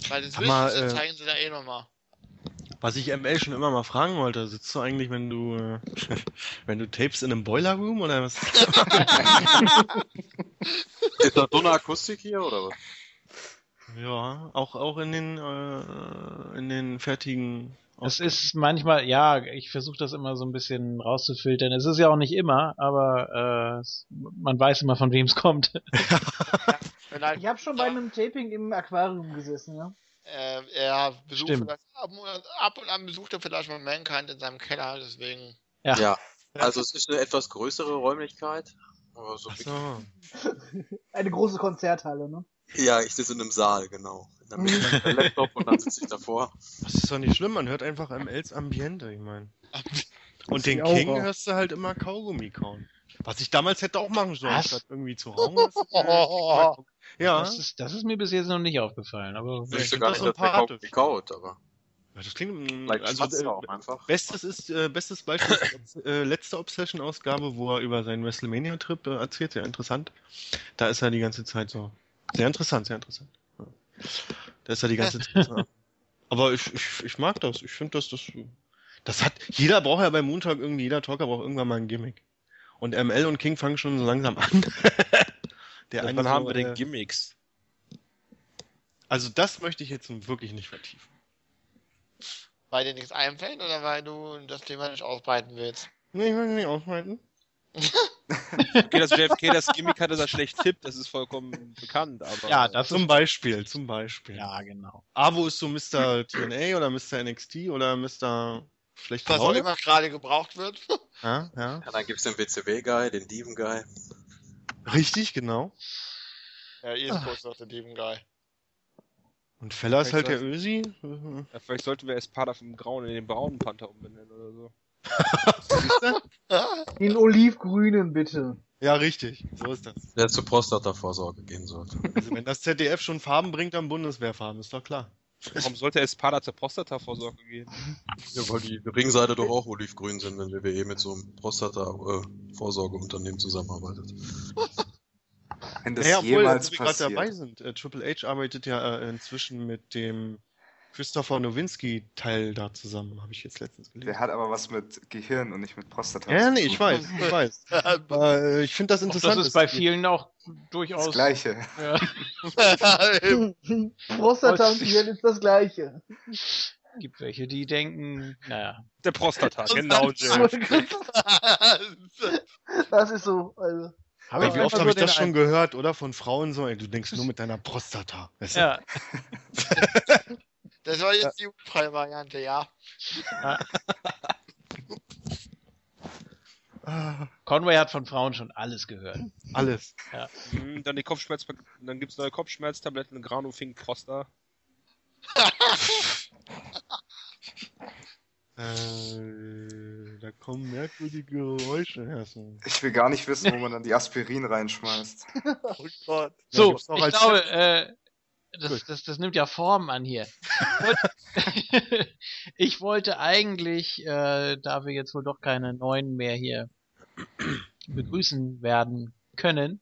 Weil das mal, Wichtigste äh, zeigen sie da eh nochmal. Was ich ML schon immer mal fragen wollte, sitzt du eigentlich, wenn du, äh, [LAUGHS] wenn du tapes in einem Boiler Room oder was? Ist da dünne Akustik hier oder was? ja, auch, auch in den, äh, in den fertigen. Es ist manchmal, ja, ich versuche das immer so ein bisschen rauszufiltern. Es ist ja auch nicht immer, aber äh, man weiß immer, von wem es kommt. [LAUGHS] Ich habe schon bei einem Taping im Aquarium gesessen, ja. Äh, er besucht ab, und- ab und an besucht er vielleicht mal Mankind in seinem Keller, deswegen. Ja. Ja. Also es ist eine etwas größere Räumlichkeit. Aber so Ach so. [LAUGHS] Eine große Konzerthalle, ne? Ja, ich sitze in einem Saal, genau. In der Mitte ist der Laptop und dann sitze ich davor. Das ist doch nicht schlimm, man hört einfach MLs Ambiente, ich meine. Und den King auch. hörst du halt immer Kaugummi kauen. Was ich damals hätte auch machen sollen, Was? statt irgendwie zu rauchen. Das ist, [LAUGHS] äh, ja, Das ist, das ist mir bis jetzt noch nicht aufgefallen, aber Ich wüsste find gar das nicht, dass der sympathisch. Kaugummi kaut, aber Ja, das klingt, mm, vielleicht also, äh, auch einfach. Bestes ist, äh, bestes Beispiel ist äh, letzte Obsession-Ausgabe, wo er über seinen WrestleMania-Trip äh, erzählt, sehr interessant. Da ist er die ganze Zeit so. Sehr interessant, sehr interessant. Ja. Da ist er die ganze Zeit so. [LAUGHS] Aber ich, ich, ich mag das. Ich finde, dass das. Das hat. Jeder braucht ja beim Montag irgendwie, jeder Talker braucht irgendwann mal ein Gimmick. Und ML und King fangen schon so langsam [LAUGHS] an. Der ja, eine dann so, haben wir äh, den Gimmicks. Also das möchte ich jetzt wirklich nicht vertiefen. Weil dir nichts einfällt oder weil du das Thema nicht ausbreiten willst? Nee, ich möchte nicht ausweiten. [LAUGHS] Okay, dass JFK das Gimmick hatte, dass er schlecht tippt, das ist vollkommen bekannt, aber. ja, das Zum Beispiel, zum Beispiel. ja, genau. Avo ist so Mr. TNA oder Mr. NXT oder Mr. schlechte Was auch immer gerade gebraucht wird. [LAUGHS] Ja, ja. Ja, dann gibt's den WCW-Guy, den Dieven-Guy. Richtig, genau. ja, East Coast ist doch der Team Guy. Und Feller ist halt der Ösi. Ja, vielleicht sollten wir Espada vom Grauen in den braunen Panther umbenennen oder so. [LAUGHS] Den olivgrünen, bitte. Ja, richtig. So ist das. Der zur Prostata-Vorsorge gehen sollte. Also wenn das ZDF schon Farben bringt, dann Bundeswehrfarben, ist doch klar. Warum sollte Espada zur Prostata-Vorsorge gehen? Ja, weil die Ringseite doch auch olivgrün sind, wenn WWE mit so einem Prostata-Vorsorgeunternehmen zusammenarbeitet. Wenn das naja, obwohl, jemals wo wir gerade dabei sind, äh, Triple H arbeitet ja äh, inzwischen mit dem Christopher Nowinski-Teil da zusammen, habe ich jetzt letztens gelesen. Der hat aber was mit Gehirn und nicht mit Prostata. Ja, nee, ich weiß, ich weiß. [LAUGHS] Aber äh, ich finde das Auch interessant. das ist bei vielen auch Das durchaus. Gleiche. Ja, [LAUGHS] [LAUGHS] Prostata und Gehirn ist das gleiche. gibt welche, die denken, naja. Der Prostata, genau. Das ist so, also. Aber wie oft habe ich das schon gehört, oder? Von Frauen so, ey, du denkst nur mit deiner Prostata. Weißt du? Ja, Das war jetzt die jugendfreie Variante, ja. [LAUGHS] Conway hat von Frauen schon alles gehört. alles. Hm, dann die Kopfschmerz, dann gibt's neue Kopfschmerztabletten, Grano Fink Froster. [LAUGHS] Äh, da kommen merkwürdige Geräusche her. Ich will gar nicht wissen, wo man dann die Aspirin reinschmeißt. [LAUGHS] Oh Gott. Ja, So, ich glaube, äh, das, das, das nimmt ja Form an hier. Ich wollte, [LAUGHS] ich wollte eigentlich, äh, da wir jetzt wohl doch keine neuen mehr hier begrüßen werden können,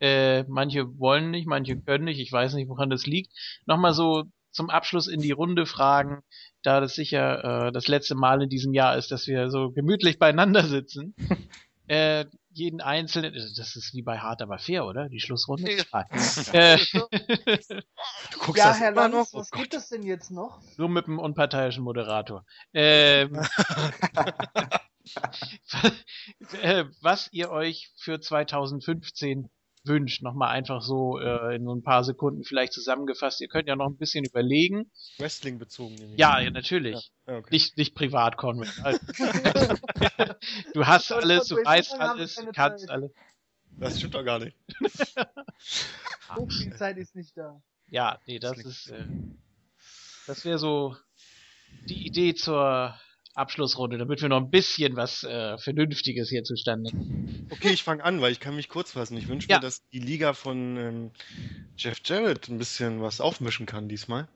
äh, manche wollen nicht, manche können nicht, ich weiß nicht, woran das liegt, nochmal so zum Abschluss in die Runde fragen, da das sicher äh, das letzte Mal in diesem Jahr ist, dass wir so gemütlich beieinander sitzen. [LAUGHS] äh, jeden einzelnen, das ist wie bei Hart aber fair, oder? Die Schlussrunde? Ja. [LAUGHS] Äh, Du guckst ja, das Herr Lanz, noch? Oh was gibt es denn jetzt noch? Nur mit einem unparteiischen Moderator. Ähm, [LAUGHS] [LAUGHS] äh, was ihr euch für 2015 wünscht, nochmal einfach so äh, in so ein paar Sekunden vielleicht zusammengefasst. Ihr könnt ja noch ein bisschen überlegen. Wrestling bezogen. Ja, ja natürlich. Ja, okay. Nicht, nicht privat, Conrad. Also, [LAUGHS] du hast alles, du weißt alles, du kannst alles. Das stimmt doch gar nicht. [LAUGHS] So viel Zeit ist nicht da. Ja, nee, das ist, äh, das wäre so die Idee zur Abschlussrunde, damit wir noch ein bisschen was äh, Vernünftiges hier zustande kriegen. Okay, ich fange an, weil ich kann mich kurz fassen. Ich wünsche Ja. mir, dass die Liga von ähm, Jeff Jarrett ein bisschen was aufmischen kann diesmal.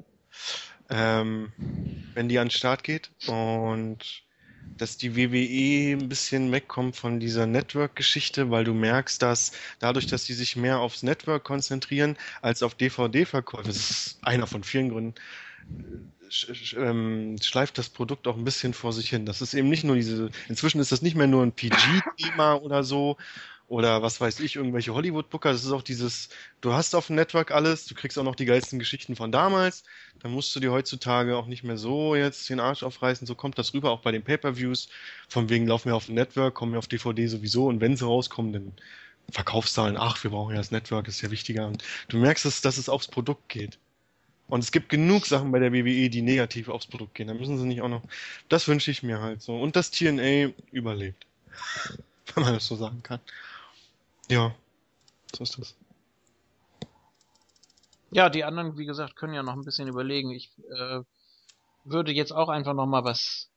Ähm, wenn die an den Start geht. Und dass die WWE ein bisschen wegkommt von dieser Network-Geschichte, weil du merkst, dass dadurch, dass sie sich mehr aufs Network konzentrieren als auf DVD-Verkäufe, das ist einer von vielen Gründen, sch- ähm, schleift das Produkt auch ein bisschen vor sich hin. Das ist eben nicht nur diese, inzwischen ist das nicht mehr nur ein PG-Thema [LAUGHS] oder so, oder was weiß ich, irgendwelche Hollywood-Booker, das ist auch dieses, du hast auf dem Network alles, du kriegst auch noch die geilsten Geschichten von damals, dann musst du dir heutzutage auch nicht mehr so jetzt den Arsch aufreißen, so kommt das rüber, auch bei den Pay-Per-Views, von wegen laufen wir auf dem Network, kommen wir auf DVD sowieso. Und wenn sie rauskommen, dann Verkaufszahlen, ach, wir brauchen ja das Network, ist ja wichtiger. Und du merkst, dass, dass es aufs Produkt geht. Und es gibt genug Sachen bei der WWE, die negativ aufs Produkt gehen. Da müssen sie nicht auch noch. Das wünsche ich mir halt so. Und dass TNA überlebt. [LAUGHS] Wenn man das so sagen kann. Ja, so ist das. Ja, die anderen, wie gesagt, können ja noch ein bisschen überlegen. Ich äh, würde jetzt auch einfach noch mal was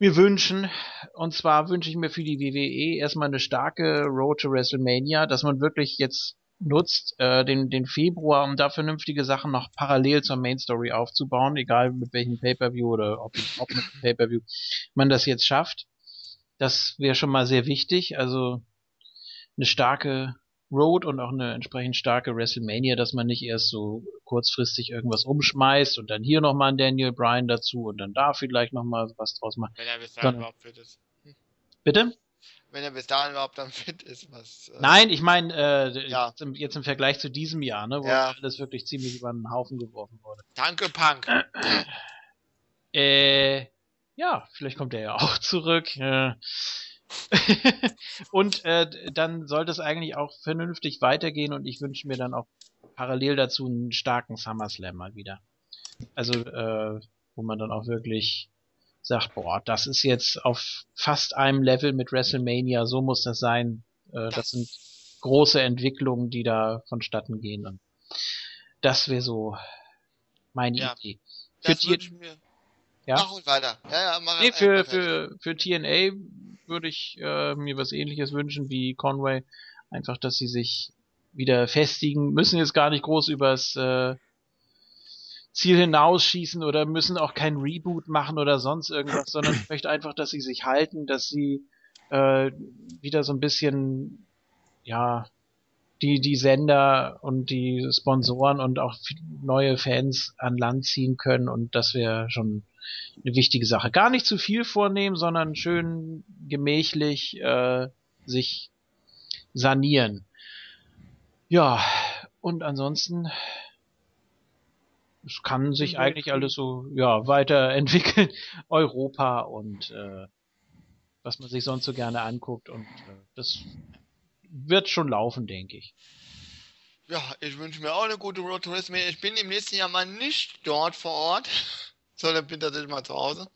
mir wünschen. Und zwar wünsche ich mir für die WWE erstmal eine starke Road to WrestleMania, dass man wirklich jetzt nutzt, äh, den, den Februar, um da vernünftige Sachen noch parallel zur Main Story aufzubauen, egal mit welchem Pay-Per-View oder ob, ob mit dem Pay-Per-View man das jetzt schafft. Das wäre schon mal sehr wichtig. Also eine starke Road und auch eine entsprechend starke WrestleMania, dass man nicht erst so kurzfristig irgendwas umschmeißt und dann hier nochmal einen Daniel Bryan dazu und dann da vielleicht nochmal was draus macht. Wenn er bis Sondern- ist. Bitte? Wenn er bis dahin überhaupt dann [LAUGHS] fit ist, was. Äh, Nein, ich meine, äh, Ja. jetzt, im, jetzt im Vergleich zu diesem Jahr, ne, wo Ja. alles wirklich ziemlich über den Haufen geworfen wurde. Danke, Punk. [CLEARS THROAT] Äh, ja, vielleicht kommt er ja auch [LAUGHS] zurück. [LAUGHS] Und äh, dann sollte es eigentlich auch vernünftig weitergehen und ich wünsche mir dann auch parallel dazu einen starken SummerSlam mal wieder. Also, äh, wo man dann auch wirklich sagt, boah, das ist jetzt auf fast einem Level mit WrestleMania, so muss das sein. Äh, das sind große Entwicklungen, die da vonstatten gehen. Und das wäre so meine Ja. Idee. Für Das ich mir. ja? Mach ruhig weiter. Ja, ja, mach Nee, für, für, für TNA würde ich äh, mir was ähnliches wünschen wie Conway. Einfach, dass sie sich wieder festigen, müssen jetzt gar nicht groß übers äh, Ziel hinausschießen oder müssen auch kein Reboot machen oder sonst irgendwas, sondern [CLEARS THROAT] ich möchte einfach, dass sie sich halten, dass sie äh, wieder so ein bisschen, ja, die, die Sender und die Sponsoren und auch neue Fans an Land ziehen können und das wäre schon eine wichtige Sache. Gar nicht zu viel vornehmen, sondern schön gemächlich äh, sich sanieren. Ja, und ansonsten es kann sich eigentlich alles so ja weiterentwickeln. [LAUGHS] Europa und äh, was man sich sonst so gerne anguckt und äh, das wird schon laufen, denke ich. Ja, ich wünsche mir auch eine gute Road to WrestleMania. Ich bin im nächsten Jahr mal nicht dort vor Ort, [LAUGHS] sondern bin tatsächlich mal zu Hause.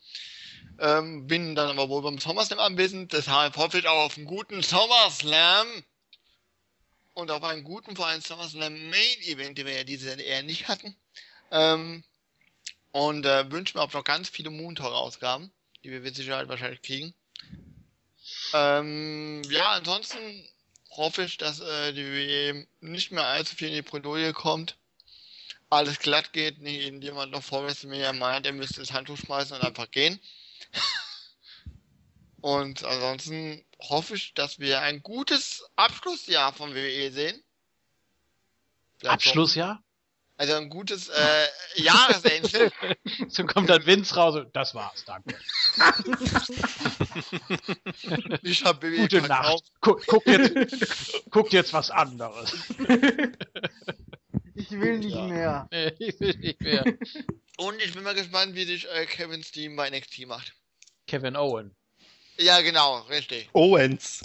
Ähm, bin dann aber wohl beim SummerSlam anwesend, deshalb hoffe ich auch auf einen guten SummerSlam und auf einen guten, vor allem SummerSlam Main Event, den wir ja dieses Jahr eher nicht hatten. Ähm, und äh, wünsche mir auch noch ganz viele Moon Talk Ausgaben, die wir mit Sicherheit wahrscheinlich kriegen. Ähm, ja, ansonsten hoffe ich, dass äh, die WWE nicht mehr allzu viel in die Bredouille kommt. Alles glatt geht, nicht irgendjemand noch vor WrestleMania meint, er müsste das Handtuch schmeißen und einfach gehen. [LAUGHS] und ansonsten hoffe ich, dass wir ein gutes Abschlussjahr von WWE sehen. Bleibt Abschlussjahr? Also ein gutes äh, Jahresende. so [LAUGHS] kommt dann Vince raus und das war's, danke. [LAUGHS] ich hab BWL Gute. Nacht. Guck, guck, jetzt, guck jetzt was anderes. [LAUGHS] Ich will nicht Ja. mehr. Nee, ich will nicht mehr. Und ich bin mal gespannt, wie sich äh, Kevin Steen bei NXT macht. Kevin Owen. Ja, genau, richtig. Owens.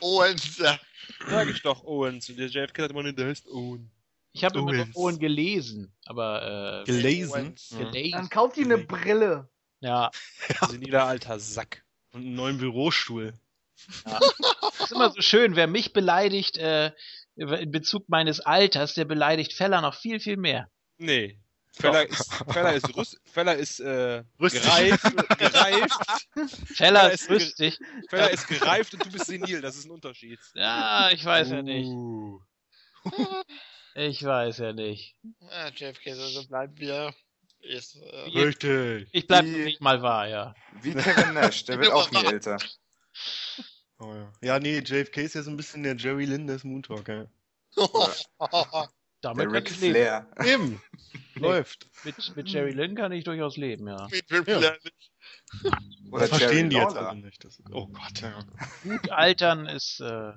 Owens, ja. Sag ich doch, Owens. Und der JFK sagt immer, nur, der heißt Owen. Ich habe immer. Owen gelesen, aber äh, Gelesen. Owens. gelesen. Dann kauft ihr eine Brille. Ja, [LAUGHS] Seniler alter Sack. Und einen neuen Bürostuhl. das ist immer so schön, wer mich beleidigt äh, in Bezug meines Alters, der beleidigt Feller noch viel, viel mehr. Nee. Feller ist, Feller ist, Rüst, Feller ist äh, Rüstig. gereift, gereift. Feller ist rüstig. Feller ist gereift und du bist senil. Das ist ein Unterschied. Ja, ich weiß ja nicht. [LAUGHS] Ich weiß ja nicht. Ja, JFK, so, so bleibt wie er ist. Äh, Richtig. Ich bleib Die- nicht mal wahr, ja. Wie Kevin Nash, der wird auch nie älter. Oh, ja. ja, nee, JFK ist ja so ein bisschen der Jerry Lynn des Moontalk, ja. [LAUGHS] Damit Der kann Ric ich leben. Flair. Eben. Läuft. Mit, mit Jerry Lynn kann ich durchaus leben, ja. mit Ric Ja. Flair nicht. Oder Das Jerry verstehen die jetzt alle nicht. Das, oh Gott, ja. Gut altern ist äh,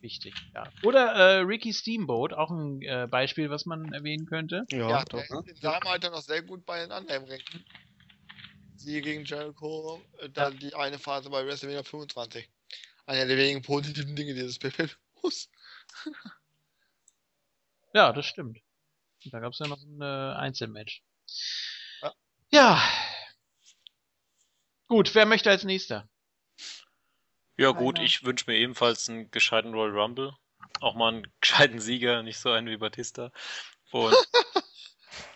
wichtig, ja. Oder äh, Ricky Steamboat, auch ein äh, Beispiel, was man erwähnen könnte. Ja, Ja, doch. der ist in seinem Alter noch sehr gut bei den anderen Ringen. Sie gegen Jericho, äh, dann die eine Phase bei WrestleMania 25. Einer der wenigen positiven Dinge dieses PPUs. [LAUGHS] Ja, das stimmt. Und da gab's ja noch ein äh, Einzelmatch. Ja. Ja. Gut, wer möchte als nächster? Ja gut, ich wünsche mir ebenfalls einen gescheiten Royal Rumble. Auch mal einen [LAUGHS] gescheiten Sieger, nicht so einen wie Batista. Und [LAUGHS]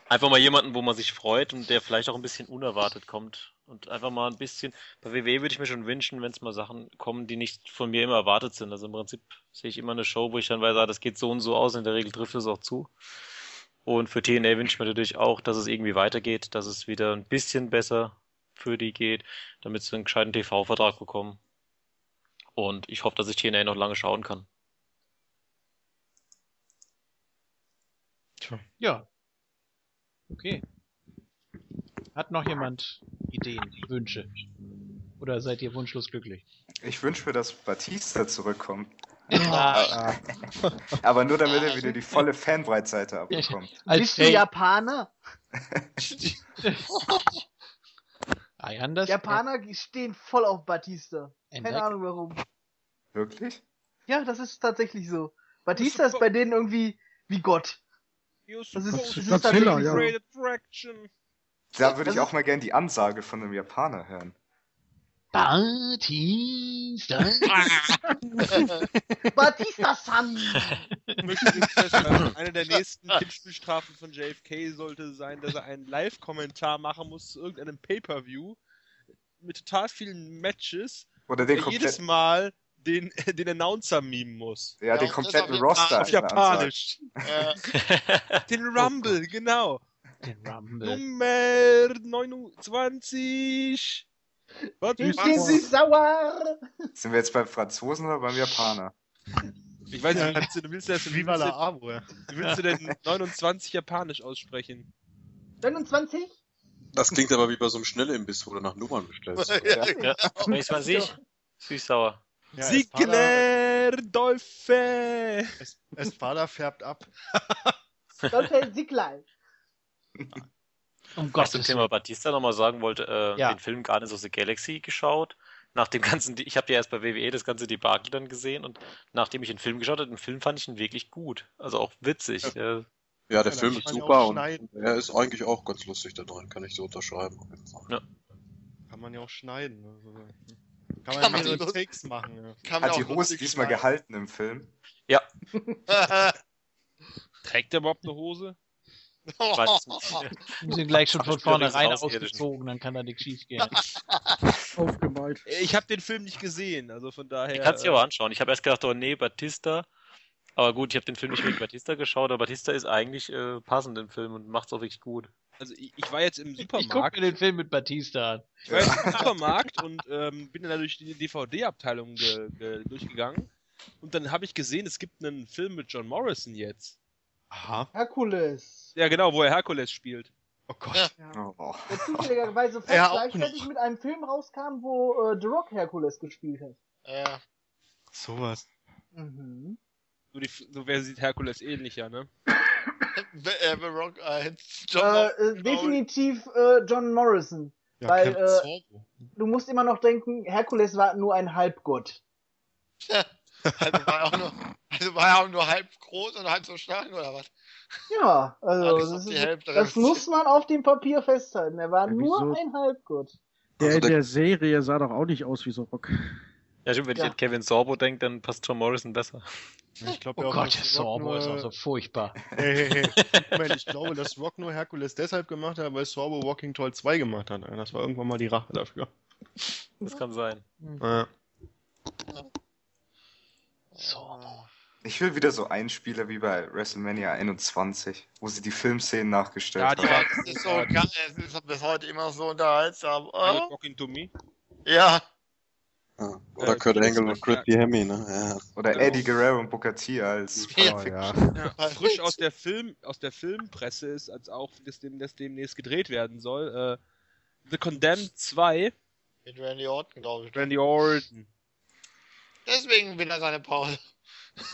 einfach mal jemanden, wo man sich freut und der vielleicht auch ein bisschen unerwartet kommt. Und einfach mal ein bisschen, bei WWE würde ich mir schon wünschen, wenn es mal Sachen kommen, die nicht von mir immer erwartet sind. Also im Prinzip sehe ich immer eine Show, wo ich dann weiß, ah, das geht so und so aus, in der Regel trifft es auch zu. Und für TNA wünsche ich mir natürlich auch, dass es irgendwie weitergeht, dass es wieder ein bisschen besser für die geht, damit sie einen gescheiten TV-Vertrag bekommen. Und ich hoffe, dass ich TNA noch lange schauen kann. Ja. Okay. Hat noch jemand Ideen, Wünsche? Oder seid ihr wunschlos glücklich? Ich wünsche mir, dass Batista zurückkommt. Ja. [LAUGHS] Aber nur damit er wieder die volle Fanbreitseite abbekommt. Als Bist du Japaner? [LAUGHS] Das? Japaner stehen voll auf Batista. Keine Ahnung warum. Wirklich? Ja, das ist tatsächlich so. Batista ist bei denen irgendwie wie Gott. Das ist, das ist Godzilla, tatsächlich ja. Da würde ich auch mal gern die Ansage von einem Japaner hören. Batista. [LAUGHS] Batista-san! Ich möchte übrigens festhalten, eine der nächsten Tippspielstrafen von JFK sollte sein, dass er einen Live-Kommentar machen muss zu irgendeinem Pay-Per-View mit total vielen Matches, Oder den der jedes kompletten, Mal den, [LAUGHS] den Announcer mimen muss. ja, den Ja, kompletten das auf jeden Roster. Auf Japanisch. Äh, [LAUGHS] Den Rumble, genau. Den Rumble. Nummer 29. Was Ich bin sie sauer! Sind wir jetzt beim Franzosen oder beim Japaner? Ich weiß nicht, wie willst du, du willst wie Viva willst la du, willst du denn 29 japanisch aussprechen? 29? Das klingt aber wie bei so einem Schnellimbiss, wo du nach Nummern bestellst. [LAUGHS] ja, Ja, weiß man sich? Süß-sauer. ja Espada, Sigler Dolphin! Es- Espada färbt ab. Dolphin Siglal. [LAUGHS] Um Was Gottes zum Thema Batista nochmal sagen wollte, äh, Ja. den Film Guardians of the Galaxy geschaut. Nach dem ganzen, ich habe ja erst bei WWE das ganze Debakel dann gesehen und nachdem ich den Film geschaut habe, den Film fand ich ihn wirklich gut. Also auch witzig. Äh, Ja, der Ja, Film ist kann man ja super und er ist eigentlich auch ganz lustig da drin, kann ich so unterschreiben. Fall. Kann man ja auch schneiden. Also, kann Kann man man mehrere lustig- Takes machen. Ja. Kann man Hat die Hose diesmal schneiden. gehalten im Film? [LAUGHS] Trägt der überhaupt eine Hose? [LAUGHS] sind gleich schon von vornherein ausgezogen, dann kann da nichts schief gehen. [LAUGHS] Aufgemalt. Ich habe den Film nicht gesehen, also von daher. Ich kann es dir äh, aber anschauen. Ich habe erst gedacht, oh nee, Batista. Aber gut, ich habe den Film nicht wegen Batista geschaut, aber Batista ist eigentlich äh, passend im Film und macht es auch wirklich gut. Also ich, ich war jetzt im Ich gucke Supermarkt. mir den Film mit Batista an. Ich war jetzt im Supermarkt und ähm, bin dann da durch die DVD-Abteilung ge ge durchgegangen. Und dann habe ich gesehen, es gibt einen Film mit John Morrison jetzt. Aha. Herkules. Ja, genau, wo er Herkules spielt. Oh Gott. Oh, oh. Der zufälligerweise fast Ja, auch gleichzeitig mit einem Film rauskam, wo äh, The Rock Herkules gespielt hat. Ja. Sowas. Mhm. So, die, so wer sieht Herkules ähnlicher, ne? [COUGHS] Äh, The Rock als John Äh, äh, Morrison. definitiv äh, John Morrison. Ja, Weil, äh. Du musst immer noch denken, Herkules war nur ein Halbgott. Also war er auch nur, also war er auch nur halb groß und halb so stark oder was? Ja, also das, die ist, Hälfte das muss man auf dem Papier festhalten. Er war Ja, nur wieso? ein Halbgott. Der Also in der- Serie sah doch auch nicht aus wie so Rock. Ja, stimmt, wenn Ja. ich an Kevin Sorbo denke, dann passt John Morrison besser. Ich glaube Oh ja Gott, der Sorbo ist nur- auch so furchtbar. [LAUGHS] Hey, hey, hey. Moment, ich glaube, dass Rock nur Herkules deshalb gemacht hat, weil Sorbo Walking Tall 2 gemacht hat. Das war irgendwann mal die Rache dafür. Das kann sein. Ja. Sorbo. Ich will wieder so Einspieler wie bei WrestleMania 21, wo sie die Filmszenen nachgestellt Ja, die haben. war- Das ist so geil, es ist bis heute immer so unterhaltsam. Are you Oh, talking to me? ja. Ja. Oder Ja, Kurt Angle und Christy Hemme, ne? Ja. Oder Genau. Eddie Guerrero und Booker T als Ja. Pulp ja. Ja, frisch aus der Film, aus der Filmpresse ist, als auch das, dem, das demnächst gedreht werden soll. Äh, The Condemned 2, Mit Randy Orton, glaube ich. Randy Orton. Deswegen will er seine Pause. [LAUGHS]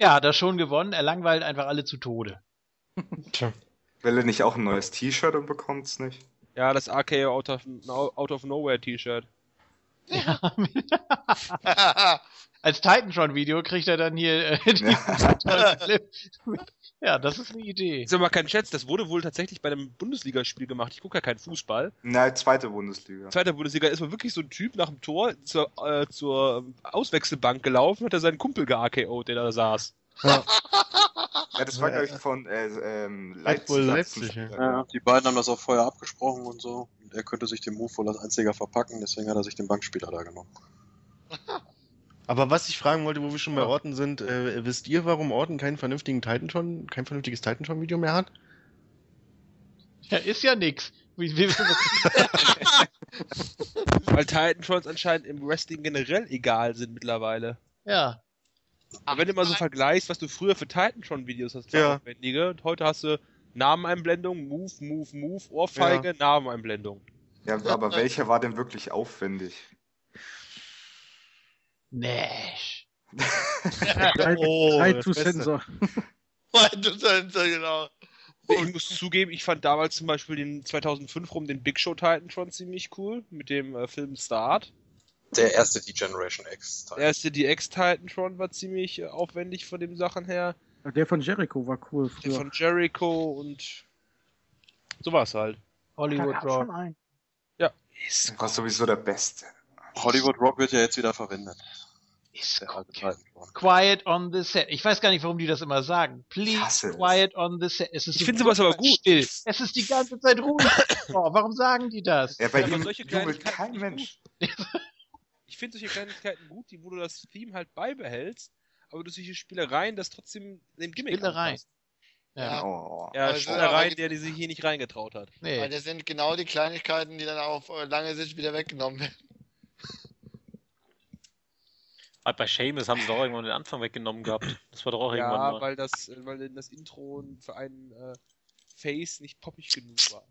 Ja, hat er schon gewonnen. Er langweilt einfach alle zu Tode. Will er nicht auch ein neues T-Shirt und bekommt's nicht? Ja, das RKO Out of, Out of Nowhere T-Shirt. Ja. [LAUGHS] Als Titantron-Video kriegt er dann hier äh, die Ja. Ja, das ist eine Idee. Ist aber kein Scherz, das wurde wohl tatsächlich bei einem Bundesligaspiel gemacht. Ich gucke ja keinen Fußball. Nein, zweite Bundesliga. Zweiter Bundesliga ist mal wirklich so ein Typ nach dem Tor zur, äh, zur Auswechselbank gelaufen, hat er seinen Kumpel ge-AKO, der da saß. Ja, das war, glaube ich, von äh, ähm, Leipzig. Bull Leipzig, ja. Ja, die beiden haben das auch vorher abgesprochen und so. Und er könnte sich den Move wohl als einziger verpacken, deswegen hat er sich den Bankspieler da genommen. [LAUGHS] Aber was ich fragen wollte, wo wir schon bei Orten sind, äh, wisst ihr, warum Orten keinen vernünftigen Titan kein vernünftiges Titan-Video mehr hat? Ja, ist ja nix. Wie, wie, [LAUGHS] Weil Titantrons anscheinend im Wrestling generell egal sind mittlerweile. ja. Aber wenn du mal so vergleichst, was du früher für Titantron-Videos hast, Ja. aufwendige, und heute hast du Nameneinblendung, Move, Move, Move, Ohrfeige, Nameneinblendung. Ja, aber welcher war denn wirklich aufwendig? Nash. [LAUGHS] Oh, try das to Beste. censor. Du sagst ja genau. Ich muss zugeben, ich fand damals zum Beispiel den 2005 rum den Big Show Titantron ziemlich cool, mit dem äh, Film Start. Der erste D-Generation X. Der erste DX Titantron war ziemlich äh, aufwendig von den Sachen her. Der von Jericho war cool Der früher. von Jericho und so war es halt. Hollywood Rock. einen. Ist sowieso der Beste. Hollywood Rock wird ja jetzt wieder verwendet. Ist okay. Quiet on the set. Ich weiß gar nicht, warum die das immer sagen. Please, quiet on the set. Es ist Ich finde sowas aber gut. Still. Es ist die ganze Zeit ruhig. [COUGHS] Oh, warum sagen die das? Ja, bei Ja, solche jubelt Kleinigkeiten kein nicht Mensch. Ich finde solche Kleinigkeiten gut, die, wo du das Theme halt beibehältst, aber durch solche Spielereien das trotzdem dem Gimmick Spielereien. anpasst. Ja. Oh. Ja, Also, der die sich hier nicht reingetraut hat. Weil Nee. das sind genau die Kleinigkeiten, die dann auf äh, lange Sicht wieder weggenommen werden. Ah, Bei Seamus haben sie doch irgendwann den Anfang weggenommen gehabt. Das war doch auch irgendwann Ja, weil das, weil das Intro für einen äh, Face nicht poppig genug war.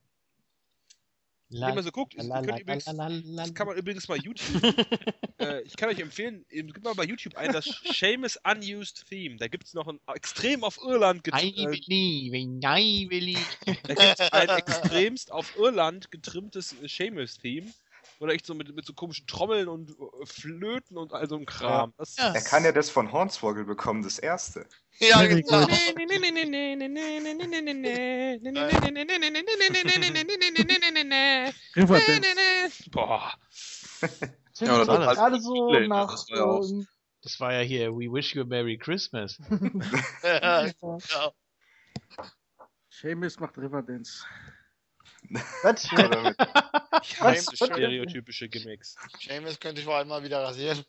La- Wenn man so guckt, ist, la- la- übrigens, das kann man übrigens mal YouTube. [LAUGHS] äh, ich kann euch empfehlen, gib mal bei YouTube ein, das Seamus Unused Theme. Da gibt's noch ein extrem auf Irland get I äh, believe, I believe. Da gibt's ein extremst auf Irland getrimmtes äh, Seamus-Theme. Oder echt so mit, mit so komischen Trommeln und äh, Flöten und all so ein Kram. Das, Ja. Er kann ja das von Hornswoggle bekommen, das erste. Ja, Very genau. Boah. Ja, oder war das? Gerade so nach. das war ja auch- ähm, Das war ja hier We Wish You a Merry Christmas. Ja, genau. Seamus macht Riverdance. Was? Ich [LAUGHS] hasse Was? stereotypische Gimmicks. Seamus könnte ich vor allem mal wieder rasieren.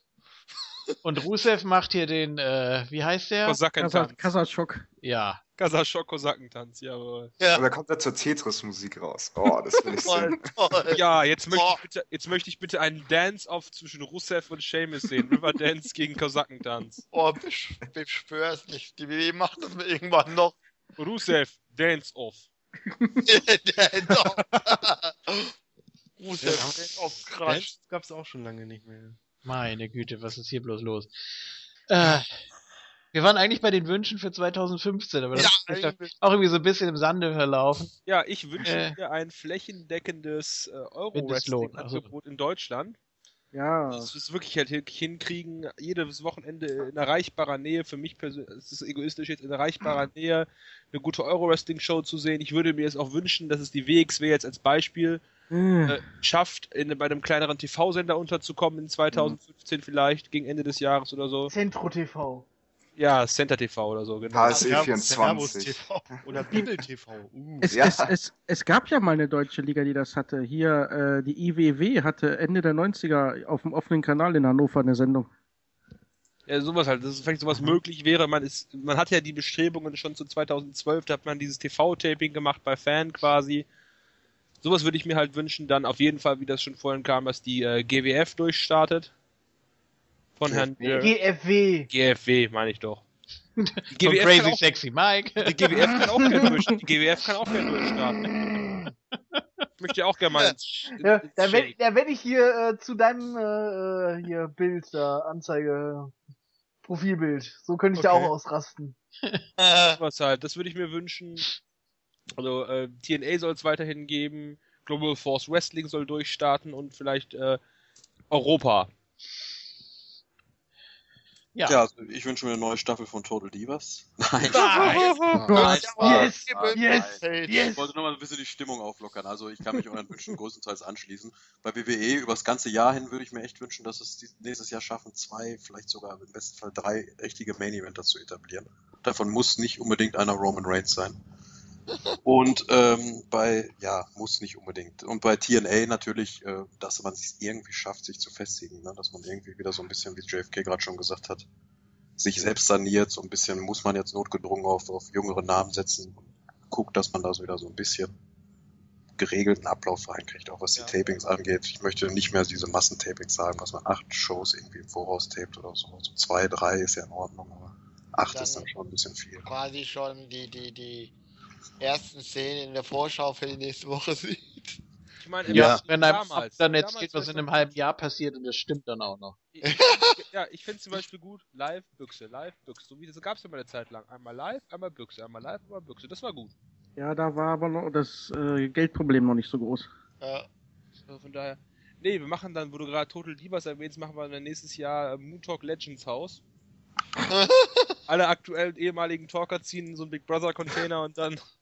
Und Rusev macht hier den, äh, wie heißt der? Kosakentanz. Kasachok. Ja. Kasachok Kosakentanz, jawohl. Ja, Oder kommt er zur Tetris-Musik raus? Oh, das will ich [LAUGHS] toll, sehen. toll. Ja, jetzt möchte, ich bitte, jetzt möchte ich bitte einen Dance-Off zwischen Rusev und Seamus sehen. Riverdance gegen Kosakentanz. [LAUGHS] Oh, ich, ich schwör's nicht. Die WWE macht das irgendwann noch. Rusev, dance [LAUGHS] Dance [LAUGHS] off, krass. Dance gab's auch schon lange nicht mehr. Meine Güte, was ist hier bloß los? Äh, wir waren eigentlich bei den Wünschen für 2015, aber das Ja, ist doch auch irgendwie so ein bisschen im Sande verlaufen. Ja, ich wünsche Äh. mir ein flächendeckendes äh, Euro-Wrestling-Angebot in Deutschland. Ja, Das ist wirklich halt hin- hinkriegen, jedes Wochenende in erreichbarer Nähe, für mich persönlich, es ist egoistisch jetzt, in erreichbarer Nähe eine gute Euro-Wrestling-Show zu sehen. Ich würde mir es auch wünschen, dass es die WXW jetzt als Beispiel äh, schafft, in, bei einem kleineren TV-Sender unterzukommen in 2015 vielleicht, gegen Ende des Jahres oder so. Centro TV. Ja, Center TV oder so, genau. HSE Servus 24. TV [LAUGHS] oder Bibel TV. Uh. Es, Ja. es, es, es gab ja mal eine deutsche Liga, die das hatte. Hier, äh, die IWW hatte Ende der 90er auf dem offenen Kanal in Hannover eine Sendung. Ja, sowas halt, dass vielleicht sowas möglich wäre. Man ist, man hat ja die Bestrebungen schon zu 2012, da hat man dieses TV-Taping gemacht bei Fan quasi. Sowas würde ich mir halt wünschen. Dann auf jeden Fall, wie das schon vorhin kam, dass die äh, GWF durchstartet. Von Herrn äh, GFW. GFW, meine ich doch. Die GWF, Crazy auch, Sexy Mike. die GWF [LAUGHS] kann auch gerne durch, die GWF kann auch gerne durchstarten. Ich möchte ja auch gerne mal ins, ins, Ja, da wenn, Shake. da wenn ich hier äh, zu deinem äh, hier Bild da, Anzeige, Profilbild, so könnte ich da Okay. auch ausrasten. Äh, [LAUGHS] was halt. Das würde ich mir wünschen. Also äh, TNA soll es weiterhin geben, Global Force Wrestling soll durchstarten und vielleicht äh, Europa. Ja. Ja, also ich wünsche mir eine neue Staffel von Total Divas. Nein. Nein, Yes, Nein, yes, nein. yes. Ich wollte nur mal ein bisschen die Stimmung auflockern. Also ich kann mich euren Wünschen größtenteils anschließen. Bei WWE über das ganze Jahr hin würde ich mir echt wünschen, dass es nächstes Jahr schaffen, zwei, vielleicht sogar im besten Fall drei richtige Main Eventer zu etablieren. Davon muss nicht unbedingt einer Roman Reigns sein. Und ähm, bei, ja, muss nicht unbedingt. Und bei TNA natürlich, äh, dass man es irgendwie schafft, sich zu festigen, ne? dass man irgendwie wieder so ein bisschen, wie JFK gerade schon gesagt hat, sich selbst saniert, so ein bisschen muss man jetzt notgedrungen auf, auf jüngere Namen setzen und guckt, dass man da so wieder so ein bisschen geregelten Ablauf reinkriegt, auch was die Ja. Tapings angeht. Ich möchte nicht mehr diese Massentapings sagen, dass man acht Shows irgendwie im Voraus tapet oder so. So zwei, drei ist ja in Ordnung, aber acht Dann- ist dann schon ein bisschen viel. Quasi schon die, die, die ersten Szenen in der Vorschau für die nächste Woche sieht. Ich meine, Ja, wenn einem damals, dann damals erzählt, was in 2000 einem halben Jahr passiert und das stimmt dann auch noch. ja, ich finde zum Beispiel gut, Live-Büchse, Live-Büchse. So wie das gab es ja mal eine Zeit lang. Einmal live, einmal Büchse, einmal live, einmal Büchse. Das war gut. Ja, da war aber noch das äh, Geldproblem noch nicht so groß. Ja. Also von daher. Nee, wir machen dann, wo du gerade Total Divas erwähnst, machen wir dann nächstes Jahr äh, Moon Talk Legends Haus. [LAUGHS] Alle aktuellen ehemaligen Talker ziehen in so einen Big Brother Container und dann. [LAUGHS]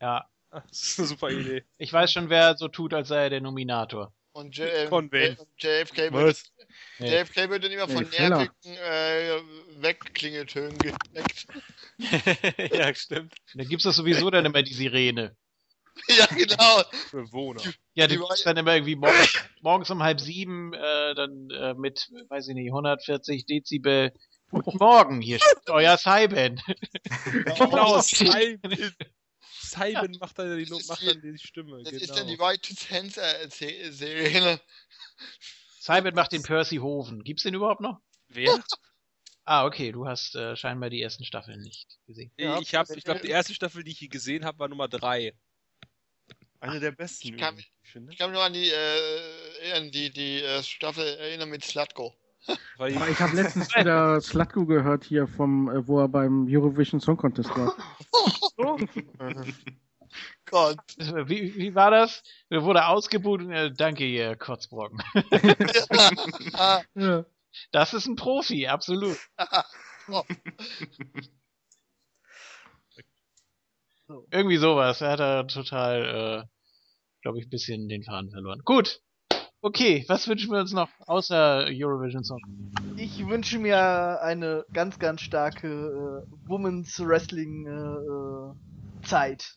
Ja. Das ist eine super Idee. Ich weiß schon, wer so tut, als sei er der Nominator. Und J Von wem? J- JFK wird? Nee. JFK wird dann immer Nee, von Feller. nervigen äh, Wegklingeltönen geweckt. [LAUGHS] ja, stimmt. Da gibt's doch sowieso dann immer die Sirene. ja, genau. Bewohner. Ja, Die du bist dann immer irgendwie morgens, morgens um halb sieben, äh, dann äh, mit, weiß ich nicht, 140 Dezibel. Guten Morgen, hier steht euer Cyben. Genau, Simon. Simon macht dann die, macht dann die Stimme. Das genau. ist dann die White Sense äh, Serie. Cyben macht den Percy Hoven. Gibt's den überhaupt noch? Wer? Ah, okay, du hast äh, scheinbar die ersten Staffeln nicht gesehen. Ja. ich hab, ich glaube, die erste Staffel, die ich hier gesehen habe, war Nummer 3. Eine der besten. Ich kann übrigens, ich finde. Ich kann mich nur an die, äh, an die, die äh, Staffel erinnern mit Slutko. Ich habe letztens [LAUGHS] wieder Slutko gehört hier vom, äh, wo er beim Eurovision Song Contest war. [LAUGHS] Gott. Wie, wie war das? Er wurde ausgebucht und äh, danke, ihr Kotzbrocken. Ja. [LAUGHS] Das ist ein Profi, absolut. Irgendwie sowas. Er hat da total, äh, glaube ich, ein bisschen den Faden verloren. Gut. Okay, was wünschen wir uns noch außer Eurovision Song? Ich wünsche mir eine ganz, ganz starke äh, Women's Wrestling äh, äh, Zeit.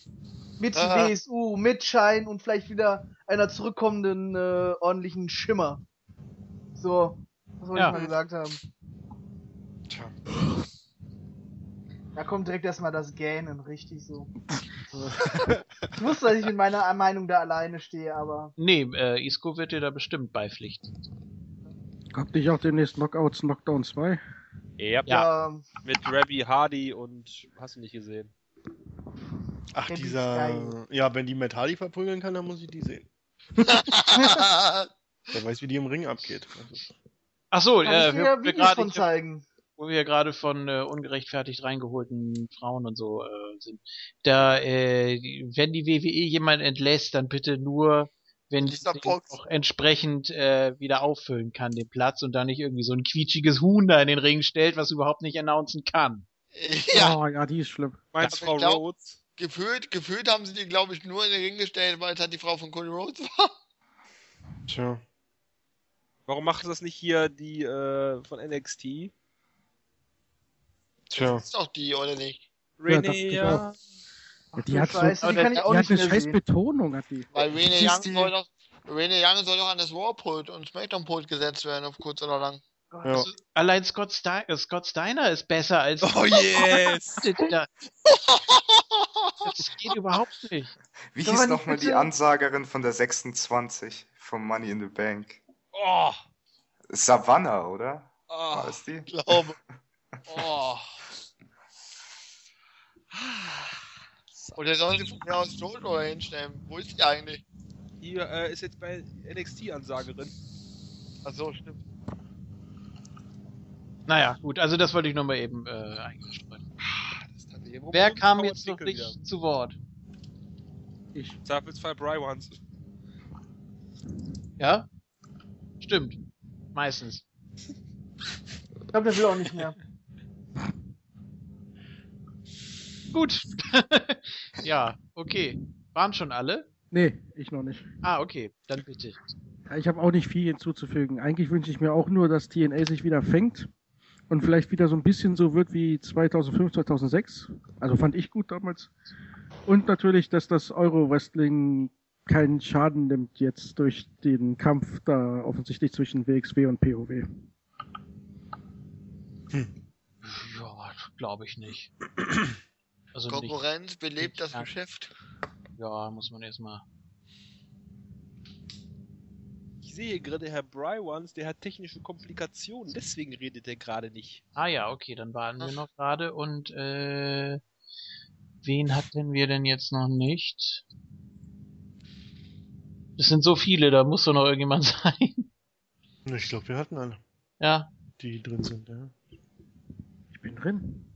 Mit Aha. WSU, mit Schein und vielleicht wieder einer zurückkommenden äh, ordentlichen Schimmer. So, das wollte Ja. ich mal gesagt haben. Tja. Da kommt direkt erstmal das Gähnen, richtig so. [LAUGHS] [LAUGHS] ich wusste, dass ich mit meiner Meinung da alleine stehe, aber Nee, äh, Isco wird dir da bestimmt beipflichten. Kommt nicht auch demnächst Knockouts Knockdown 2? Ja, Ja. ähm, mit Rabbi Hardy und hast du nicht gesehen. Ach, ist dieser. geil. Ja, wenn die Matt Hardy verprügeln kann, dann muss ich die sehen. [LAUGHS] Wer weiß, wie die im Ring abgeht. Also, Ach so, Kann äh, ich wir, dir wir Videos gerade, von zeigen. Wo wir gerade von äh, ungerechtfertigt reingeholten Frauen und so äh, sind. Da, äh, wenn die WWE jemanden entlässt, dann bitte nur, wenn die auch entsprechend äh, wieder auffüllen kann, den Platz und dann nicht irgendwie so ein quietschiges Huhn da in den Ring stellt, was überhaupt nicht announcen kann. [LAUGHS] ja, Oh, ja, die ist schlimm. Meinst Ja, Frau glaub- Rhodes? gefühlt, gefühlt haben sie die, glaube ich, nur in den Ring gestellt, weil es halt die Frau von Cody Rhodes war. tja. Warum macht das nicht hier die äh, von NXT? Tja. Das ist doch die, oder nicht? Renee, ja. Ja, die hat, so, Scheiße, aber die kann ich auch die hat nicht eine scheiß sehen. Betonung, hat die. Weil Rene Hieß Young die- soll doch, Rene Young soll doch an das Raw-Pult und Smackdown-Pult gesetzt werden, auf kurz oder lang. Ja. Allein Scott, Stein, äh, Scott Steiner ist besser als Oh yes! [LAUGHS] Da- [LAUGHS] Das geht überhaupt nicht. Wie Soll hieß nochmal die Ansagerin von der 26 vom Money in the Bank? Oh, Savannah, oder? War Oh, das die? glaube. [LAUGHS] Oh. Oder sollen sie von mir aus Jojo hinstellen? Wo ist die eigentlich? hier äh, ist jetzt bei NXT-Ansagerin. Achso, stimmt. Naja, gut, also das wollte ich nochmal eben äh, Tante. Wo- Wer kam jetzt noch nicht wieder? zu Wort? Ich. Zweifelsfall Bry Once. Ja? Stimmt. Meistens. Ich glaube, der will auch nicht mehr. [LAUGHS] Gut. [LAUGHS] ja, okay. Waren schon alle? Nee, ich noch nicht. Ah, okay. Dann bitte. Ich habe auch nicht viel hinzuzufügen. Eigentlich wünsche ich mir auch nur, dass TNA sich wieder fängt und vielleicht wieder so ein bisschen so wird wie 2005, 2006. Also fand ich gut damals. Und natürlich, dass das Euro-Wrestling keinen Schaden nimmt jetzt durch den Kampf da offensichtlich zwischen WXW und POW. Ja, glaube ich nicht. [CLEARS THROAT] Also nicht, Konkurrenz belebt das. Geschäft. ja, muss man erstmal. Ich sehe gerade, Herr Bry Once, der hat technische Komplikationen, deswegen redet er gerade nicht. Ah ja, okay, dann waren wir noch gerade und äh, wen hatten wir denn jetzt noch nicht? Es sind so viele, da muss doch noch irgendjemand [LAUGHS] sein. Ich glaube, wir hatten alle, Ja, die drin sind, ja. Ich bin drin.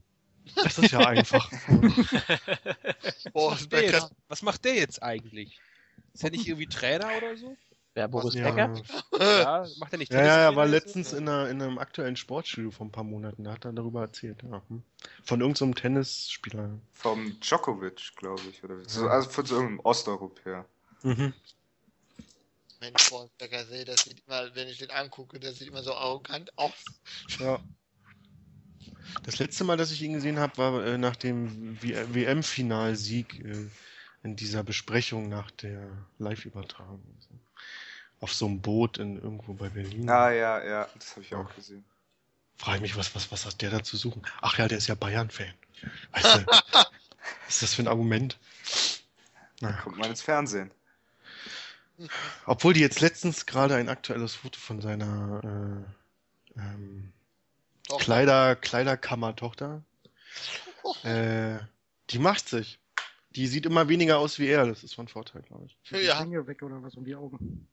Das ist ja einfach. [LAUGHS] Boah, Was macht, der jetzt, was macht der jetzt eigentlich? Ist er nicht irgendwie Trainer oder so? wer Boris ja. Becker? Ja, macht er nicht Ja, ja, er war letztens in, einer, in einem aktuellen Sportstudio vor ein paar Monaten, da hat er darüber erzählt, ja. hm. Von irgendeinem so Tennisspieler. Vom Djokovic, glaube ich. Oder so, also von so irgendeinem Osteuropäer. Mhm. Mensch, Boris Becker, sehe, das sieht immer, wenn ich den angucke, das sieht immer so arrogant aus. Ja. Das letzte Mal, dass ich ihn gesehen habe, war äh, nach dem WM-Finalsieg äh, in dieser Besprechung nach der Live-Übertragung. Auf so einem Boot in irgendwo bei Berlin. Ah, ja, ja, das habe ich auch gesehen. Frage mich, was, was, was hat der da zu suchen? Ach ja, der ist ja Bayern-Fan. Weißt du, was [LAUGHS] ist das für ein Argument? Naja. Kommt man ins Fernsehen. Obwohl die jetzt letztens gerade ein aktuelles Foto von seiner äh, ähm, Doch, Kleider, Kleiderkammer-Tochter. [LAUGHS] Äh, die macht sich. Die sieht immer weniger aus wie er. Das ist von Vorteil, glaube ich. Die Ja. Weg oder was um die Augen.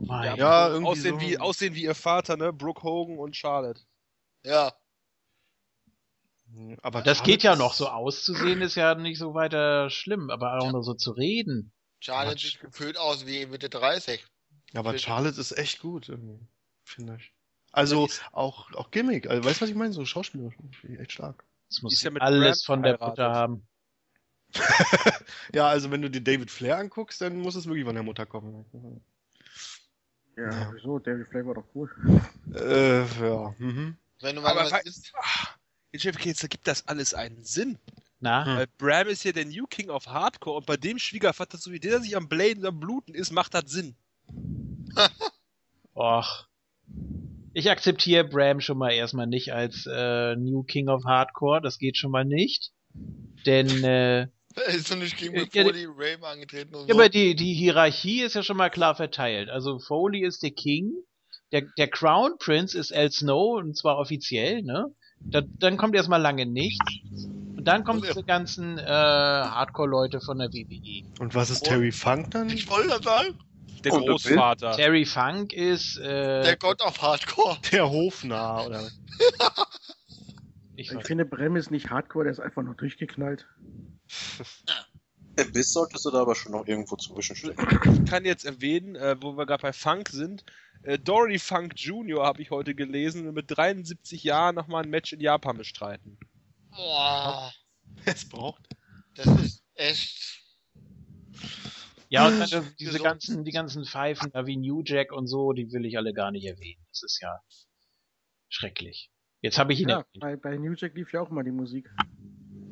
Mein Ja, so irgendwie aussehen, so. wie, aussehen wie ihr Vater, ne? Brooke Hogan und Charlotte. Ja. Aber Das Charlotte geht ja noch so auszusehen, ist ja nicht so weiter schlimm, aber auch nur so zu reden. Charlotte Quatsch. sieht gefühlt aus wie Mitte 30. Aber Bitte. Charlotte ist echt gut, irgendwie, finde ich. Also auch, auch Gimmick. Also, weißt du, was ich meine? So Schauspieler. Echt stark. Das muss ist ja mit alles Bram von der. Mutter haben. [LAUGHS] Ja, also wenn du dir David Flair anguckst, dann muss es wirklich von der Mutter kommen. Ja, Ja. wieso? David Flair war doch cool. Äh, ja. Mhm. Wenn du mal Aber was Ah, In Jeff jetzt ergibt das alles einen Sinn. Na? Hm. Weil Bram ist ja der New King of Hardcore und bei dem Schwiegervater, so wie der sich am Bladen, am Bluten ist, macht das Sinn. Och. Ich akzeptiere Bram schon mal erstmal nicht als äh, New King of Hardcore. Das geht schon mal nicht. Denn äh, [LAUGHS] ist noch nicht gegen Ja, bevor ja, die Rame angetreten und ja, so. aber die, die Hierarchie ist ja schon mal klar verteilt. Also Foley ist der King, der, der Crown Prince ist El Snow, und zwar offiziell, ne? Da, dann kommt erstmal lange nichts. Und dann kommen diese ganzen äh, Hardcore-Leute von der WWE. Und was ist Terry Funk dann? Ich wollte das sagen. Der Und Großvater. Terry Funk ist äh, Der Gott auf Hardcore. Der Hofnarr, oder? [LAUGHS] ich Ich finde, Brem ist nicht hardcore, der ist einfach nur durchgeknallt. Abyss solltest du da aber schon noch irgendwo zwischenstecken. Ich kann jetzt erwähnen, äh, wo wir gerade bei Funk sind. Äh, Dory Funk Jr. habe ich heute gelesen, will mit 73 Jahren nochmal ein Match in Japan bestreiten. Boah, Es braucht. das ist echt. Ja, und [LAUGHS] dann diese ganzen, die ganzen Pfeifen da wie New Jack und so, die will ich alle gar nicht erwähnen. Das ist ja schrecklich. Jetzt habe ich ihn Ja, bei, bei New Jack lief ja auch mal die Musik.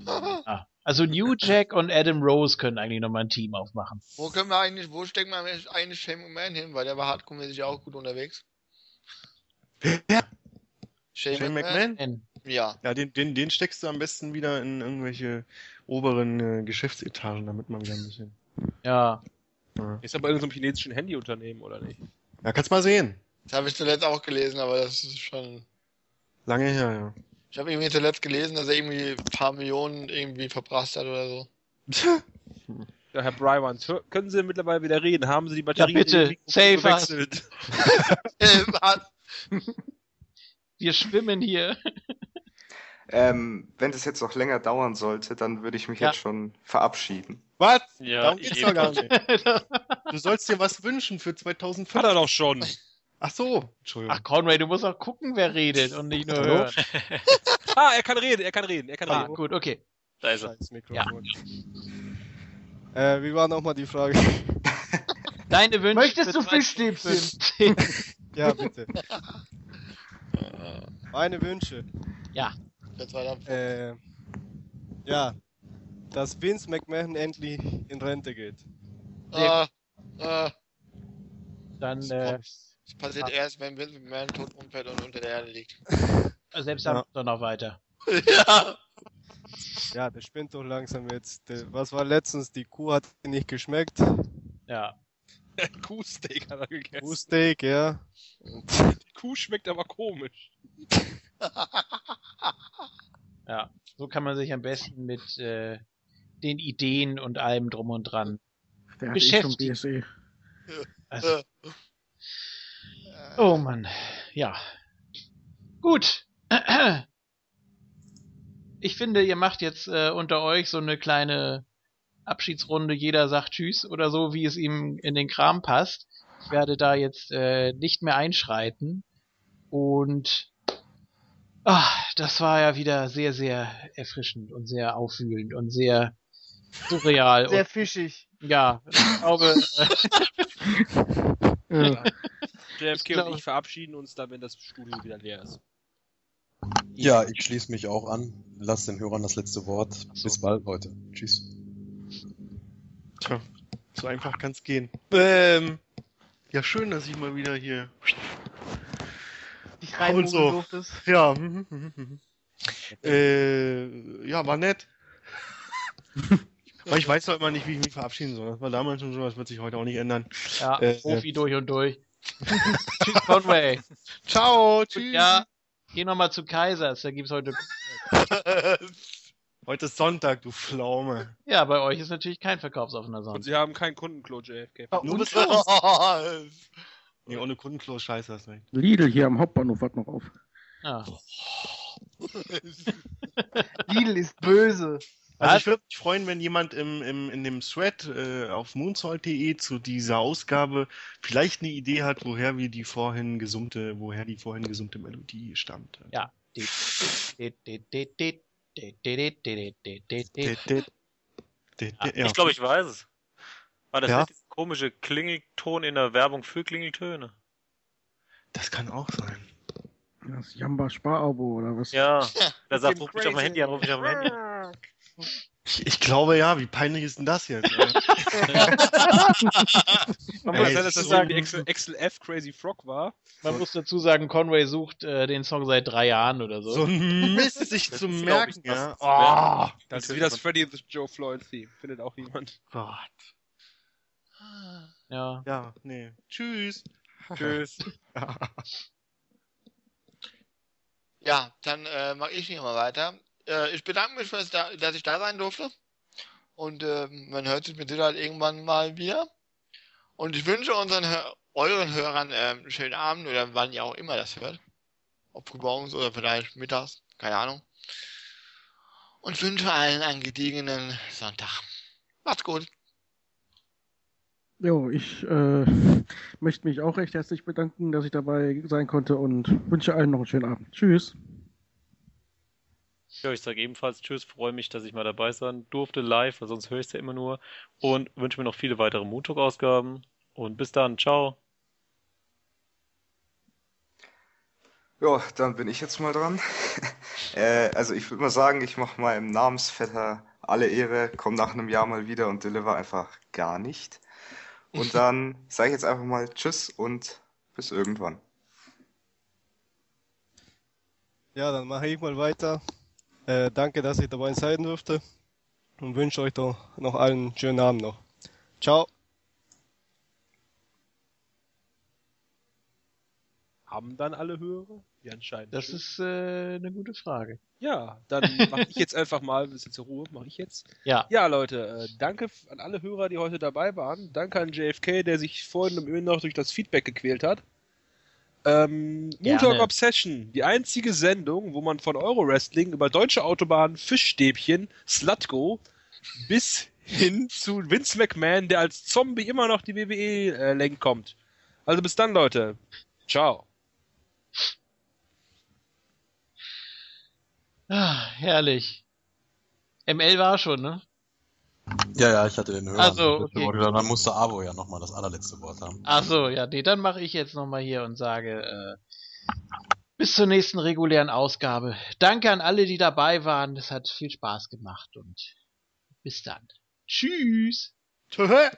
Ah. Also New Jack und Adam Rose können eigentlich nochmal ein Team aufmachen. Wo können wir eigentlich, wo stecken wir eigentlich Shane McMahon hin? Weil der war hardcore-mäßig ja auch gut unterwegs. Shane, Shane McMahon? McMahon? Ja. Ja, den, den, den steckst du am besten wieder in irgendwelche oberen äh, Geschäftsetagen, damit man wieder ein bisschen. Ja. Ja, Ist aber in so einem chinesischen Handyunternehmen, oder nicht? ja kannst mal sehen. Das habe ich zuletzt auch gelesen, aber das ist schon. Lange her, ja. Ich habe irgendwie zuletzt gelesen, dass er irgendwie ein paar Millionen irgendwie verprasst hat oder so. [LAUGHS] Ja, Herr Brywans, können Sie mittlerweile wieder reden? Haben Sie die Batterie Ja, bitte, save gewechselt? [LAUGHS] [LAUGHS] Was? Wir schwimmen hier. Ähm, wenn das jetzt noch länger dauern sollte, dann würde ich mich Ja. jetzt schon verabschieden. Was? Ja, Darum ich geht's doch gar nicht. [LAUGHS] Du sollst dir was wünschen für 2005. Hat er doch schon. Ach so, Entschuldigung. Ach, Conway, du musst auch gucken, wer redet und nicht nur Hallo? hören. [LAUGHS] Ah, er kann reden, er kann reden, er kann Ah, reden. gut, okay. Da ist er. Scheiß Mikrofon. Äh, wie war nochmal die Frage? [LAUGHS] Deine Wünsche Möchtest du Fischstäbchen? 2015. ja, bitte. Meine Wünsche. ja. Äh, ja, dass Vince McMahon endlich in Rente geht. Äh, äh, dann äh, das passiert erst, wenn Vince McMahon tot umfällt und unter der Erde liegt. selbst dann doch noch weiter. ja. [LAUGHS] Ja, der spinnt doch langsam jetzt. Der, was war letztens? Die Kuh hat nicht geschmeckt. Ja. [LAUGHS] Kuhsteak hat er gegessen. Kuhsteak, ja. Die Kuh schmeckt aber komisch. Ja. So kann man sich am besten mit äh, den Ideen und allem drum und dran. Der hat eh Beschäftigt. BSE. Also, oh Mann. Ja. Gut. Ich finde, ihr macht jetzt äh, unter euch so eine kleine Abschiedsrunde. Jeder sagt Tschüss oder so, wie es ihm in den Kram passt. Ich werde da jetzt äh, nicht mehr einschreiten. Und ah, das war ja wieder sehr, sehr erfrischend und sehr aufwühlend und sehr surreal. Sehr und, fischig. ja, ich glaube, äh, Ja. JFK glaube- und ich verabschieden uns dann, wenn das Studio wieder leer ist. Ja, ich schließe mich auch an. Lass den Hörern das letzte Wort. so. Bis bald, Leute. Tschüss. Tja, so einfach kann's gehen. Ähm, ja, schön, dass ich mal wieder hier. Dich reinmogeln Also. durftest. Ja, mhm, mhm, mhm. äh, ja, war nett. [LAUGHS] Aber ich weiß doch immer nicht, wie ich mich verabschieden soll. Das war damals schon so, das wird sich heute auch nicht ändern. ja, Äh, Profi durch und durch. [LAUGHS] Tschüss, Conway. Ciao, Und tschüss. ja, geh nochmal zu Kaisers, da gibt's heute. [LAUGHS] Heute ist Sonntag, du Pflaume. Ja, bei euch ist natürlich kein verkaufsoffener Und Sonntag. sie haben kein Kundenklo, JFK. Oh, Nur und-. Nee, ohne Kundenklo scheiße das nicht. Lidl hier am Hauptbahnhof hat noch auf. Ja. [LAUGHS] Lidl ist böse. Also ich würde mich freuen, wenn jemand im, im, in dem Thread äh, auf moonsault.de zu dieser Ausgabe vielleicht eine Idee hat, woher wir die vorhin gesummte, woher die vorhin gesummte Melodie stammt. Ja. Ich glaube, ich weiß es. War das ja? nicht dieser komische Klingelton in der Werbung für Klingeltöne? Das kann auch sein. Das Jamba Sparabo oder was? Ja, da sagt, ruf mich auf mein Handy an, ruf mich auf mein Handy. Ich, ich glaube ja, wie peinlich ist denn das jetzt? [LAUGHS] Man muss das so- irgendwie Excel, Excel F Crazy Frog war. Man muss dazu sagen, Conway sucht äh, den Song seit drei Jahren oder so. so ein Mist sich Das zu ist, ich, merken, das ja. ist- Oh, Das ist wie das Freddy the Joe Floyd Theme. Findet auch niemand. Gott. Ja. Ja, nee. Tschüss. Tschüss. [LAUGHS] Ja, dann äh, mache ich nicht mal weiter. Äh, ich bedanke mich, dass, dass ich da sein durfte. Und äh, man hört sich mit Sicherheit irgendwann mal wieder. Und ich wünsche unseren euren Hörern äh, einen schönen Abend oder wann ihr auch immer das hört. Ob morgens oder vielleicht mittags, keine Ahnung. Und wünsche allen einen gediegenen Sonntag. Macht's gut. Jo, ich äh, möchte mich auch recht herzlich bedanken, dass ich dabei sein konnte und wünsche allen noch einen schönen Abend. Tschüss. Ja, ich sage ebenfalls Tschüss, freue mich, dass ich mal dabei sein durfte live, weil sonst höre ich es ja immer nur. Und wünsche mir noch viele weitere Montag-Ausgaben. Und bis dann, ciao. Ja, dann bin ich jetzt mal dran. [LAUGHS] äh, also ich würde mal sagen, ich mache meinem Namensvetter alle Ehre, komm nach einem Jahr mal wieder und deliver einfach gar nicht. Und [LAUGHS] dann sage ich jetzt einfach mal Tschüss und bis irgendwann. Ja, dann mache ich mal weiter. Äh, danke, dass ich dabei sein durfte und wünsche euch doch noch allen schönen Abend noch. Ciao. Haben dann alle Hörer? Ja, anscheinend. Das ist äh, eine gute Frage. Ja, dann mache ich jetzt einfach mal ein bisschen zur Ruhe. Mache ich jetzt? Ja. Ja, Leute, äh, danke an alle Hörer, die heute dabei waren. Danke an JFK, der sich vorhin im Öl noch durch das Feedback gequält hat. Ähm, Moontalk Obsession, die einzige Sendung, wo man von Euro-Wrestling über deutsche Autobahnen, Fischstäbchen, Slutgo bis hin zu Vince McMahon, der als Zombie immer noch die WWE äh, lenkt, kommt. Also bis dann, Leute. Ciao. Ah, herrlich. ML war schon, ne? Ja, ja, ich hatte den Hörer. Ach so, okay. Dann musste Abo ja nochmal das allerletzte Wort haben. Ach so, ja, nee, dann mache ich jetzt nochmal hier und sage, äh, bis zur nächsten regulären Ausgabe. Danke an alle, die dabei waren. Es hat viel Spaß gemacht und bis dann. Tschüss. Tschüss.